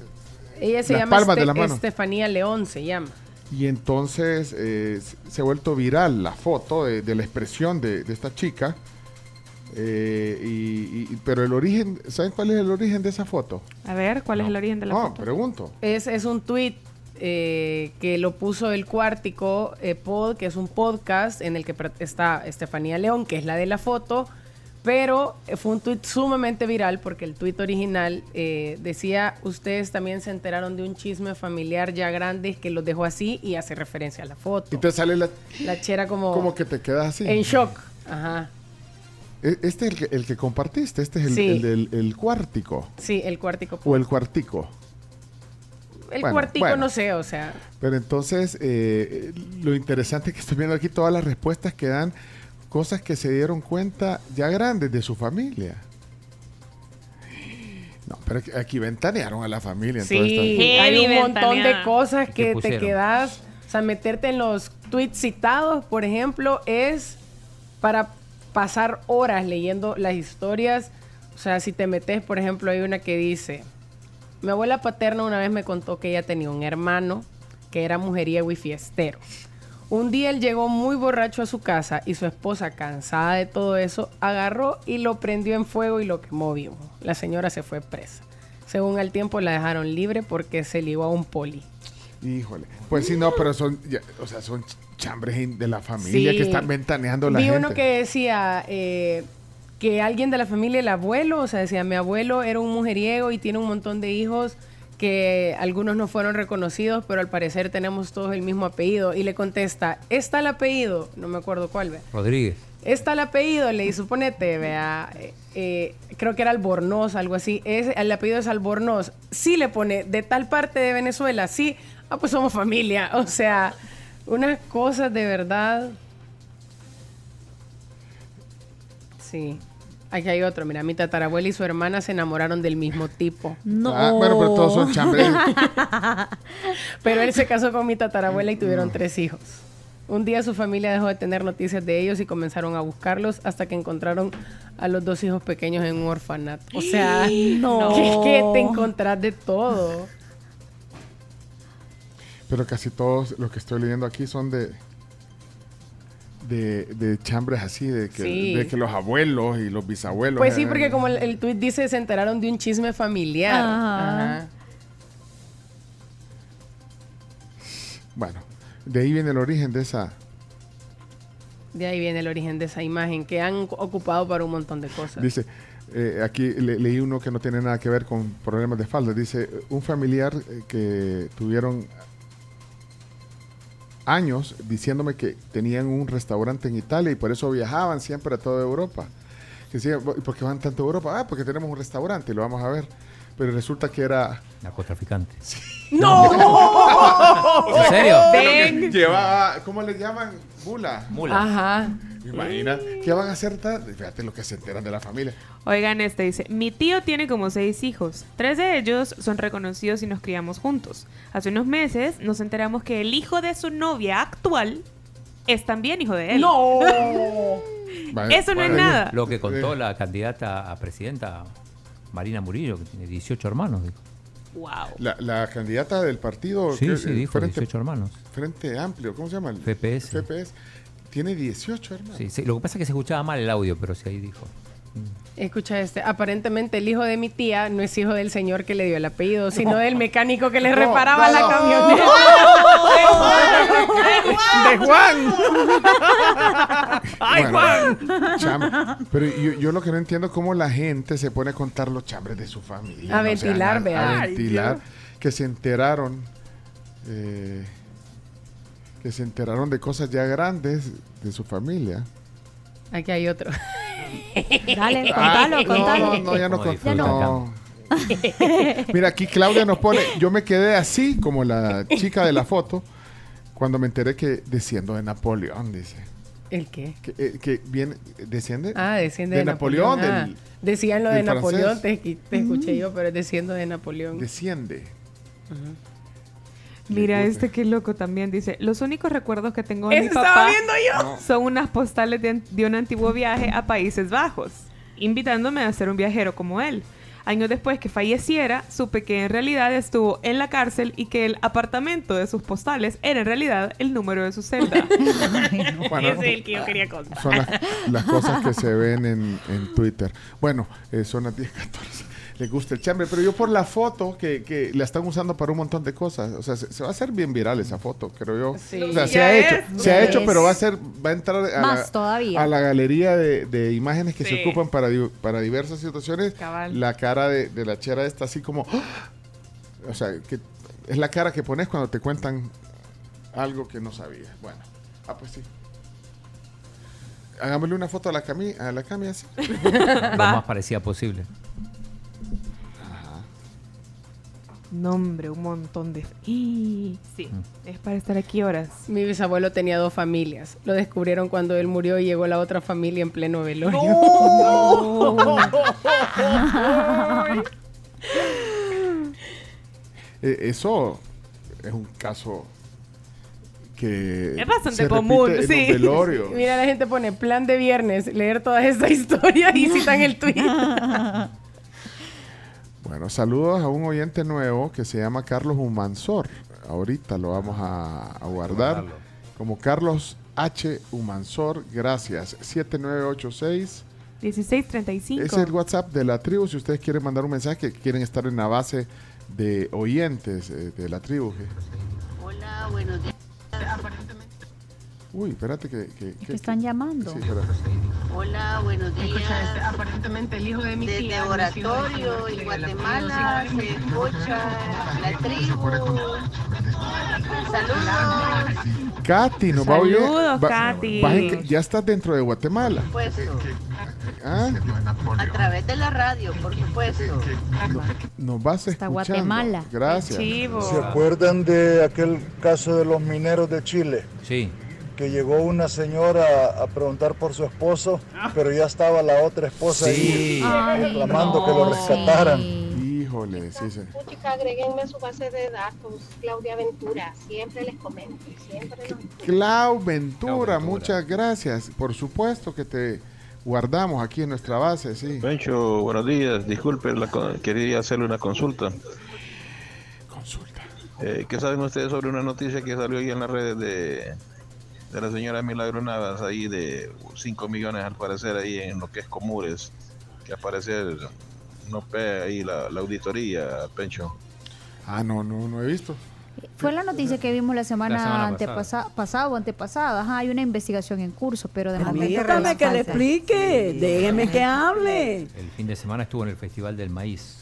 Ella se las llama palmas de Este- las manos. Estefanía León, se llama. Y entonces eh, se ha vuelto viral la foto de, de la expresión de, de esta chica. Eh, y, y- pero el origen, ¿saben cuál es el origen de esa foto? A ver, ¿cuál es el origen de la No, foto? pregunto. Es, es un tweet eh, que lo puso el Cuártico eh, Pod, que es un podcast en el que está Estefanía León, que es la de la foto, pero fue un tweet sumamente viral porque el tweet original eh, decía, ustedes también se enteraron de un chisme familiar ya grande que los dejó así y hace referencia a la foto. Y te sale la, La chera como, como que te quedas así. en shock. Ajá. E- Este es el que, el que compartiste, este es el, Sí. el del el cuártico. Sí, el Cuártico. O el cuartico. El bueno, Cuartico bueno. no sé, o sea... Pero entonces, eh, lo interesante es que estoy viendo aquí todas las respuestas que dan cosas que se dieron cuenta ya grandes de su familia. No, pero aquí- ventanearon a la familia. Sí, hay un montón de cosas ¿Qué que te quedas, o sea, meterte en los tweets citados, por ejemplo, es para pasar horas leyendo las historias. O sea, si te metes, por ejemplo, hay una que dice, mi abuela paterna una vez me contó que ella tenía un hermano que era mujeriego y fiestero. Un día él llegó muy borracho a su casa y su esposa, cansada de todo eso, agarró y lo prendió en fuego y lo quemó vivo. La señora se fue presa. Según el tiempo la dejaron libre porque se ligó a un poli. Híjole. Pues sí, no, pero son, o sea, son chambres de la familia Sí. que están ventaneando la Vi gente. uno que decía eh, que alguien de la familia, el abuelo, o sea, decía, mi abuelo era un mujeriego y tiene un montón de hijos que algunos no fueron reconocidos, pero al parecer tenemos todos el mismo apellido. Y le contesta, ¿está el apellido? No me acuerdo cuál, ve. Rodríguez. Está el apellido, le dice, suponete, vea, eh, eh, creo que era Albornoz, algo así. Es, el apellido es Albornoz. Sí le pone, de tal parte de Venezuela, sí. Ah, pues somos familia. O sea, unas cosas de verdad. Sí. Aquí hay otro, mira, mi tatarabuela y su hermana se enamoraron del mismo tipo. No. Ah, bueno, pero todos son chambres. pero él se casó con mi tatarabuela y tuvieron tres hijos. Un día su familia dejó de tener noticias de ellos y comenzaron a buscarlos hasta que encontraron a los dos hijos pequeños en un orfanato. O sea, No. que, que te encontrás de todo. Pero casi todos los que estoy leyendo aquí son de de, de chambres así, de que, Sí. de que los abuelos y los bisabuelos. Pues sí, porque como el, el tuit dice, se enteraron de un chisme familiar. Ajá. Ajá. Bueno, de ahí viene el origen de esa. De ahí viene el origen de esa imagen que han ocupado para un montón de cosas. Dice, eh, aquí le- leí uno que no tiene nada que ver con problemas de falda. Dice, un familiar eh, que tuvieron años diciéndome que tenían un restaurante en Italia y por eso viajaban siempre a toda Europa. Que decía, "¿Y ¿por qué van tanto a Europa? Ah, porque tenemos un restaurante y lo vamos a ver. Pero resulta que era... Narcotraficante. ¡No! ¿En serio? Ven. Llevaba, ¿cómo le llaman? Mula. Mula. Ajá. Imagina, ¿qué van a hacer? Fíjate lo que se enteran de la familia. Oigan, este dice, mi tío tiene como seis hijos. Tres de ellos son reconocidos y nos criamos juntos. Hace unos meses nos enteramos que el hijo de su novia actual es también hijo de él. ¡No! Vale, Eso no es nada. Lo que contó la candidata a presidenta, Marina Murillo, que tiene 18 hermanos. dijo. Wow. La, la candidata del partido. Sí, que- sí, eh, dijo Frente, 18 hermanos. Frente Amplio, ¿cómo se llama? El FPS. FPS. Tiene 18 hermanos. Sí, sí, Lo que pasa es que se escuchaba mal el audio, pero sí ahí dijo. Escucha este, aparentemente el hijo de mi tía no es hijo del señor que le dio el apellido, sino del mecánico que le No, reparaba no. la camioneta. ¡De Juan! ¡Ay, Bueno, Juan! cham- Pero yo, yo lo que no entiendo es cómo la gente se pone a contar los chambres de su familia. A. O sea, ventilar, a- vea. A ventilar. Que se enteraron. eh, que se enteraron de cosas ya grandes de su familia. Aquí hay otro. Dale, contalo, no, contalo. No, no, ya no Como con- disfrutan no. Mira, aquí Claudia nos pone, yo me quedé así como la chica de la foto cuando me enteré que desciendo de Napoleón, dice. ¿El qué? Que, eh, que viene, desciende. Ah, desciende de, de, Napoleón. Ah, del- Decían lo de Napoleón, te, te escuché yo, pero es desciendo de Napoleón. Desciende. Mira, este qué loco también dice, los únicos recuerdos que tengo de mi papá viendo yo. No. son unas postales de, de un antiguo viaje a Países Bajos, invitándome a ser un viajero como él. Años después que falleciera, supe que en realidad estuvo en la cárcel y que el apartamento de sus postales era en realidad el número de su celda. Bueno, Ese es el que yo quería contar. Son las, las cosas que se ven en, en Twitter. Bueno, eh, son las 10.14. Les gusta el chambre, pero yo por la foto que, que la están usando para un montón de cosas. O sea, se, se va a hacer bien viral esa foto, creo yo. Sí. O sea, se ha es. hecho, se Ya ha hecho, es. pero va a ser, va a entrar a, Más la, todavía. a la galería de, de imágenes que se ocupan para, para diversas situaciones. Cabal. La cara de, de la chera está así como... ¡ah! O sea, que es la cara que pones cuando te cuentan algo que no sabías. Bueno, ah, pues sí. Hagámosle una foto a la Cami, a la Cami así. Lo más parecida posible. Nombre, un montón de... ¡Y! Sí, es para estar aquí horas. Mi bisabuelo tenía dos familias. Lo descubrieron cuando él murió y llegó la otra familia en pleno velorio. Eh, eso es un caso que Es bastante común, sí. Mira, la gente pone plan de viernes, leer toda esta historia y citan el tweet. Bueno, saludos a un oyente nuevo que se llama Carlos Humansor. Ahorita lo vamos a, a guardar como Carlos H. Humansor. Gracias. 7986. 1635. Es el WhatsApp de la tribu. Si ustedes quieren mandar un mensaje, que quieren estar en la base de oyentes eh, de la tribu. Hola, buenos días. Uy, espérate que... que, Que están llamando. Sí, espera. Hola, buenos días. Escucha, aparentemente el hijo de mi Desde tía Oratorio y Guatemala se escucha la tribu. Saludos. Katy, nos va a oír. Saludos, va- Katy. en- ya estás dentro de Guatemala. Puesto. ¿Ah? A través de la radio, por supuesto. Nos vas Hasta escuchando. Guatemala. Gracias. ¿Se acuerdan de aquel caso de los mineros de Chile? Sí. Que llegó una señora a preguntar por su esposo, pero ya estaba la otra esposa Sí. ahí reclamando no. que lo rescataran. Híjole, sí, sí. Chica, agréguenme su base de datos, Claudia Ventura. Siempre les comento, siempre los Clau Ventura, muchas gracias. Por supuesto que te guardamos aquí en nuestra base, sí. Pencho, buenos días. Disculpe, la quería hacerle una consulta. Consulta. Eh, ¿Qué saben ustedes sobre una noticia que salió ahí en las redes de, de la señora Milagro Navas, ahí de 5 millones al parecer ahí en lo que es Comures, que al parecer no pega ahí la, la auditoría, Pencho? Ah, no, no, no he visto. Fue la noticia que vimos la semana, La semana antepasa- pasada o antepasada. Ajá, hay una investigación en curso, pero de momento... Permítame que le explique, déjeme que hable. El fin de semana estuvo en el Festival del Maíz.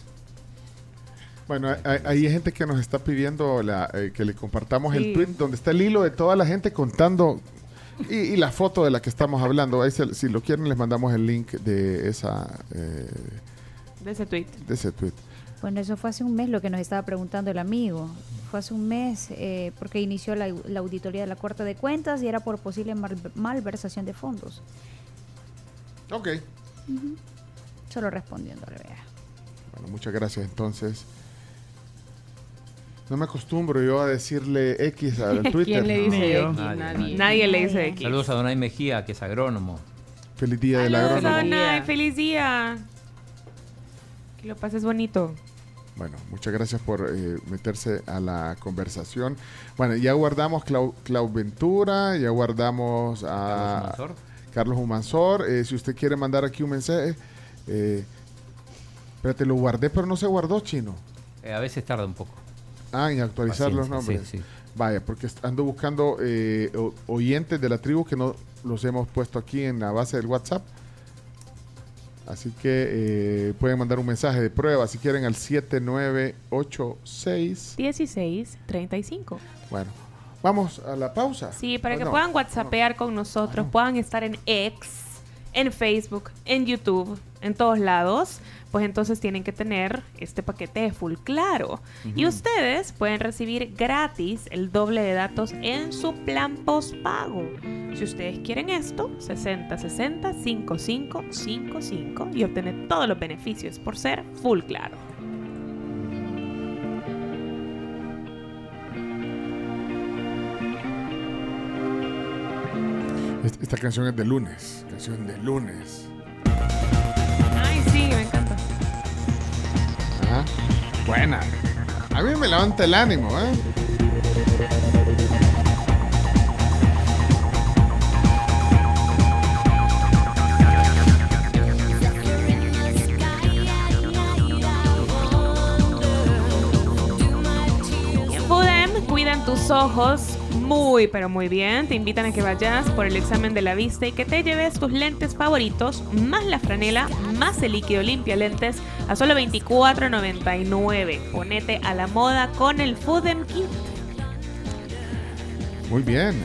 Bueno, hay, hay gente que nos está pidiendo la, eh, que le compartamos Sí. el tweet donde está el hilo de toda la gente contando y, y la foto de la que estamos hablando. Ahí se- si lo quieren les mandamos el link de esa eh, De ese tweet. de ese tweet. Bueno, eso fue hace un mes lo que nos estaba preguntando el amigo. Fue hace un mes eh, porque inició la, la auditoría de la Corte de Cuentas y era por posible mal- malversación de fondos. Ok. Ujú. Solo respondiéndole, vea. Bueno, muchas gracias. Entonces, no me acostumbro yo a decirle X al Twitter. ¿Quién le dice ¿no? X? Nadie. Nadie. Nadie le dice X. Saludos a Donay Mejía, que es agrónomo. Feliz día del Saludos, agrónomo. Donay, feliz día. Que lo pases bonito. Bueno, muchas gracias por eh, meterse a la conversación. Bueno, ya guardamos Clau, Clau Ventura, ya guardamos a Carlos Humansor. Carlos Humansor. Eh, si usted quiere mandar aquí un mensaje, eh, espérate, lo guardé, pero no se guardó, chino. Eh, a veces tarda un poco. Ah, en actualizar los nombres. sí, sí. Vaya, porque ando buscando eh, oyentes de la tribu que no los hemos puesto aquí en la base del WhatsApp. Así que eh, pueden mandar un mensaje de prueba si quieren al 7986. 1635. Bueno, vamos a la pausa. Sí, para que No, puedan whatsappear con nosotros, puedan estar en X, en Facebook, en YouTube, en todos lados, pues entonces tienen que tener este paquete de full claro. Y ustedes pueden recibir gratis el doble de datos en su plan postpago. Si ustedes quieren esto, 60 60 55 55 y obtener todos los beneficios por ser full claro. Esta canción es de lunes. Canción de lunes. Ay, sí, me encanta. Ajá. Buena. A mí me levanta el ánimo, ¿eh? Cuidan tus ojos muy pero muy bien. Te invitan a que vayas por el examen de la vista y que te lleves tus lentes favoritos, más la franela, más el líquido limpia lentes a solo $24.99. Ponete a la moda con el Foodem Kit. Muy bien.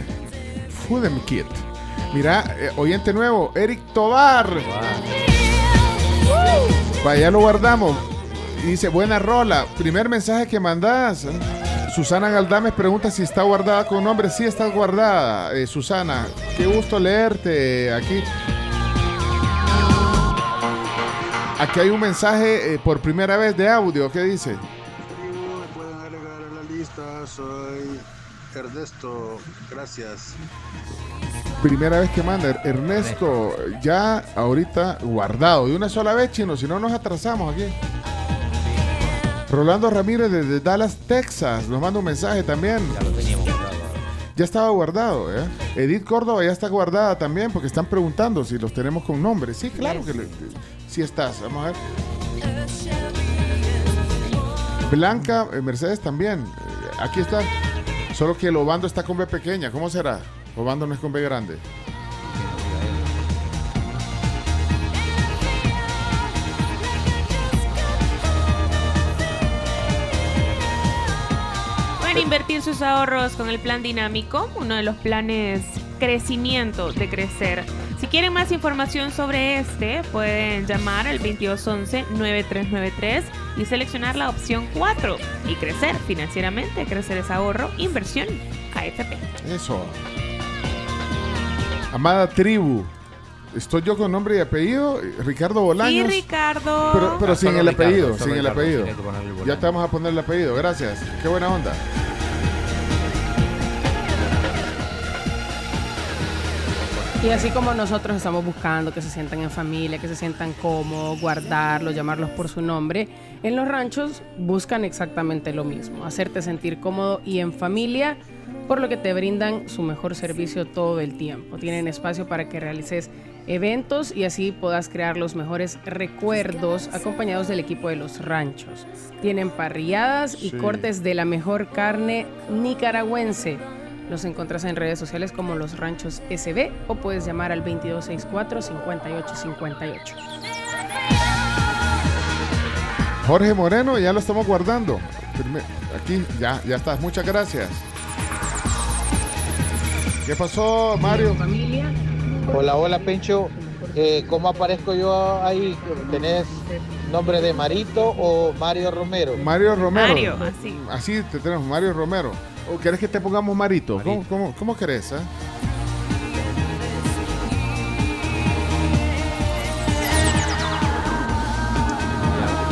Foodem Kit. Mira, eh, oyente nuevo, Eric Tobar. Vaya, ya lo guardamos. Dice, buena rola. Primer mensaje que mandas. Susana Galdames pregunta si está guardada con nombre. Sí, está guardada, eh, Susana. Qué gusto leerte aquí. Aquí hay un mensaje eh, por primera vez de audio. ¿Qué dice? pueden agregar a la lista. Soy Ernesto. Gracias. Primera vez que manda Er- Ernesto, ya ahorita guardado de una sola vez, chino, si no nos atrasamos aquí. Rolando Ramírez desde Dallas, Texas, nos manda un mensaje también. Ya lo teníamos guardado. Ya estaba guardado, ¿eh? Edith Córdoba ya está guardada también porque están preguntando si los tenemos con nombre. Sí, claro que le- sí estás. Vamos a ver. Blanca eh, Mercedes también. Eh, aquí está. Solo que el Obando está con B pequeña. ¿Cómo será? Obando no es con B grande. Pueden invertir sus ahorros con el plan dinámico, uno de los planes crecimiento de crecer. Si quieren más información sobre este, pueden llamar al 2211-9393 y seleccionar la opción 4 y crecer financieramente. Crecer es ahorro, inversión, AFP. Eso. Amada tribu. Estoy yo con nombre y apellido, Ricardo Sí, Bolaños. Ricardo. Pero, pero Ah, sin el Ricardo, apellido, sin el apellido. Ya te vamos a poner el apellido, gracias. Qué buena onda. Y así como nosotros estamos buscando que se sientan en familia, que se sientan cómodos, guardarlos, llamarlos por su nombre, en los ranchos buscan exactamente lo mismo, hacerte sentir cómodo y en familia, por lo que te brindan su mejor servicio todo el tiempo. Tienen espacio para que realices eventos y así puedas crear los mejores recuerdos acompañados del equipo de los ranchos. Tienen parrilladas y Sí. cortes de la mejor carne nicaragüense. Los encuentras en redes sociales como Los Ranchos SB o puedes llamar al 2264-5858. Jorge Moreno, ya lo estamos guardando. Aquí, ya, ya estás. Muchas gracias. ¿Qué pasó, Mario? Hola, hola Pencho. Eh, ¿Cómo aparezco yo ahí? ¿Tenés nombre de Marito o Mario Romero? Mario Romero. Mario, así. Así te tenemos, Mario Romero. ¿O querés que te pongamos Marito? ¿Cómo, cómo, cómo querés? eh?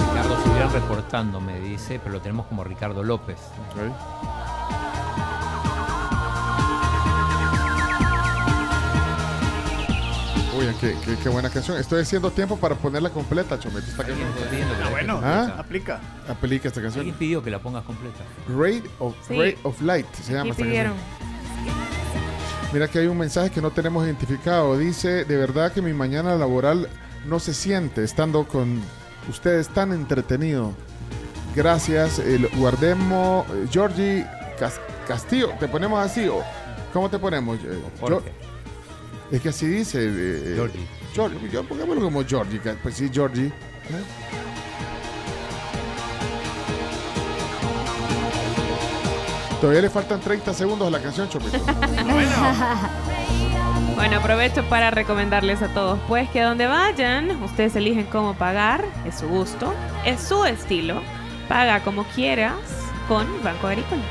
Ricardo estuviera reportando, me dice, pero lo tenemos como Ricardo López. Uy, qué, qué- qué buena canción. Estoy haciendo tiempo para ponerla completa, Chomete. Esta canción. Ah, bueno, ¿Ah? aplica. Aplica esta canción. Alguien pidió que la pongas completa. Ray of, Sí. Ray of Light se llama esta pidieron. canción. Mira que hay un mensaje que no tenemos identificado. Dice, de verdad que mi mañana laboral no se siente estando con ustedes tan entretenido. Gracias. El guardemos eh, Georgie Cas- Castillo. ¿Te ponemos así o cómo te ponemos? Eh, Jorge. Es que así dice. eh, Georgie. Georgie. Yo pongámoslo como Georgie. Pues sí, Georgie. ¿eh? Todavía le faltan 30 segundos a la canción, Chomito. Bueno, aprovecho para recomendarles a todos, pues que donde vayan, ustedes eligen cómo pagar, es su gusto, es su estilo, paga como quieras con Banco Agrícola.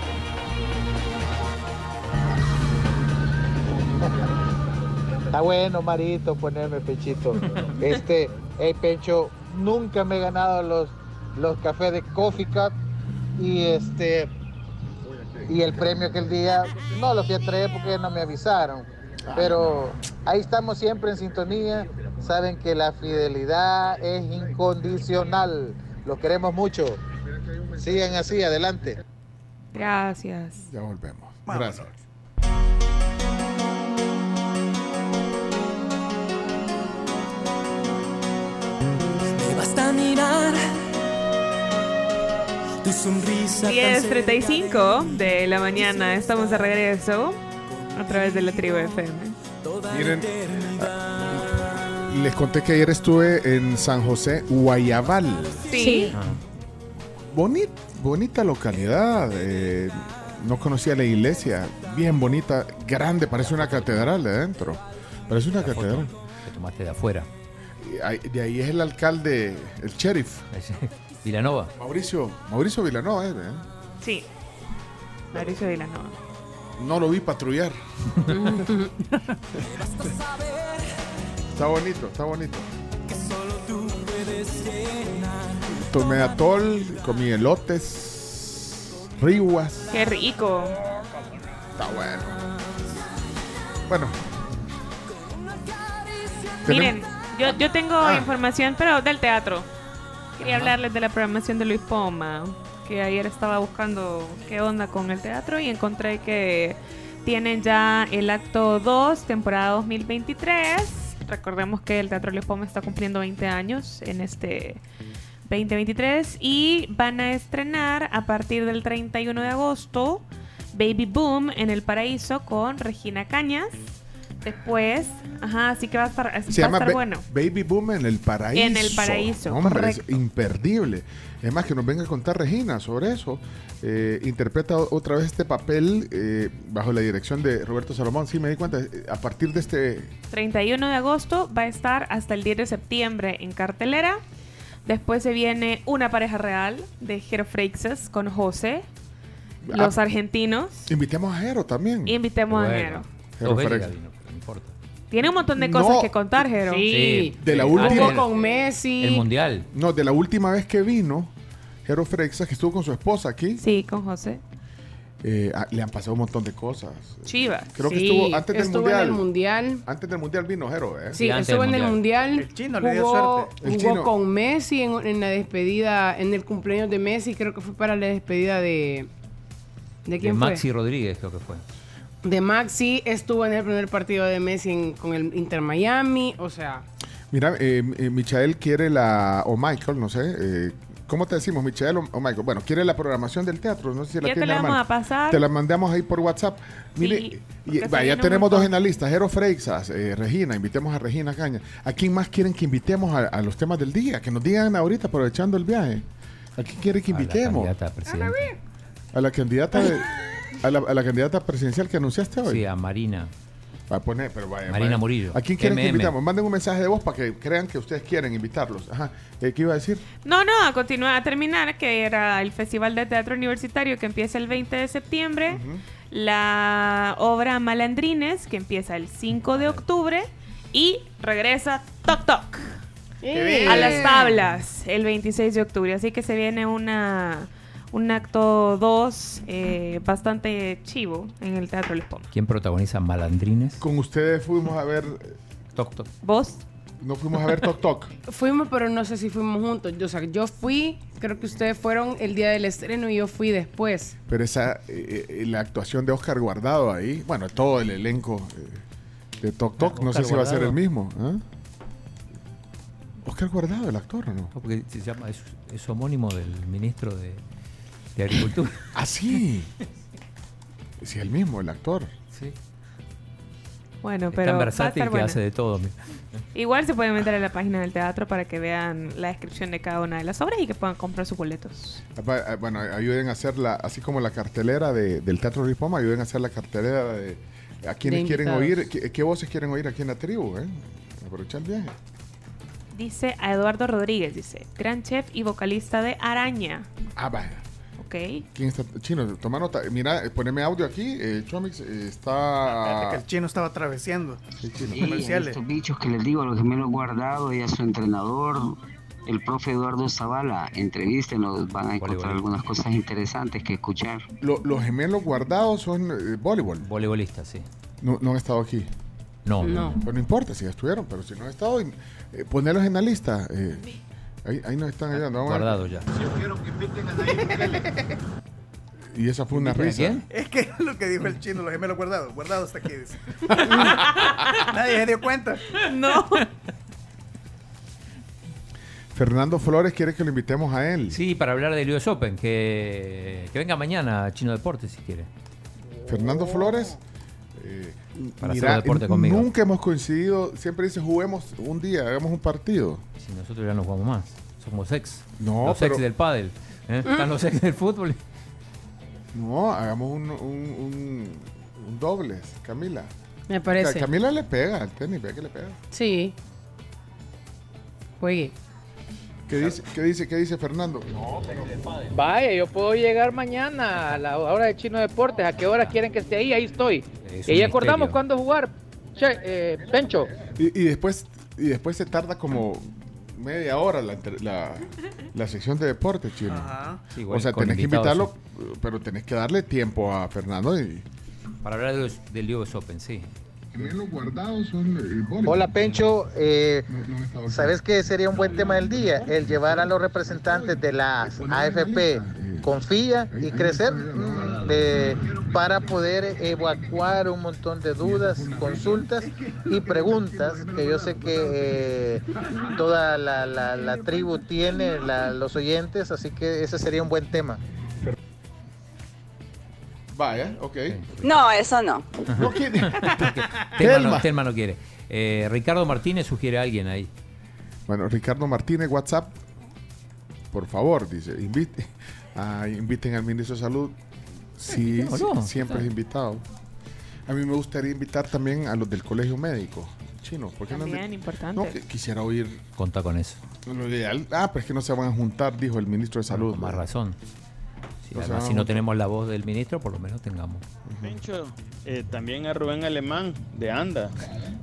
Está bueno, Marito, ponerme pechito. Este, hey, Pencho, nunca me he ganado los, los cafés de Coffee Cup y este y el premio aquel día no lo fui a traer porque no me avisaron. Pero ahí estamos siempre en sintonía. Saben que la fidelidad es incondicional. Los queremos mucho. Sigan así, adelante. Gracias. Ya volvemos. Gracias. Mirar tu sonrisa. tan 10.35 de la mañana, estamos de regreso a través de la tribu FM. Miren, ah, les conté que ayer estuve en San José, Guayabal. Sí. Bonit, bonita localidad. eh, no conocía la iglesia. Bien bonita, grande, parece una catedral de adentro. Parece una catedral. Que tomaste de afuera. De ahí es el alcalde, el sheriff. Vilanova. Mauricio, Mauricio Vilanova, ¿eh? Sí. Mauricio Vilanova. No lo vi patrullar. está bonito, está bonito. Tomé atol, comí elotes, riguas. Qué rico. Está bueno. Bueno. Miren, yo, yo tengo Ah. información, pero del teatro. Quería hablarles de la programación de Luis Poma, que ayer estaba buscando qué onda con el teatro y encontré que tienen ya el acto 2, temporada 2023. Recordemos que el Teatro Luis Poma está cumpliendo 20 años en este 2023 y van a estrenar a partir del 31 de agosto Baby Boom en el Paraíso con Regina Cañas. Después, ajá, así que va a estar, va a Se llama estar Ba- bueno. Baby Boom en el paraíso. En el paraíso, Hombre, es imperdible. Es más, que nos venga a contar Regina sobre eso. Eh, interpreta otra vez este papel eh, bajo la dirección de Roberto Salomón. Sí, me di cuenta. eh, A partir de este 31 de agosto va a estar hasta el 10 de septiembre en cartelera. Después se viene Una pareja real de Jero Freixas con José, los Ah, argentinos. Invitemos a Jero también. Invitemos a Jero. Jero Tiene un montón de No. cosas que contar, Jero. Sí. De la Sí. última. Jugó con Messi. El mundial. No, de la última vez que vino, Jero Freixas, que estuvo con su esposa aquí, Sí, con José. eh, ah, le han pasado un montón de cosas. Chivas. Creo que Sí, estuvo antes del estuvo mundial. en el mundial. Antes del mundial vino Jero, ¿eh? Sí, antes estuvo del en el mundial. El chino le dio jugó, suerte. El jugó chino. con Messi en, en la despedida, en el cumpleaños de Messi, creo que fue para la despedida de. ¿De De quién fue? Maxi Rodríguez creo que fue. De Maxi, estuvo en el primer partido de Messi en- con el Inter Miami, o sea, Mira, eh, eh, Michael quiere la, o Michael, no sé, eh, ¿cómo te decimos, Michael o, o Michael? Bueno, quiere la programación del teatro, no sé si la Ya te tiene la a vamos mano. a pasar. Te la mandamos ahí por WhatsApp. Mire, Sí, y, porque se vaya, viene un tenemos dos la lista, Jero Freixas, eh, Regina, invitemos a Regina Caña. ¿A quién más quieren que invitemos a, a los temas del día? Que nos digan ahorita, aprovechando el viaje. ¿A quién quiere que A la invitemos? candidata a presidente. A la candidata de- a la, a la candidata presidencial que anunciaste hoy. Sí, a Marina. Va a poner, pero vaya, Marina vaya. Murillo. ¿A quién quieren que MM. invitamos? Manden un mensaje de voz para que crean que ustedes quieren invitarlos. Ajá. Eh, ¿Qué iba a decir? No, no, a continuar, a terminar, que era el Festival de Teatro Universitario que empieza el 20 de septiembre, la obra Malandrines que empieza el 5 de octubre y regresa Toc Toc a las tablas el 26 de octubre. Así que se viene una un acto 2 eh, bastante chivo en el Teatro Les Poma. ¿Quién protagoniza Malandrines? Con ustedes fuimos a ver. Toc Toc. ¿Vos? No fuimos a ver Toc Toc. fuimos, pero no sé si fuimos juntos. Yo, o sea, yo fui, creo que ustedes fueron el día del estreno y yo fui después. Pero esa, eh, eh, la actuación de Oscar Guardado ahí, bueno, todo el elenco eh, de Toc Toc, no sé si va a ser el mismo. ¿ah? Oscar Guardado, el actor, ¿o no? No, porque se llama, es, es homónimo del ministro de, de Agricultura. Ah, sí. Sí, el mismo, el actor. Sí. Bueno, Es pero tan versátil que buena. hace de todo. mira. Igual se pueden meter a la página del teatro para que vean la descripción de cada una de las obras y que puedan comprar sus boletos. Va- eh, Bueno, ayuden a hacer la, así como la cartelera de- del Teatro Ripoma, ayuden a hacer la cartelera de ¿A quiénes De quieren oír? ¿Qué, qué voces quieren oír aquí en la tribu? Eh? Aprovechar el viaje. Dice a Eduardo Rodríguez, dice, gran chef y vocalista de Araña. Ah, vaya. Ok. ¿Quién está? Chino, toma nota. Mira, eh, poneme audio aquí. Eh, Chomix eh, está. que el chino estaba chino. Sí, Comerciales. estos bichos que les digo, los gemelos guardados y a su entrenador, el profe Eduardo Zavala, entrevístenos, van a encontrar algunas cosas interesantes que escuchar. Lo- los gemelos guardados son eh, voleibol. Voleibolistas, sí. No, no han estado aquí. No, No. Pero no importa si ya estuvieron, pero si no han estado, eh, ponerlos en la lista. eh, ahí, ahí nos están ayudando. Vamos a. Guardado ya. Yo quiero que inviten a Nayib Bukele. Y esa fue una ¿Inviten a risa. quién? Es que lo que dijo el chino, los gemelos guardados. Guardados aquí, dice. Nadie se dio cuenta. No. Fernando Flores quiere que lo invitemos a él. Sí, para hablar del US Open, que, que venga mañana Chino Deportes si quiere. Fernando Flores. eh, Para mira, hacer deporte conmigo. Nunca hemos coincidido. Siempre dice juguemos un día, hagamos un partido. Si nosotros ya no jugamos más. Somos ex. No, los pero- ex del pádel. ¿eh? Están los ex del fútbol. No, hagamos un, un, un, un dobles, Camila. Me parece. Ca- Camila le pega al tenis, vea que le pega. Sí. Juegue. ¿Qué dice, qué dice, qué dice Fernando? Vaya, yo puedo llegar mañana a la hora de Chino Deportes. ¿A qué hora quieren que esté ahí? Ahí estoy. Es y ya acordamos misterio. cuándo jugar. Che, eh, Pencho. Y, y después y después se tarda como media hora la, la, la sección de deporte, chino. Ajá. Sí, igual o sea, tenés que invitarlo, pero tenés que darle tiempo a Fernando y... Para hablar de los- del US Open, sí. Hola Pencho, eh, ¿sabes qué sería un buen tema del día? El llevar a los representantes de las AFP Confía y Crecer de- para poder evacuar un montón de dudas, consultas y preguntas que yo sé que eh, toda la, la- la tribu tiene, la- los oyentes, así que ese sería un buen tema. Vaya, ok. No, eso no. No quiere. Telma Telma. no, Telma no quiere. Eh, Ricardo Martínez sugiere a alguien ahí. Bueno, Ricardo Martínez, WhatsApp. Por favor, dice, invite, ah, inviten al ministro de Salud. Sí, ¿O sí, no? siempre es invitado. A mí me gustaría invitar también a los del colegio médico chino. ¿Por qué no importante. Que quisiera oír Conta con eso. lo ideal. Ah, pero es que no se van a juntar, dijo el ministro de Salud. Con más razón. Sea, además, si no tenemos la voz del ministro, por lo menos tengamos. Pencho, eh, también a Rubén Alemán de Anda.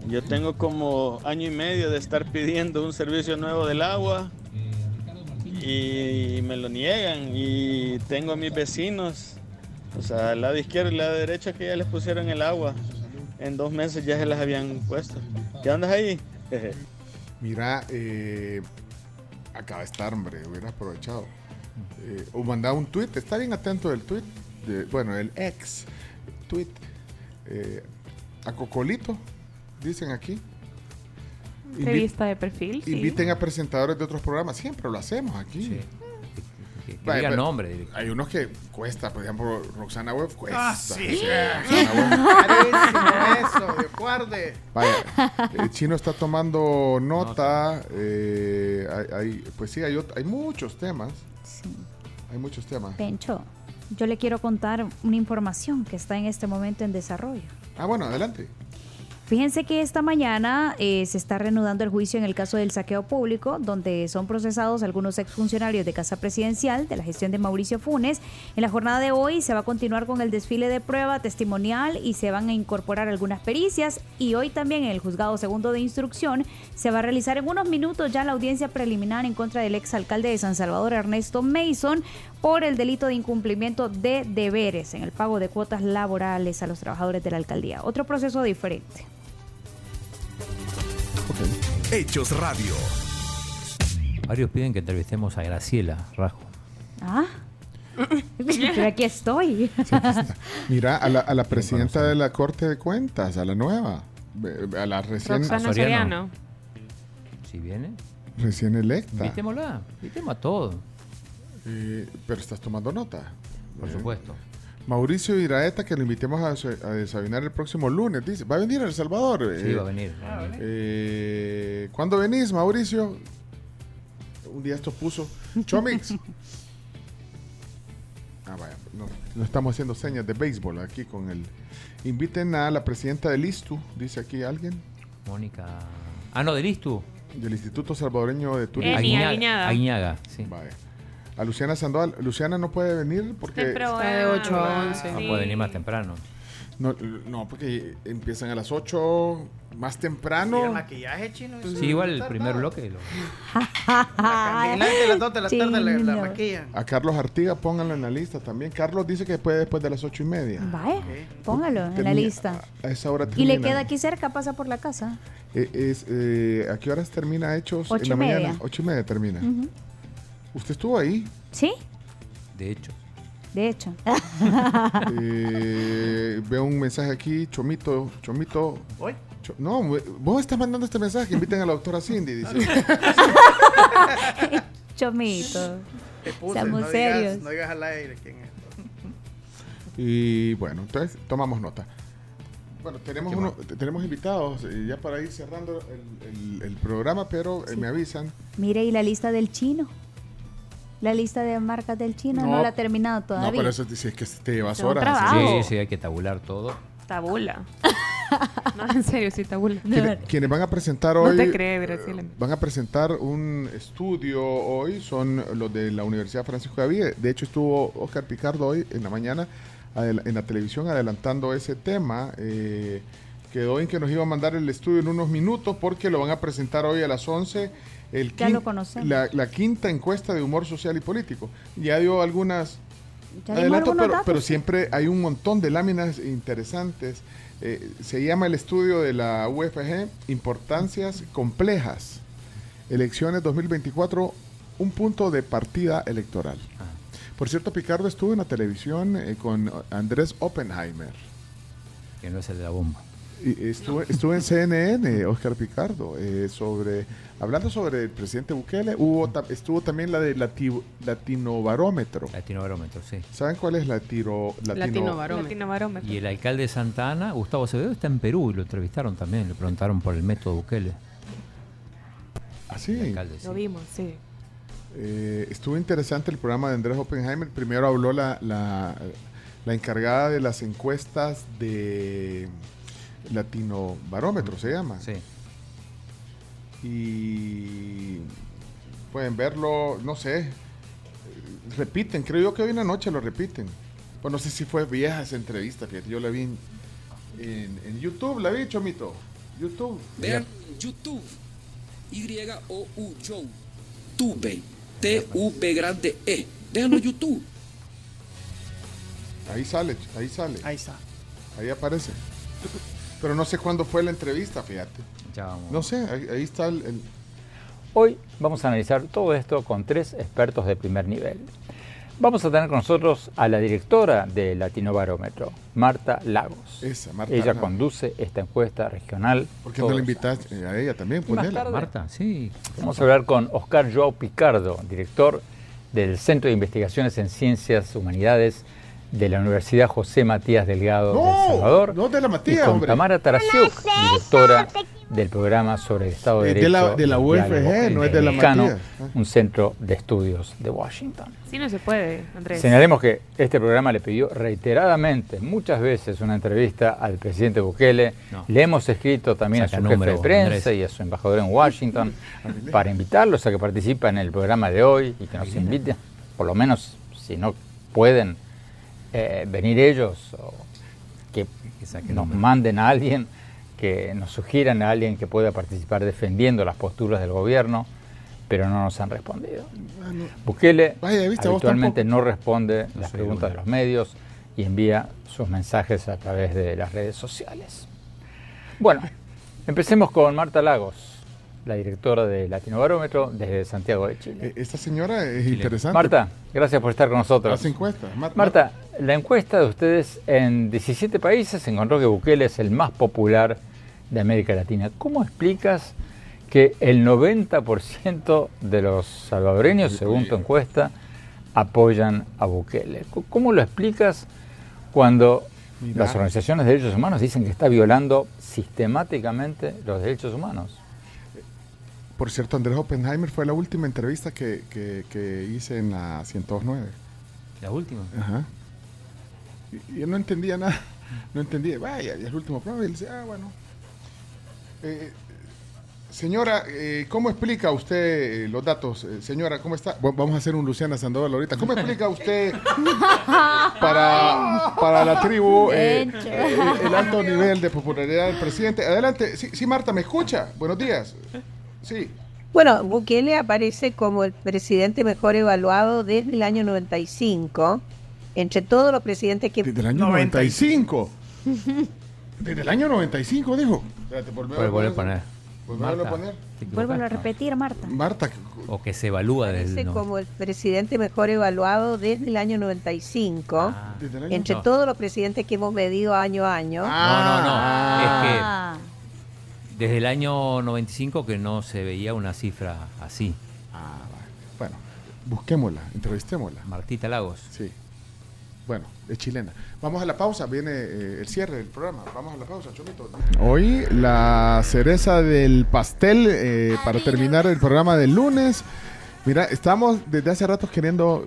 Yo tengo como año y medio de estar pidiendo un servicio nuevo del agua y me lo niegan. Y tengo a mis vecinos, o sea, al lado izquierdo y al lado derecho que ya les pusieron el agua. En dos meses ya se las habían puesto. ¿Qué andas ahí? Mira, eh, acaba de estar, hombre, hubiera aprovechado. Eh, o mandaba un tweet, está bien atento del tweet, de- bueno, el ex tweet, eh, a Cocolito, dicen aquí. Entrevista de perfil. sí. inviten a presentadores de otros programas, siempre lo hacemos aquí. Que, que Vaya, diga el pero nombre. directo. Hay unos que cuesta, por ejemplo, Roxana Web cuesta. Ah, sí. Sí, Roxana Web. Carísimo eso, de guarde. Vaya, el chino está tomando nota. eh, hay, hay- pues sí, hay, hay muchos temas. Hay muchos temas. Pencho, yo le quiero contar una información que está en este momento en desarrollo. Ah, bueno, adelante. Fíjense que esta mañana eh, se está reanudando el juicio en el caso del saqueo público, donde son procesados algunos exfuncionarios de Casa Presidencial de la gestión de Mauricio Funes. En la jornada de hoy se va a continuar con el desfile de prueba testimonial y se van a incorporar algunas pericias. Y hoy también en el juzgado segundo de instrucción se va a realizar en unos minutos ya la audiencia preliminar en contra del exalcalde de San Salvador, Ernesto Mason, por el delito de incumplimiento de deberes en el pago de cuotas laborales a los trabajadores de la alcaldía. Otro proceso diferente. Hechos Radio. Varios piden que entrevistemos a Graciela Rajo. Ah. Pero aquí estoy. Mira, a la, a la presidenta de la Corte de Cuentas, a la nueva, a la recién, Roxana Soriano. Si viene, recién electa. invitémosla. Invitemos a todos. Eh, pero estás tomando nota. Por Eh, supuesto. Mauricio Iraeta, que lo invitemos a, a desayunar el próximo lunes, dice. ¿Va a venir a El Salvador? Sí, Eh, va a venir. eh, ¿Cuándo venís, Mauricio? Un día esto puso Chomix. Ah, vaya. no, no estamos haciendo señas de béisbol aquí con el... Inviten a la presidenta del ISTU, dice aquí alguien. Mónica. Ah, no, del ISTU. Del Instituto Salvadoreño de Turismo. Aguiñaga. Aguiñaga. Aguiñaga, sí. Vaya. A Luciana Sandoval. Luciana no puede venir porque... Temprano. Está de 8 a 11. No Sí. puede venir más temprano. No, no, porque empiezan a las 8 más Y el temprano. maquillaje chino. Sí, igual el primer bloque. Lo... La a las 2 de la tarde la, la maquillan. A Carlos Artiga, pónganlo en la lista también. Carlos dice que puede después de las 8 y media. Vaya, póngalo en la Termina- lista. A esa hora Y le termina. queda aquí cerca, pasa por la casa. Eh, es, eh, ¿A qué horas termina Hechos? Ocho en la y mañana. media. 8 y media termina. Ujú. ¿Usted estuvo ahí? Sí, De hecho. de hecho. Eh, veo un mensaje aquí, Chomito, Chomito. ¿Hoy? Cho- no, vos estás mandando este mensaje, inviten a la doctora Cindy, dice. Chomito. Te puse, Seamos no digas- serios. no digas al aire quién es. Y bueno, entonces tomamos nota. Bueno, tenemos, uno, te- tenemos invitados eh, ya para ir cerrando el, el- el programa, pero eh, me avisan. Mire, y la lista del chino. La lista de marcas del chino no, No. la ha terminado todavía. No, pero eso dice que te llevas Es horas. trabajo. Sí, sí, hay que tabular todo. Tabula. no, en serio, sí, tabula. Quienes, quienes van a presentar No hoy. te crees, Graciela. Van a presentar un estudio hoy, son los de la Universidad Francisco Javier. De hecho, estuvo Oscar Picardo hoy en la mañana en la televisión adelantando ese tema. Eh, quedó en que nos iba a mandar el estudio en unos minutos porque lo van a presentar hoy a las 11. El Ya quin- lo conocemos. La, la quinta encuesta de humor social y político. Ya dio algunas Ya adelanto, pero, datos, pero sí. siempre hay un montón de láminas interesantes. Eh, se llama el estudio de la UFG Importancias Complejas. Elecciones 2024, un punto de partida electoral. Por cierto, Picardo estuvo en la televisión eh, con Andrés Oppenheimer. Que no es el de la bomba. Y estuvo, estuvo en CNN, Oscar Picardo, eh, sobre, hablando sobre el presidente Bukele. Hubo, estuvo también la de Lati- Latinobarómetro. Latinobarómetro, sí. ¿Saben cuál es la tiro, latino, Latinobarómetro. Y el alcalde de Santa Ana, Gustavo Acevedo, está en Perú y lo entrevistaron también. Le preguntaron por el método Bukele. Alcalde, sí. Lo vimos, sí. Eh, estuvo interesante el programa de Andrés Oppenheimer. Primero habló la, la, la encargada de las encuestas de Latino Barómetro, se llama. Sí. Y pueden verlo, no sé, repiten, creo yo que hoy en la noche lo repiten. Pues no sé si fue vieja esa entrevista, fíjate, yo la vi en, en- en YouTube, la vi, Chomito. YouTube. Vean YouTube. Y-O-U, Joe. Tube. T-U-B grande E. En YouTube. Ahí sale, ahí sale. Ahí está. Ahí aparece. Pero no sé cuándo fue la entrevista, fíjate. Ya vamos. No sé, ahí, ahí está el, el- Hoy vamos a analizar todo esto con tres expertos de primer nivel. Vamos a tener con nosotros a la directora de Latino Barómetro, Marta Lagos. Esa, Marta ella Lagos. conduce esta encuesta regional. ¿Por qué no la invitas a ella también? Ponela. tarde- Marta, sí. Vamos a hablar con Oscar Joao Picardo, director del Centro de Investigaciones en Ciencias Humanidades de la Universidad José Matías Delgado de El No, Salvador. no de la y Matías, con hombre. Tamara Tarasiuk, directora del programa sobre el Estado de de Derecho. la- de la y UFG, Diálogo no es de la Matías. Un centro de estudios de Washington. Sí, no se puede, Andrés. Señalemos que este programa le pidió reiteradamente, muchas veces, una entrevista al presidente Bukele. No. Le hemos escrito también Saca a su jefe número, de prensa Andrés. y a su embajador en Washington para invitarlos a que participen en el programa de hoy y que nos inviten, por lo menos, si no pueden eh, venir ellos, o que nos manden a alguien, que nos sugieran a alguien que pueda participar defendiendo las posturas del gobierno, pero no nos han respondido. Bukele Vaya, ¿viste? Vos habitualmente no responde las preguntas de bueno. los medios y envía sus mensajes a través de las redes sociales. Bueno, empecemos con Marta Lagos, la directora de Latino Barómetro desde Santiago de Chile. Eh, Esta señora es interesante. Marta, gracias por estar con nosotros. Hace encuestas. Mar- Marta, la encuesta de ustedes en 17 países encontró que Bukele es el más popular de América Latina. ¿Cómo explicas que el 90% de los salvadoreños, según tu encuesta, apoyan a Bukele? ¿Cómo lo explicas cuando Mira. las organizaciones de derechos humanos dicen que está violando sistemáticamente los derechos humanos? Por cierto, Andrés Oppenheimer fue la última entrevista que, que- que hice en la 109. La última. Ajá. Y, y él no entendía nada. No entendía. Vaya, y el último programa. Y él decía, ah, bueno. Eh, señora, eh, ¿cómo explica usted eh, los datos? Eh, señora, ¿cómo está? Vamos a hacer un Luciana Sandoval ahorita. ¿Cómo explica usted para, para la tribu eh, el, el alto nivel de popularidad del presidente? Adelante. Sí, sí, Marta, ¿me escucha? Buenos días. Sí. Bueno, Bukele aparece como el presidente mejor evaluado desde el año 95, entre todos los presidentes que... Desde el año 95. Desde el año 95, dijo. Espérate, volvemos volver a poner. Volvemos a poner. te Vuélvelo a repetir, Marta. Marta. O que se evalúa desde no. como el presidente mejor evaluado desde el año 95, Desde el año- entre No. todos los presidentes que hemos medido año a año. No, no, Ah. no. Es que desde el año 95 que no se veía una cifra así. Ah, Bueno, busquémosla, entrevistémosla. Martita Lagos. Sí. Bueno, es chilena. Vamos a la pausa, viene eh, el cierre del programa. Vamos a la pausa, Chomito. Hoy la cereza del pastel eh, para terminar el programa del lunes. Mira, estamos desde hace rato queriendo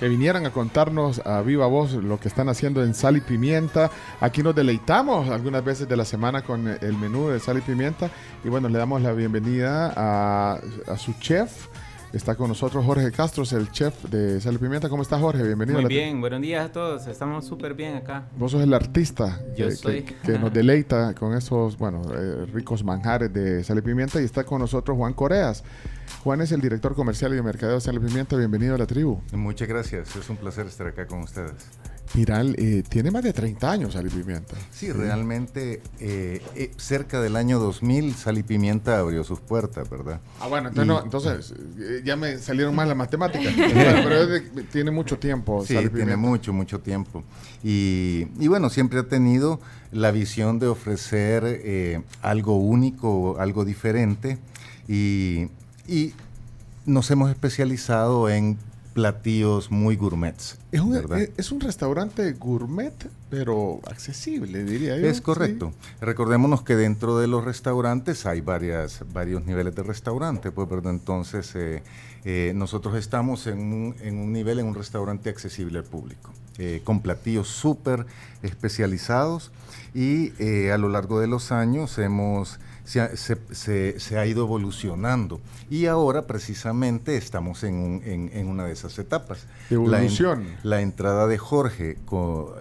que vinieran a contarnos a viva voz lo que están haciendo en Sal y Pimienta. Aquí nos deleitamos algunas veces de la semana con el menú de Sal y Pimienta. Y bueno, le damos la bienvenida a, a su chef. Está con nosotros Jorge Castro, es el chef de Sal y Pimienta. ¿Cómo estás, Jorge? Bienvenido. a Muy la- bien, buenos días a todos. Estamos súper bien acá. Vos sos el artista Yo que, soy. que- que nos deleita con esos, bueno, eh, ricos manjares de Sal y Pimienta. Y está con nosotros Juan Coreas. Juan es el director comercial y de mercadeo de Sal y Pimienta. Bienvenido a la tribu. Muchas gracias, es un placer estar acá con ustedes. Viral, eh, tiene más de 30 años Sal y Pimienta. Sí, realmente eh, eh, cerca del año 2000 Sal y Pimienta abrió sus puertas, ¿verdad? Ah, bueno, entonces, Y- no, entonces ya me salieron mal las matemáticas. Pero de- tiene mucho tiempo Sí, Sal y tiene mucho, mucho tiempo. Y, y bueno, siempre ha tenido la visión de ofrecer algo único, algo diferente. Y, y nos hemos especializado en platillos muy gourmets. Es un, ¿verdad? eh, es un restaurante gourmet, pero accesible, diría yo. Es correcto. Recordémonos que dentro de los restaurantes hay varias, varios niveles de restaurante, pues, ¿verdad? Entonces, eh, eh, nosotros estamos en un, en un nivel, en un restaurante accesible al público, eh, con platillos súper especializados y eh, a lo largo de los años hemos... Se ha, se- se- se ha ido evolucionando y ahora precisamente estamos en, un- en- en una de esas etapas. De La en- evolución. la entrada de Jorge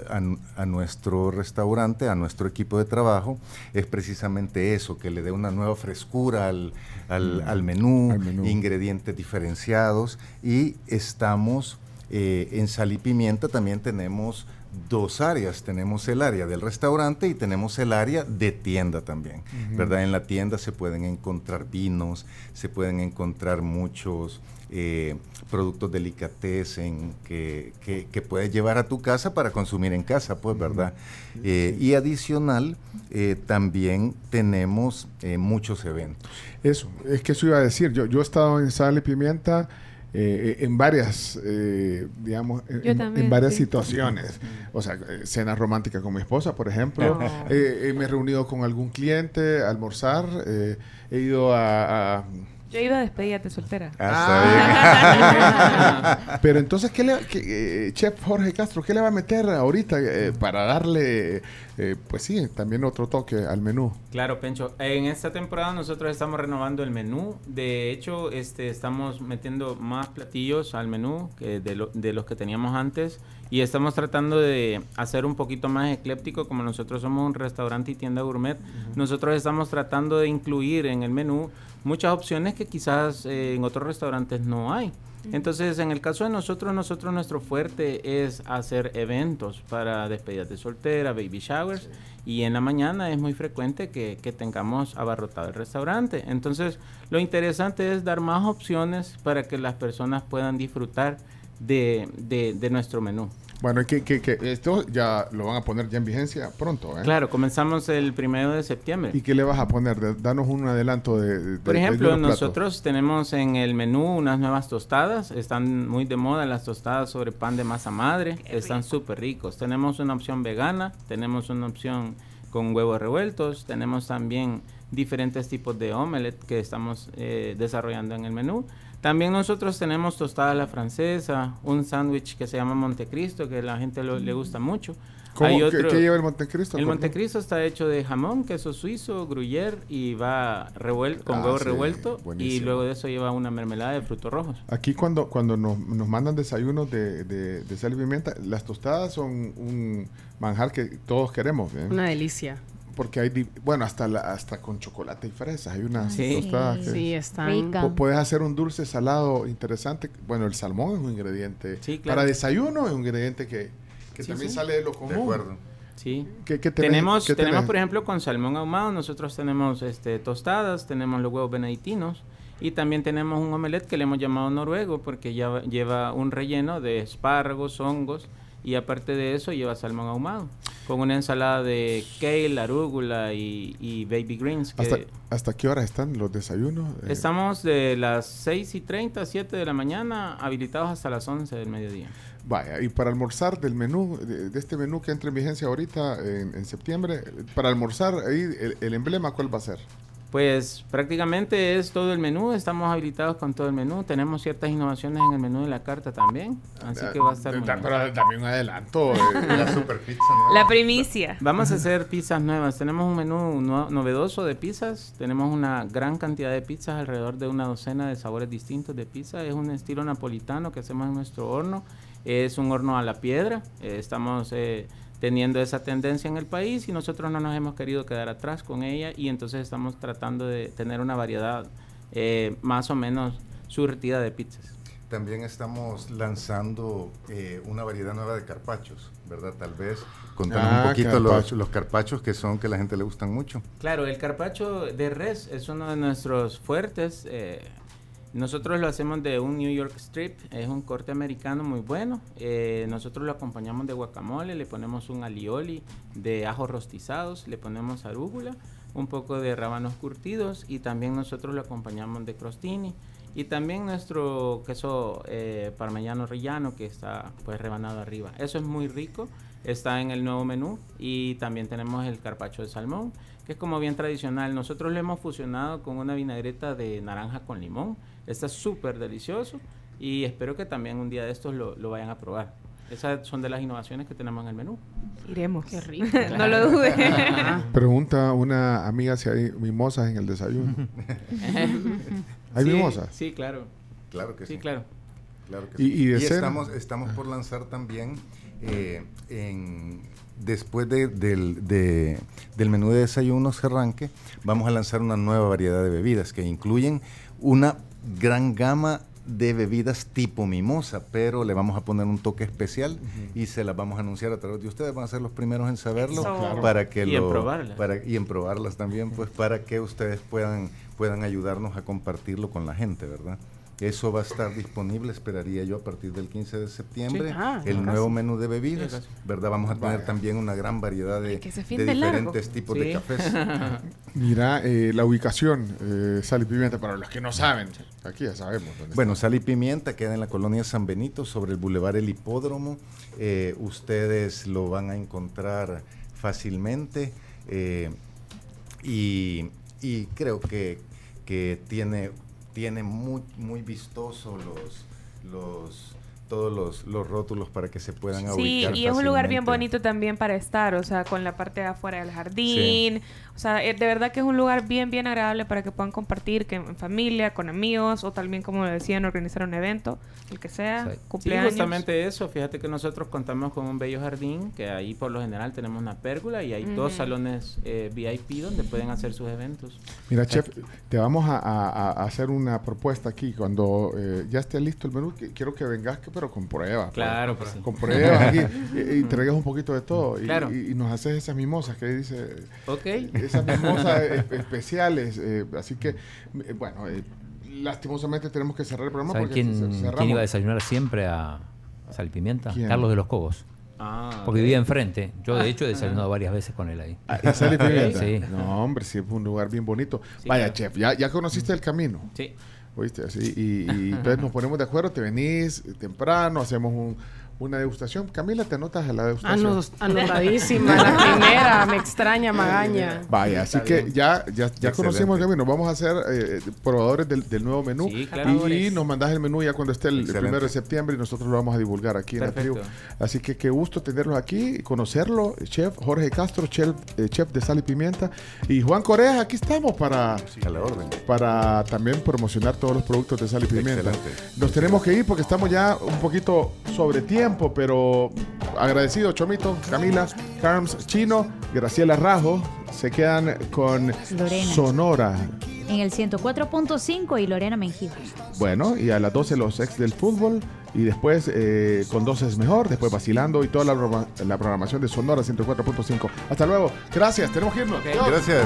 a, a nuestro restaurante, a nuestro equipo de trabajo, es precisamente eso, que le dé una nueva frescura al, al- Mm. al menú, Al menú. ingredientes diferenciados y estamos eh, en Sal y Pimienta también tenemos dos áreas, tenemos el área del restaurante y tenemos el área de tienda también. ¿verdad? En la tienda se pueden encontrar vinos, se pueden encontrar muchos eh, productos delicatessen que, que, que puedes llevar a tu casa para consumir en casa, pues, ¿verdad? Eh, y adicional, eh, también tenemos eh, muchos eventos. Eso, es que eso iba a decir. Yo, yo he estado en Sal y Pimienta eh, en varias, eh, digamos, en, también, varias sí. situaciones. O sea, eh, cenas románticas con mi esposa, por ejemplo. Oh. Eh, eh, me he reunido con algún cliente a almorzar. eh, he ido a... a- Yo he ido a despedida soltera. Ah. Pero entonces, ¿qué le, qué, eh, Chef Jorge Castro, qué le va a meter ahorita eh, para darle, eh, pues sí, también otro toque al menú? Claro, Pencho. En esta temporada nosotros estamos renovando el menú. De hecho, este, estamos metiendo más platillos al menú que de, lo- de los que teníamos antes. Y estamos tratando de hacer un poquito más ecléptico, como nosotros somos un restaurante y tienda gourmet. Nosotros estamos tratando de incluir en el menú muchas opciones que quizás eh, en otros restaurantes no hay. Entonces, en el caso de nosotros, nosotros nuestro fuerte es hacer eventos para despedidas de soltera, baby showers, y en la mañana es muy frecuente que, que tengamos abarrotado el restaurante. Entonces, lo interesante es dar más opciones para que las personas puedan disfrutar de, de- de nuestro menú. Bueno, que, que, que esto ya lo van a poner ya en vigencia pronto, ¿eh? Claro, comenzamos el primero de septiembre. ¿Y qué le vas a poner? Danos un adelanto de... de- Por de ejemplo, nosotros tenemos en el menú unas nuevas tostadas. Están muy de moda las tostadas sobre pan de masa madre. Están súper ricos. Tenemos una opción vegana, tenemos una opción con huevos revueltos, tenemos también diferentes tipos de omelette que estamos eh, desarrollando en el menú. También nosotros tenemos tostada a la francesa, un sándwich que se llama Montecristo, que a la gente lo- le gusta mucho. ¿Cómo? Hay ¿Qué- otro- qué lleva el Montecristo? El. Montecristo está hecho de jamón, queso suizo, gruyère y va revuelto con Ah, huevo sí, revuelto y luego de eso lleva una mermelada de frutos rojos. Aquí cuando, cuando nos, nos mandan desayunos de, de, de sal y pimienta, las tostadas son un manjar que todos queremos. ¿eh? Una delicia. Porque hay, di- bueno, hasta la, hasta con chocolate y fresas. Hay unas Sí. tostadas que... Sí, están- Rica. Pu- Puedes hacer un dulce salado interesante. Bueno, el salmón es un ingrediente. Sí, claro. Para desayuno es un ingrediente que, que Sí, también sí. sale de lo común. acuerdo. Sí. ¿Qué, qué tenés- tenemos, qué tenemos por ejemplo, con salmón ahumado, nosotros tenemos este, tostadas, tenemos los huevos benedictinos y también tenemos un omelette que le hemos llamado noruego porque ya lleva un relleno de espárragos, hongos y aparte de eso lleva salmón ahumado con una ensalada de kale, arúgula y, y baby greens. que- ¿Hasta, ¿Hasta qué hora están los desayunos? Eh, Estamos de las 6 y 30, 7 de la mañana, habilitados hasta las 11 del mediodía. Vaya, y para almorzar del menú, de, de este menú que entra en vigencia ahorita en, en septiembre, para almorzar ahí el, el emblema, ¿cuál va a ser? Pues prácticamente es todo el menú, estamos habilitados con todo el menú, tenemos ciertas innovaciones en el menú de la carta también, así que va a estar muy bien. pero dame un adelanto. eh, La super pizza, La primicia. Vamos a hacer pizzas nuevas, tenemos un menú no- novedoso de pizzas, tenemos una gran cantidad de pizzas, alrededor de una docena de sabores distintos de pizza, es un estilo napolitano que hacemos en nuestro horno, es un horno a la piedra, eh, estamos... eh, teniendo esa tendencia en el país y nosotros no nos hemos querido quedar atrás con ella y entonces estamos tratando de tener una variedad eh, más o menos surtida de pizzas. También estamos lanzando eh, una variedad nueva de carpachos, ¿verdad? Tal vez contando Ah, un poquito los, carpachos que son que a la gente le gustan mucho. Claro, el carpacho de res es uno de nuestros fuertes. eh, nosotros lo hacemos de un New York Strip, es un corte americano muy bueno. eh, nosotros lo acompañamos de guacamole, le ponemos un alioli de ajos rostizados, le ponemos arúgula, un poco de rábanos curtidos y también nosotros lo acompañamos de crostini. Y también nuestro queso eh, parmellano rellano que está pues rebanado arriba. Eso es muy rico, está en el nuevo menú y también tenemos el carpacho de salmón, que es como bien tradicional. Nosotros lo hemos fusionado con una vinagreta de naranja con limón. Está súper delicioso y espero que también un día de estos lo, lo vayan a probar. Esas son de las innovaciones que tenemos en el menú. Iremos. Qué rico. no lo dude. Pregunta una amiga si hay mimosas en el desayuno. ¿Hay Sí, mimosas? Sí, claro. Claro que sí. Sí, claro. Claro que Y- sí. y de estamos, estamos por lanzar también, eh, en, después de- del, de- del menú de desayunos que arranque, vamos a lanzar una nueva variedad de bebidas que incluyen una gran gama de bebidas tipo mimosa, pero le vamos a poner un toque especial y se las vamos a anunciar a través de ustedes, van a ser los primeros en saberlo. Claro. para que Y en lo- probarlas. para- y en probarlas también, pues para que ustedes puedan, puedan ayudarnos a compartirlo con la gente, ¿verdad? Eso va a estar disponible, esperaría yo, a partir del 15 de septiembre, Sí. Ah, el nuevo menú de bebidas, Sí. ¿verdad? Vamos a tener Vaya. también una gran variedad de, largo. diferentes tipos de cafés. Mira, eh, la ubicación, eh, sal y pimienta, para los que no saben, aquí ya sabemos dónde Bueno, Sal y Pimienta queda en la colonia San Benito, sobre el Boulevard El Hipódromo. Eh, ustedes lo van a encontrar fácilmente eh, y, y creo que, que tiene, tiene muy, muy vistoso los, los, todos los, los rótulos para que se puedan Sí, ubicar. y es un lugar bien bonito también para estar, o sea, con la parte de afuera del jardín. O sea, eh, de verdad que es un lugar bien, bien agradable para que puedan compartir que en familia, con amigos, o también, como decían, organizar un evento, el que sea, Sí, cumpleaños. justamente eso. Fíjate que nosotros contamos con un bello jardín, que ahí por lo general tenemos una pérgola y hay dos Ujú. salones eh, VIP donde pueden hacer sus eventos. Mira, chef, te vamos a, a- a hacer una propuesta aquí. Cuando eh, ya esté listo el menú, que- quiero que vengas, que- pero con pruebas. Claro, pues, pues sí. Con pruebas aquí. y, y traigas un poquito de todo. Y, Claro. y- y nos haces esas mimosas que dice. Ok. Esas mimosas e- especiales. eh, así que, eh, bueno, eh, lastimosamente tenemos que cerrar el programa ¿Saben porque quién, iba a desayunar siempre a Sal y Pimienta? ¿Quién? Carlos de los Cobos. Ah, Porque vivía enfrente. Yo, de hecho, he desayunado varias veces con él ahí. Ah, ¿y sal y pimienta? Sí. No, hombre, sí, es un lugar bien bonito. Sí, Vaya, claro. chef, ¿ya, ya conociste el camino. Sí. ¿Oíste? Así, y, y entonces nos ponemos de acuerdo, te venís temprano, hacemos un- una degustación. Camila, ¿te anotas a la degustación? Anos- anotadísima, la primera, me extraña magaña. Vaya, así Está que bien. ya, ya, ya conocimos, Gaby, nos vamos a hacer eh, probadores del, del nuevo menú claro. y, nos mandas el menú ya cuando esté el, el primero de septiembre y nosotros lo vamos a divulgar aquí en la Perfecto. tribu. Así que qué gusto tenerlos aquí, conocerlo, chef Jorge Castro, chef, eh, chef de sal y pimienta y Juan Corea, aquí estamos para, para también promocionar todos los productos de sal y pimienta. Excelente. Nos tenemos que ir porque estamos ya un poquito sobre tiempo, pero agradecido Chomito, Camila, Carms, Chino, Graciela Rajo, se quedan con Lorena. Sonora. En el 104.5 y Lorena Menjiva. Bueno, y a las 12 los ex del fútbol. Y después eh, con 12 es mejor, después vacilando y toda la, la programación de Sonora 104.5. Hasta luego. Gracias, tenemos que irnos. Gracias.